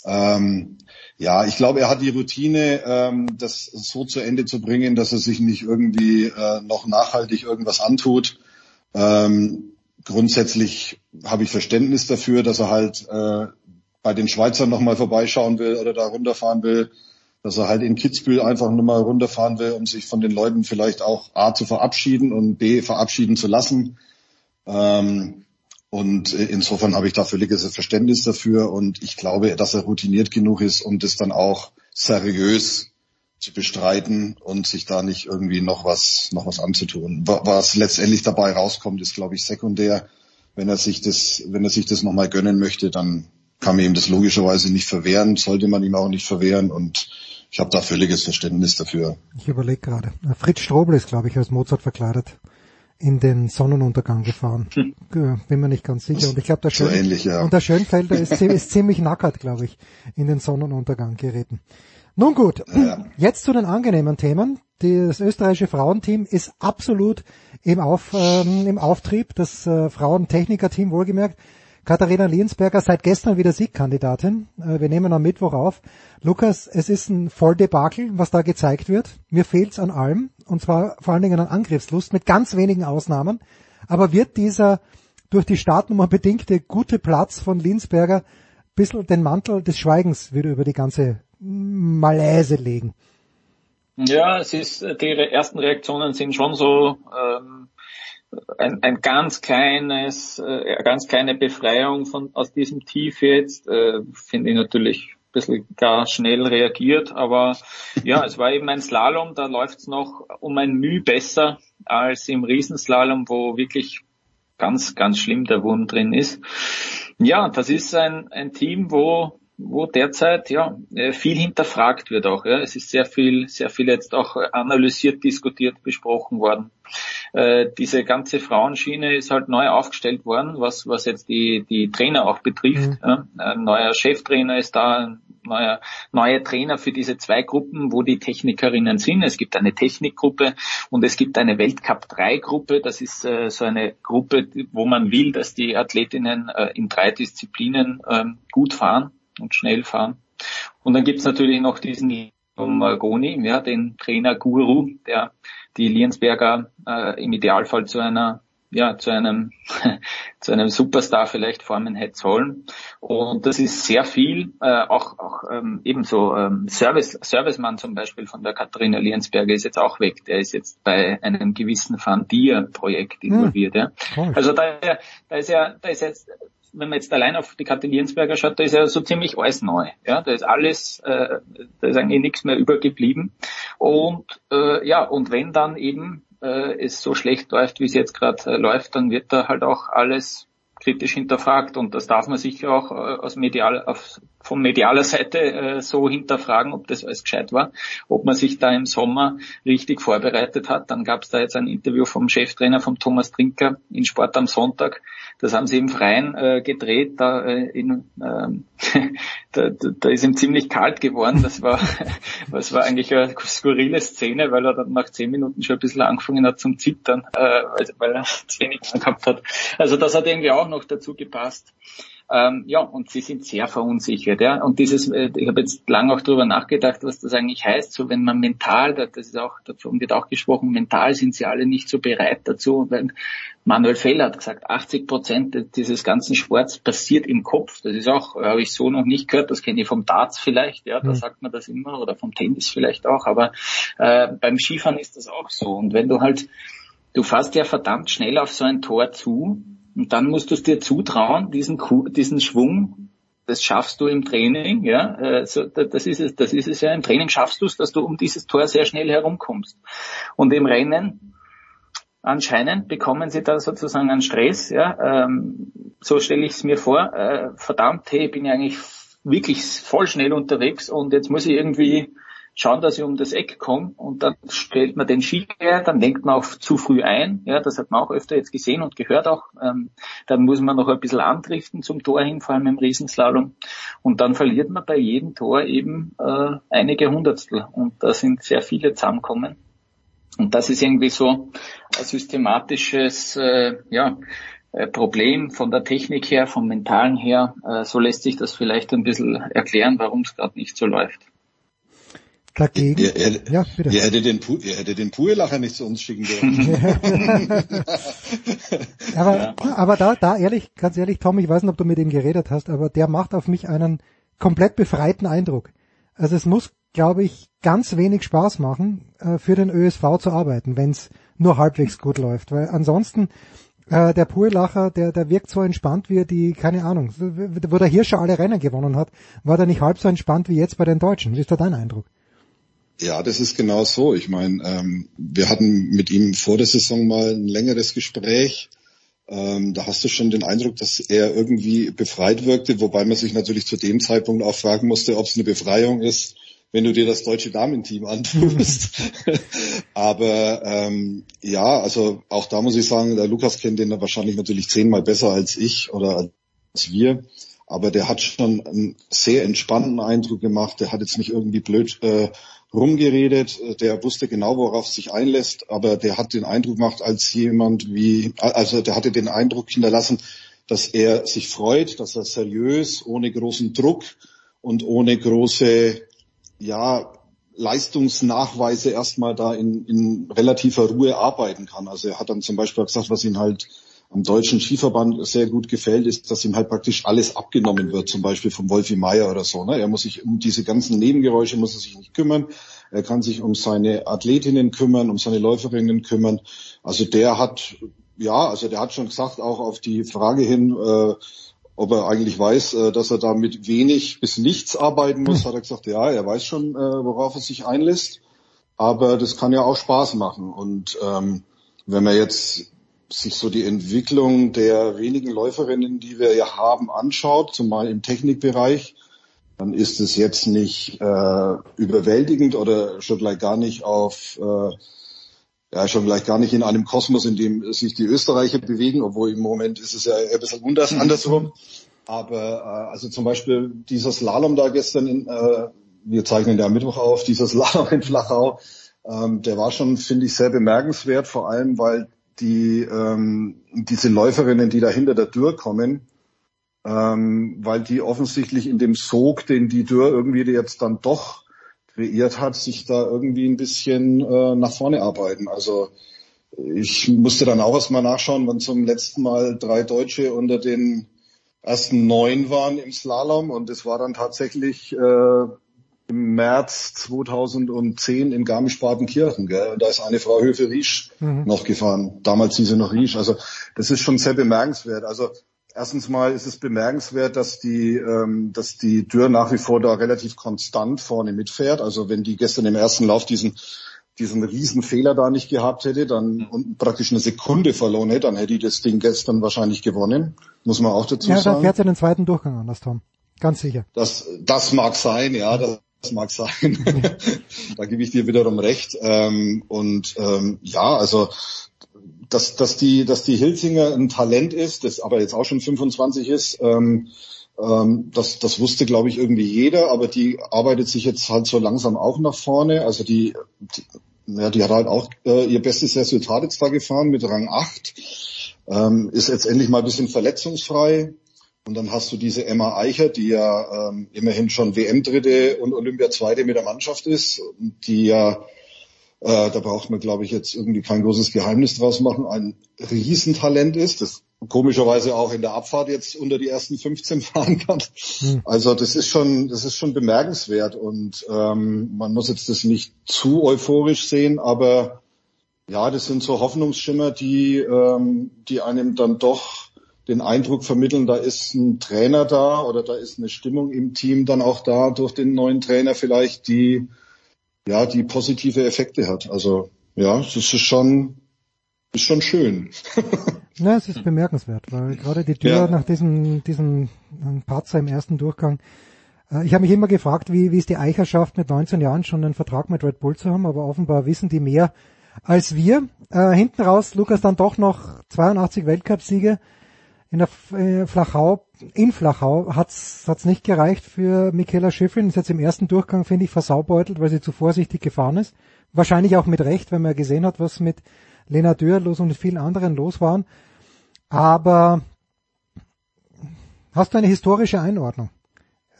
Ähm, ja, ich glaube, er hat die Routine, ähm, das so zu Ende zu bringen, dass er sich nicht irgendwie äh, noch nachhaltig irgendwas antut. Ähm, grundsätzlich habe ich Verständnis dafür, dass er halt äh, bei den Schweizern nochmal vorbeischauen will oder da runterfahren will dass er halt in Kitzbühel einfach nur mal runterfahren will, um sich von den Leuten vielleicht auch A zu verabschieden und B verabschieden zu lassen. Ähm, und insofern habe ich da völliges Verständnis dafür und ich glaube, dass er routiniert genug ist, um das dann auch seriös zu bestreiten und sich da nicht irgendwie noch was, noch was anzutun. Was letztendlich dabei rauskommt, ist, glaube ich, sekundär. Wenn er sich das, wenn er sich das nochmal gönnen möchte, dann kann man ihm das logischerweise nicht verwehren, sollte man ihm auch nicht verwehren und ich habe da völliges Verständnis dafür. Ich überlege gerade. Fritz Strobel ist, glaube ich, als Mozart verkleidet in den Sonnenuntergang gefahren. Hm. Bin mir nicht ganz sicher. Und ich glaube, der, Schön so ähnlich, ja. und der Schönfelder ist, ist ziemlich nackert, glaube ich, in den Sonnenuntergang geritten. Nun gut, ja. jetzt zu den angenehmen Themen. Das österreichische Frauenteam ist absolut im, Auf, ähm, im Auftrieb. Das äh, Frauentechniker-Team wohlgemerkt. Katharina Liensberger seit gestern wieder Siegkandidatin. Äh, wir nehmen am Mittwoch auf. Lukas, es ist ein Volldebakel, was da gezeigt wird. Mir fehlt's an allem. Und zwar vor allen Dingen an Angriffslust, mit ganz wenigen Ausnahmen. Aber wird dieser durch die Startnummer bedingte gute Platz von Linsberger bisschen den Mantel des Schweigens wieder über die ganze Malaise legen. Ja, es ist, die ersten Reaktionen sind schon so ähm, ein, ein ganz kleines, äh, ganz kleine Befreiung von aus diesem Tief jetzt, äh, finde ich natürlich ein bisschen gar schnell reagiert, aber ja, es war eben ein Slalom, da läuft es noch um ein Mühe besser als im Riesenslalom, wo wirklich ganz, ganz schlimm der Wurm drin ist. Ja, das ist ein, ein Team, wo wo derzeit ja äh, viel hinterfragt wird auch. Ja. Es ist sehr viel, sehr viel jetzt auch analysiert, diskutiert, besprochen worden. Äh, diese ganze Frauenschiene ist halt neu aufgestellt worden, was was jetzt die die Trainer auch betrifft. Mhm. Ja. Ein neuer Cheftrainer ist da, ein neuer neue Trainer für diese zwei Gruppen, wo die Technikerinnen sind. Es gibt eine Technikgruppe und es gibt eine Weltcup 3 Gruppe. Das ist äh, so eine Gruppe, wo man will, dass die Athletinnen äh, in drei Disziplinen äh, gut fahren und schnell fahren. Und dann gibt's natürlich noch diesen Margoni, ja, den Trainer-Guru, der die Liensberger äh, im Idealfall zu einer ja, zu einem, zu einem Superstar vielleicht formen hätte sollen. Und das ist sehr viel, äh, auch, auch ähm, ebenso ähm, Service, Servicemann zum Beispiel von der Katharina Liensberger ist jetzt auch weg. Der ist jetzt bei einem gewissen Van Dier Projekt hm. involviert. Ja. Also da, da ist ja, da ist jetzt wenn man jetzt allein auf die Kathi Liensberger schaut, da ist ja so ziemlich alles neu. Ja, da ist alles, äh, da ist eigentlich nichts mehr übergeblieben. Und äh, ja, und wenn dann eben äh, es so schlecht läuft, wie es jetzt gerade äh, läuft, dann wird da halt auch alles kritisch hinterfragt und das darf man sicher auch äh, aus medial, auf, von medialer Seite äh, so hinterfragen, ob das alles gescheit war, ob man sich da im Sommer richtig vorbereitet hat. Dann gab es da jetzt ein Interview vom Cheftrainer vom Thomas Trinker in Sport am Sonntag, das haben sie im Freien äh, gedreht. Da, äh, in, ähm, da, da ist ihm ziemlich kalt geworden. Das war, das war eigentlich eine skurrile Szene, weil er dann nach zehn Minuten schon ein bisschen angefangen hat zum Zittern, äh, weil, weil er zu wenig gehabt hat. Also das hat irgendwie auch noch dazu gepasst. Ähm, ja, und sie sind sehr verunsichert. Ja. Und dieses, äh, ich habe jetzt lange auch darüber nachgedacht, was das eigentlich heißt. So, wenn man mental, das ist auch, davon wird auch gesprochen, mental sind sie alle nicht so bereit dazu. Weil Manuel Feller hat gesagt, 80 Prozent dieses ganzen Sports passiert im Kopf. Das ist auch, habe ich so noch nicht gehört. Das kenne ich vom Darts vielleicht. Ja, da mhm. sagt man das immer oder vom Tennis vielleicht auch. Aber äh, beim Skifahren ist das auch so. Und wenn du halt, du fährst ja verdammt schnell auf so ein Tor zu und dann musst du es dir zutrauen, diesen, diesen Schwung, das schaffst du im Training, ja, also das ist es, das ist es ja, im Training schaffst du es, dass du um dieses Tor sehr schnell herumkommst. Und im Rennen, anscheinend bekommen sie da sozusagen einen Stress, ja, ähm, so stelle ich es mir vor, äh, verdammt, hey, ich bin ja eigentlich wirklich voll schnell unterwegs und jetzt muss ich irgendwie schauen, dass ich um das Eck komme und dann stellt man den Ski her, dann lenkt man auch zu früh ein, ja, das hat man auch öfter jetzt gesehen und gehört auch, ähm, dann muss man noch ein bisschen andriften zum Tor hin, vor allem im Riesenslalom. Und dann verliert man bei jedem Tor eben äh, einige Hundertstel. Und da sind sehr viele zusammenkommen und das ist irgendwie so ein systematisches, äh, ja, äh, Problem von der Technik her, vom Mentalen her, äh, so lässt sich das vielleicht ein bisschen erklären, warum es gerade nicht so läuft. Dagegen, ihr, ihr, ja, bitte. Ihr hättet den, ihr hättet den Puelacher nicht zu uns schicken dürfen. aber, ja. aber da, da ehrlich, ganz ehrlich, Tom, ich weiß nicht, ob du mit ihm geredet hast, aber der macht auf mich einen komplett befreiten Eindruck. Also es muss, glaube ich, ganz wenig Spaß machen, äh, für den ÖSV zu arbeiten, wenn es nur halbwegs gut läuft. Weil ansonsten Äh, der Puhlacher, der, der wirkt so entspannt, wie er die, keine Ahnung, wo der Hirscher alle Rennen gewonnen hat, war der nicht halb so entspannt wie jetzt bei den Deutschen. Wie ist da dein Eindruck? Ja, das ist genau so. Ich meine, ähm, wir hatten mit ihm vor der Saison mal ein längeres Gespräch. Ähm, da hast du schon den Eindruck, dass er irgendwie befreit wirkte, wobei man sich natürlich zu dem Zeitpunkt auch fragen musste, ob es eine Befreiung ist, wenn du dir das deutsche Damenteam antust. Aber ähm, ja, also auch da muss ich sagen, der Lukas kennt den wahrscheinlich natürlich zehnmal besser als ich oder als wir. Aber der hat schon einen sehr entspannten Eindruck gemacht. Der hat jetzt nicht irgendwie blöd äh, rumgeredet. Der wusste genau, worauf sich einlässt, aber der hat den Eindruck gemacht als jemand wie, also der hatte den Eindruck hinterlassen, dass er sich freut, dass er seriös, ohne großen Druck und ohne große, ja, Leistungsnachweise erstmal da in, in relativer Ruhe arbeiten kann. Also er hat dann zum Beispiel gesagt, was ihn halt am deutschen Skiverband sehr gut gefällt, ist, dass ihm halt praktisch alles abgenommen wird, zum Beispiel vom Wolfi Meier oder so. Ne? Er muss sich um diese ganzen Nebengeräusche muss er sich nicht kümmern. Er kann sich um seine Athletinnen kümmern, um seine Läuferinnen kümmern. Also der hat, ja, also der hat schon gesagt, auch auf die Frage hin, äh, ob er eigentlich weiß, äh, dass er da mit wenig bis nichts arbeiten muss, hat er gesagt, ja, er weiß schon, äh, worauf er sich einlässt. Aber das kann ja auch Spaß machen. Und ähm, wenn man jetzt sich so die Entwicklung der wenigen Läuferinnen, die wir ja haben, anschaut, zumal im Technikbereich, dann ist es jetzt nicht äh, überwältigend oder schon gleich gar nicht auf äh, ja schon gleich gar nicht in einem Kosmos, in dem sich die Österreicher bewegen, obwohl im Moment ist es ja ein bisschen anders, mhm. andersrum. Aber äh, also zum Beispiel dieser Slalom da gestern, in, äh, wir zeichnen ja am Mittwoch auf, dieser Slalom in Flachau, ähm, der war schon, finde ich, sehr bemerkenswert, vor allem weil die ähm, diese Läuferinnen, die da hinter der Tür kommen, ähm, weil die offensichtlich in dem Sog, den die Tür irgendwie jetzt dann doch kreiert hat, sich da irgendwie ein bisschen äh, nach vorne arbeiten. Also ich musste dann auch erstmal nachschauen, wann zum letzten Mal drei Deutsche unter den ersten neun waren im Slalom und es war dann tatsächlich äh, im März 2010 in Garmisch-Partenkirchen. Gell? Und da ist eine Frau Höfe-Riesch mhm. noch gefahren. Damals hieß sie noch Riesch. Also das ist schon sehr bemerkenswert. Also erstens mal ist es bemerkenswert, dass die, ähm, dass die Dürr nach wie vor da relativ konstant vorne mitfährt. Also wenn die gestern im ersten Lauf diesen diesen riesen Fehler da nicht gehabt hätte, dann und praktisch eine Sekunde verloren hätte, dann hätte die das Ding gestern wahrscheinlich gewonnen. Muss man auch dazu ja, sagen. Ja, dann fährt sie den zweiten Durchgang anders, Tom. Ganz sicher. Das, das mag sein, ja. Das, das mag sein. da gebe ich dir wiederum recht. Ähm, und ähm, ja, also dass, dass die, dass die Hilzinger ein Talent ist, das aber jetzt auch schon 25 ist, ähm, ähm, das, das wusste, glaube ich, irgendwie jeder, aber die arbeitet sich jetzt halt so langsam auch nach vorne. Also die, die ja, die hat halt auch äh, ihr bestes Resultat jetzt da gefahren mit Rang 8. Ähm, ist jetzt endlich mal ein bisschen verletzungsfrei. Und dann hast du diese Emma Eicher, die ja ähm, immerhin schon WM-Dritte und Olympia-Zweite mit der Mannschaft ist, die ja, äh, da braucht man, glaube ich, jetzt irgendwie kein großes Geheimnis draus machen, ein Riesentalent ist, das komischerweise auch in der Abfahrt jetzt unter die ersten 15 fahren kann. Hm. Also das ist schon, das ist schon bemerkenswert und ähm, man muss jetzt das nicht zu euphorisch sehen, aber ja, das sind so Hoffnungsschimmer, die, ähm, die einem dann doch den Eindruck vermitteln, da ist ein Trainer da oder da ist eine Stimmung im Team dann auch da durch den neuen Trainer vielleicht, die ja die positive Effekte hat. Also ja, das ist schon ist schon schön. ja, es ist bemerkenswert, weil gerade die Tür ja. nach diesem diesem äh, Patzer im ersten Durchgang äh, ich habe mich immer gefragt, wie, wie es die Eicher schafft, mit 19 Jahren schon einen Vertrag mit Red Bull zu haben, aber offenbar wissen die mehr als wir. Äh, hinten raus, Lukas, dann doch noch 82 Weltcupsiege in der äh, Flachau, in Flachau hat's hat's nicht gereicht für Michaela Schiffrin. Ist jetzt im ersten Durchgang, finde ich, versaubeutelt, weil sie zu vorsichtig gefahren ist. Wahrscheinlich auch mit Recht, wenn man gesehen hat, was mit Lena Dürr los und vielen anderen los waren. Aber hast du eine historische Einordnung?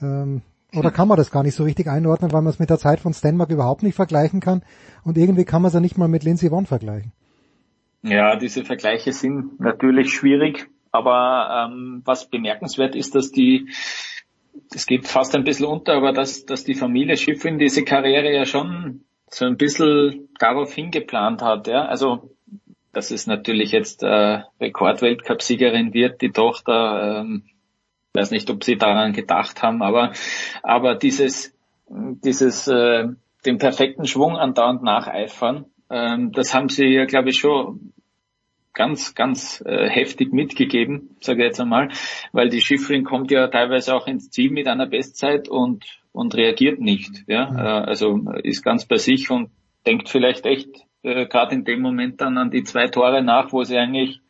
Ähm, oder kann man das gar nicht so richtig einordnen, weil man es mit der Zeit von Stenmark überhaupt nicht vergleichen kann und irgendwie kann man es ja nicht mal mit Lindsay Vonn vergleichen. Ja, diese Vergleiche sind natürlich schwierig. Aber ähm, was bemerkenswert ist, dass die, das geht fast ein bisschen unter, aber dass, dass die Familie Schiffrin diese Karriere ja schon so ein bisschen darauf hingeplant hat. Ja? Also dass es natürlich jetzt äh, Rekordweltcup-Siegerin wird, die Tochter. Ähm, weiß nicht, ob sie daran gedacht haben, aber aber dieses dieses äh, den perfekten Schwung andauernd nacheifern, ähm, das haben sie ja, glaube ich, schon ganz, ganz äh, heftig mitgegeben, sage ich jetzt einmal, weil die Schifferin kommt ja teilweise auch ins Ziel mit einer Bestzeit und und reagiert nicht, ja, mhm. äh, also ist ganz bei sich und denkt vielleicht echt äh, gerade in dem Moment dann an die zwei Tore nach, wo sie eigentlich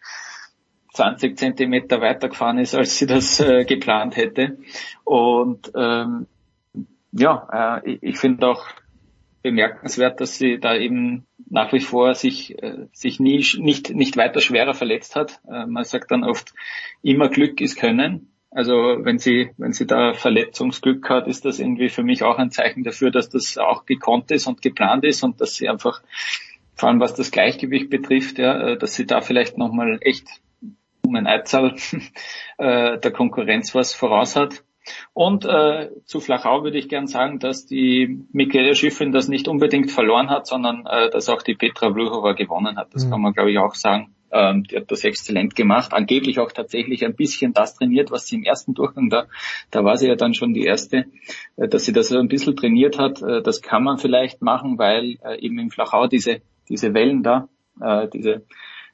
20 Zentimeter weitergefahren ist, als sie das äh, geplant hätte. Und ähm, ja, äh, ich, ich finde auch bemerkenswert, dass sie da eben nach wie vor sich, äh, sich nie, nicht, nicht weiter schwerer verletzt hat. Äh, man sagt dann oft, immer Glück ist Können. Also wenn sie, wenn sie da Verletzungsglück hat, ist das irgendwie für mich auch ein Zeichen dafür, dass das auch gekonnt ist und geplant ist und dass sie einfach, vor allem was das Gleichgewicht betrifft, ja, äh, dass sie da vielleicht nochmal echt um ein Eizahl äh, der Konkurrenz was voraus hat. Und äh, zu Flachau würde ich gern sagen, dass die Michaela Schiffrin das nicht unbedingt verloren hat, sondern äh, dass auch die Petra Vlhova gewonnen hat. Das mhm. kann man, glaube ich, auch sagen. Ähm, die hat das exzellent gemacht. Angeblich auch tatsächlich ein bisschen das trainiert, was sie im ersten Durchgang da, da war sie ja dann schon die erste, äh, dass sie das ein bisschen trainiert hat. Äh, das kann man vielleicht machen, weil äh, eben im Flachau diese, diese Wellen da, äh, diese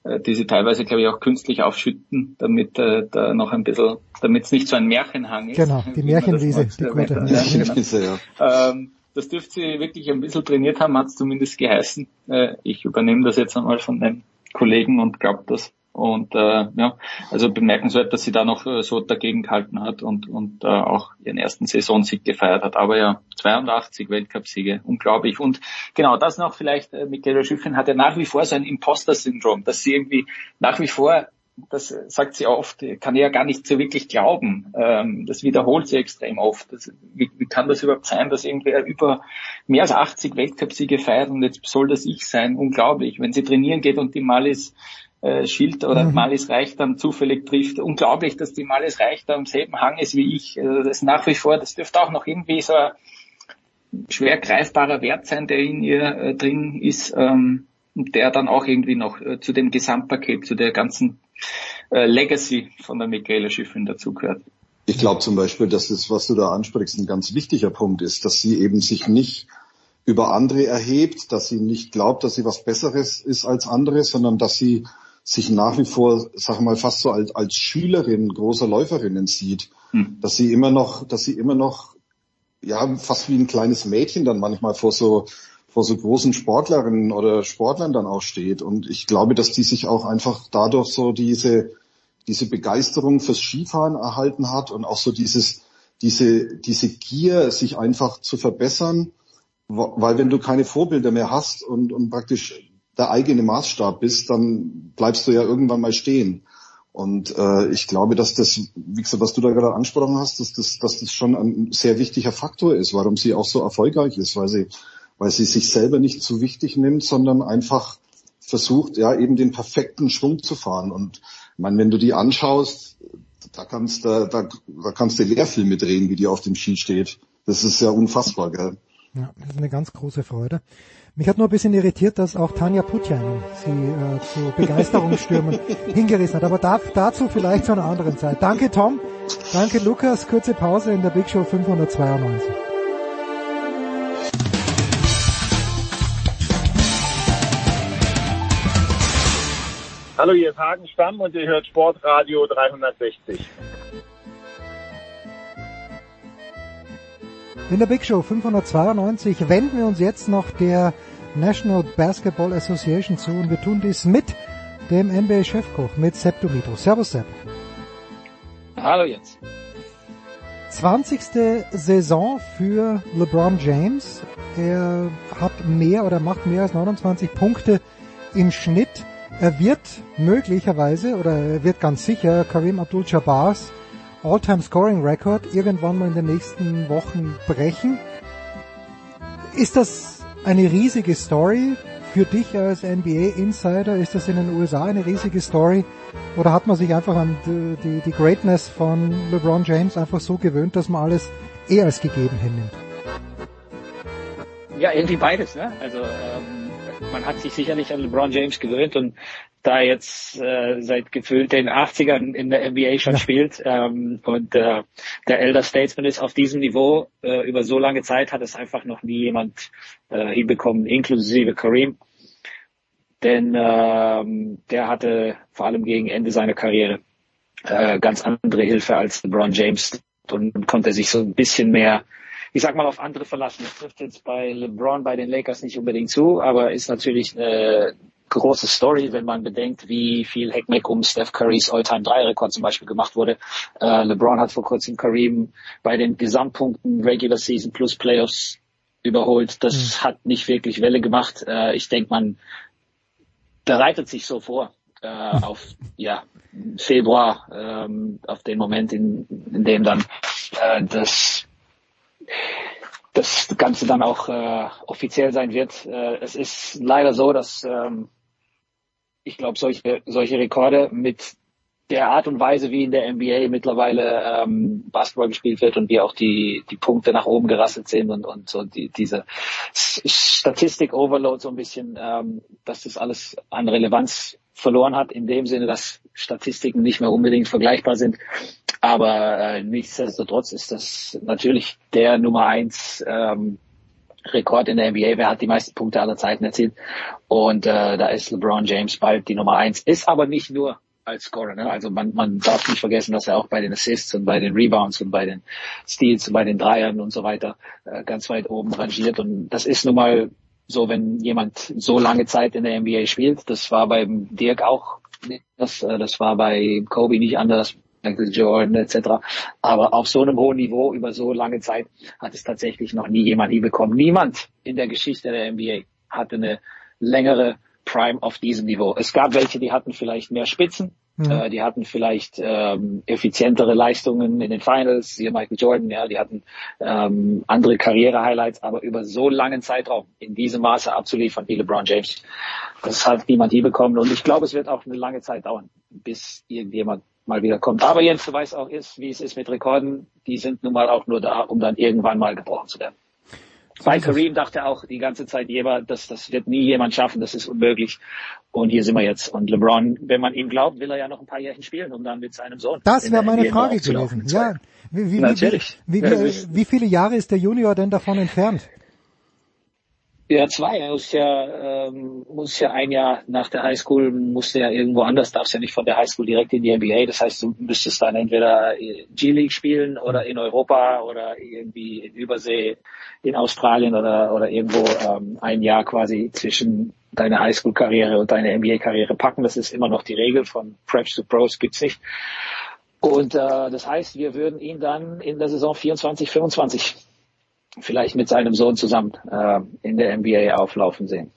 die sie teilweise, glaube ich, auch künstlich aufschütten, damit äh, da noch ein bisschen, damit es nicht so ein Märchenhang ist. Genau, die Märchenwiese, die gute Märchenwiese, ja. Ähm, das dürfte sie wirklich ein bisschen trainiert haben, hat es zumindest geheißen. Äh, ich übernehme das jetzt einmal von den Kollegen und glaube das. Und äh, ja, also bemerkenswert, dass sie da noch äh, so dagegen gehalten hat und, und äh, auch ihren ersten Saisonsieg gefeiert hat. Aber ja, 82 Weltcupsiege, unglaublich. Und genau das noch vielleicht, äh, Michaela Schiffrin hat ja nach wie vor so ein Imposter-Syndrom, dass sie irgendwie nach wie vor das sagt sie oft, kann ja gar nicht so wirklich glauben. Ähm, das wiederholt sie extrem oft. Das, wie, wie, kann das überhaupt sein, dass irgendwer über mehr als 80 Weltcupsiege feiert und jetzt soll das ich sein? Unglaublich. Wenn sie trainieren geht und die Malis äh, Schild oder mhm. Malis Reich dann zufällig trifft. Unglaublich, dass die Malis Reich da am selben Hang ist wie ich. Also das nach wie vor, das dürfte auch noch irgendwie so ein schwer greifbarer Wert sein, der in ihr äh, drin ist ähm, und der dann auch irgendwie noch äh, zu dem Gesamtpaket, zu der ganzen äh, Legacy von der Michaela Schiffrin dazugehört. Ich glaube zum Beispiel, dass das, was du da ansprichst, ein ganz wichtiger Punkt ist, dass sie eben sich nicht über andere erhebt, dass sie nicht glaubt, dass sie was Besseres ist als andere, sondern dass sie sich nach wie vor, sag mal, fast so als, als Schülerin großer Läuferinnen sieht, hm. dass sie immer noch, dass sie immer noch, ja, fast wie ein kleines Mädchen dann manchmal vor so, vor so großen Sportlerinnen oder Sportlern dann auch steht. Und ich glaube, dass die sich auch einfach dadurch so diese, diese Begeisterung fürs Skifahren erhalten hat und auch so dieses, diese, diese Gier, sich einfach zu verbessern, weil wenn du keine Vorbilder mehr hast und, und praktisch der eigene Maßstab bist, dann bleibst du ja irgendwann mal stehen. Und äh, ich glaube, dass das, wie gesagt, was du da gerade angesprochen hast, dass das, dass das schon ein sehr wichtiger Faktor ist, warum sie auch so erfolgreich ist, weil sie, weil sie sich selber nicht zu wichtig nimmt, sondern einfach versucht, ja, eben den perfekten Schwung zu fahren. Und ich meine, wenn du die anschaust, da kannst du, da, da kannst du Lehrfilme drehen, wie die auf dem Ski steht. Das ist ja unfassbar, gell? Ja, das ist eine ganz große Freude. Mich hat nur ein bisschen irritiert, dass auch Tanja Putjanen sie äh, zu Begeisterungsstürmen hingerissen hat. Aber da, dazu vielleicht zu einer anderen Zeit. Danke Tom, danke Lukas. Kurze Pause in der Big Show 592. Hallo, hier ist Hagen Stamm und ihr hört Sportradio 360. In der Big Show 592 wenden wir uns jetzt noch der National Basketball Association zu und wir tun dies mit dem NBA-Chefkoch, mit Sepp Dumitro. Servus Sepp. Hallo jetzt. 20. Saison für LeBron James. Er hat mehr oder macht mehr als 29 Punkte im Schnitt. Er wird möglicherweise oder er wird ganz sicher Karim Abdul-Jabbars All-Time Scoring Record irgendwann mal in den nächsten Wochen brechen. Ist das eine riesige Story für dich als NBA Insider? Ist das in den USA eine riesige Story? Oder hat man sich einfach an die, die Greatness von LeBron James einfach so gewöhnt, dass man alles eher als gegeben hinnimmt? Ja, irgendwie beides. Ne? Also ähm, man hat sich sicherlich an LeBron James gewöhnt und da jetzt äh, seit gefühlt den 80ern in der NBA schon ja. spielt ähm, und äh, der Elder Statesman ist auf diesem Niveau äh, über so lange Zeit hat es einfach noch nie jemand äh, hinbekommen, inklusive Kareem. Denn ähm, der hatte vor allem gegen Ende seiner Karriere äh, ganz andere Hilfe als LeBron James und konnte sich so ein bisschen mehr ich sag mal, auf andere verlassen. Das trifft jetzt bei LeBron bei den Lakers nicht unbedingt zu, aber ist natürlich eine große Story, wenn man bedenkt, wie viel Heckmeck um Steph Currys All-Time-3-Rekord zum Beispiel gemacht wurde. Äh, LeBron hat vor kurzem Kareem bei den Gesamtpunkten Regular Season plus Playoffs überholt. Das mhm. hat nicht wirklich Welle gemacht. Äh, ich denke, man bereitet sich so vor äh, auf ja Februar, ähm, auf den Moment, in, in dem dann äh, das das Ganze dann auch äh, offiziell sein wird. Äh, es ist leider so, dass ähm, ich glaube, solche, solche Rekorde mit der Art und Weise, wie in der NBA mittlerweile ähm, Basketball gespielt wird und wie auch die, die Punkte nach oben gerasselt sind und, und so die, diese Statistik-Overload so ein bisschen, ähm, dass das alles an Relevanz verloren hat, in dem Sinne, dass Statistiken nicht mehr unbedingt vergleichbar sind. Aber äh, nichtsdestotrotz ist das natürlich der Nummer eins ähm, Rekord in der NBA. Wer hat die meisten Punkte aller Zeiten erzielt? Und äh, da ist LeBron James bald die Nummer eins. Ist aber nicht nur als Scorer. Ne? Also man, man darf nicht vergessen, dass er auch bei den Assists und bei den Rebounds und bei den Steals und bei den Dreiern und so weiter äh, ganz weit oben rangiert. Und das ist nun mal so, wenn jemand so lange Zeit in der NBA spielt. Das war beim Dirk auch das, äh, das war bei Kobe nicht anders, Michael Jordan etc. Aber auf so einem hohen Niveau über so lange Zeit hat es tatsächlich noch nie jemand hinbekommen. Niemand in der Geschichte der NBA hatte eine längere Prime auf diesem Niveau. Es gab welche, die hatten vielleicht mehr Spitzen, mhm. äh, die hatten vielleicht ähm, effizientere Leistungen in den Finals, hier Michael Jordan, ja, die hatten ähm, andere Karriere-Highlights, aber über so langen Zeitraum in diesem Maße abzuliefern wie LeBron James, das hat niemand hier bekommen und ich glaube, es wird auch eine lange Zeit dauern, bis irgendjemand mal wieder kommt. Aber Jens, du weißt auch, ist, wie es ist mit Rekorden, die sind nun mal auch nur da, um dann irgendwann mal gebrochen zu werden. Bei Kareem dachte auch die ganze Zeit jemand, das, das wird nie jemand schaffen, das ist unmöglich. Und hier sind wir jetzt. Und LeBron, wenn man ihm glaubt, will er ja noch ein paar Jährchen spielen, um dann mit seinem Sohn. Das wäre meine Frage gewesen. Ja, wie, wie, Natürlich. Wie, wie, wie, wie viele Jahre ist der Junior denn davon entfernt? Ja, zwei. Er muss ja, ähm, muss ja ein Jahr nach der Highschool, muss ja irgendwo anders, darfst ja nicht von der Highschool direkt in die NBA. Das heißt, du müsstest dann entweder G-League spielen oder in Europa oder irgendwie in Übersee in Australien oder, oder irgendwo ähm, ein Jahr quasi zwischen deiner Highschool-Karriere und deiner NBA-Karriere packen. Das ist immer noch die Regel von Preps to Pros gibt's nicht. Und äh, das heißt, wir würden ihn dann in der Saison 24, 25 vielleicht mit seinem Sohn zusammen äh, in der NBA auflaufen sehen.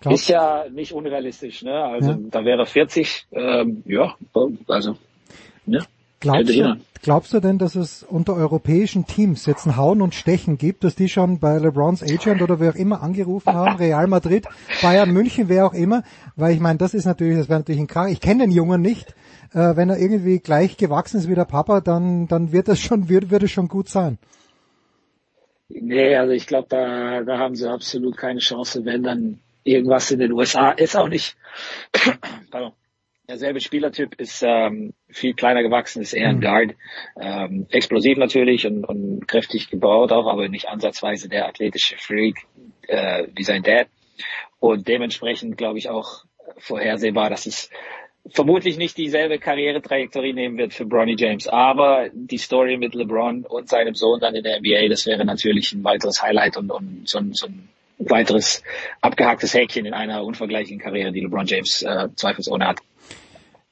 Glaubst ist ja nicht unrealistisch, ne? Also ja. da wäre 40, ähm, ja, also ne? Glaubst du, glaubst du denn, dass es unter europäischen Teams jetzt ein Hauen und Stechen gibt, dass die schon bei LeBrons Agent oder wer auch immer angerufen haben, Real Madrid, Bayern München, wer auch immer, weil ich meine, das ist natürlich, das wäre natürlich ein Krach. Ich kenne den Jungen nicht. Äh, wenn er irgendwie gleich gewachsen ist wie der Papa, dann, dann wird das schon, wird, wird es schon gut sein. Nee, also ich glaube, da, da haben sie absolut keine Chance, wenn dann irgendwas in den USA ist auch nicht. Pardon. Derselbe Spielertyp ist ähm, viel kleiner gewachsen, ist eher ein mhm. Guard. Ähm, explosiv natürlich und, und kräftig gebaut auch, aber nicht ansatzweise der athletische Freak äh, wie sein Dad. Und dementsprechend glaube ich auch vorhersehbar, dass es vermutlich nicht dieselbe Karrieretrajektorie nehmen wird für Bronny James. Aber die Story mit LeBron und seinem Sohn dann in der NBA, das wäre natürlich ein weiteres Highlight und, und so, ein, so ein weiteres abgehacktes Häkchen in einer unvergleichlichen Karriere, die LeBron James äh, zweifelsohne hat.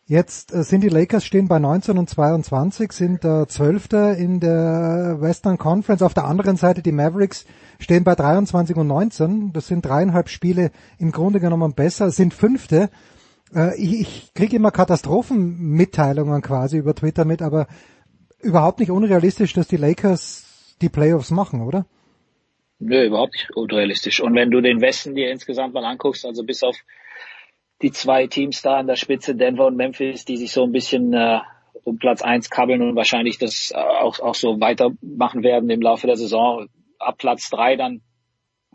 Jetzt äh, sind die Lakers stehen bei 19 und 22, sind äh, Zwölfter in der Western Conference. Auf der anderen Seite die Mavericks stehen bei 23 und 19. Das sind dreieinhalb Spiele im Grunde genommen besser, sind Fünfte. Äh, ich, ich kriege immer Katastrophenmitteilungen quasi über Twitter mit, aber überhaupt nicht unrealistisch, dass die Lakers die Playoffs machen, oder? Nö, überhaupt nicht unrealistisch. Und wenn du den Westen dir insgesamt mal anguckst, also bis auf die zwei Teams da an der Spitze, Denver und Memphis, die sich so ein bisschen äh, um Platz eins kabbeln und wahrscheinlich das auch, auch so weitermachen werden im Laufe der Saison. Ab Platz drei dann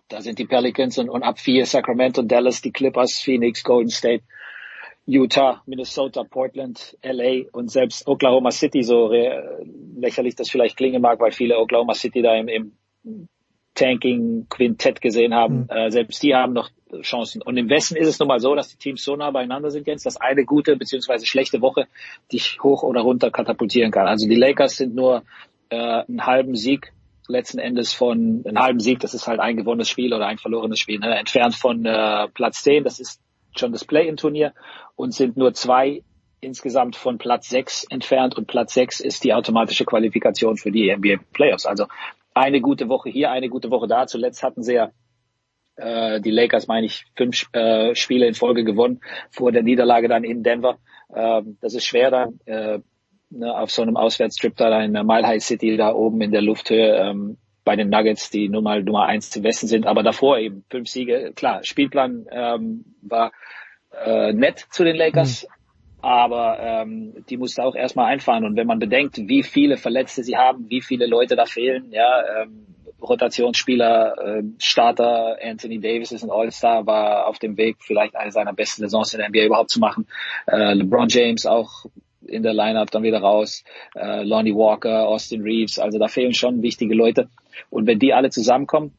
da sind die Pelicans und, und ab vier Sacramento, Dallas, die Clippers, Phoenix, Golden State, Utah, Minnesota, Portland, LA und selbst Oklahoma City, so lächerlich das vielleicht klingen mag, weil viele Oklahoma City da im, im Tanking-Quintett gesehen haben. Mhm. Äh, selbst die haben noch Chancen. Und im Westen ist es nun mal so, dass die Teams so nah beieinander sind jetzt, dass eine gute beziehungsweise schlechte Woche dich hoch oder runter katapultieren kann. Also die Lakers sind nur äh, einen halben Sieg letzten Endes von einem halben Sieg, das ist halt ein gewonnenes Spiel oder ein verlorenes Spiel, ne? entfernt von äh, Platz 10, das ist schon das Play-in-Turnier und sind nur zwei insgesamt von Platz 6 entfernt und Platz 6 ist die automatische Qualifikation für die NBA Playoffs. Also eine gute Woche hier, eine gute Woche da. Zuletzt hatten sie ja äh, die Lakers, meine ich, fünf äh, Spiele in Folge gewonnen vor der Niederlage dann in Denver. Ähm, das ist schwer dann äh, ne, auf so einem Auswärtstrip da in Mile High City da oben in der Lufthöhe ähm, bei den Nuggets, die nun mal Nummer eins zu Westen sind, aber davor eben fünf Siege. Klar, Spielplan ähm, war äh, nett zu den Lakers, mhm aber ähm, die musste auch erstmal einfahren. Und wenn man bedenkt, wie viele Verletzte sie haben, wie viele Leute da fehlen, ja, ähm, Rotationsspieler, äh, Starter, Anthony Davis ist ein All-Star, war auf dem Weg, vielleicht eine seiner besten Saisons in der NBA überhaupt zu machen. Äh, LeBron James auch in der Lineup dann wieder raus, äh, Lonnie Walker, Austin Reeves, also da fehlen schon wichtige Leute. Und wenn die alle zusammenkommen,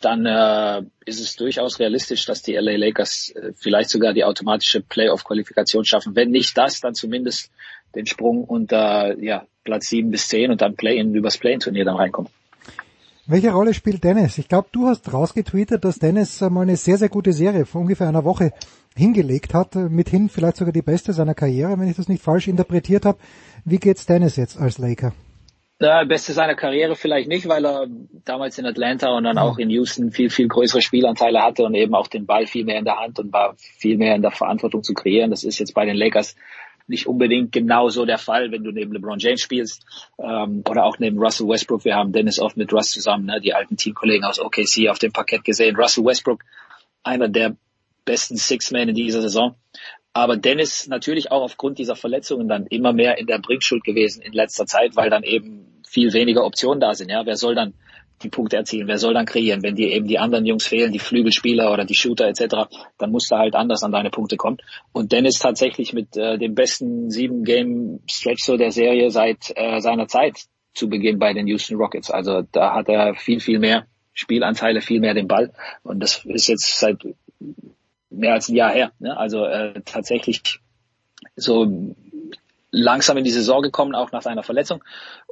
dann äh, ist es durchaus realistisch, dass die LA Lakers äh, vielleicht sogar die automatische Playoff-Qualifikation schaffen. Wenn nicht das, dann zumindest den Sprung unter ja, Platz 7 bis 10 und dann Play-in übers Play-in-Turnier dann reinkommen. Welche Rolle spielt Dennis? Ich glaube, du hast rausgetweetet, dass Dennis mal eine sehr, sehr gute Serie vor ungefähr einer Woche hingelegt hat, mithin vielleicht sogar die beste seiner Karriere, wenn ich das nicht falsch interpretiert habe. Wie geht's Dennis jetzt als Laker? Ja, Beste seiner Karriere vielleicht nicht, weil er damals in Atlanta und dann auch in Houston viel, viel größere Spielanteile hatte und eben auch den Ball viel mehr in der Hand und war viel mehr in der Verantwortung zu kreieren. Das ist jetzt bei den Lakers nicht unbedingt genauso der Fall, wenn du neben LeBron James spielst ähm, oder auch neben Russell Westbrook. Wir haben Dennis oft mit Russ zusammen, ne, die alten Teamkollegen aus OKC auf dem Parkett gesehen. Russell Westbrook, einer der besten Six-Men in dieser Saison. Aber Dennis natürlich auch aufgrund dieser Verletzungen dann immer mehr in der Bringschuld gewesen in letzter Zeit, weil dann eben viel weniger Optionen da sind. Ja, wer soll dann die Punkte erzielen? Wer soll dann kreieren? Wenn dir eben die anderen Jungs fehlen, die Flügelspieler oder die Shooter etc., dann musst du halt anders an deine Punkte kommen. Und Dennis tatsächlich mit äh, dem besten sieben Game Stretch so der Serie seit äh, seiner Zeit zu Beginn bei den Houston Rockets. Also da hat er viel viel mehr Spielanteile, viel mehr den Ball. Und das ist jetzt seit mehr als ein Jahr her. Ne? Also äh, tatsächlich so langsam in die Saison gekommen, auch nach seiner Verletzung.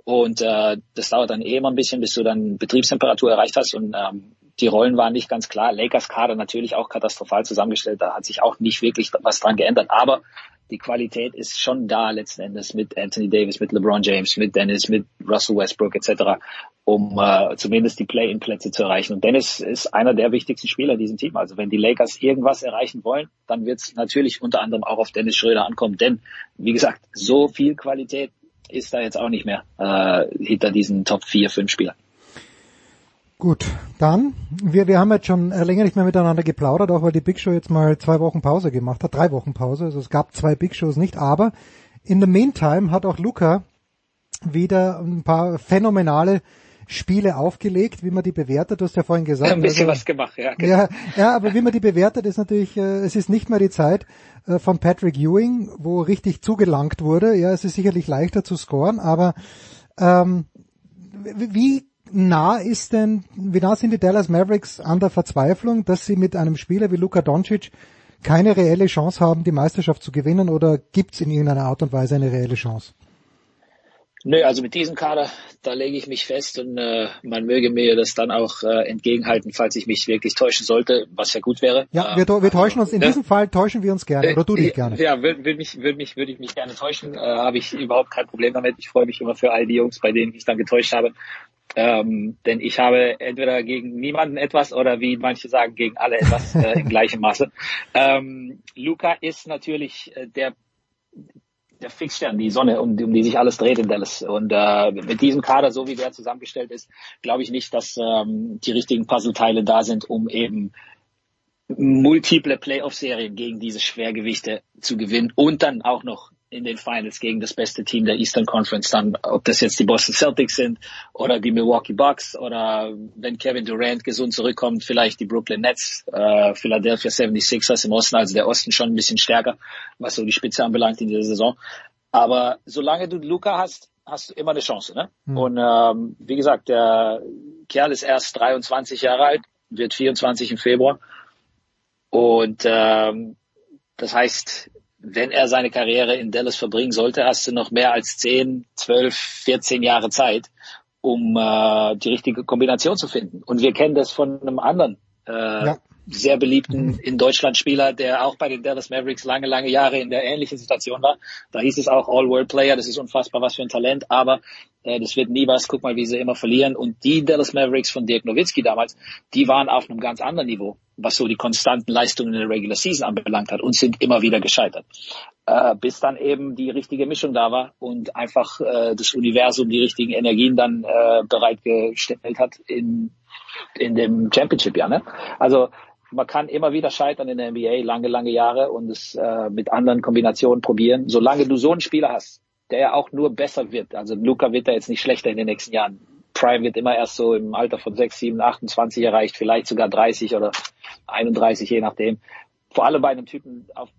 Und äh, das dauert dann eh immer ein bisschen, bis du dann Betriebstemperatur erreicht hast. Und ähm, die Rollen waren nicht ganz klar. Lakers Kader natürlich auch katastrophal zusammengestellt. Da hat sich auch nicht wirklich was dran geändert. Aber die Qualität ist schon da letzten Endes mit Anthony Davis, mit LeBron James, mit Dennis, mit Russell Westbrook etc., um äh, zumindest die Play-in-Plätze zu erreichen. Und Dennis ist einer der wichtigsten Spieler in diesem Team. Also wenn die Lakers irgendwas erreichen wollen, dann wird es natürlich unter anderem auch auf Dennis Schröder ankommen. Denn, wie gesagt, so viel Qualität ist da jetzt auch nicht mehr äh, hinter diesen Top 4, 5 Spielern. Gut, dann, wir, wir haben jetzt schon länger nicht mehr miteinander geplaudert, auch weil die Big Show jetzt mal zwei Wochen Pause gemacht hat, drei Wochen Pause, also es gab zwei Big Shows nicht, aber in the meantime hat auch Luca wieder ein paar phänomenale Spiele aufgelegt, wie man die bewertet, du hast ja vorhin gesagt. Ein bisschen also, was gemacht, ja. Genau. Ja, ja, aber wie man die bewertet, ist natürlich, äh, es ist nicht mehr die Zeit äh, von Patrick Ewing, wo richtig zugelangt wurde. Ja, es ist sicherlich leichter zu scoren, aber ähm, wie nah ist denn, wie nah sind die Dallas Mavericks an der Verzweiflung, dass sie mit einem Spieler wie Luka Doncic keine reelle Chance haben, die Meisterschaft zu gewinnen oder gibt es in irgendeiner Art und Weise eine reelle Chance? Nö, also mit diesem Kader, da lege ich mich fest und äh, man möge mir das dann auch äh, entgegenhalten, falls ich mich wirklich täuschen sollte, was ja gut wäre. Ja, wir, wir täuschen uns, in ja. diesem Fall täuschen wir uns gerne, oder du dich gerne. Ja, würde würd mich, würd mich, würde ich mich gerne täuschen, äh, habe ich überhaupt kein Problem damit. Ich freue mich immer für all die Jungs, bei denen ich dann getäuscht habe. Ähm, denn ich habe entweder gegen niemanden etwas oder wie manche sagen, gegen alle etwas äh, im gleichen Maße. Ähm, Luca ist natürlich äh, der der Fixstern, die Sonne, um, um die sich alles dreht in Dallas. Und äh, mit diesem Kader, so wie der zusammengestellt ist, glaube ich nicht, dass ähm, die richtigen Puzzleteile da sind, um eben multiple Playoff-Serien gegen diese Schwergewichte zu gewinnen und dann auch noch in den Finals gegen das beste Team der Eastern Conference dann, ob das jetzt die Boston Celtics sind oder die Milwaukee Bucks oder wenn Kevin Durant gesund zurückkommt, vielleicht die Brooklyn Nets, äh, Philadelphia 76ers im Osten, also der Osten schon ein bisschen stärker, was so die Spitze anbelangt in dieser Saison. Aber solange du Luca hast, hast du immer eine Chance. Ne? Mhm. Und ähm, wie gesagt, der Kerl ist erst 23 Jahre alt, wird 24 im Februar. Und ähm, das heißt, wenn er seine Karriere in Dallas verbringen sollte, hast du noch mehr als 10, 12, 14 Jahre Zeit, um äh, die richtige Kombination zu finden. Und wir kennen das von einem anderen äh, ja. Sehr beliebten in Deutschland Spieler, der auch bei den Dallas Mavericks lange, lange Jahre in der ähnlichen Situation war. Da hieß es auch All-World-Player, das ist unfassbar was für ein Talent, aber äh, das wird nie was, guck mal, wie sie immer verlieren. Und die Dallas Mavericks von Dirk Nowitzki damals, die waren auf einem ganz anderen Niveau was so die konstanten Leistungen in der Regular Season anbelangt hat und sind immer wieder gescheitert. Äh, bis dann eben die richtige Mischung da war und einfach äh, das Universum die richtigen Energien dann äh, bereitgestellt hat in, in dem Championship-Jahr. Ne? Also man kann immer wieder scheitern in der NBA, lange, lange Jahre und es äh, mit anderen Kombinationen probieren. Solange du so einen Spieler hast, der ja auch nur besser wird, also Luca wird da jetzt nicht schlechter in den nächsten Jahren. Prime wird immer erst so im Alter von 6, 7, 28 erreicht, vielleicht sogar 30 oder 31, je nachdem. Vor allem bei einem Typen, auf,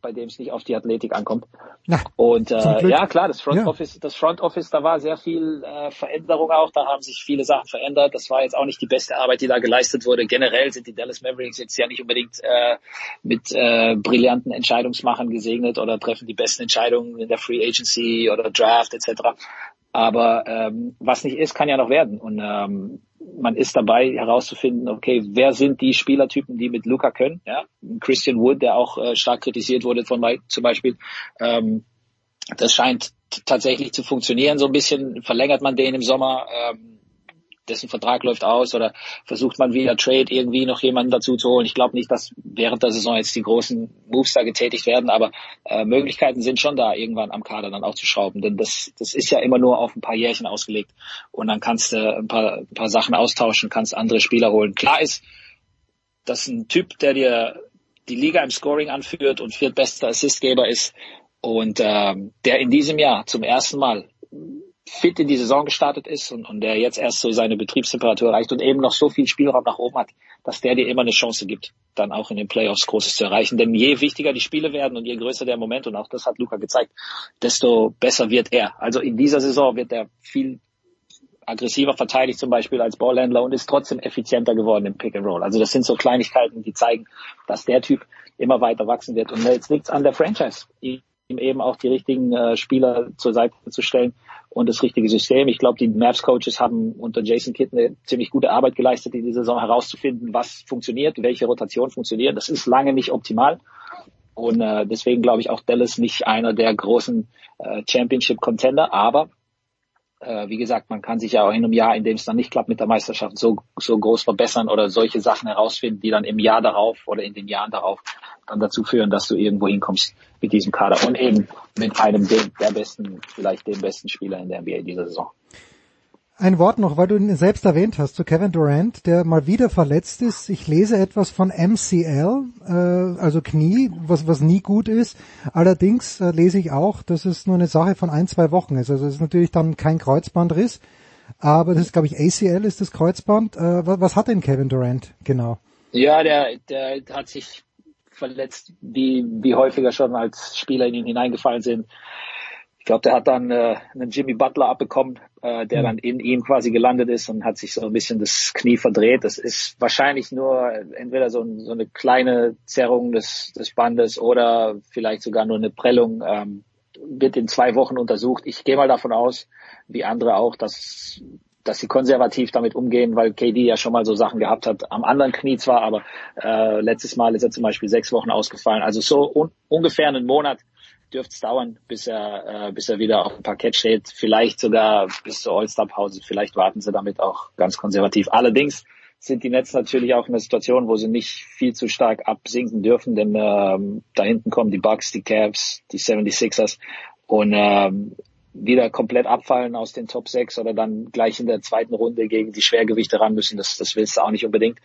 bei dem es nicht auf die Athletik ankommt. Na, und äh, ja, klar, das Front ja. Office, das Front Office, da war sehr viel äh, Veränderung auch, da haben sich viele Sachen verändert. Das war jetzt auch nicht die beste Arbeit, die da geleistet wurde. Generell sind die Dallas Mavericks jetzt ja nicht unbedingt äh, mit äh, brillanten Entscheidungsmachern gesegnet oder treffen die besten Entscheidungen in der Free Agency oder Draft etc. Aber ähm, was nicht ist, kann ja noch werden. Und ähm, man ist dabei herauszufinden, okay, wer sind die Spielertypen, die mit Luca können? Ja? Christian Wood, der auch äh, stark kritisiert wurde von zum Beispiel. Ähm, das scheint tatsächlich zu funktionieren. So ein bisschen verlängert man den im Sommer. Ähm, dessen Vertrag läuft aus oder versucht man via Trade irgendwie noch jemanden dazu zu holen. Ich glaube nicht, dass während der Saison jetzt die großen Moves da getätigt werden, aber äh, Möglichkeiten sind schon da, irgendwann am Kader dann auch zu schrauben. Denn das, das ist ja immer nur auf ein paar Jährchen ausgelegt. Und dann kannst du ein paar, ein paar Sachen austauschen, kannst andere Spieler holen. Klar ist, dass ein Typ, der dir die Liga im Scoring anführt und viertbester Assistgeber ist und ähm, der in diesem Jahr zum ersten Mal fit in die Saison gestartet ist und, und der jetzt erst so seine Betriebstemperatur erreicht und eben noch so viel Spielraum nach oben hat, dass der dir immer eine Chance gibt, dann auch in den Playoffs Großes zu erreichen. Denn je wichtiger die Spiele werden und je größer der Moment, und auch das hat Luca gezeigt, desto besser wird er. Also in dieser Saison wird er viel aggressiver verteidigt zum Beispiel als Ballhändler und ist trotzdem effizienter geworden im Pick and Roll. Also das sind so Kleinigkeiten, die zeigen, dass der Typ immer weiter wachsen wird. Und jetzt liegt es an der Franchise, ihm eben auch die richtigen äh, Spieler zur Seite zu stellen, und das richtige System. Ich glaube, die Maps Coaches haben unter Jason Kidd eine ziemlich gute Arbeit geleistet, in dieser Saison herauszufinden, was funktioniert, welche Rotation funktioniert. Das ist lange nicht optimal. Und äh, deswegen glaube ich auch Dallas nicht einer der großen äh, Championship-Contender. Aber äh, wie gesagt, man kann sich ja auch in einem Jahr, in dem es dann nicht klappt mit der Meisterschaft, so, so groß verbessern oder solche Sachen herausfinden, die dann im Jahr darauf oder in den Jahren darauf dann dazu führen, dass du irgendwo hinkommst mit diesem Kader und eben mit einem der besten, vielleicht dem besten Spieler in der NBA dieser Saison. Ein Wort noch, weil du ihn selbst erwähnt hast, zu Kevin Durant, der mal wieder verletzt ist. Ich lese etwas von MCL, äh, also Knie, was, was nie gut ist. Allerdings äh, lese ich auch, dass es nur eine Sache von ein, zwei Wochen ist. Also es ist natürlich dann kein Kreuzbandriss, aber das ist, glaube ich, ACL ist das Kreuzband. Äh, was, was hat denn Kevin Durant genau? Ja, der, der hat sich verletzt, wie, wie häufiger schon als Spieler in ihn hineingefallen sind. Ich glaube, der hat dann äh, einen Jimmy Butler abbekommen, äh, der mhm. dann in ihm quasi gelandet ist und hat sich so ein bisschen das Knie verdreht. Das ist wahrscheinlich nur entweder so, ein, so eine kleine Zerrung des, des Bandes oder vielleicht sogar nur eine Prellung. Ähm, wird in zwei Wochen untersucht. Ich gehe mal davon aus, wie andere auch, dass dass sie konservativ damit umgehen, weil KD ja schon mal so Sachen gehabt hat, am anderen Knie zwar, aber äh, letztes Mal ist er zum Beispiel sechs Wochen ausgefallen. Also so un ungefähr einen Monat dürfte es dauern, bis er, äh, bis er wieder auf dem Parkett steht. Vielleicht sogar bis zur All-Star-Pause. Vielleicht warten sie damit auch ganz konservativ. Allerdings sind die Nets natürlich auch in einer Situation, wo sie nicht viel zu stark absinken dürfen, denn ähm, da hinten kommen die Bucks, die Cavs, die 76ers und ähm, wieder komplett abfallen aus den Top 6 oder dann gleich in der zweiten Runde gegen die Schwergewichte ran müssen, das, das willst du auch nicht unbedingt.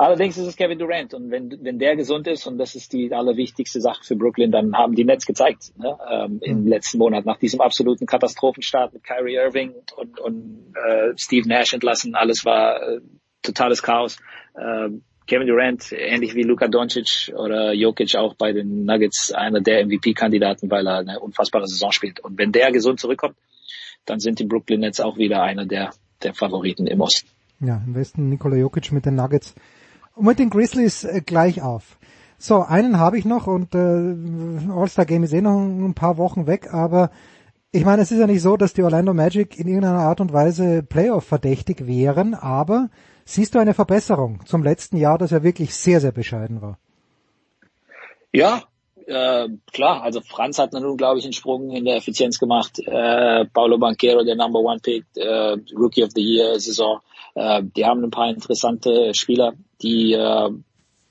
Allerdings ist es Kevin Durant und wenn, wenn der gesund ist und das ist die allerwichtigste Sache für Brooklyn, dann haben die Nets gezeigt ne, ähm, im mhm. letzten Monat nach diesem absoluten Katastrophenstart mit Kyrie Irving und, und äh, Steve Nash entlassen. Alles war äh, totales Chaos. Äh, Kevin Durant, ähnlich wie Luka Doncic oder Jokic auch bei den Nuggets, einer der MVP-Kandidaten, weil er eine unfassbare Saison spielt. Und wenn der gesund zurückkommt, dann sind die Brooklyn Nets auch wieder einer der, der Favoriten im Osten. Ja, im Westen Nikola Jokic mit den Nuggets und mit den Grizzlies äh, gleich auf. So, einen habe ich noch und äh, All-Star Game ist eh noch ein paar Wochen weg, aber ich meine, es ist ja nicht so, dass die Orlando Magic in irgendeiner Art und Weise Playoff verdächtig wären, aber siehst du eine Verbesserung zum letzten Jahr, das ja wirklich sehr, sehr bescheiden war? Ja, äh, klar, also Franz hat nun, glaube ich, einen Sprung in der Effizienz gemacht. Äh, Paulo Banquero, der Number One Pick, äh, Rookie of the Year Saison. Äh, die haben ein paar interessante Spieler, die äh,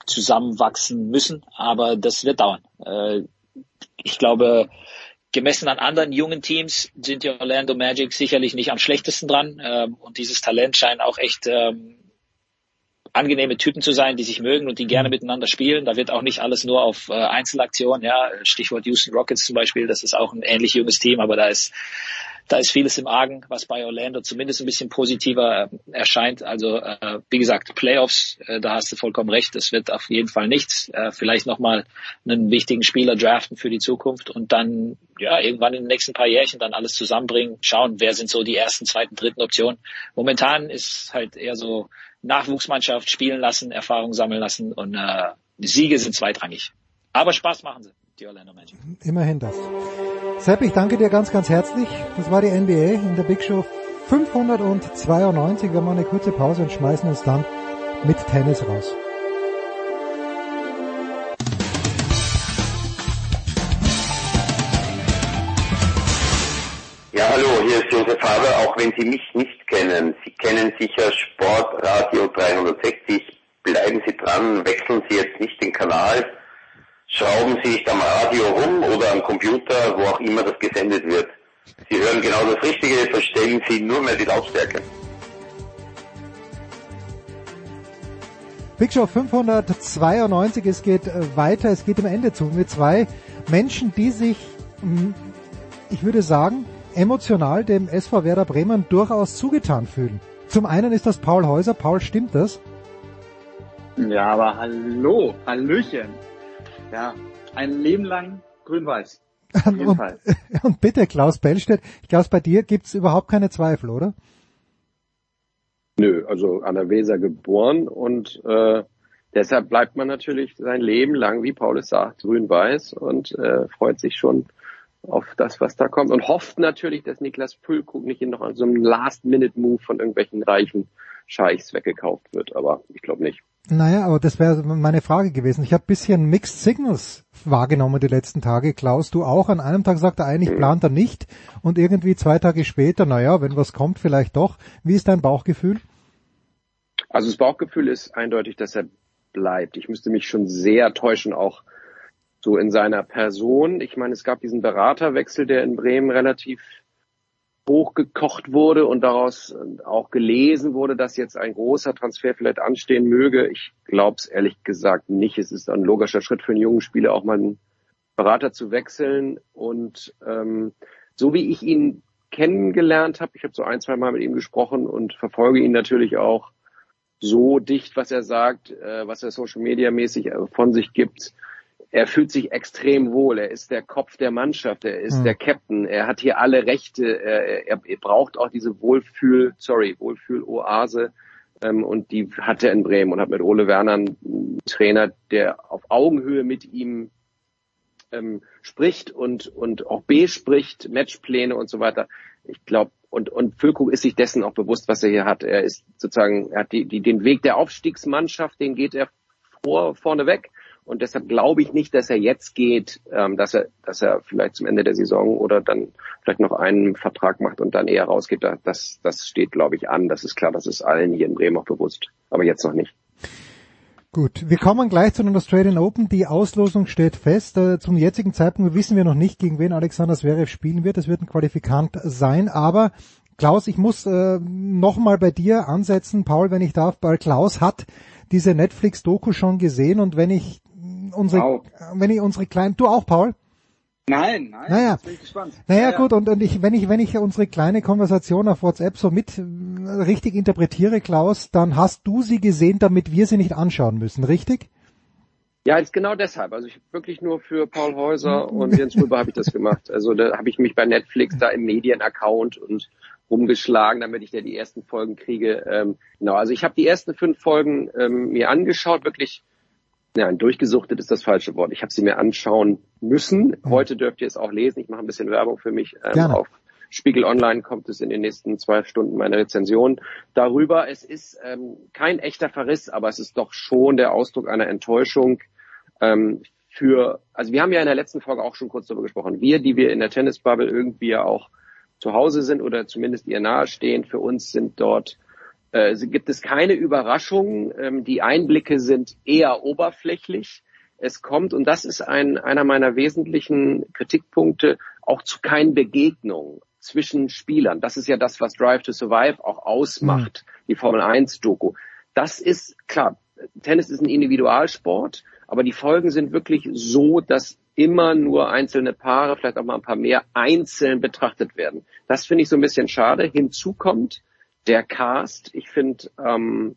zusammenwachsen müssen, aber das wird dauern. Äh, ich glaube, gemessen an anderen jungen Teams sind die Orlando Magic sicherlich nicht am schlechtesten dran. Ähm, und dieses Talent scheint auch echt ähm, angenehme Typen zu sein, die sich mögen und die gerne miteinander spielen. Da wird auch nicht alles nur auf äh, Einzelaktionen, ja, Stichwort Houston Rockets zum Beispiel, das ist auch ein ähnlich junges Team, aber da ist da ist vieles im Argen, was bei Orlando zumindest ein bisschen positiver äh, erscheint. Also äh, wie gesagt, Playoffs, äh, da hast du vollkommen recht, das wird auf jeden Fall nichts. Äh, vielleicht nochmal einen wichtigen Spieler draften für die Zukunft und dann ja irgendwann in den nächsten paar Jährchen dann alles zusammenbringen, schauen, wer sind so die ersten, zweiten, dritten Optionen. Momentan ist halt eher so Nachwuchsmannschaft spielen lassen, Erfahrung sammeln lassen und äh, Siege sind zweitrangig. Aber Spaß machen sie die Orlando Magic. Immerhin das. Sepp, ich danke dir ganz, ganz herzlich. Das war die NBA in der Big Show 592. Wir machen eine kurze Pause und schmeißen uns dann mit Tennis raus. Ja, hallo, hier ist Josef Haber, auch wenn Sie mich nicht kennen. Sie kennen sicher Sportradio 360. Bleiben Sie dran, wechseln Sie jetzt nicht den Kanal schrauben Sie nicht am Radio rum oder am Computer, wo auch immer das gesendet wird. Sie hören genau das Richtige, verstellen Sie nur mehr die Lautstärke. Big Show 592, es geht äh, weiter, es geht im Ende zu mit zwei Menschen, die sich, hm, ich würde sagen, emotional dem SV Werder Bremen durchaus zugetan fühlen. Zum einen ist das Paul Häuser. Paul, stimmt das? Ja, aber hallo, Hallöchen ja, ein Leben lang grün-weiß. Und, und, bitte, Klaus Bellstedt, ich glaube, bei dir gibt's überhaupt keine Zweifel, oder? Nö, also an der Weser geboren und äh, deshalb bleibt man natürlich sein Leben lang, wie Paulus sagt, grün-weiß und äh, freut sich schon auf das, was da kommt und hofft natürlich, dass Niklas Füllkrug nicht in noch so einem Last-Minute-Move von irgendwelchen reichen Scheichs weggekauft wird, aber ich glaube nicht. Naja, aber das wäre meine Frage gewesen. Ich habe bisschen Mixed Signals wahrgenommen die letzten Tage. Klaus, du auch. An einem Tag sagt er eigentlich, mhm. plant er nicht. Und irgendwie zwei Tage später, naja, wenn was kommt, vielleicht doch. Wie ist dein Bauchgefühl? Also das Bauchgefühl ist eindeutig, dass er bleibt. Ich müsste mich schon sehr täuschen, auch so in seiner Person. Ich meine, es gab diesen Beraterwechsel, der in Bremen relativ hochgekocht wurde und daraus auch gelesen wurde, dass jetzt ein großer Transfer vielleicht anstehen möge. Ich glaube es ehrlich gesagt nicht. Es ist ein logischer Schritt für einen jungen Spieler, auch mal einen Berater zu wechseln. Und ähm, so wie ich ihn kennengelernt habe, ich habe so ein, zwei Mal mit ihm gesprochen und verfolge ihn natürlich auch so dicht, was er sagt, äh, was er Social Media mäßig äh, von sich gibt er fühlt sich extrem wohl. Er ist der Kopf der Mannschaft. Er ist mhm. der Captain. Er hat hier alle Rechte. Er, er, er braucht auch diese Wohlfühl, sorry, Wohlfühl-Oase. Ähm, und die hat er in Bremen und hat mit Ole Werner einen Trainer, der auf Augenhöhe mit ihm ähm, spricht und, und auch bespricht, Matchpläne und so weiter. Ich glaube, und, und Füllkrug ist sich dessen auch bewusst, was er hier hat. Er ist sozusagen, er hat die, die, den Weg der Aufstiegsmannschaft, den geht er vor, vorne weg. Und deshalb glaube ich nicht, dass er jetzt geht, ähm, dass er, dass er vielleicht zum Ende der Saison oder dann vielleicht noch einen Vertrag macht und dann eher rausgeht. Das, das steht, glaube ich, an. Das ist klar, das ist allen hier in Bremen auch bewusst. Aber jetzt noch nicht. Gut, wir kommen gleich zu den Australian Open. Die Auslosung steht fest. Äh, zum jetzigen Zeitpunkt wissen wir noch nicht, gegen wen Alexander Zverev spielen wird. Es wird ein Qualifikant sein, aber Klaus, ich muss äh, nochmal bei dir ansetzen, Paul, wenn ich darf, weil Klaus hat diese Netflix-Doku schon gesehen und wenn ich unsere, Wow. wenn ich unsere kleinen, du auch, Paul? Nein, nein, Naja. bin ich gespannt. Naja, Ja, ja. gut, und, und ich, wenn ich, wenn ich unsere kleine Konversation auf WhatsApp so mit äh, richtig interpretiere, Klaus, dann hast du sie gesehen, damit wir sie nicht anschauen müssen, richtig? Ja, jetzt genau deshalb. Also ich wirklich nur für Paul Häuser und Jens Rüber habe ich das gemacht. Also da habe ich mich bei Netflix da im Medienaccount und rumgeschlagen, damit ich da die ersten Folgen kriege. Ähm, genau, also ich habe die ersten fünf Folgen ähm, mir angeschaut, wirklich, nein, durchgesuchtet ist das falsche Wort. Ich habe sie mir anschauen müssen. Heute dürft ihr es auch lesen. Ich mache ein bisschen Werbung für mich. Ähm, Gerne. auf Spiegel Online kommt es in den nächsten zwei Stunden meine Rezension darüber. Es ist ähm, kein echter Verriss, aber es ist doch schon der Ausdruck einer Enttäuschung ähm, für, also wir haben ja in der letzten Folge auch schon kurz darüber gesprochen. Wir, die wir in der Tennisbubble irgendwie ja auch zu Hause sind oder zumindest ihr nahestehen, für uns sind dort äh, gibt es keine Überraschungen. Ähm, die Einblicke sind eher oberflächlich. Es kommt, und das ist ein, einer meiner wesentlichen Kritikpunkte, auch zu keinen Begegnungen zwischen Spielern. Das ist ja das, was Drive to Survive auch ausmacht, die Formel 1 Doku. Das ist klar, Tennis ist ein Individualsport, aber die Folgen sind wirklich so, dass immer nur einzelne Paare, vielleicht auch mal ein paar mehr, einzeln betrachtet werden. Das finde ich so ein bisschen schade. Hinzu kommt der Cast. Ich finde, ähm,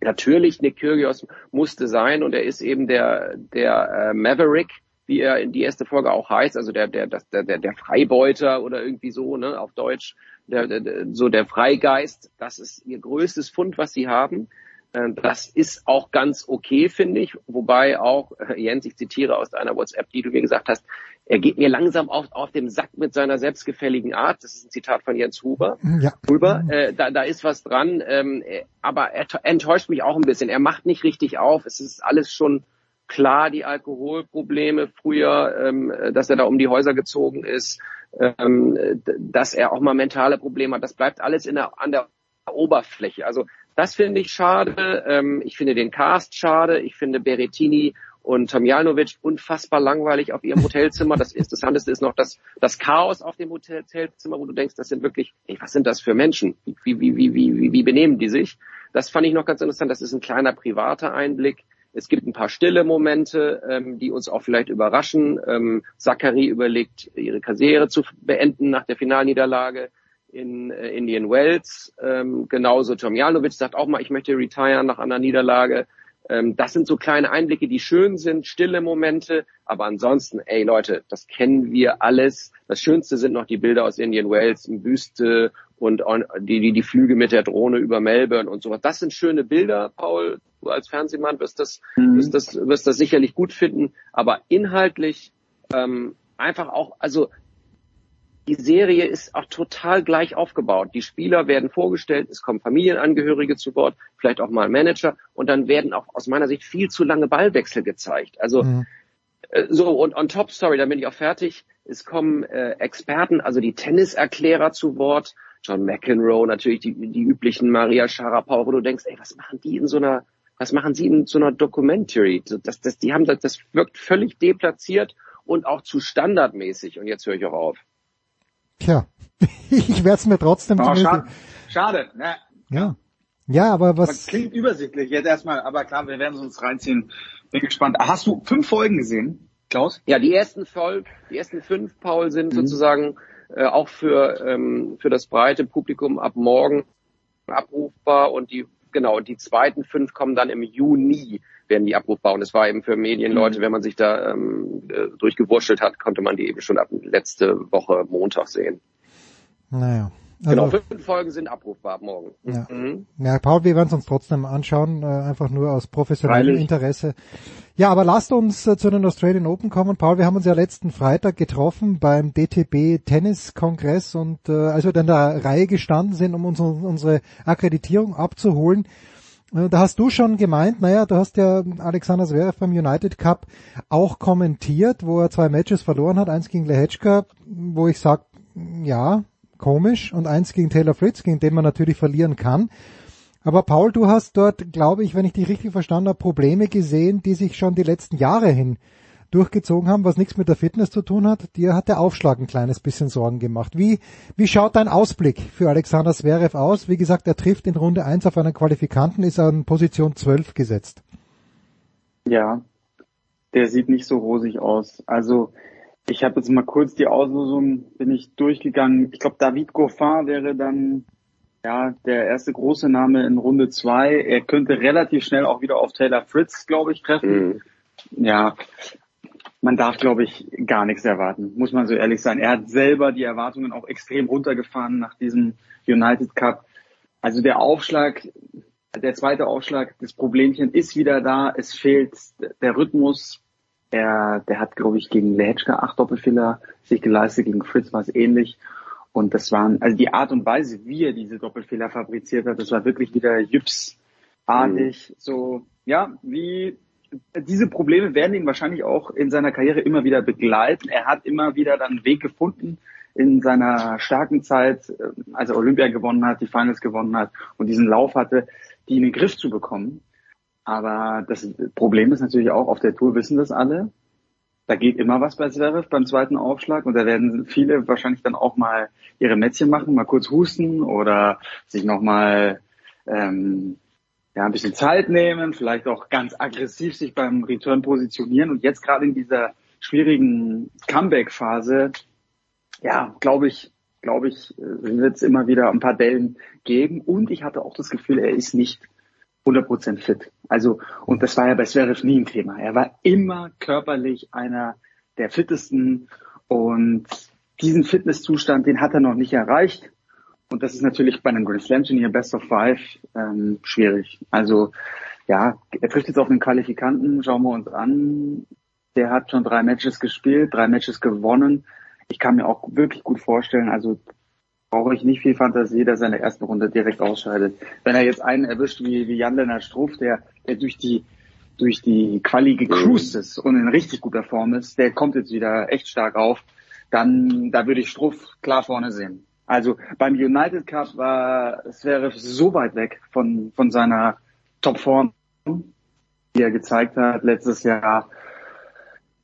natürlich Nick Kyrgios musste sein und er ist eben der, der äh, Maverick, wie er in die erste Folge auch heißt, also der, der, der, der, der Freibeuter oder irgendwie so, ne, auf Deutsch, der, der, so der Freigeist. Das ist ihr größtes Fund, was sie haben. Äh, Das ist auch ganz okay, finde ich. Wobei auch, äh, Jens, ich zitiere aus deiner WhatsApp, die du mir gesagt hast, er geht mir langsam auf, auf dem Sack mit seiner selbstgefälligen Art. Das ist ein Zitat von Jens Huber. Ja. Huber, äh, da, da ist was dran. Ähm, äh, aber er enttäuscht mich auch ein bisschen. Er macht nicht richtig auf. Es ist alles schon klar, die Alkoholprobleme früher, ähm, äh, dass er da um die Häuser gezogen ist, ähm, äh, dass er auch mal mentale Probleme hat. Das bleibt alles in der, an der Oberfläche. Also das finde ich schade. Ähm, ich finde den Cast schade. Ich finde Berettini und Tomjanovic unfassbar langweilig auf ihrem Hotelzimmer. Das Interessanteste ist noch das, das Chaos auf dem Hotelzimmer, wo du denkst, das sind wirklich, ey, was sind das für Menschen? Wie, wie, wie, wie, wie, wie benehmen die sich? Das fand ich noch ganz interessant. Das ist ein kleiner privater Einblick. Es gibt ein paar stille Momente, ähm, die uns auch vielleicht überraschen. Ähm, Zachary überlegt, ihre Karriere zu beenden nach der Finalniederlage in äh, Indian Wells. Ähm, genauso Tomjanovic sagt auch mal, ich möchte retiren nach einer Niederlage. Ähm, das sind so kleine Einblicke, die schön sind, stille Momente. Aber ansonsten, ey Leute, das kennen wir alles. Das Schönste sind noch die Bilder aus Indian Wells in Wüste und die, die, die Flüge mit der Drohne über Melbourne und sowas. Das sind schöne Bilder, Paul. Du als Fernsehmann wirst das, wirst das, wirst das sicherlich gut finden. Aber inhaltlich ähm, einfach auch, also die Serie ist auch total gleich aufgebaut. Die Spieler werden vorgestellt, es kommen Familienangehörige zu Wort, vielleicht auch mal ein Manager und dann werden auch aus meiner Sicht viel zu lange Ballwechsel gezeigt. Also äh, so und on top, sorry, dann bin ich auch fertig. Es kommen äh, Experten, also die Tenniserklärer zu Wort. John McEnroe, natürlich die, die üblichen Maria Sharapova, wo du denkst, ey, was machen die in so einer, was machen sie in so einer Documentary? Das, das, die haben das, das wirkt völlig deplatziert und auch zu standardmäßig. Und jetzt höre ich auch auf. Tja, ich werde es mir trotzdem Oh, schade. Schade. Ne? Ja. Ja, aber was, klingt übersichtlich. Jetzt erstmal, aber klar, wir werden es uns reinziehen. Bin gespannt. Hast du fünf Folgen gesehen, Klaus? Ja, die ersten voll, die ersten fünf, Paul, sind sozusagen äh, auch für ähm, für das breite Publikum ab morgen abrufbar und die genau die zweiten fünf kommen dann im Juni werden die abrufbar und es war eben für Medienleute, wenn man sich da ähm, äh, durchgewurschtelt hat, konnte man die eben schon ab letzte Woche Montag sehen. naja. Genau, Also, fünf Folgen sind abrufbar ab morgen. Ja. Mhm. ja, Paul, wir werden es uns trotzdem anschauen, äh, einfach nur aus professionellem Freilich. Interesse. Ja, aber lasst uns äh, zu den Australian Open kommen. Paul, wir haben uns ja letzten Freitag getroffen beim DTB Tenniskongress und äh, als wir dann in der Reihe gestanden sind, um uns, unsere Akkreditierung abzuholen, äh, da hast du schon gemeint, naja, du hast ja Alexander Zverev beim United Cup auch kommentiert, wo er zwei Matches verloren hat, eins gegen Lehechka, wo ich sag, ja, komisch, und eins gegen Taylor Fritz, gegen den man natürlich verlieren kann. Aber Paul, du hast dort, glaube ich, wenn ich dich richtig verstanden habe, Probleme gesehen, die sich schon die letzten Jahre hin durchgezogen haben, was nichts mit der Fitness zu tun hat. Dir hat der Aufschlag ein kleines bisschen Sorgen gemacht. Wie, wie schaut dein Ausblick für Alexander Zverev aus? Wie gesagt, er trifft in Runde 1 auf einen Qualifikanten, ist an Position 12 gesetzt. Ja, der sieht nicht so rosig aus. Also ich habe jetzt mal kurz die Auslosung, bin ich durchgegangen. Ich glaube, David Goffin wäre dann ja der erste große Name in Runde zwei. Er könnte relativ schnell auch wieder auf Taylor Fritz, glaube ich, treffen. Mhm. Ja, man darf, glaube ich, gar nichts erwarten, muss man so ehrlich sein. Er hat selber die Erwartungen auch extrem runtergefahren nach diesem United Cup. Also der Aufschlag, der zweite Aufschlag, das Problemchen ist wieder da. Es fehlt der Rhythmus. Er, der hat, glaube ich, gegen Lehetschka acht Doppelfehler sich geleistet, gegen Fritz war es ähnlich. Und das waren, also die Art und Weise, wie er diese Doppelfehler fabriziert hat, das war wirklich wieder Jüps-artig. Mhm. So, ja, wie diese Probleme werden ihn wahrscheinlich auch in seiner Karriere immer wieder begleiten. Er hat immer wieder dann einen Weg gefunden in seiner starken Zeit, äh, als er Olympia gewonnen hat, die Finals gewonnen hat und diesen Lauf hatte, die in den Griff zu bekommen. Aber das Problem ist natürlich auch, auf der Tour wissen das alle. Da geht immer was bei Zverev beim zweiten Aufschlag und da werden viele wahrscheinlich dann auch mal ihre Mätzchen machen, mal kurz husten oder sich nochmal ähm, ja, ein bisschen Zeit nehmen, vielleicht auch ganz aggressiv sich beim Return positionieren und jetzt gerade in dieser schwierigen Comeback-Phase, ja, glaube ich, glaube ich, äh, wird es immer wieder ein paar Dellen geben und ich hatte auch das Gefühl, er ist nicht 100% fit. Also, und das war ja bei Zverev nie ein Thema. Er war immer körperlich einer der fittesten und diesen Fitnesszustand, den hat er noch nicht erreicht. Und das ist natürlich bei einem Grand Slam Turnier Best of Five ähm, schwierig. Also ja, er trifft jetzt auf einen Qualifikanten, schauen wir uns an. Der hat schon drei Matches gespielt, drei Matches gewonnen. Ich kann mir auch wirklich gut vorstellen, also brauche ich nicht viel Fantasie, dass er in der ersten Runde direkt ausscheidet. Wenn er jetzt einen erwischt wie, wie Jan-Lennart Struff, der, der durch die durch die Quali gecruised ist und in richtig guter Form ist, der kommt jetzt wieder echt stark auf, dann da würde ich Struff klar vorne sehen. Also beim United Cup war Zverev so weit weg von, von seiner Topform, die er gezeigt hat letztes Jahr.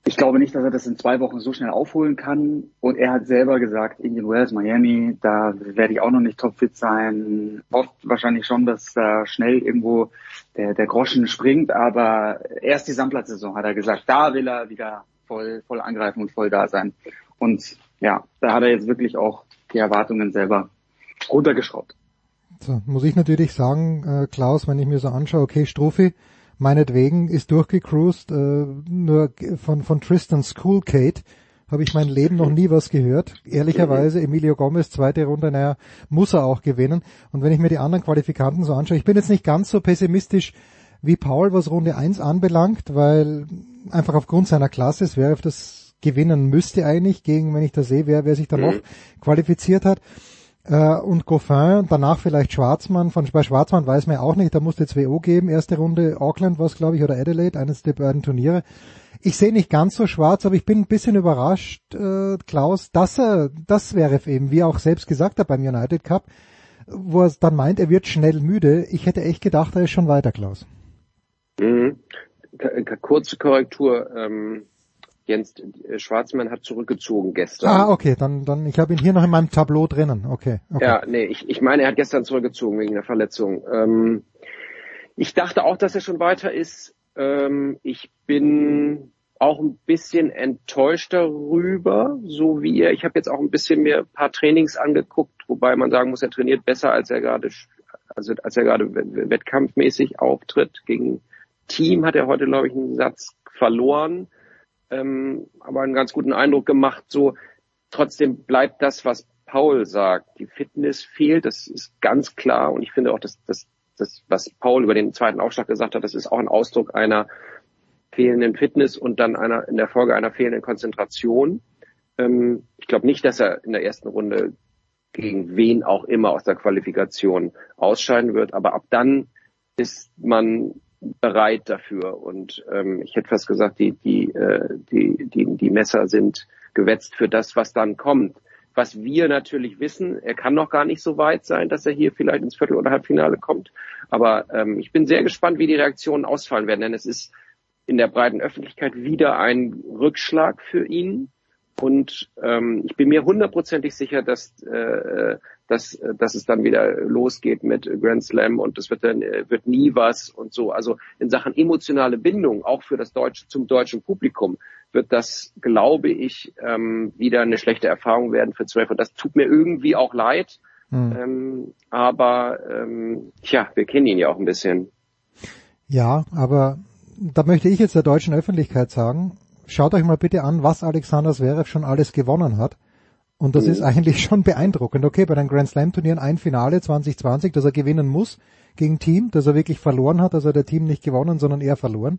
Ich glaube nicht, dass er das in zwei Wochen so schnell aufholen kann. Und er hat selber gesagt, Indian Wells, Miami, da werde ich auch noch nicht topfit sein. Hofft wahrscheinlich schon, dass da schnell irgendwo der, der Groschen springt. Aber erst die Sandplatzsaison hat er gesagt, da will er wieder voll, voll angreifen und voll da sein. Und ja, da hat er jetzt wirklich auch die Erwartungen selber runtergeschraubt. So, muss ich natürlich sagen, äh, Klaus, wenn ich mir so anschaue, okay, Strophe, meinetwegen ist durchgecruised, äh, nur von, von Tristan Schoolcate habe ich mein Leben noch nie was gehört. Ehrlicherweise, Emilio Gomez, zweite Runde, naja, muss er auch gewinnen. Und wenn ich mir die anderen Qualifikanten so anschaue, ich bin jetzt nicht ganz so pessimistisch wie Paul, was Runde 1 anbelangt, weil einfach aufgrund seiner Klasse, es wäre das gewinnen müsste eigentlich, gegen, wenn ich da sehe, wer, wer sich da noch mhm. qualifiziert hat. Äh, und Goffin, danach vielleicht Schwarzmann. Von, bei Schwarzmann weiß man ja auch nicht, da musste jetzt WO geben. Erste Runde Auckland war es, glaube ich, oder Adelaide, eines der beiden Turniere. Ich sehe nicht ganz so schwarz, aber ich bin ein bisschen überrascht, äh, Klaus, dass er, das wäre eben, wie er auch selbst gesagt hat beim United Cup, wo er dann meint, er wird schnell müde. Ich hätte echt gedacht, er ist schon weiter, Klaus. Mhm. Kurze Korrektur. Ähm Jens äh, Schwarzmann hat zurückgezogen gestern. Ah, okay, dann, dann, ich habe ihn hier noch in meinem Tableau drinnen. Okay. okay. Ja, nee, ich, ich meine, er hat gestern zurückgezogen wegen der Verletzung. Ähm, ich dachte auch, dass er schon weiter ist. Ähm, ich bin auch ein bisschen enttäuscht darüber, so wie er. Ich habe jetzt auch ein bisschen mir ein paar Trainings angeguckt, wobei man sagen muss, er trainiert besser, als er gerade, also als er gerade wettkampfmäßig auftritt. Gegen Team hat er heute, glaube ich, einen Satz verloren ähm, aber einen ganz guten Eindruck gemacht. So trotzdem bleibt das, was Paul sagt. Die Fitness fehlt, das ist ganz klar. Und ich finde auch, dass das, das, was Paul über den zweiten Aufschlag gesagt hat, das ist auch ein Ausdruck einer fehlenden Fitness und dann einer in der Folge einer fehlenden Konzentration. Ähm, ich glaube nicht, dass er in der ersten Runde gegen wen auch immer aus der Qualifikation ausscheiden wird, aber ab dann ist man bereit dafür. Und ähm, ich hätte fast gesagt, die, die, äh, die, die, die Messer sind gewetzt für das, was dann kommt. Was wir natürlich wissen, er kann noch gar nicht so weit sein, dass er hier vielleicht ins Viertel- oder Halbfinale kommt. Aber ähm, ich bin sehr gespannt, wie die Reaktionen ausfallen werden, denn es ist in der breiten Öffentlichkeit wieder ein Rückschlag für ihn. Und ähm, ich bin mir hundertprozentig sicher, dass, äh, dass, dass es dann wieder losgeht mit Grand Slam und es wird dann äh, wird nie was und so. Also in Sachen emotionale Bindung, auch für das deutsche zum deutschen Publikum, wird das, glaube ich, ähm, wieder eine schlechte Erfahrung werden für zwölf. Und das tut mir irgendwie auch leid. Hm. Ähm, aber ähm, tja, wir kennen ihn ja auch ein bisschen. Ja, aber da möchte ich jetzt der deutschen Öffentlichkeit sagen, schaut euch mal bitte an, was Alexander Zverev schon alles gewonnen hat. Und das mhm. ist eigentlich schon beeindruckend. Okay, bei den Grand Slam Turnieren ein Finale 2020, das er gewinnen muss gegen Team, das er wirklich verloren hat, also der Team nicht gewonnen, sondern er verloren.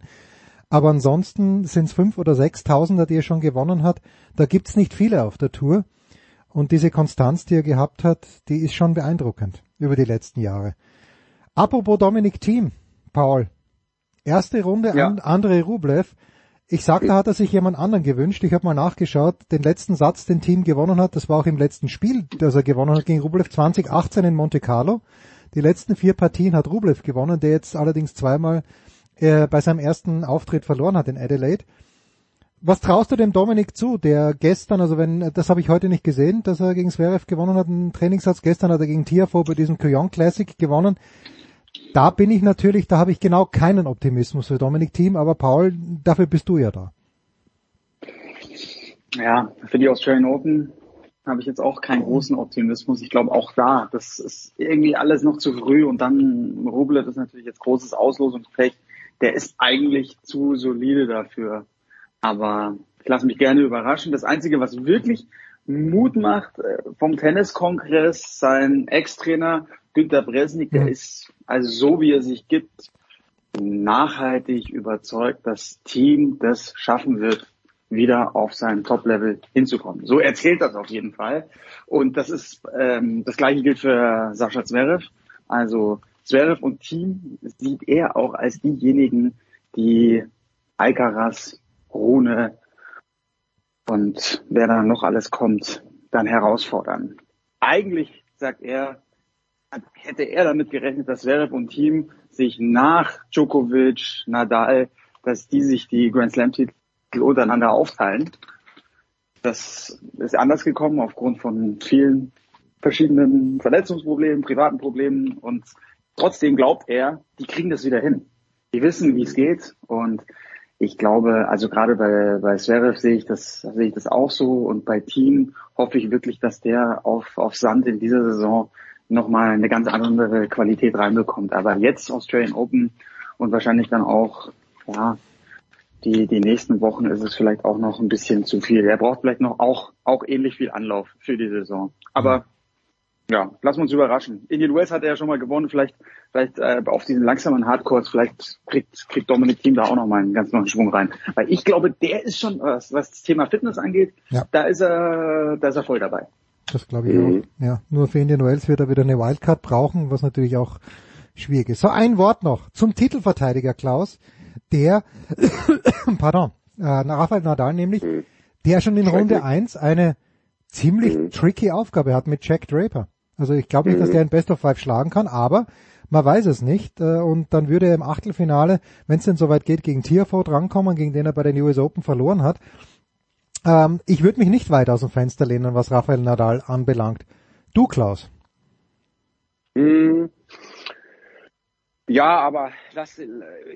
Aber ansonsten sind es fünf oder sechs Tausender, die er schon gewonnen hat. Da gibt's nicht viele auf der Tour. Und diese Konstanz, die er gehabt hat, die ist schon beeindruckend über die letzten Jahre. Apropos Dominik Team, Paul. Erste Runde, ja. Andrei Rublev. Ich sag, da hat er sich jemand anderen gewünscht. Ich habe mal nachgeschaut, den letzten Satz, den Team gewonnen hat, das war auch im letzten Spiel, das er gewonnen hat gegen Rublev 2018 in Monte Carlo. Die letzten vier Partien hat Rublev gewonnen, der jetzt allerdings zweimal äh, bei seinem ersten Auftritt verloren hat in Adelaide. Was traust du dem Dominik zu, der gestern, also wenn, das habe ich heute nicht gesehen, dass er gegen Zverev gewonnen hat, einen Trainingssatz, gestern hat er gegen Tiafoe bei diesem Kuyon Classic gewonnen da bin ich natürlich, da habe ich genau keinen Optimismus für Dominik Thiem, aber Paul, dafür bist du ja da. Ja, für die Australian Open habe ich jetzt auch keinen großen Optimismus. Ich glaube auch da, das ist irgendwie alles noch zu früh und dann Rublev ist natürlich jetzt großes Auslosungspech. Der ist eigentlich zu solide dafür. Aber ich lasse mich gerne überraschen. Das Einzige, was wirklich Mut macht äh, vom Tenniskongress, sein Ex-Trainer Günter Bresnik, der ist also so wie er sich gibt, nachhaltig überzeugt, das Team das schaffen wird, wieder auf sein Top-Level hinzukommen. So erzählt das auf jeden Fall. Und das ist ähm, das gleiche gilt für Sascha Zverev. Also Zverev und Team sieht er auch als diejenigen, die Alcaraz, Rune und wer da noch alles kommt, dann herausfordern. Eigentlich sagt er, hätte er damit gerechnet, dass Zverev und Team sich nach Djokovic, Nadal, dass die sich die Grand Slam Titel untereinander aufteilen. Das ist anders gekommen aufgrund von vielen verschiedenen Verletzungsproblemen, privaten Problemen und trotzdem glaubt er, die kriegen das wieder hin. Die wissen, wie es geht und ich glaube, also gerade bei, bei Zverev sehe ich das, sehe ich das auch so und bei Team hoffe ich wirklich, dass der auf, auf Sand in dieser Saison nochmal eine ganz andere Qualität reinbekommt. Aber jetzt Australian Open und wahrscheinlich dann auch, ja, die, die nächsten Wochen ist es vielleicht auch noch ein bisschen zu viel. Er braucht vielleicht noch auch, auch ähnlich viel Anlauf für die Saison. Aber ja, lassen wir uns überraschen. Indian Wells hat er ja schon mal gewonnen, vielleicht, vielleicht äh, auf diesen langsamen Hardcores, vielleicht kriegt, kriegt Dominik Thiem da auch noch mal einen ganz neuen Schwung rein. Weil ich glaube, der ist schon, was, was das Thema Fitness angeht, ja. da ist er, da ist er voll dabei. Das glaube ich mhm. auch. Ja, nur für Indian Wells wird er wieder eine Wildcard brauchen, was natürlich auch schwierig ist. So, ein Wort noch zum Titelverteidiger Klaus, der, pardon, äh, Rafael Nadal nämlich, mhm. der schon in Runde eins eine ziemlich mhm. tricky Aufgabe hat mit Jack Draper. Also ich glaube nicht, dass der ein Best of Five schlagen kann, aber man weiß es nicht. Äh, und dann würde er im Achtelfinale, wenn es denn soweit geht, gegen Tiafoe drankommen, gegen den er bei den US Open verloren hat. Ähm, ich würde mich nicht weit aus dem Fenster lehnen, was Rafael Nadal anbelangt. Du, Klaus? Mm, ja, aber äh,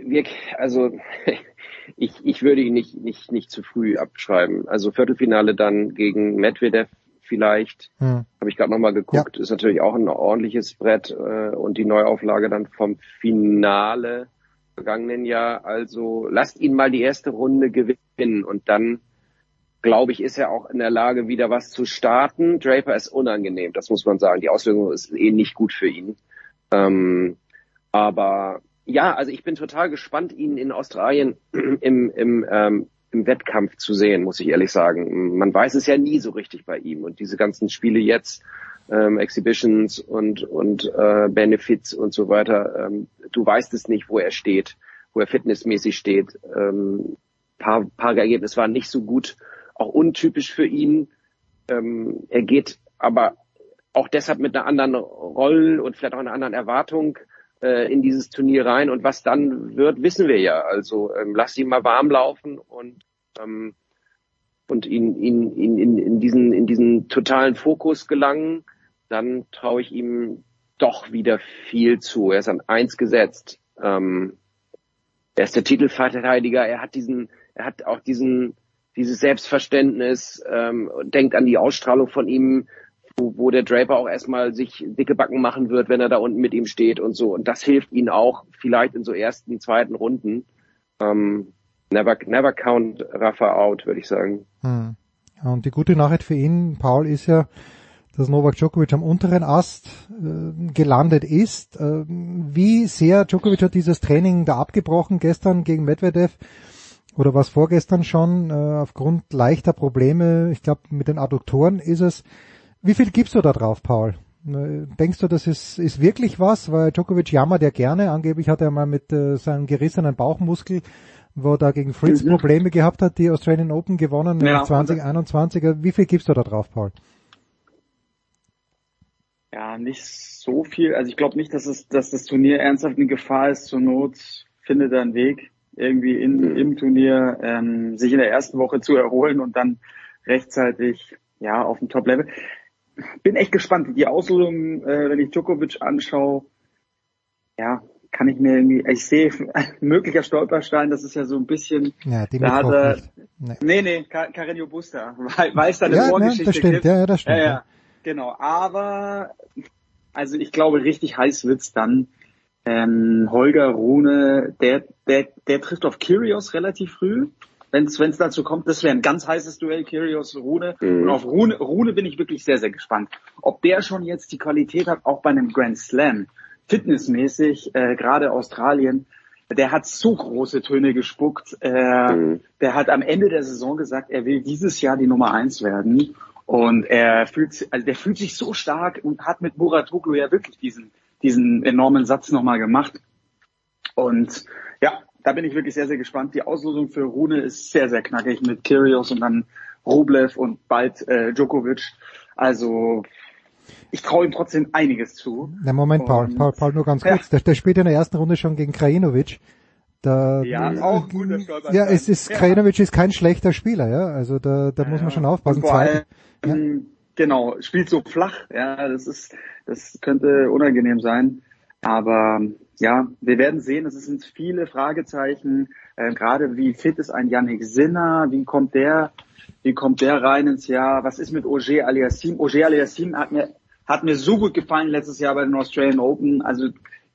wir, also ich, ich würde ihn nicht, nicht, nicht zu früh abschreiben. Also Viertelfinale dann gegen Medvedev vielleicht, hm. habe ich gerade nochmal geguckt, ja. ist natürlich auch ein ordentliches Brett äh, und die Neuauflage dann vom Finale vergangenen Jahr. Also lasst ihn mal die erste Runde gewinnen und dann glaube ich, ist er auch in der Lage, wieder was zu starten. Draper ist unangenehm, das muss man sagen. Die Auswirkung ist eh nicht gut für ihn. Ähm, aber ja, also ich bin total gespannt, ihn in Australien im, im, ähm, im Wettkampf zu sehen, muss ich ehrlich sagen. Man weiß es ja nie so richtig bei ihm. Und diese ganzen Spiele jetzt, ähm, Exhibitions und, und äh, Benefits und so weiter, ähm, du weißt es nicht, wo er steht, wo er fitnessmäßig steht. Ähm, paar, paar Ergebnisse waren nicht so gut auch untypisch für ihn. Ähm, er geht aber auch deshalb mit einer anderen Rolle und vielleicht auch einer anderen Erwartung äh, in dieses Turnier rein und was dann wird, wissen wir ja. Also ähm, lass ihn mal warm laufen und ähm, und ihn, ihn, ihn in, in diesen in diesen totalen Fokus gelangen, dann traue ich ihm doch wieder viel zu. Er ist an eins gesetzt. Ähm, er ist der Titelverteidiger. Er hat diesen, er hat auch diesen dieses Selbstverständnis, ähm, denkt an die Ausstrahlung von ihm, wo, wo der Draper auch erstmal sich dicke Backen machen wird, wenn er da unten mit ihm steht und so. Und das hilft ihm auch vielleicht in so ersten, zweiten Runden. Ähm, never, never count Rafa out, würde ich sagen. Hm. Und die gute Nachricht für ihn, Paul, ist ja, dass Novak Djokovic am unteren Ast äh, gelandet ist. Äh, wie sehr Djokovic hat dieses Training da abgebrochen gestern gegen Medvedev oder was vorgestern schon äh, aufgrund leichter Probleme, ich glaube mit den Adduktoren ist es. Wie viel gibst du da drauf, Paul? Äh, denkst du, das ist, ist wirklich was? Weil Djokovic jammert ja gerne. Angeblich hat er mal mit äh, seinem gerissenen Bauchmuskel, wo er da gegen Fritz mhm. Probleme gehabt hat, die Australian Open gewonnen ja, 2021. Wie viel gibst du da drauf, Paul? Ja, nicht so viel. Also ich glaube nicht, dass es, dass das Turnier ernsthaft in Gefahr ist. Zur Not findet er einen Weg irgendwie in, mhm. im Turnier ähm, sich in der ersten Woche zu erholen und dann rechtzeitig ja auf dem Top-Level. Bin echt gespannt. Die Auslosung, äh, wenn ich Djokovic anschaue, ja, kann ich mir irgendwie, ich sehe möglicher Stolperstein, das ist ja so ein bisschen, ja, die da hat er, nee, nee, nee Carreño Busta, weil, weil es da eine ja, Vorgeschichte ne, das stimmt, gibt. Ja, ja, das stimmt. Ja, ja, genau, aber also ich glaube, richtig heiß wird's dann, ähm, Holger Rune, der, der, der trifft auf Kyrgios relativ früh. Wenn es dazu kommt, das wäre ein ganz heißes Duell, Kyrgios Rune. Mhm. Und auf Rune, Rune bin ich wirklich sehr, sehr gespannt. Ob der schon jetzt die Qualität hat, auch bei einem Grand Slam, fitnessmäßig, äh, gerade Australien, der hat so große Töne gespuckt. Äh, mhm. Der hat am Ende der Saison gesagt, er will dieses Jahr die Nummer eins werden. Und er fühlt, also der fühlt sich so stark und hat mit Muratoglu ja wirklich diesen diesen enormen Satz nochmal gemacht. Und ja, da bin ich wirklich sehr, sehr gespannt. Die Auslosung für Rune ist sehr, sehr knackig mit Kyrgios und dann Rublev und bald äh, Djokovic. Also ich traue ihm trotzdem einiges zu. Na Moment, Paul, Paul, Paul, nur ganz kurz. Ja. Der, der spielt in der ersten Runde schon gegen Krajinovic. Da, ja, auch ein guter Stolper. Ja, es ist, ja. Krajinovic ist kein schlechter Spieler, ja. Also da, da muss man schon aufpassen. Allem, ja. Genau, spielt so flach, ja, das ist, das könnte unangenehm sein. Aber ja, wir werden sehen, es sind viele Fragezeichen, äh, gerade wie fit ist ein Yannick Sinner, wie kommt der, wie kommt der rein ins Jahr, was ist mit Auger Aliassim? Auger Aliassim hat mir, hat mir so gut gefallen letztes Jahr bei den Australian Open, also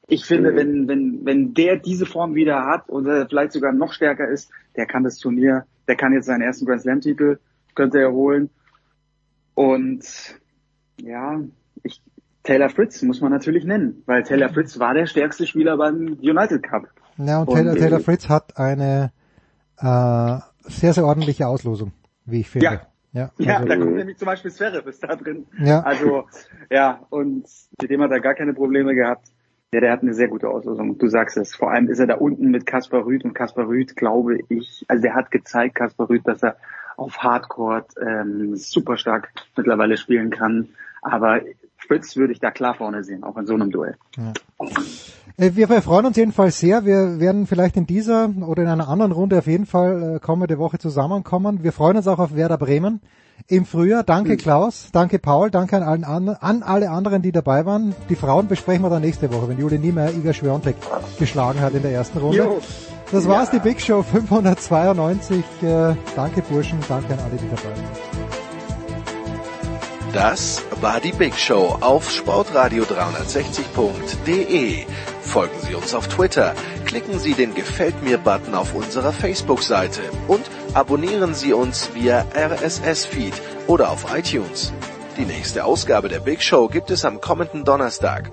ich finde, mhm. wenn, wenn, wenn der diese Form wieder hat oder vielleicht sogar noch stärker ist, der kann das Turnier, der kann jetzt seinen ersten Grand Slam Titel, könnte er holen. Und ja, ich, Taylor Fritz muss man natürlich nennen, weil Taylor Fritz war der stärkste Spieler beim United Cup. Ja, und, und Taylor, Taylor Fritz hat eine äh, sehr, sehr ordentliche Auslosung, wie ich finde. Ja, ja, also, ja da kommt nämlich zum Beispiel Zverev ist da drin. Ja. Also, ja, und mit dem hat er gar keine Probleme gehabt. Ja, der hat eine sehr gute Auslosung. Du sagst es. Vor allem ist er da unten mit Kaspar Rüth und Kaspar Rüth, glaube ich, also der hat gezeigt, Kaspar Rüth, dass er auf Hardcore ähm, super stark mittlerweile spielen kann. Aber Fritz würde ich da klar vorne sehen, auch in so einem Duell. Ja. Äh, wir freuen uns jedenfalls sehr. Wir werden vielleicht in dieser oder in einer anderen Runde auf jeden Fall äh, kommende Woche zusammenkommen. Wir freuen uns auch auf Werder Bremen im Frühjahr. Danke hm. Klaus, danke Paul, danke an, allen, an alle anderen, die dabei waren. Die Frauen besprechen wir dann nächste Woche, wenn Juli Niemeyer Iga Schwiontek geschlagen hat in der ersten Runde. Jo. Das war's, ja. die Big Show 592. Äh, danke Burschen, danke an alle, die dabei waren. Das war die Big Show auf sportradio360.de. Folgen Sie uns auf Twitter, klicken Sie den Gefällt mir-Button auf unserer Facebook-Seite und abonnieren Sie uns via RSS-Feed oder auf iTunes. Die nächste Ausgabe der Big Show gibt es am kommenden Donnerstag.